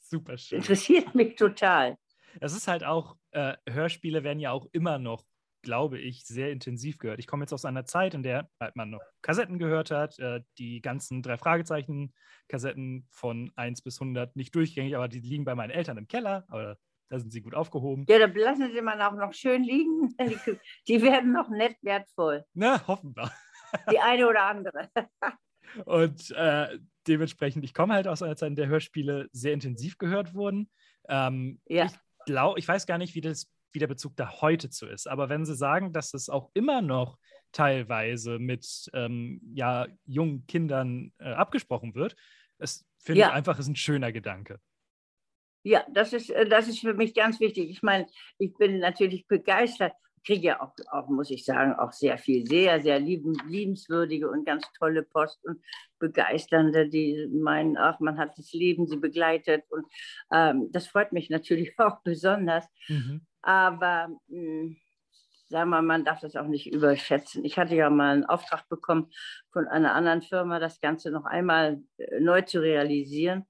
Super schön. Interessiert mich total. Es ist halt auch, äh, Hörspiele werden ja auch immer noch, glaube ich, sehr intensiv gehört. Ich komme jetzt aus einer Zeit, in der halt man noch Kassetten gehört hat, äh, die ganzen drei Fragezeichen-Kassetten von 1 bis 100 nicht durchgängig, aber die liegen bei meinen Eltern im Keller. Aber da sind sie gut aufgehoben. Ja, da lassen sie mal auch noch schön liegen. (laughs) Die, die werden noch nett wertvoll. Na, hoffen wir. (laughs) Die eine oder andere. Und äh, dementsprechend, ich komme halt aus einer Zeit, in der Hörspiele sehr intensiv gehört wurden. Ähm, ja. Ich glaube, ich weiß gar nicht, wie, das, wie der Bezug da heute zu ist. Aber wenn Sie sagen, dass es auch immer noch teilweise mit ähm, ja, jungen Kindern äh, abgesprochen wird, finde ja. ich einfach, ist ein schöner Gedanke. Ja, das ist, äh, das ist für mich ganz wichtig. Ich meine, ich bin natürlich begeistert, kriege ja auch, auch, muss ich sagen, auch sehr viel, sehr, sehr lieben, liebenswürdige und ganz tolle Post und begeisternde, die meinen, ach, man hat das Leben sie begleitet. Und ähm, das freut mich natürlich (laughs) auch besonders. Mhm. Aber mh, hm, sagen wir, man darf das auch nicht überschätzen. Ich hatte ja mal einen Auftrag bekommen von einer anderen Firma, das Ganze noch einmal äh, neu zu realisieren.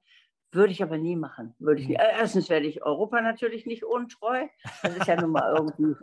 Würde ich aber nie machen. Würde ich nie. Hm. Erstens werde ich Europa natürlich nicht untreu. Das ist ja nun mal (laughs) irgendwie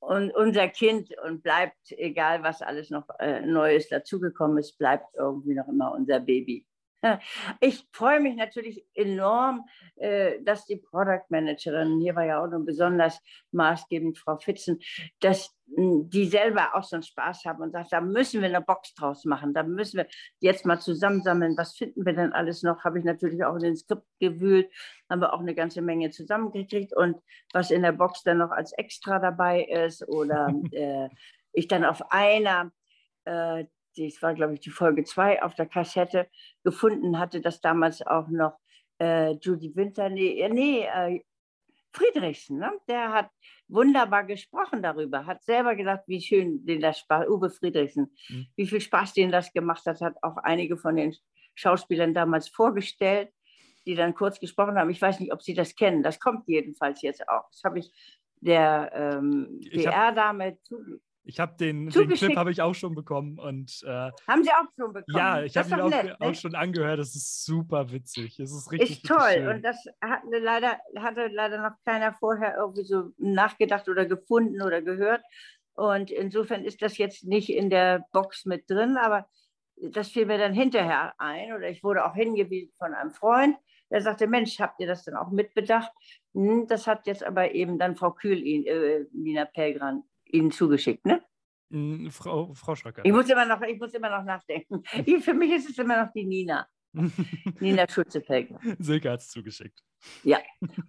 und unser Kind und bleibt, egal was alles noch äh, Neues dazugekommen ist, bleibt irgendwie noch immer unser Baby. (laughs) Ich freue mich natürlich enorm, äh, dass die Product Managerin, hier war ja auch noch besonders maßgebend Frau Fitzen, dass hm, die selber auch so einen Spaß haben und sagt, da müssen wir eine Box draus machen, da müssen wir jetzt mal zusammensammeln, was finden wir denn alles noch, habe ich natürlich auch in den Skript gewühlt, haben wir auch eine ganze Menge zusammengekriegt und was in der Box dann noch als Extra dabei ist oder (laughs) äh, ich dann auf einer äh, das war, glaube ich, die Folge 2 auf der Kassette, gefunden hatte, dass damals auch noch äh, Judy Winter, nee, äh, nee äh, Friedrichsen, ne? der hat wunderbar gesprochen darüber, hat selber gesagt, wie schön den das Spaß, Uwe Friedrichsen, mhm. wie viel Spaß denen das gemacht hat, hat auch einige von den Schauspielern damals vorgestellt, die dann kurz gesprochen haben. Ich weiß nicht, ob Sie das kennen, das kommt jedenfalls jetzt auch. Das habe ich der ähm, PR-Dame ich habe den, den Clip habe ich auch schon bekommen und äh, haben Sie auch schon bekommen? Ja, ich habe ihn auch, nett, auch, schon angehört. Das ist super witzig. Es ist richtig, ist toll schön. und das hatte leider hatte leider noch keiner vorher irgendwie so nachgedacht oder gefunden oder gehört. Und insofern ist das jetzt nicht in der Box mit drin, aber das fiel mir dann hinterher ein oder ich wurde auch hingewiesen von einem Freund, der sagte, Mensch, habt ihr das dann auch mitbedacht? Hm, das hat jetzt aber eben dann Frau Kühl, äh, Nina Pelgran, Ihnen zugeschickt, ne? Hm, Frau, Frau Schröcker. Ich muss, immer noch, ich muss immer noch nachdenken. (laughs) Für mich ist es immer noch die Nina. (laughs) Nina Schulze-Pelgner. Silke hat es zugeschickt. Ja,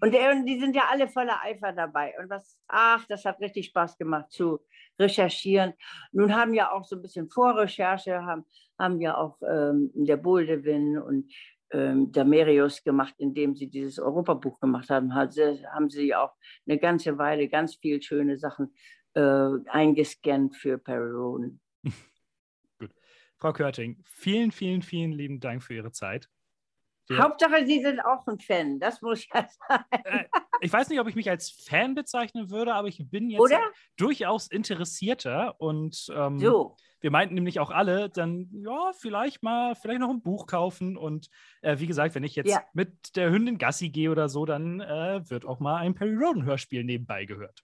und, der, und, die sind ja alle voller Eifer dabei. Und was, ach, das hat richtig Spaß gemacht zu recherchieren. Nun haben ja auch so ein bisschen Vorrecherche, haben, haben ja auch ähm, der Boldewin und ähm, der Merius gemacht, indem sie dieses Europabuch gemacht haben. Hat, haben sie auch eine ganze Weile ganz viel schöne Sachen äh, eingescannt für Perry Roden. (laughs) Gut. Frau Körting, vielen, vielen, vielen lieben Dank für Ihre Zeit. Wir Hauptsache, Sie sind auch ein Fan, das muss ja sein. Äh, ich weiß nicht, ob ich mich als Fan bezeichnen würde, aber ich bin jetzt Oder? durchaus interessierter und ähm, so. wir meinten nämlich auch alle, dann ja, vielleicht mal, vielleicht noch ein Buch kaufen und äh, wie gesagt, wenn ich jetzt ja. mit der Hündin Gassi gehe oder so, dann äh, wird auch mal ein Perry Roden Hörspiel nebenbei gehört.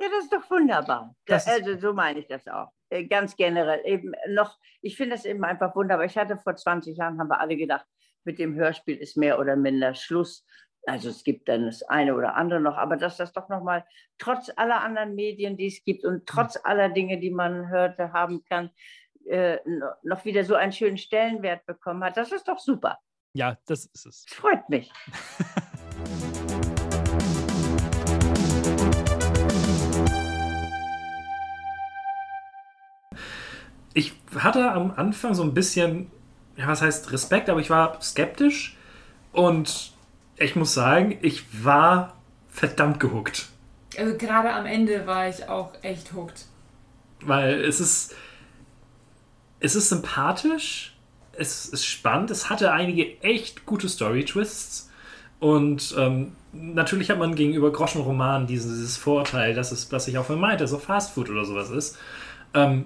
Ja, das ist doch wunderbar. Das also so meine ich das auch. Äh, ganz generell. Eben noch, ich finde das eben einfach wunderbar. Ich hatte vor 20 Jahren, haben wir alle gedacht, mit dem Hörspiel ist mehr oder minder Schluss. Also es gibt dann das eine oder andere noch, aber dass das doch nochmal trotz aller anderen Medien, die es gibt und trotz hm. aller Dinge, die man hörte, haben kann, äh, noch wieder so einen schönen Stellenwert bekommen hat, das ist doch super. Ja, das ist es. Das freut mich. (laughs) ich hatte am Anfang so ein bisschen, ja, was heißt Respekt, aber ich war skeptisch und ich muss sagen, ich war verdammt gehuckt. Also gerade am Ende war ich auch echt hooked. Weil es ist, es ist sympathisch, es ist spannend, es hatte einige echt gute Story-Twists und ähm, natürlich hat man gegenüber Groschenromanen dieses, dieses Vorurteil, dass es, was ich auch meinte, so Fastfood oder sowas ist. Ähm,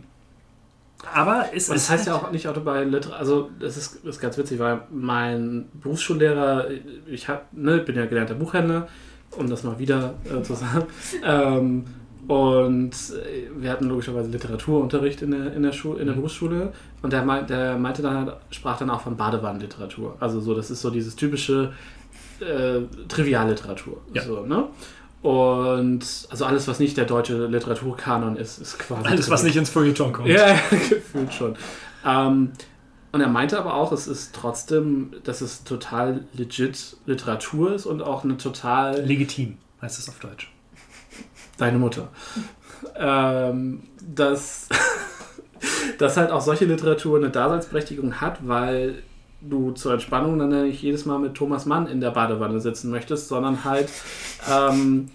aber es Und ist das heißt ja halt- auch nicht Auto bei Liter also das ist, das ist ganz witzig, weil mein Berufsschullehrer, ich hab, ne, bin ja gelernter Buchhändler, um das mal wieder äh, zu sagen. (laughs) Ähm, und äh, wir hatten logischerweise Literaturunterricht in der, in der, Schule, in der Berufsschule und der, der meinte dann, halt- sprach dann auch von Badewannenliteratur. Also so, das ist so dieses typische äh, Trivialliteratur. Ja. So, ne? Und also alles, was nicht der deutsche Literaturkanon ist, ist quasi. Alles, was nicht ins Feuilleton kommt. Ja, (laughs) gefühlt schon. Ähm, und er meinte aber auch, es ist trotzdem, dass es total legit Literatur ist und auch eine total. Legitim heißt es auf Deutsch. Deine Mutter. ähm, dass, (laughs) dass halt auch solche Literatur eine Daseinsberechtigung hat, weil du zur Entspannung dann nicht jedes Mal mit Thomas Mann in der Badewanne sitzen möchtest, sondern halt, ähm,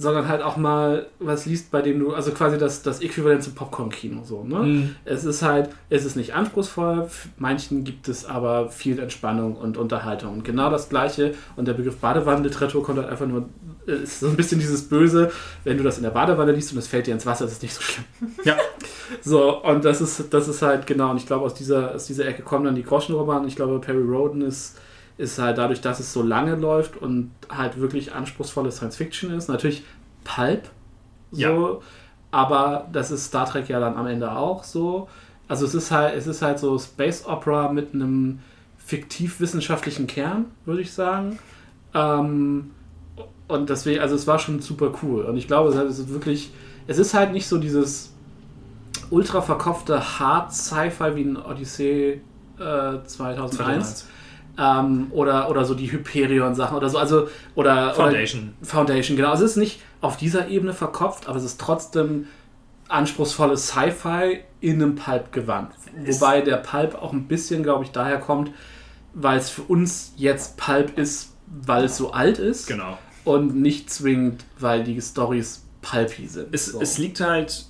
sondern halt auch mal was liest, bei dem du, also quasi das, das Äquivalent zum Popcorn-Kino so, ne? Mhm. Es ist halt, es ist nicht anspruchsvoll, manchen gibt es aber viel Entspannung und Unterhaltung. Und genau das Gleiche, und der Begriff Badewannenliteratur kommt halt einfach nur, äh, ist so ein bisschen dieses Böse, wenn du das in der Badewanne liest und es fällt dir ins Wasser, ist es nicht so schlimm. (laughs) Ja. So, und das ist, das ist halt genau, und ich glaube, aus dieser, aus dieser Ecke kommen dann die Groschenromane. Ich glaube, Perry Roden ist, ist halt dadurch, dass es so lange läuft und halt wirklich anspruchsvolle Science Fiction ist, natürlich Pulp, so, Ja. aber das ist Star Trek ja dann am Ende auch so. Also es ist halt, es ist halt so Space Opera mit einem fiktiv-wissenschaftlichen Kern, würde ich sagen. Ähm, und deswegen, also es war schon super cool. Und ich glaube, es ist wirklich, es ist halt nicht so dieses ultra verkopfte Hard Sci-Fi wie ein Odyssey äh, 2001. 2001. Ähm, oder, oder so die Hyperion-Sachen oder so. Also, oder, Foundation. Oder Foundation, genau. Also es ist nicht auf dieser Ebene verkopft, aber es ist trotzdem anspruchsvolles Sci-Fi in einem Pulp-Gewand. Wobei der Pulp auch ein bisschen, glaube ich, daher kommt, weil es für uns jetzt Pulp ist, weil es so alt ist. Genau. Und nicht zwingend, weil die Stories pulpy sind. Es, So. es liegt halt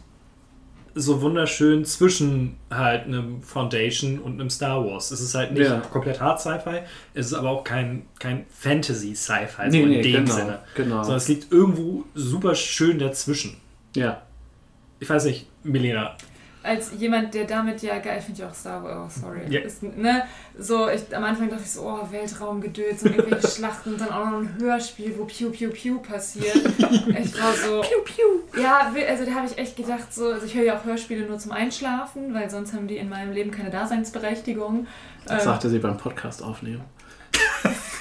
so wunderschön zwischen halt einem Foundation und einem Star Wars. Es ist halt nicht Ja. komplett Hard Sci-Fi, es ist aber auch kein, kein Fantasy Sci-Fi so Nee, in nee, dem genau, Sinne. genau. Sondern es liegt irgendwo super schön dazwischen. Ja. Ich weiß nicht, Milena. Als jemand, der damit ja geil, ich finde ja auch Star Wars, oh, sorry. Ja. Ist, ne, so, ich, am Anfang dachte ich so, oh, Weltraumgedöns und irgendwelche (laughs) Schlachten und dann auch noch ein Hörspiel, wo Piu Piu Piu passiert. Ich war so. Piu Piu. Ja, also da habe ich echt gedacht, so, also ich höre ja auch Hörspiele nur zum Einschlafen, weil sonst haben die in meinem Leben keine Daseinsberechtigung. Das Ähm, sagte sie beim Podcast aufnehmen.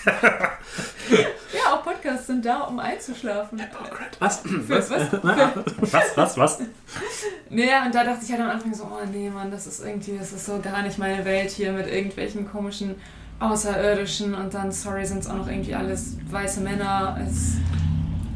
(laughs) ja, auch Podcasts sind da, um einzuschlafen. Was? Für, Was? was? Was, was, was? Naja, und da dachte ich halt am Anfang so, oh nee, Mann, das ist irgendwie, das ist so gar nicht meine Welt hier mit irgendwelchen komischen Außerirdischen und dann, sorry, sind es auch noch irgendwie alles weiße Männer. Es,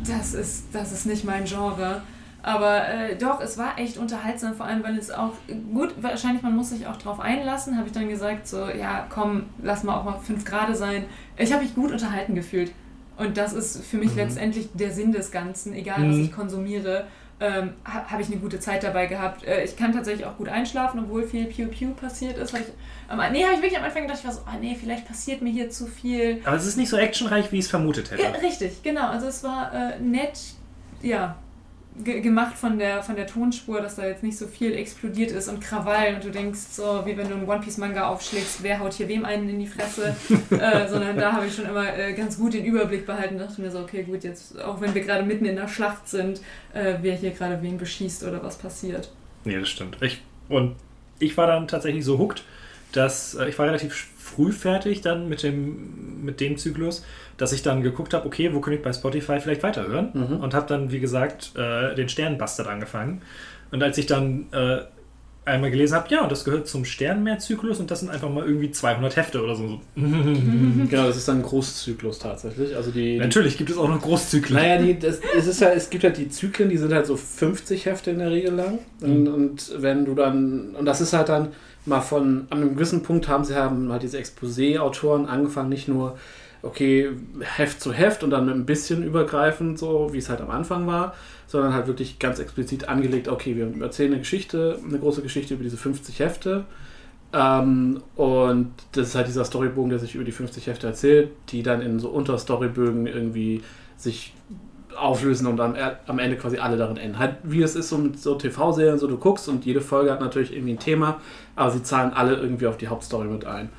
das, ist, das ist nicht mein Genre. Aber äh, doch, es war echt unterhaltsam, vor allem, weil es auch, gut, wahrscheinlich man muss sich auch drauf einlassen, habe ich dann gesagt, so, ja, komm, lass mal auch mal fünf Grade sein. Ich habe mich gut unterhalten gefühlt. Und das ist für mich Mhm. letztendlich der Sinn des Ganzen, egal was Mhm. ich konsumiere, ähm, ha, habe ich eine gute Zeit dabei gehabt. Äh, ich kann tatsächlich auch gut einschlafen, obwohl viel Piu Piu passiert ist. Weil ich, am, nee, habe ich wirklich am Anfang gedacht, ich war so, oh nee, vielleicht passiert mir hier zu viel. Aber es ist nicht so actionreich, wie ich es vermutet hätte. Ja, richtig, genau. Also es war äh, nett, ja, ge gemacht von der, von der Tonspur, dass da jetzt nicht so viel explodiert ist und Krawall und du denkst so, wie wenn du einen One-Piece-Manga aufschlägst, wer haut hier wem einen in die Fresse, (laughs) äh, sondern da habe ich schon immer äh, ganz gut den Überblick behalten, dachte mir so, okay, gut, jetzt, auch wenn wir gerade mitten in der Schlacht sind, äh, wer hier gerade wen beschießt oder was passiert. Nee, das stimmt. Ich, und ich war dann tatsächlich so hooked, dass äh, ich war relativ früh fertig dann mit dem, mit dem Zyklus, dass ich dann geguckt habe, okay, wo kann ich bei Spotify vielleicht weiterhören? Mhm. Und habe dann, wie gesagt, äh, den Sternbastard angefangen. Und als ich dann äh, einmal gelesen habe, ja, und das gehört zum Sternenmeerzyklus und das sind einfach mal irgendwie 200 Hefte oder so. (laughs) Genau, das ist dann ein Großzyklus tatsächlich. Also die, Natürlich gibt es auch noch Großzyklen. Naja, die, das, es, ist ja, es gibt halt die Zyklen, die sind halt so 50 Hefte in der Regel lang. Und, und wenn du dann, und das ist halt dann mal von, an einem gewissen Punkt haben sie haben halt diese Exposé-Autoren angefangen, nicht nur, okay, Heft zu Heft und dann ein bisschen übergreifend, so wie es halt am Anfang war, sondern halt wirklich ganz explizit angelegt, okay, wir erzählen eine Geschichte, eine große Geschichte über diese 50 Hefte. Ähm, und das ist halt dieser Storybogen, der sich über die 50 Hefte erzählt, die dann in so Unterstorybögen irgendwie sich auflösen und am, am Ende quasi alle darin enden. Halt wie es ist so mit so TV-Serien, so du guckst und jede Folge hat natürlich irgendwie ein Thema, aber sie zahlen alle irgendwie auf die Hauptstory mit ein.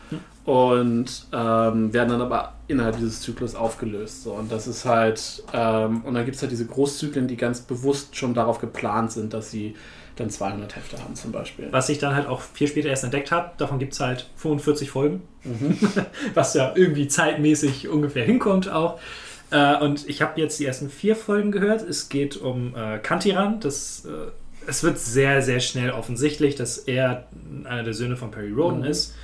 Und ähm, werden dann aber innerhalb dieses Zyklus aufgelöst. So. Und das ist halt, ähm, und dann gibt es halt diese Großzyklen, die ganz bewusst schon darauf geplant sind, dass sie dann 200 Hefte haben zum Beispiel. Was ich dann halt auch viel später erst entdeckt habe, davon gibt es halt 45 Folgen, (laughs) was ja irgendwie zeitmäßig ungefähr hinkommt auch. Äh, und ich habe jetzt die ersten vier Folgen gehört. Es geht um äh, Kantiran. Das, äh, es wird sehr, sehr schnell offensichtlich, dass er einer der Söhne von Perry Roden Mhm. ist,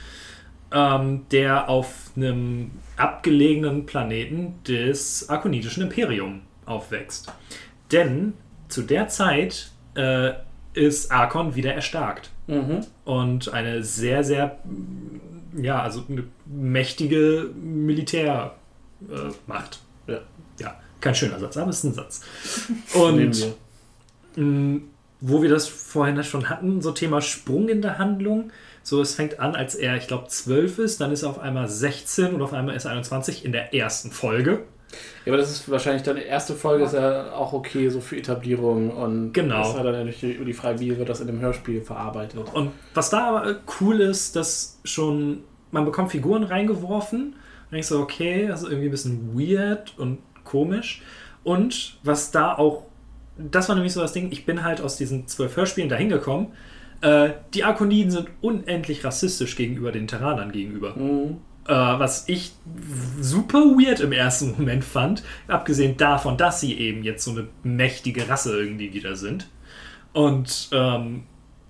ähm, der auf einem abgelegenen Planeten des arkonidischen Imperium aufwächst. Denn zu der Zeit äh, ist Arkon wieder erstarkt. Mhm. Und eine sehr, sehr, ja, also eine mächtige Militärmacht. Äh. Ja. ja, kein schöner Satz, aber es ist ein Satz. (laughs) Und wir. wo wir das vorhin schon hatten, so Thema Sprung in der Handlung. So, es fängt an, als er, ich glaube, 12 ist, dann ist er auf einmal 16 und auf einmal ist er 21 in der ersten Folge. Ja, aber das ist wahrscheinlich dann die erste Folge, ist ja auch okay, so für Etablierung und Genau. das hat dann durch die, über die Freibier wird das in dem Hörspiel verarbeitet. Und was da aber cool ist, dass schon, man bekommt Figuren reingeworfen und ich so, okay, das ist irgendwie ein bisschen weird und komisch. Und was da auch, das war nämlich so das Ding, ich bin halt aus diesen zwölf Hörspielen dahin gekommen. Äh, die Arkoniden sind unendlich rassistisch gegenüber den Terranern gegenüber. Äh, was ich super weird im ersten Moment fand, abgesehen davon, dass sie eben jetzt so eine mächtige Rasse irgendwie wieder sind. Und ähm,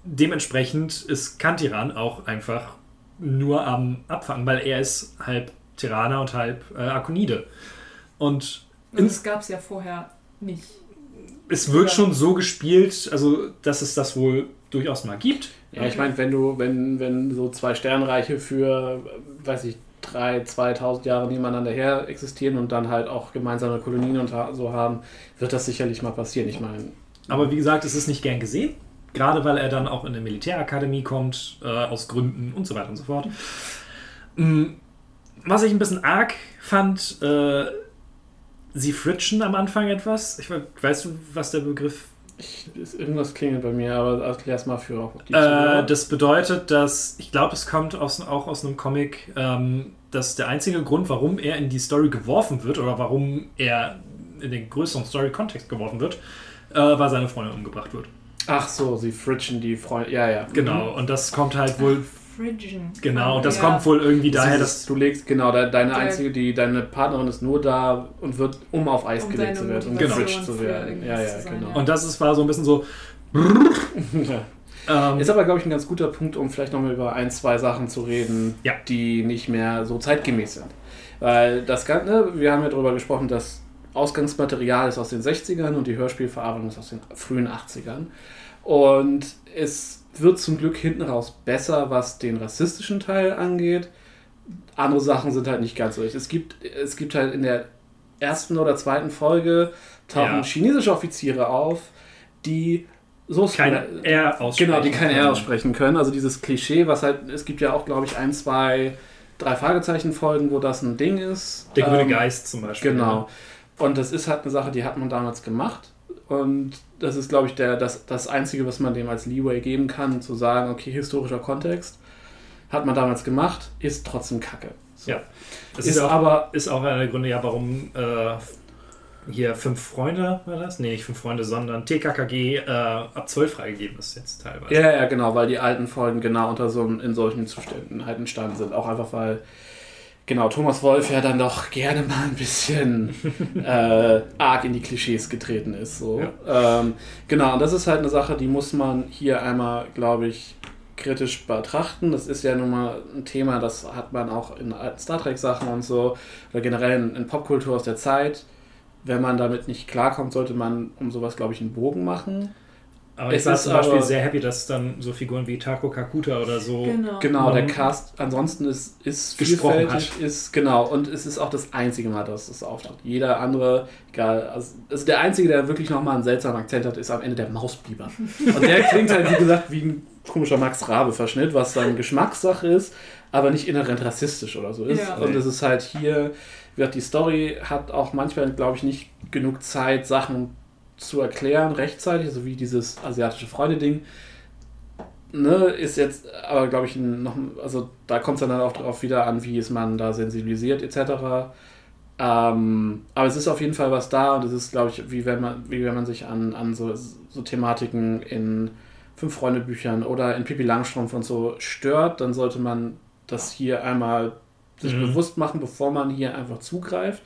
dementsprechend ist Kantiran auch einfach nur am Abfangen, weil er ist halb Terraner und halb äh, Arkonide. Und Und das gab es ja vorher nicht. es wird Oder- schon so gespielt, also dass es das wohl durchaus mal gibt. Ja, ich meine, wenn du, wenn, wenn so zwei Sternreiche für, äh, weiß ich, drei, 2000 Jahre nebeneinander her existieren und dann halt auch gemeinsame Kolonien und so haben, wird das sicherlich mal passieren. Ich meine, Aber wie gesagt, es ist nicht gern gesehen. Gerade weil er dann auch in eine Militärakademie kommt, äh, aus Gründen und so weiter und so fort. Mm, Was ich ein bisschen arg fand, äh, sie fritschen am Anfang etwas. Ich we- weißt du, was der Begriff ich, ist, irgendwas klingelt bei mir, aber erklär's mal für auch die Äh, das bedeutet, dass ich glaube, es kommt aus, auch aus einem Comic, ähm, dass der einzige Grund, warum er in die Story geworfen wird oder warum er in den größeren Story-Kontext geworfen wird, äh, weil seine Freundin umgebracht wird. Ach so, sie fritschen die Freunde. Ja, ja. Genau, und das kommt halt wohl. Fridgen. Genau, und das Ja. kommt wohl irgendwie daher, dass. du legst, genau, de, deine einzige, die, deine Partnerin ist nur da und wird, um auf Eis Um gelegt zu werden, um Motivation gefridged zu werden. Ja, ja, zu sein, genau. Und das ist, war so ein bisschen so. (laughs) Ähm, Ist aber, glaube ich, ein ganz guter Punkt, um vielleicht nochmal über ein, zwei Sachen zu reden, Ja. die nicht mehr so zeitgemäß sind. Weil das Ganze, wir haben ja darüber gesprochen, das Ausgangsmaterial ist aus den 60ern und die Hörspielverarbeitung ist aus den frühen 80ern. Und es wird zum Glück hinten raus besser, was den rassistischen Teil angeht. Andere Sachen sind halt nicht ganz so. Es gibt, es gibt halt in der ersten oder zweiten Folge tauchen Ja. chinesische Offiziere auf, die so kein R aussprechen. Genau, die kein R können. aussprechen können. Also dieses Klischee, was halt, es gibt ja auch, glaube ich, ein, zwei, drei Fragezeichen-Folgen, wo das ein Ding ist. Der grüne Ähm, Geist zum Beispiel. Genau. Und das ist halt eine Sache, die hat man damals gemacht. Und das ist, glaube ich, der, das, das Einzige, was man dem als Leeway geben kann, zu sagen, okay, historischer Kontext, hat man damals gemacht, ist trotzdem Kacke. So. Ja. Das Ist ist, auch, aber- ist auch einer der Gründe, ja, warum äh, hier fünf Freunde war das? Nee, nicht fünf Freunde, sondern TKKG äh, ab 12 freigegeben ist jetzt teilweise. Ja, ja, genau, weil die alten Folgen genau unter so in solchen Zuständen halt entstanden sind. Auch einfach, weil genau Thomas Wolf ja dann doch gerne mal ein bisschen (laughs) äh, arg in die Klischees getreten ist. So. Ähm, genau, und das ist halt eine Sache, die muss man hier einmal, glaube ich, kritisch betrachten. Das ist ja nun mal ein Thema, das hat man auch in alten Star Trek-Sachen und so, oder generell in, in Popkultur aus der Zeit. Wenn man damit nicht klarkommt, sollte man um sowas, glaube ich, einen Bogen machen. Aber ich war zum Beispiel sehr happy, dass dann so Figuren wie Tako Kakuta oder so. Genau, genau der Cast ansonsten ist, ist vielfältig, ist genau und es ist auch das einzige Mal, dass es auftritt. Jeder andere, egal, also, also der einzige, der wirklich nochmal einen seltsamen Akzent hat, ist am Ende der Mausbiber. Und der klingt halt, wie gesagt, wie ein komischer Max Rabe-Verschnitt, was dann Geschmackssache ist, aber nicht inhärent rassistisch oder so ist. Ja. Und es ist halt hier, wird die Story hat auch manchmal, glaube ich, nicht genug Zeit, Sachen zu erklären rechtzeitig, so wie dieses asiatische Freunde-Ding. Ne, ist jetzt aber, glaube ich, noch, also da kommt es dann auch darauf wieder an, wie ist man da sensibilisiert etc. Ähm, aber es ist auf jeden Fall was da und es ist, glaube ich, wie wenn man, wie wenn man sich an, an so, so Thematiken in Fünf-Freunde-Büchern oder in Pippi Langstrumpf und so stört, dann sollte man das hier einmal sich mhm. bewusst machen, bevor man hier einfach zugreift.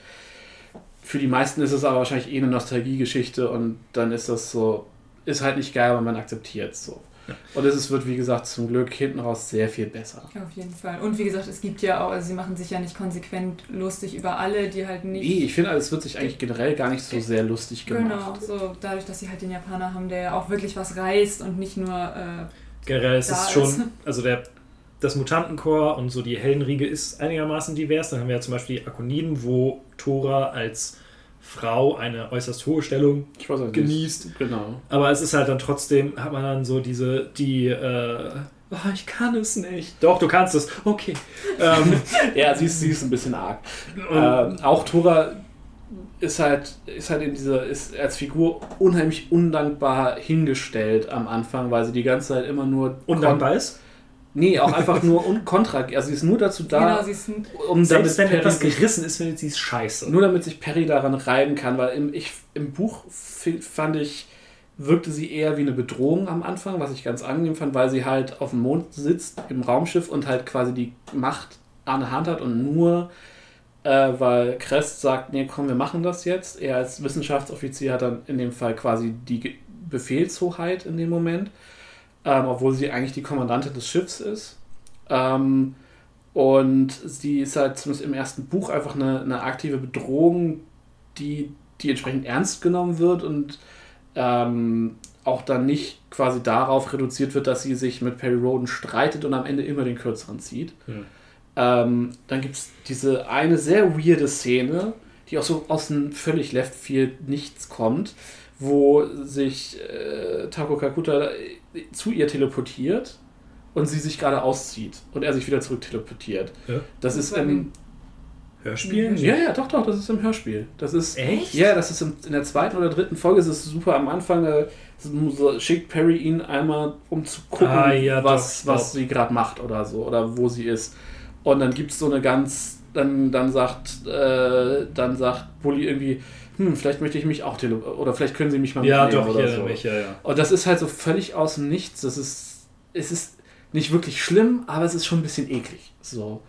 Für die meisten ist es aber wahrscheinlich eh eine Nostalgiegeschichte und dann ist das so, ist halt nicht geil, aber man akzeptiert es so. Ja. Und es wird, wie gesagt, zum Glück hinten raus sehr viel besser. Auf jeden Fall. Und wie gesagt, es gibt ja auch, also sie machen sich ja nicht konsequent lustig über alle, die halt nicht. Nee, ich finde, es wird sich eigentlich generell gar nicht so sehr lustig gemacht. Genau, so dadurch, dass sie halt den Japaner haben, der auch wirklich was reißt und nicht nur. Äh, generell ist es schon, also der das Mutantenchor und so die Heldenriege ist einigermaßen divers. Dann haben wir ja zum Beispiel die Akoniden, wo Tora als Frau eine äußerst hohe Stellung weiß, genießt. Genau. Aber es ist halt dann trotzdem, hat man dann so diese, die, äh, oh, ich kann es nicht. Doch, du kannst es. Okay. (laughs) ähm, ja, sie ist, sie ist ein bisschen arg. Ähm, auch Tora ist halt, ist halt in dieser, ist als Figur unheimlich undankbar hingestellt am Anfang, weil sie die ganze Zeit immer nur. Undankbar ist? Nee, auch einfach nur un kontra. Also sie ist nur dazu da, genau, ist, um Selbst wenn Perry etwas gerissen ist, findet sie es scheiße. Nur damit sich Perry daran reiben kann, weil im, ich, im Buch fand ich, wirkte sie eher wie eine Bedrohung am Anfang, was ich ganz angenehm fand, weil sie halt auf dem Mond sitzt im Raumschiff und halt quasi die Macht an der Hand hat und nur äh, weil Crest sagt, nee, komm, wir machen das jetzt. Er als Wissenschaftsoffizier hat dann in dem Fall quasi die Befehlshoheit in dem Moment ähm, obwohl sie eigentlich die Kommandantin des Schiffs ist. Ähm, und sie ist halt zumindest im ersten Buch einfach eine, eine aktive Bedrohung, die, die entsprechend ernst genommen wird und ähm, auch dann nicht quasi darauf reduziert wird, dass sie sich mit Perry Roden streitet und am Ende immer den kürzeren zieht. Ja. Ähm, dann gibt es diese eine sehr weirde Szene, die auch so aus dem völlig Left Field nichts kommt, wo sich äh, Tako Kakuta zu ihr teleportiert und sie sich gerade auszieht und er sich wieder zurück teleportiert. Ja. Das, ist im Hörspiel? Ja, ja, doch, doch, das ist im Hörspiel. Das ist echt? Ja, das ist im, in der zweiten oder dritten Folge. Es ist super am Anfang. Äh, so, schickt Perry ihn einmal, um zu gucken, ah, ja, was, doch, was sie gerade macht oder so oder wo sie ist. Und dann gibt es so eine ganz, dann, dann sagt, äh, dann sagt Bully irgendwie, hm, vielleicht möchte ich mich auch oder vielleicht können sie mich mal ja, doch, oder ja, so. Mich, ja, ja. Und das ist halt so völlig aus dem Nichts. Das ist, es ist nicht wirklich schlimm, aber es ist schon ein bisschen eklig. So.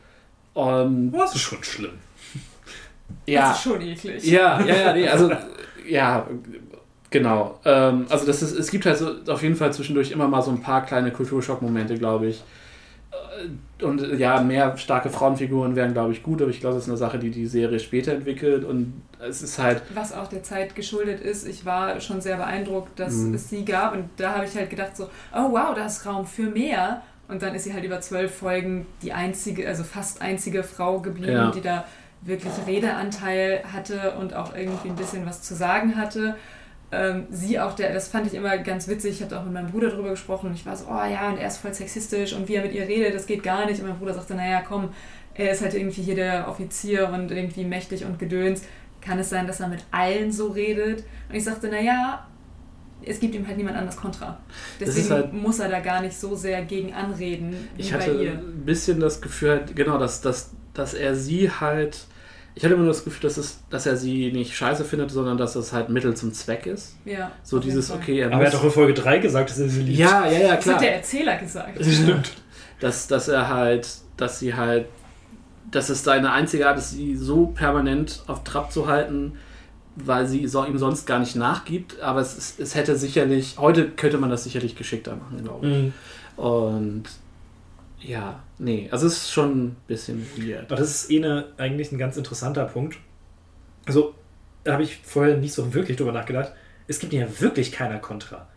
Und oh, das ist schon schlimm. (laughs) Ja. Das ist schon eklig. Ja, ja, ja, nee, also, ja, genau. Ähm, also, das ist, es gibt halt so auf jeden Fall zwischendurch immer mal so ein paar kleine Kulturschockmomente, glaube ich und ja, mehr starke Frauenfiguren wären, glaube ich, gut, aber ich glaube, das ist eine Sache, die die Serie später entwickelt und es ist halt. Was auch der Zeit geschuldet ist, ich war schon sehr beeindruckt, dass mhm. es sie gab und da habe ich halt gedacht, so, oh wow, da ist Raum für mehr. Und dann ist sie halt über zwölf Folgen die einzige, also fast einzige Frau geblieben, ja. die da wirklich Redeanteil hatte und auch irgendwie ein bisschen was zu sagen hatte ähm, sie auch, der, das fand ich immer ganz witzig, ich hatte auch mit meinem Bruder darüber gesprochen und ich war so, oh ja, und er ist voll sexistisch und wie er mit ihr redet, das geht gar nicht. Und mein Bruder sagte, naja, komm, er ist halt irgendwie hier der Offizier und irgendwie mächtig und gedöns. Kann es sein, dass er mit allen so redet? Und ich sagte, naja, es gibt ihm halt niemand anders Kontra. Deswegen halt, muss er da gar nicht so sehr gegen anreden. ich hatte ein bisschen das Gefühl, genau, dass, dass, dass er sie halt ich hatte immer nur das Gefühl, dass, es, dass er sie nicht scheiße findet, sondern dass es halt Mittel zum Zweck ist. Ja. So dieses, okay, er Aber er hat doch in Folge 3 gesagt, dass er sie liebt. Ja, ja, ja, klar. Das hat der Erzähler gesagt. Das stimmt. (laughs) Dass, dass er halt, dass sie halt, dass es seine einzige Art ist, sie so permanent auf Trab zu halten, weil sie so, ihm sonst gar nicht nachgibt. Aber es, es hätte sicherlich, heute könnte man das sicherlich geschickter machen, glaube ich. Mhm. Und ja, nee, also es ist schon ein bisschen weird. Aber das ist eh eine, eigentlich ein ganz interessanter Punkt. Also, da habe ich vorher nicht so wirklich drüber nachgedacht. Es gibt ja wirklich keiner Kontra.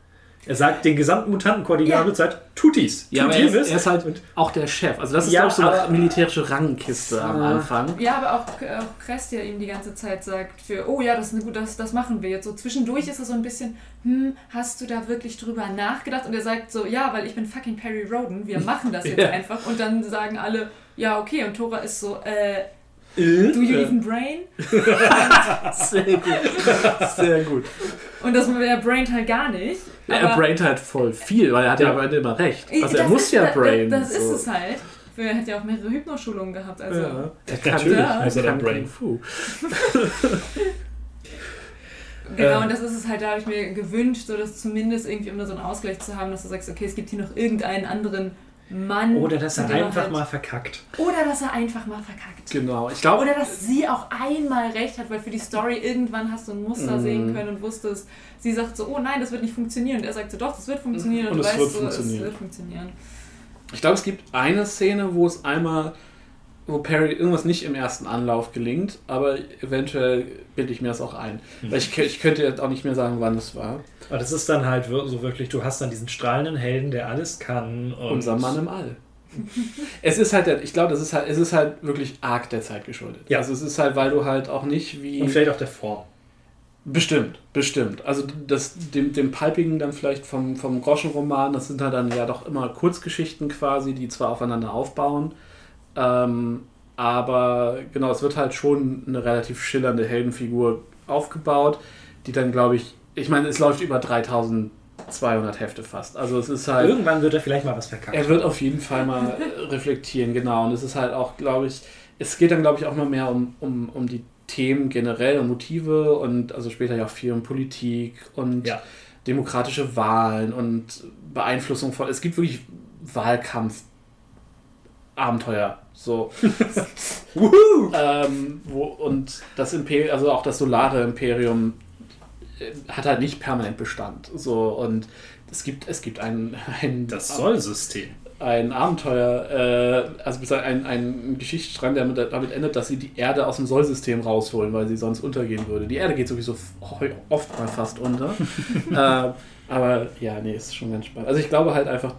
Er sagt den gesamten Mutantenkoordinator Zeit, tut dies. Ja, tut aber er ist, er ist halt auch der Chef. Also das ist Ja, glaube ich so eine aber- militärische Rangkiste am Ja. Anfang. Ja, aber auch, auch Krestia ihm die ganze Zeit sagt, für, oh ja, das, ist eine gute, das, das machen wir jetzt. So zwischendurch ist er so ein bisschen, hm, hast du da wirklich drüber nachgedacht? Und er sagt so, ja, weil ich bin fucking Perry Roden, wir machen das jetzt Ja. einfach. Und dann sagen alle, ja, okay. Und Tora ist so, äh, Äh? Do you Äh. even brain? (laughs) Sehr gut. Sehr gut. Und das er braint halt gar nicht. er aber- braint halt voll viel, weil er hat ja, aber immer recht. Also er Das muss ist- ja da- da- brain. Das ist so. es halt. Er hat ja auch mehrere Hypnoschulungen gehabt. Also. Ja. Er kann, Natürlich er muss er kann dann brain. Fu. (laughs) Genau, Ähm. und das ist es halt, da habe ich mir gewünscht, so dass zumindest irgendwie, um da so einen Ausgleich zu haben, dass du sagst, okay, es gibt hier noch irgendeinen anderen Mann. Oder dass er einfach halt- mal verkackt. Oder dass er einfach mal verkackt. Genau, ich glaube. Oder dass sie auch einmal recht hat, weil für die Story irgendwann hast du ein Muster Mhm. sehen können und wusstest, sie sagt so, oh nein, das wird nicht funktionieren. Und er sagt so, doch, das wird funktionieren. Und, Und du es weißt wird so, funktionieren. es wird funktionieren. Ich glaube, es gibt eine Szene, wo es einmal, wo Perry irgendwas nicht im ersten Anlauf gelingt, aber eventuell bilde ich mir das auch ein. Mhm. Weil ich, ich könnte jetzt auch nicht mehr sagen, wann es war. Aber das ist dann halt so wirklich, du hast dann diesen strahlenden Helden, der alles kann. Unser Mann im All. Es ist halt, ich glaube, das ist halt, es ist halt wirklich arg der Zeit geschuldet. Ja. Also es ist halt, weil du halt auch nicht wie. Und vielleicht auch der Form. Bestimmt, bestimmt. Also das, dem, dem Palpigen dann vielleicht vom, vom Groschenroman, das sind halt dann ja doch immer Kurzgeschichten quasi, die zwar aufeinander aufbauen, ähm, aber genau, es wird halt schon eine relativ schillernde Heldenfigur aufgebaut, die dann, glaube ich, ich meine, es läuft über 3200 Hefte fast. Also es ist halt... Irgendwann wird er vielleicht mal was verkackt. Er wird auf jeden Fall mal äh, reflektieren, genau. Und es ist halt auch, glaube ich, es geht dann, glaube ich, auch mal mehr um, um, um die Themen generell und Motive und also später ja auch viel um Politik und Ja. demokratische Wahlen und Beeinflussung von. Es gibt wirklich Wahlkampf. Abenteuer, so. (laughs) ähm, wo, und das Imperium, also auch das solare Imperium hat halt nicht permanent Bestand. So, und es gibt, es gibt ein, (laughs) ein Das Sollsystem. ein Abenteuer, äh, also ein, ein Geschichtsstrang, der damit, damit endet, dass sie die Erde aus dem Sollsystem rausholen, weil sie sonst untergehen würde. Die Erde geht sowieso oft mal fast unter. (laughs) äh, aber ja, nee, ist schon ganz spannend. Also ich glaube halt einfach,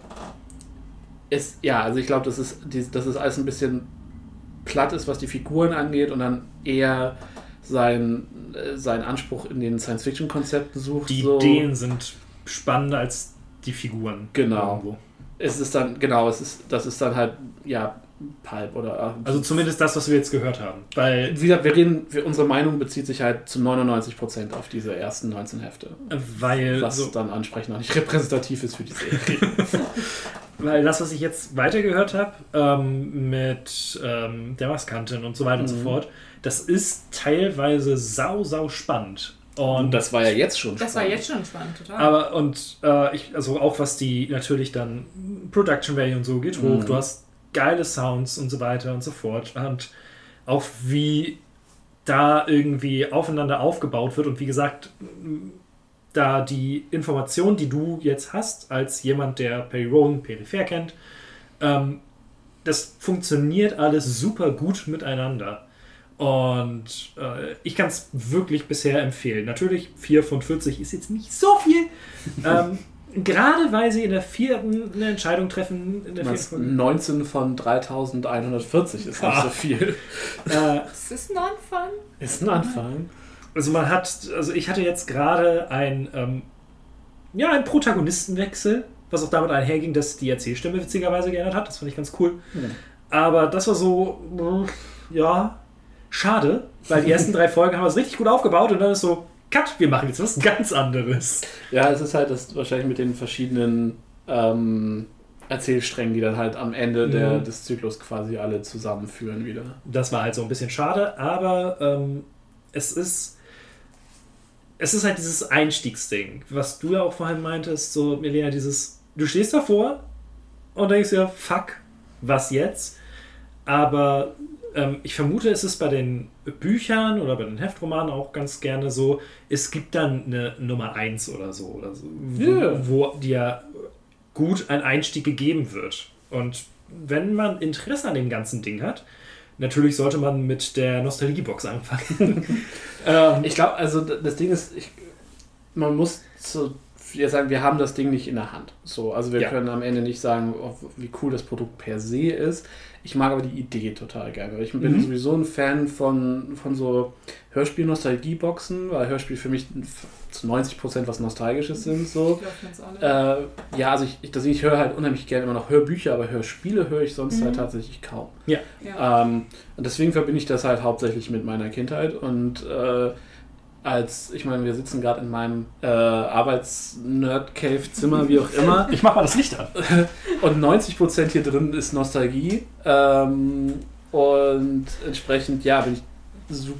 es, ja, also ich glaube, dass es, dass es alles ein bisschen platt ist, was die Figuren angeht und dann eher sein, äh, seinen Anspruch in den Science-Fiction-Konzepten sucht. Die so. Ideen sind spannender als die Figuren. Genau. Irgendwo. Es ist dann, genau, es ist, das ist dann halt, ja, Pulp oder. Also zumindest das, was wir jetzt gehört haben. Weil, Wie gesagt, wir reden, unsere Meinung bezieht sich halt zu 99% auf diese ersten 19 Hefte. weil, Was so, dann ansprechend noch nicht repräsentativ ist für die Serie. (laughs) weil das, was ich jetzt weitergehört habe, ähm, mit ähm, der Maskantin und so weiter und so Mhm. fort, das ist teilweise sau, sau spannend. Und das war ja jetzt schon Das war spannend. jetzt schon spannend, total. Aber und äh, ich, also auch was die natürlich dann Production Value und so geht hoch, Mhm. du hast geile Sounds und so weiter und so fort. Und auch wie da irgendwie aufeinander aufgebaut wird und wie gesagt, da die Information, die du jetzt hast, als jemand, der Perry Rowan peripher kennt, ähm, das funktioniert alles super gut miteinander. Und äh, ich kann es wirklich bisher empfehlen. Natürlich, 4 von 40 ist jetzt nicht so viel. (laughs) ähm, gerade weil sie in der vierten eine Entscheidung treffen. In der vierten Folge. 19 von 3140 ist nicht Ah. so viel. (laughs) Äh, Es ist ein Anfang. Ist ein Anfang. also man hat, also ich hatte jetzt gerade ein, ähm, ja, einen Protagonistenwechsel, was auch damit einherging, dass die Erzählstimme witzigerweise geändert hat. Das fand ich ganz cool. Hm. Aber das war so, ja, schade, weil die ersten drei (laughs) Folgen haben wir es richtig gut aufgebaut und dann ist so, cut, wir machen jetzt was ganz anderes. Ja, es ist halt das wahrscheinlich mit den verschiedenen ähm, Erzählsträngen, die dann halt am Ende der, Mhm. des Zyklus quasi alle zusammenführen wieder. Das war halt so ein bisschen schade, aber ähm, es ist. Es ist halt dieses Einstiegsding, was du ja auch vorhin meintest, so, Milena, dieses, du stehst davor und denkst dir, fuck, was jetzt? Aber ähm, ich vermute, es ist bei den Büchern oder bei den Heftromanen auch ganz gerne so, es gibt dann eine Nummer 1 oder so, oder so wo, Ja. wo dir gut ein Einstieg gegeben wird. Und wenn man Interesse an dem ganzen Ding hat, natürlich sollte man mit der Nostalgiebox anfangen. (laughs) ähm, ich glaube, also das Ding ist, ich, man muss so jetzt sagen, wir haben das Ding nicht in der Hand. So, also wir Ja. können am Ende nicht sagen, oh, wie cool das Produkt per se ist. Ich mag aber die Idee total gerne. Ich bin Mhm. sowieso ein Fan von, von so Hörspiel-Nostalgie-Boxen, weil Hörspiel für mich zu 90% was Nostalgisches sind. So. Ich glaub. Äh, ja, also ich, ich, das, ich höre halt unheimlich gerne immer noch Hörbücher, aber Hörspiele höre ich sonst Mhm. halt tatsächlich kaum. Ja. Ja. Ähm, und deswegen verbinde ich das halt hauptsächlich mit meiner Kindheit und äh, als, ich meine, wir sitzen gerade in meinem äh, Arbeits-Nerd-Cave-Zimmer, wie auch immer. (laughs) Ich mach mal das Licht an. (laughs) Und 90% hier drin ist Nostalgie. Ähm, und entsprechend, ja, bin ich su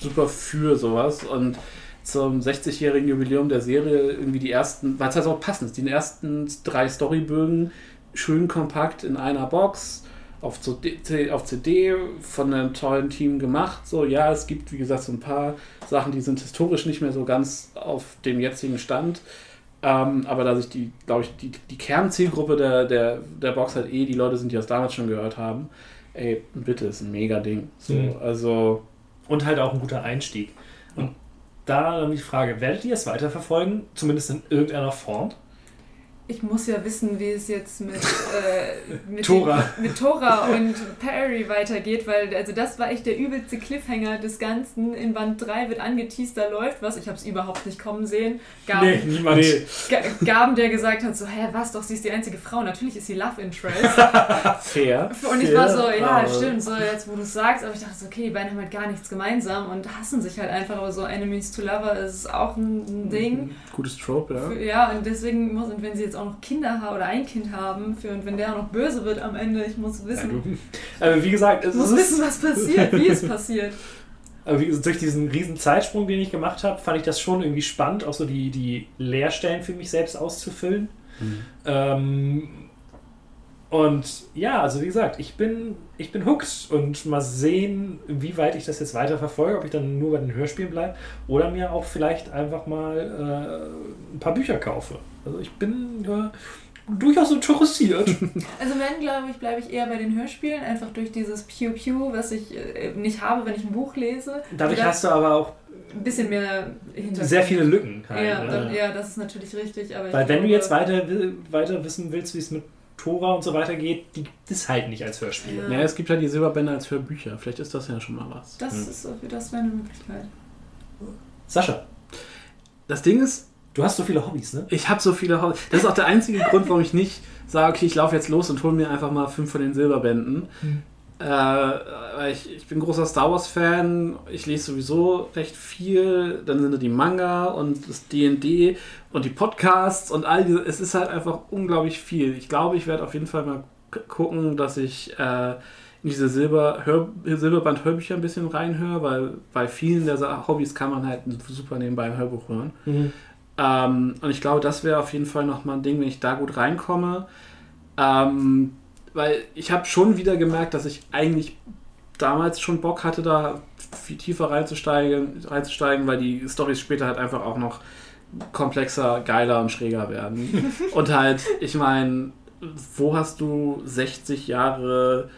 super für sowas. Und zum 60-jährigen Jubiläum der Serie irgendwie die ersten, weil es halt auch passend ist, die ersten drei Storybögen schön kompakt in einer Box auf CD, auf CD von einem tollen Team gemacht. So, ja, es gibt, wie gesagt, so ein paar Sachen, die sind historisch nicht mehr so ganz auf dem jetzigen Stand. Ähm, aber da sich die, glaube ich, die, die Kernzielgruppe der, der, der Box halt eh die Leute sind, die das damals schon gehört haben, ey, bitte, ist ein mega Ding. So, Mhm. also. Und halt auch ein guter Einstieg. Und da dann die Frage, werdet ihr es weiterverfolgen? Zumindest in irgendeiner Form? Ich muss ja wissen, wie es jetzt mit, (laughs) äh, mit, Tora. Den, mit Tora und Perry weitergeht, weil also das war echt der übelste Cliffhanger des Ganzen. In Band 3 wird angeteased, da läuft was. Ich habe es überhaupt nicht kommen sehen. Gaben, Nee, niemand. Nee. Ga- Gaben, der gesagt hat, so, hä, was, doch, sie ist die einzige Frau. Natürlich ist sie Love Interest. (laughs) Fair. Und ich war so, Fair, ja, stimmt, so jetzt, wo du es sagst, aber ich dachte so, okay, die beiden haben halt gar nichts gemeinsam und hassen sich halt einfach, aber so Enemies to Lover ist auch ein, Ding. Gutes Trope, ja. Ja, und deswegen muss, und wenn sie jetzt auch noch Kinder haben oder ein Kind haben, für, und wenn der auch noch böse wird am Ende, ich muss wissen, Also wie gesagt, es ich muss ist, wissen, was passiert, wie es passiert. (laughs) aber wie gesagt, durch diesen riesen Zeitsprung, den ich gemacht habe, fand ich das schon irgendwie spannend, auch so die, die Leerstellen für mich selbst auszufüllen. Ähm, und ja, also wie gesagt, ich bin, ich bin hooked und mal sehen, wie weit ich das jetzt weiter verfolge, ob ich dann nur bei den Hörspielen bleibe oder mir auch vielleicht einfach mal äh, ein paar Bücher kaufe. Also ich bin äh, durchaus interessiert. (laughs) Also wenn, glaube ich, bleibe ich eher bei den Hörspielen, einfach durch dieses Pew Pew, was ich äh, nicht habe, wenn ich ein Buch lese. Dadurch hast du aber auch ein bisschen mehr Hintergrund. sehr viele Lücken. Halt, Ja, ne? da, ja, das ist natürlich richtig. Aber Weil wenn du glaube- jetzt weiter, weiter wissen willst, wie es mit Tora und so weiter geht, die gibt es halt nicht als Hörspiel. Ja. Naja, es gibt halt die Silberbänder als Hörbücher. Vielleicht ist das ja schon mal was. Das, ist, so- das wäre eine Möglichkeit. Sascha, Das Ding ist, du hast so viele Hobbys, ne? ich habe so viele Hobbys. Das ist auch der einzige Grund, warum ich nicht sage, okay, ich laufe jetzt los und hole mir einfach mal fünf von den Silberbänden. Äh, weil ich, ich bin großer Star Wars-Fan, ich lese sowieso recht viel, dann sind da die Manga und das D&D und die Podcasts und all diese, es ist halt einfach unglaublich viel. Ich glaube, ich werde auf jeden Fall mal gucken, dass ich äh, in diese Silber Hör Silberband-Hörbücher ein bisschen reinhöre, weil bei vielen der Hobbys kann man halt super nebenbei ein Hörbuch hören. Ähm, und ich glaube, das wäre auf jeden Fall nochmal ein Ding, wenn ich da gut reinkomme. Ähm, weil ich habe schon wieder gemerkt, dass ich eigentlich damals schon Bock hatte, da viel tiefer reinzusteigen, reinzusteigen weil die Storys später halt einfach auch noch komplexer, geiler und schräger werden. (laughs) und halt, ich meine, wo hast du 60 Jahre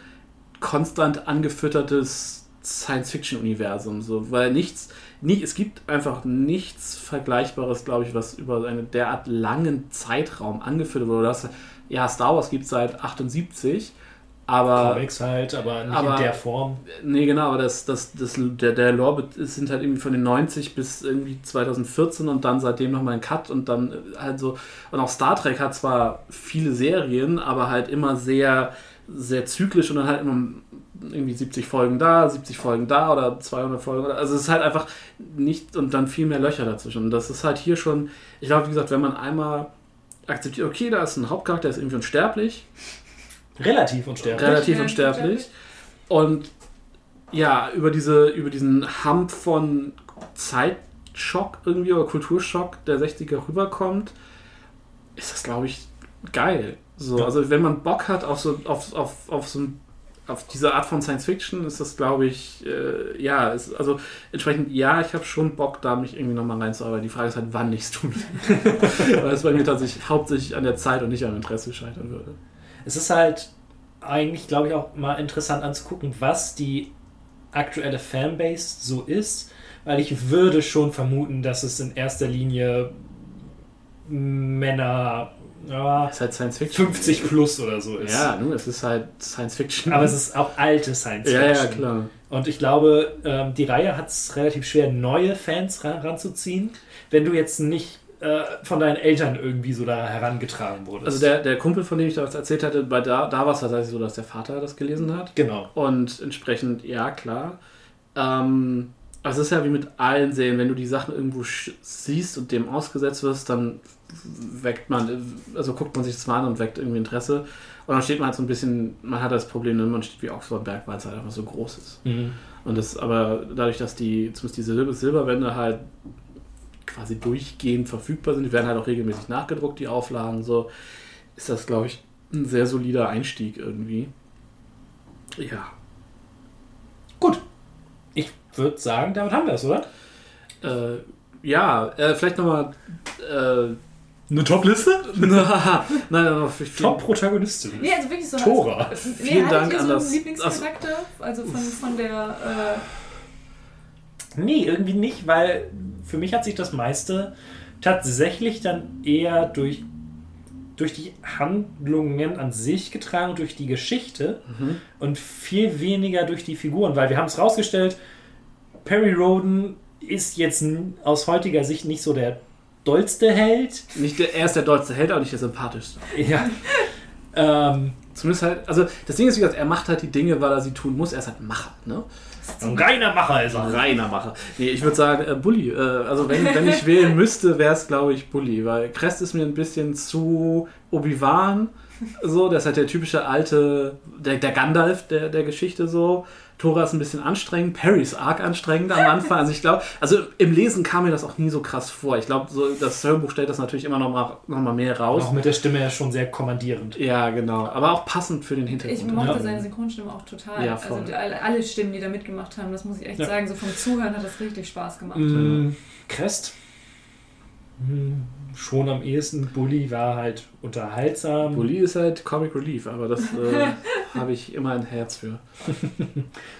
konstant angefüttertes Science-Fiction-Universum? So, weil nichts, nie, es gibt einfach nichts Vergleichbares, glaube ich, was über einen derart langen Zeitraum angefüttert wurde. Das, ja, Star Wars gibt es seit 78, aber. Comics halt, aber nicht aber- in der Form. Nee, genau, aber das, das, das, der, der Lore sind halt irgendwie von den 90 bis irgendwie 2014 und dann seitdem nochmal ein Cut und dann äh, halt so. Und auch Star Trek hat zwar viele Serien, aber halt immer sehr, sehr zyklisch und dann halt immer irgendwie 70 Folgen da, 70 Folgen da oder 200 Folgen. Oder, also es ist halt einfach nicht und dann viel mehr Löcher dazwischen. Und das ist halt hier schon, ich glaube, wie gesagt, wenn man einmal akzeptiert, okay, da ist ein Hauptcharakter, der ist irgendwie unsterblich, Relativ unsterblich. relativ unsterblich. Und ja, über, diese, über diesen Hump von Zeitschock irgendwie oder Kulturschock der 60er rüberkommt, ist das, glaube ich, geil. So, Ja. Also wenn man Bock hat auf so, auf, auf, auf so ein auf diese Art von Science Fiction ist das, glaube ich, äh, ja, ist, also entsprechend, ja, ich habe schon Bock, da mich irgendwie nochmal reinzuarbeiten. Die Frage ist halt, wann ich es tue. Weil es bei mir tatsächlich hauptsächlich an der Zeit und nicht am Interesse scheitern würde. Es ist halt eigentlich, glaube ich, auch mal interessant anzugucken, was die aktuelle Fanbase so ist, weil ich würde schon vermuten, dass es in erster Linie Männer ja, ist halt Science Fiction. 50 plus oder so ist. Ja, nun, es ist halt Science Fiction. Aber es ist auch alte Science Ja, Fiction. ja, klar. Und ich glaube, ähm, die Reihe hat es relativ schwer, neue Fans ran, ranzuziehen, wenn du jetzt nicht äh, von deinen Eltern irgendwie so da herangetragen wurdest. Also der, der Kumpel, von dem ich das erzählt hatte, bei da, da war es tatsächlich so, dass der Vater das gelesen hat. Genau. Und entsprechend, ja, klar. Ähm, also es ist ja wie mit allen Serien, wenn du die Sachen irgendwo siehst und dem ausgesetzt wirst, dann weckt man, also guckt man sich das mal an und weckt irgendwie Interesse. Und dann steht man halt so ein bisschen, man hat das Problem, ne, man steht wie Oxford Berg, weil es halt einfach so groß ist. Mhm. Und das, aber dadurch, dass die, zumindest diese Silber Silberwände halt quasi durchgehend verfügbar sind, die werden halt auch regelmäßig nachgedruckt, die Auflagen, so, ist das, glaube ich, ein sehr solider Einstieg irgendwie. Ja. Gut. Ich würde sagen, damit haben wir es, oder? Äh, ja, äh, vielleicht nochmal. Äh, Eine Top-Liste? (laughs) nein, viel- Top-Protagonistin. Nee, also wirklich so. Tora. Nee, Vielen Dank ihr an so das- einen Lieblingscharakter? Also von, von der. Äh, Nee, irgendwie nicht, weil für mich hat sich das meiste tatsächlich dann eher durch, durch die Handlungen an sich getragen, durch die Geschichte Mhm. und viel weniger durch die Figuren, weil wir haben es rausgestellt, Perry Roden ist jetzt aus heutiger Sicht nicht so der dollste Held. Nicht der, er ist der dollste Held, aber nicht der sympathischste. Ja. ähm, Zumindest halt, also das Ding ist, wie gesagt, er macht halt die Dinge, weil er sie tun muss. Er ist halt ein Macher, ne? ein reiner Macher ist Ein er. reiner Macher. Nee, ich würde sagen, äh, Bully. Äh, also wenn, wenn ich wählen müsste, wäre es, glaube ich, Bully. Weil Crest ist mir ein bisschen zu Obi-Wan. So, der ist halt der typische alte, der, der Gandalf der, der Geschichte so. Tora ist ein bisschen anstrengend, Perry ist arg anstrengend am Anfang. Also ich glaube, also im Lesen kam mir das auch nie so krass vor. Ich glaube, so, das Hörbuch stellt das natürlich immer noch mal, noch mal mehr raus. Auch mit der Stimme ja schon sehr kommandierend. Ja, genau. Aber auch passend für den Hintergrund. ich mochte Ja. seine Synchronstimme auch total. Ja, voll. also die, alle, alle Stimmen, die da mitgemacht haben, das muss ich echt Ja. sagen. So vom Zuhören hat das richtig Spaß gemacht. Mm, Crest. Mm, schon am ehesten. Bully war halt unterhaltsam. Bully ist halt Comic Relief, aber das äh, (laughs) habe ich immer ein Herz für.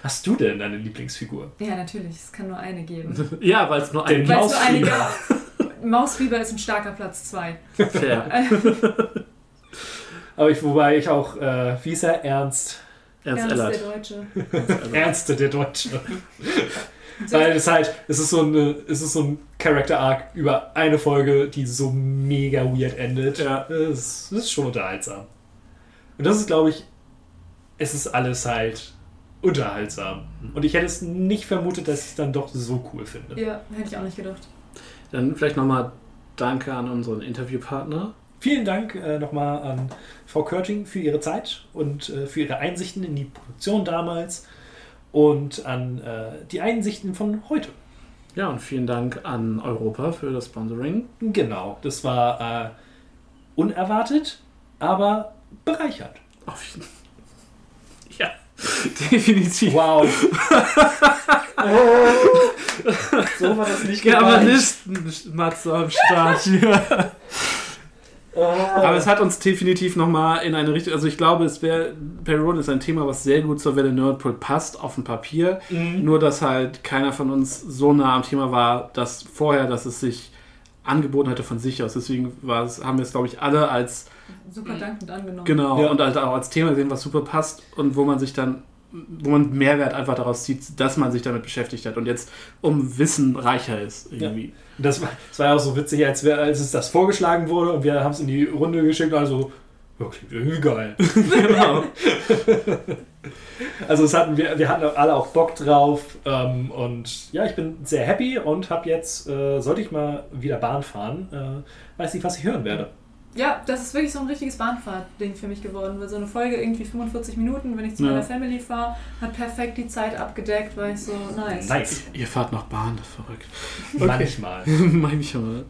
Hast du denn deine Lieblingsfigur? Ja, natürlich. Es kann nur eine geben. (laughs) Ja, weil es nur ein Den Weil es nur eine Mausfieber. Mausfieber ist ein starker Platz 2. Fair. (laughs) Aber ich, wobei ich auch, äh, wie ist er? Ernst. Ernst Ernst Ellert. der Deutsche. Ernste der Deutsche. (laughs) Weil es halt, es ist so eine, es ist so ein Character Arc über eine Folge, die so mega weird endet. Ja. Es, es ist schon unterhaltsam. Und das ist, glaube ich, es ist alles halt unterhaltsam. Und ich hätte es nicht vermutet, dass ich es dann doch so cool finde. Ja, hätte ich auch nicht gedacht. Dann vielleicht nochmal Danke an unseren Interviewpartner. Vielen Dank äh, nochmal an Frau Körting für ihre Zeit und äh, für ihre Einsichten in die Produktion damals und an äh, die Einsichten von heute. Ja, und vielen Dank an Europa für das Sponsoring. Genau, das war äh, unerwartet, aber bereichert. Auf jeden (laughs) Ja, (laughs) definitiv. Wow. (laughs) so war das nicht Germanisten, Matze am Start hier. Aber es hat uns definitiv nochmal in eine Richtung, also ich glaube, es wäre, Perron ist ein Thema, was sehr gut zur Welle Nerdpool passt, auf dem Papier. Mhm. Nur, dass halt keiner von uns so nah am Thema war, dass vorher, dass es sich angeboten hätte von sich aus. Deswegen war es, haben wir es, glaube ich, alle als, Super dankend angenommen. genau, Ja. und halt auch als Thema gesehen, was super passt und wo man sich dann, wo man Mehrwert einfach daraus zieht, dass man sich damit beschäftigt hat und jetzt um Wissen reicher ist irgendwie. Das war, das war ja auch so witzig, als, wir, als es das vorgeschlagen wurde und wir haben es in die Runde geschickt, also, ja, klingt irgendwie geil. (laughs) genau. Also es hatten wir, wir hatten alle auch Bock drauf ähm, und ja, ich bin sehr happy und habe jetzt, äh, sollte ich mal wieder Bahn fahren, äh, weiß nicht, was ich hören werde. Ja, das ist wirklich so ein richtiges Bahnfahrt-Ding für mich geworden. Weil so eine Folge irgendwie 45 Minuten, wenn ich zu Ja. meiner Family fahre, hat perfekt die Zeit abgedeckt, war ich so nice. Nice. Ihr fahrt noch Bahn, das ist verrückt. Manchmal. (laughs) Manchmal.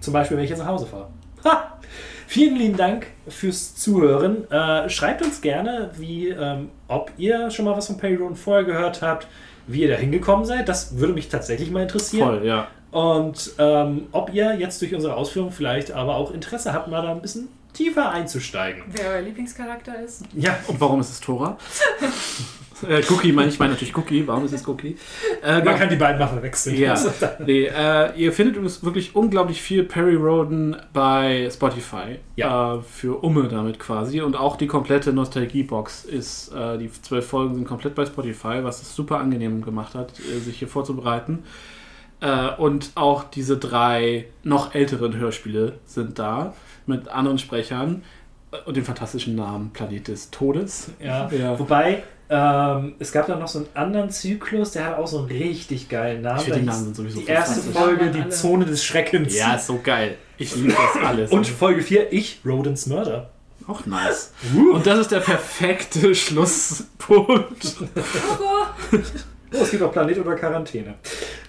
Zum Beispiel, wenn ich jetzt nach Hause fahre. Ha! Vielen lieben Dank fürs Zuhören. Äh, schreibt uns gerne, wie, ähm, ob ihr schon mal was von Perry Roden vorher gehört habt, wie ihr da hingekommen seid. Das würde mich tatsächlich mal interessieren. Voll, ja. Und ähm, ob ihr jetzt durch unsere Ausführung vielleicht aber auch Interesse habt, mal da ein bisschen tiefer einzusteigen. Wer euer Lieblingscharakter ist? Ja. Und warum ist es Tora? äh, Cookie meine ich, meine natürlich Cookie. Warum ist es Cookie? Äh, Man kann die beiden mal verwechseln. Ja, (laughs) nee, äh, ihr findet uns wirklich unglaublich viel Perry Roden bei Spotify. Ja. Äh, für Umme damit quasi. Und auch die komplette Nostalgie-Box ist, äh, die zwölf Folgen sind komplett bei Spotify, was es super angenehm gemacht hat, äh, sich hier vorzubereiten. Äh, und auch diese drei noch älteren Hörspiele sind da mit anderen Sprechern und dem fantastischen Namen Planet des Todes. Ja. ja. Wobei, ähm, es gab da noch so einen anderen Zyklus, der hat auch so einen richtig geilen Namen. Ich die Namen sind sowieso Die erste. Folge, die alle. Zone des Schreckens. Ja, ist so geil. Ich liebe das alles. Und Folge 4, ich, Rodens Mörder. Auch nice. Und das ist der perfekte Schlusspunkt. (laughs) Oh, es gibt auch Planet oder Quarantäne.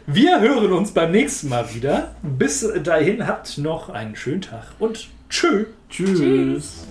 Wir hören uns beim nächsten Mal wieder. Bis dahin habt noch einen schönen Tag und tschö. Tschüss.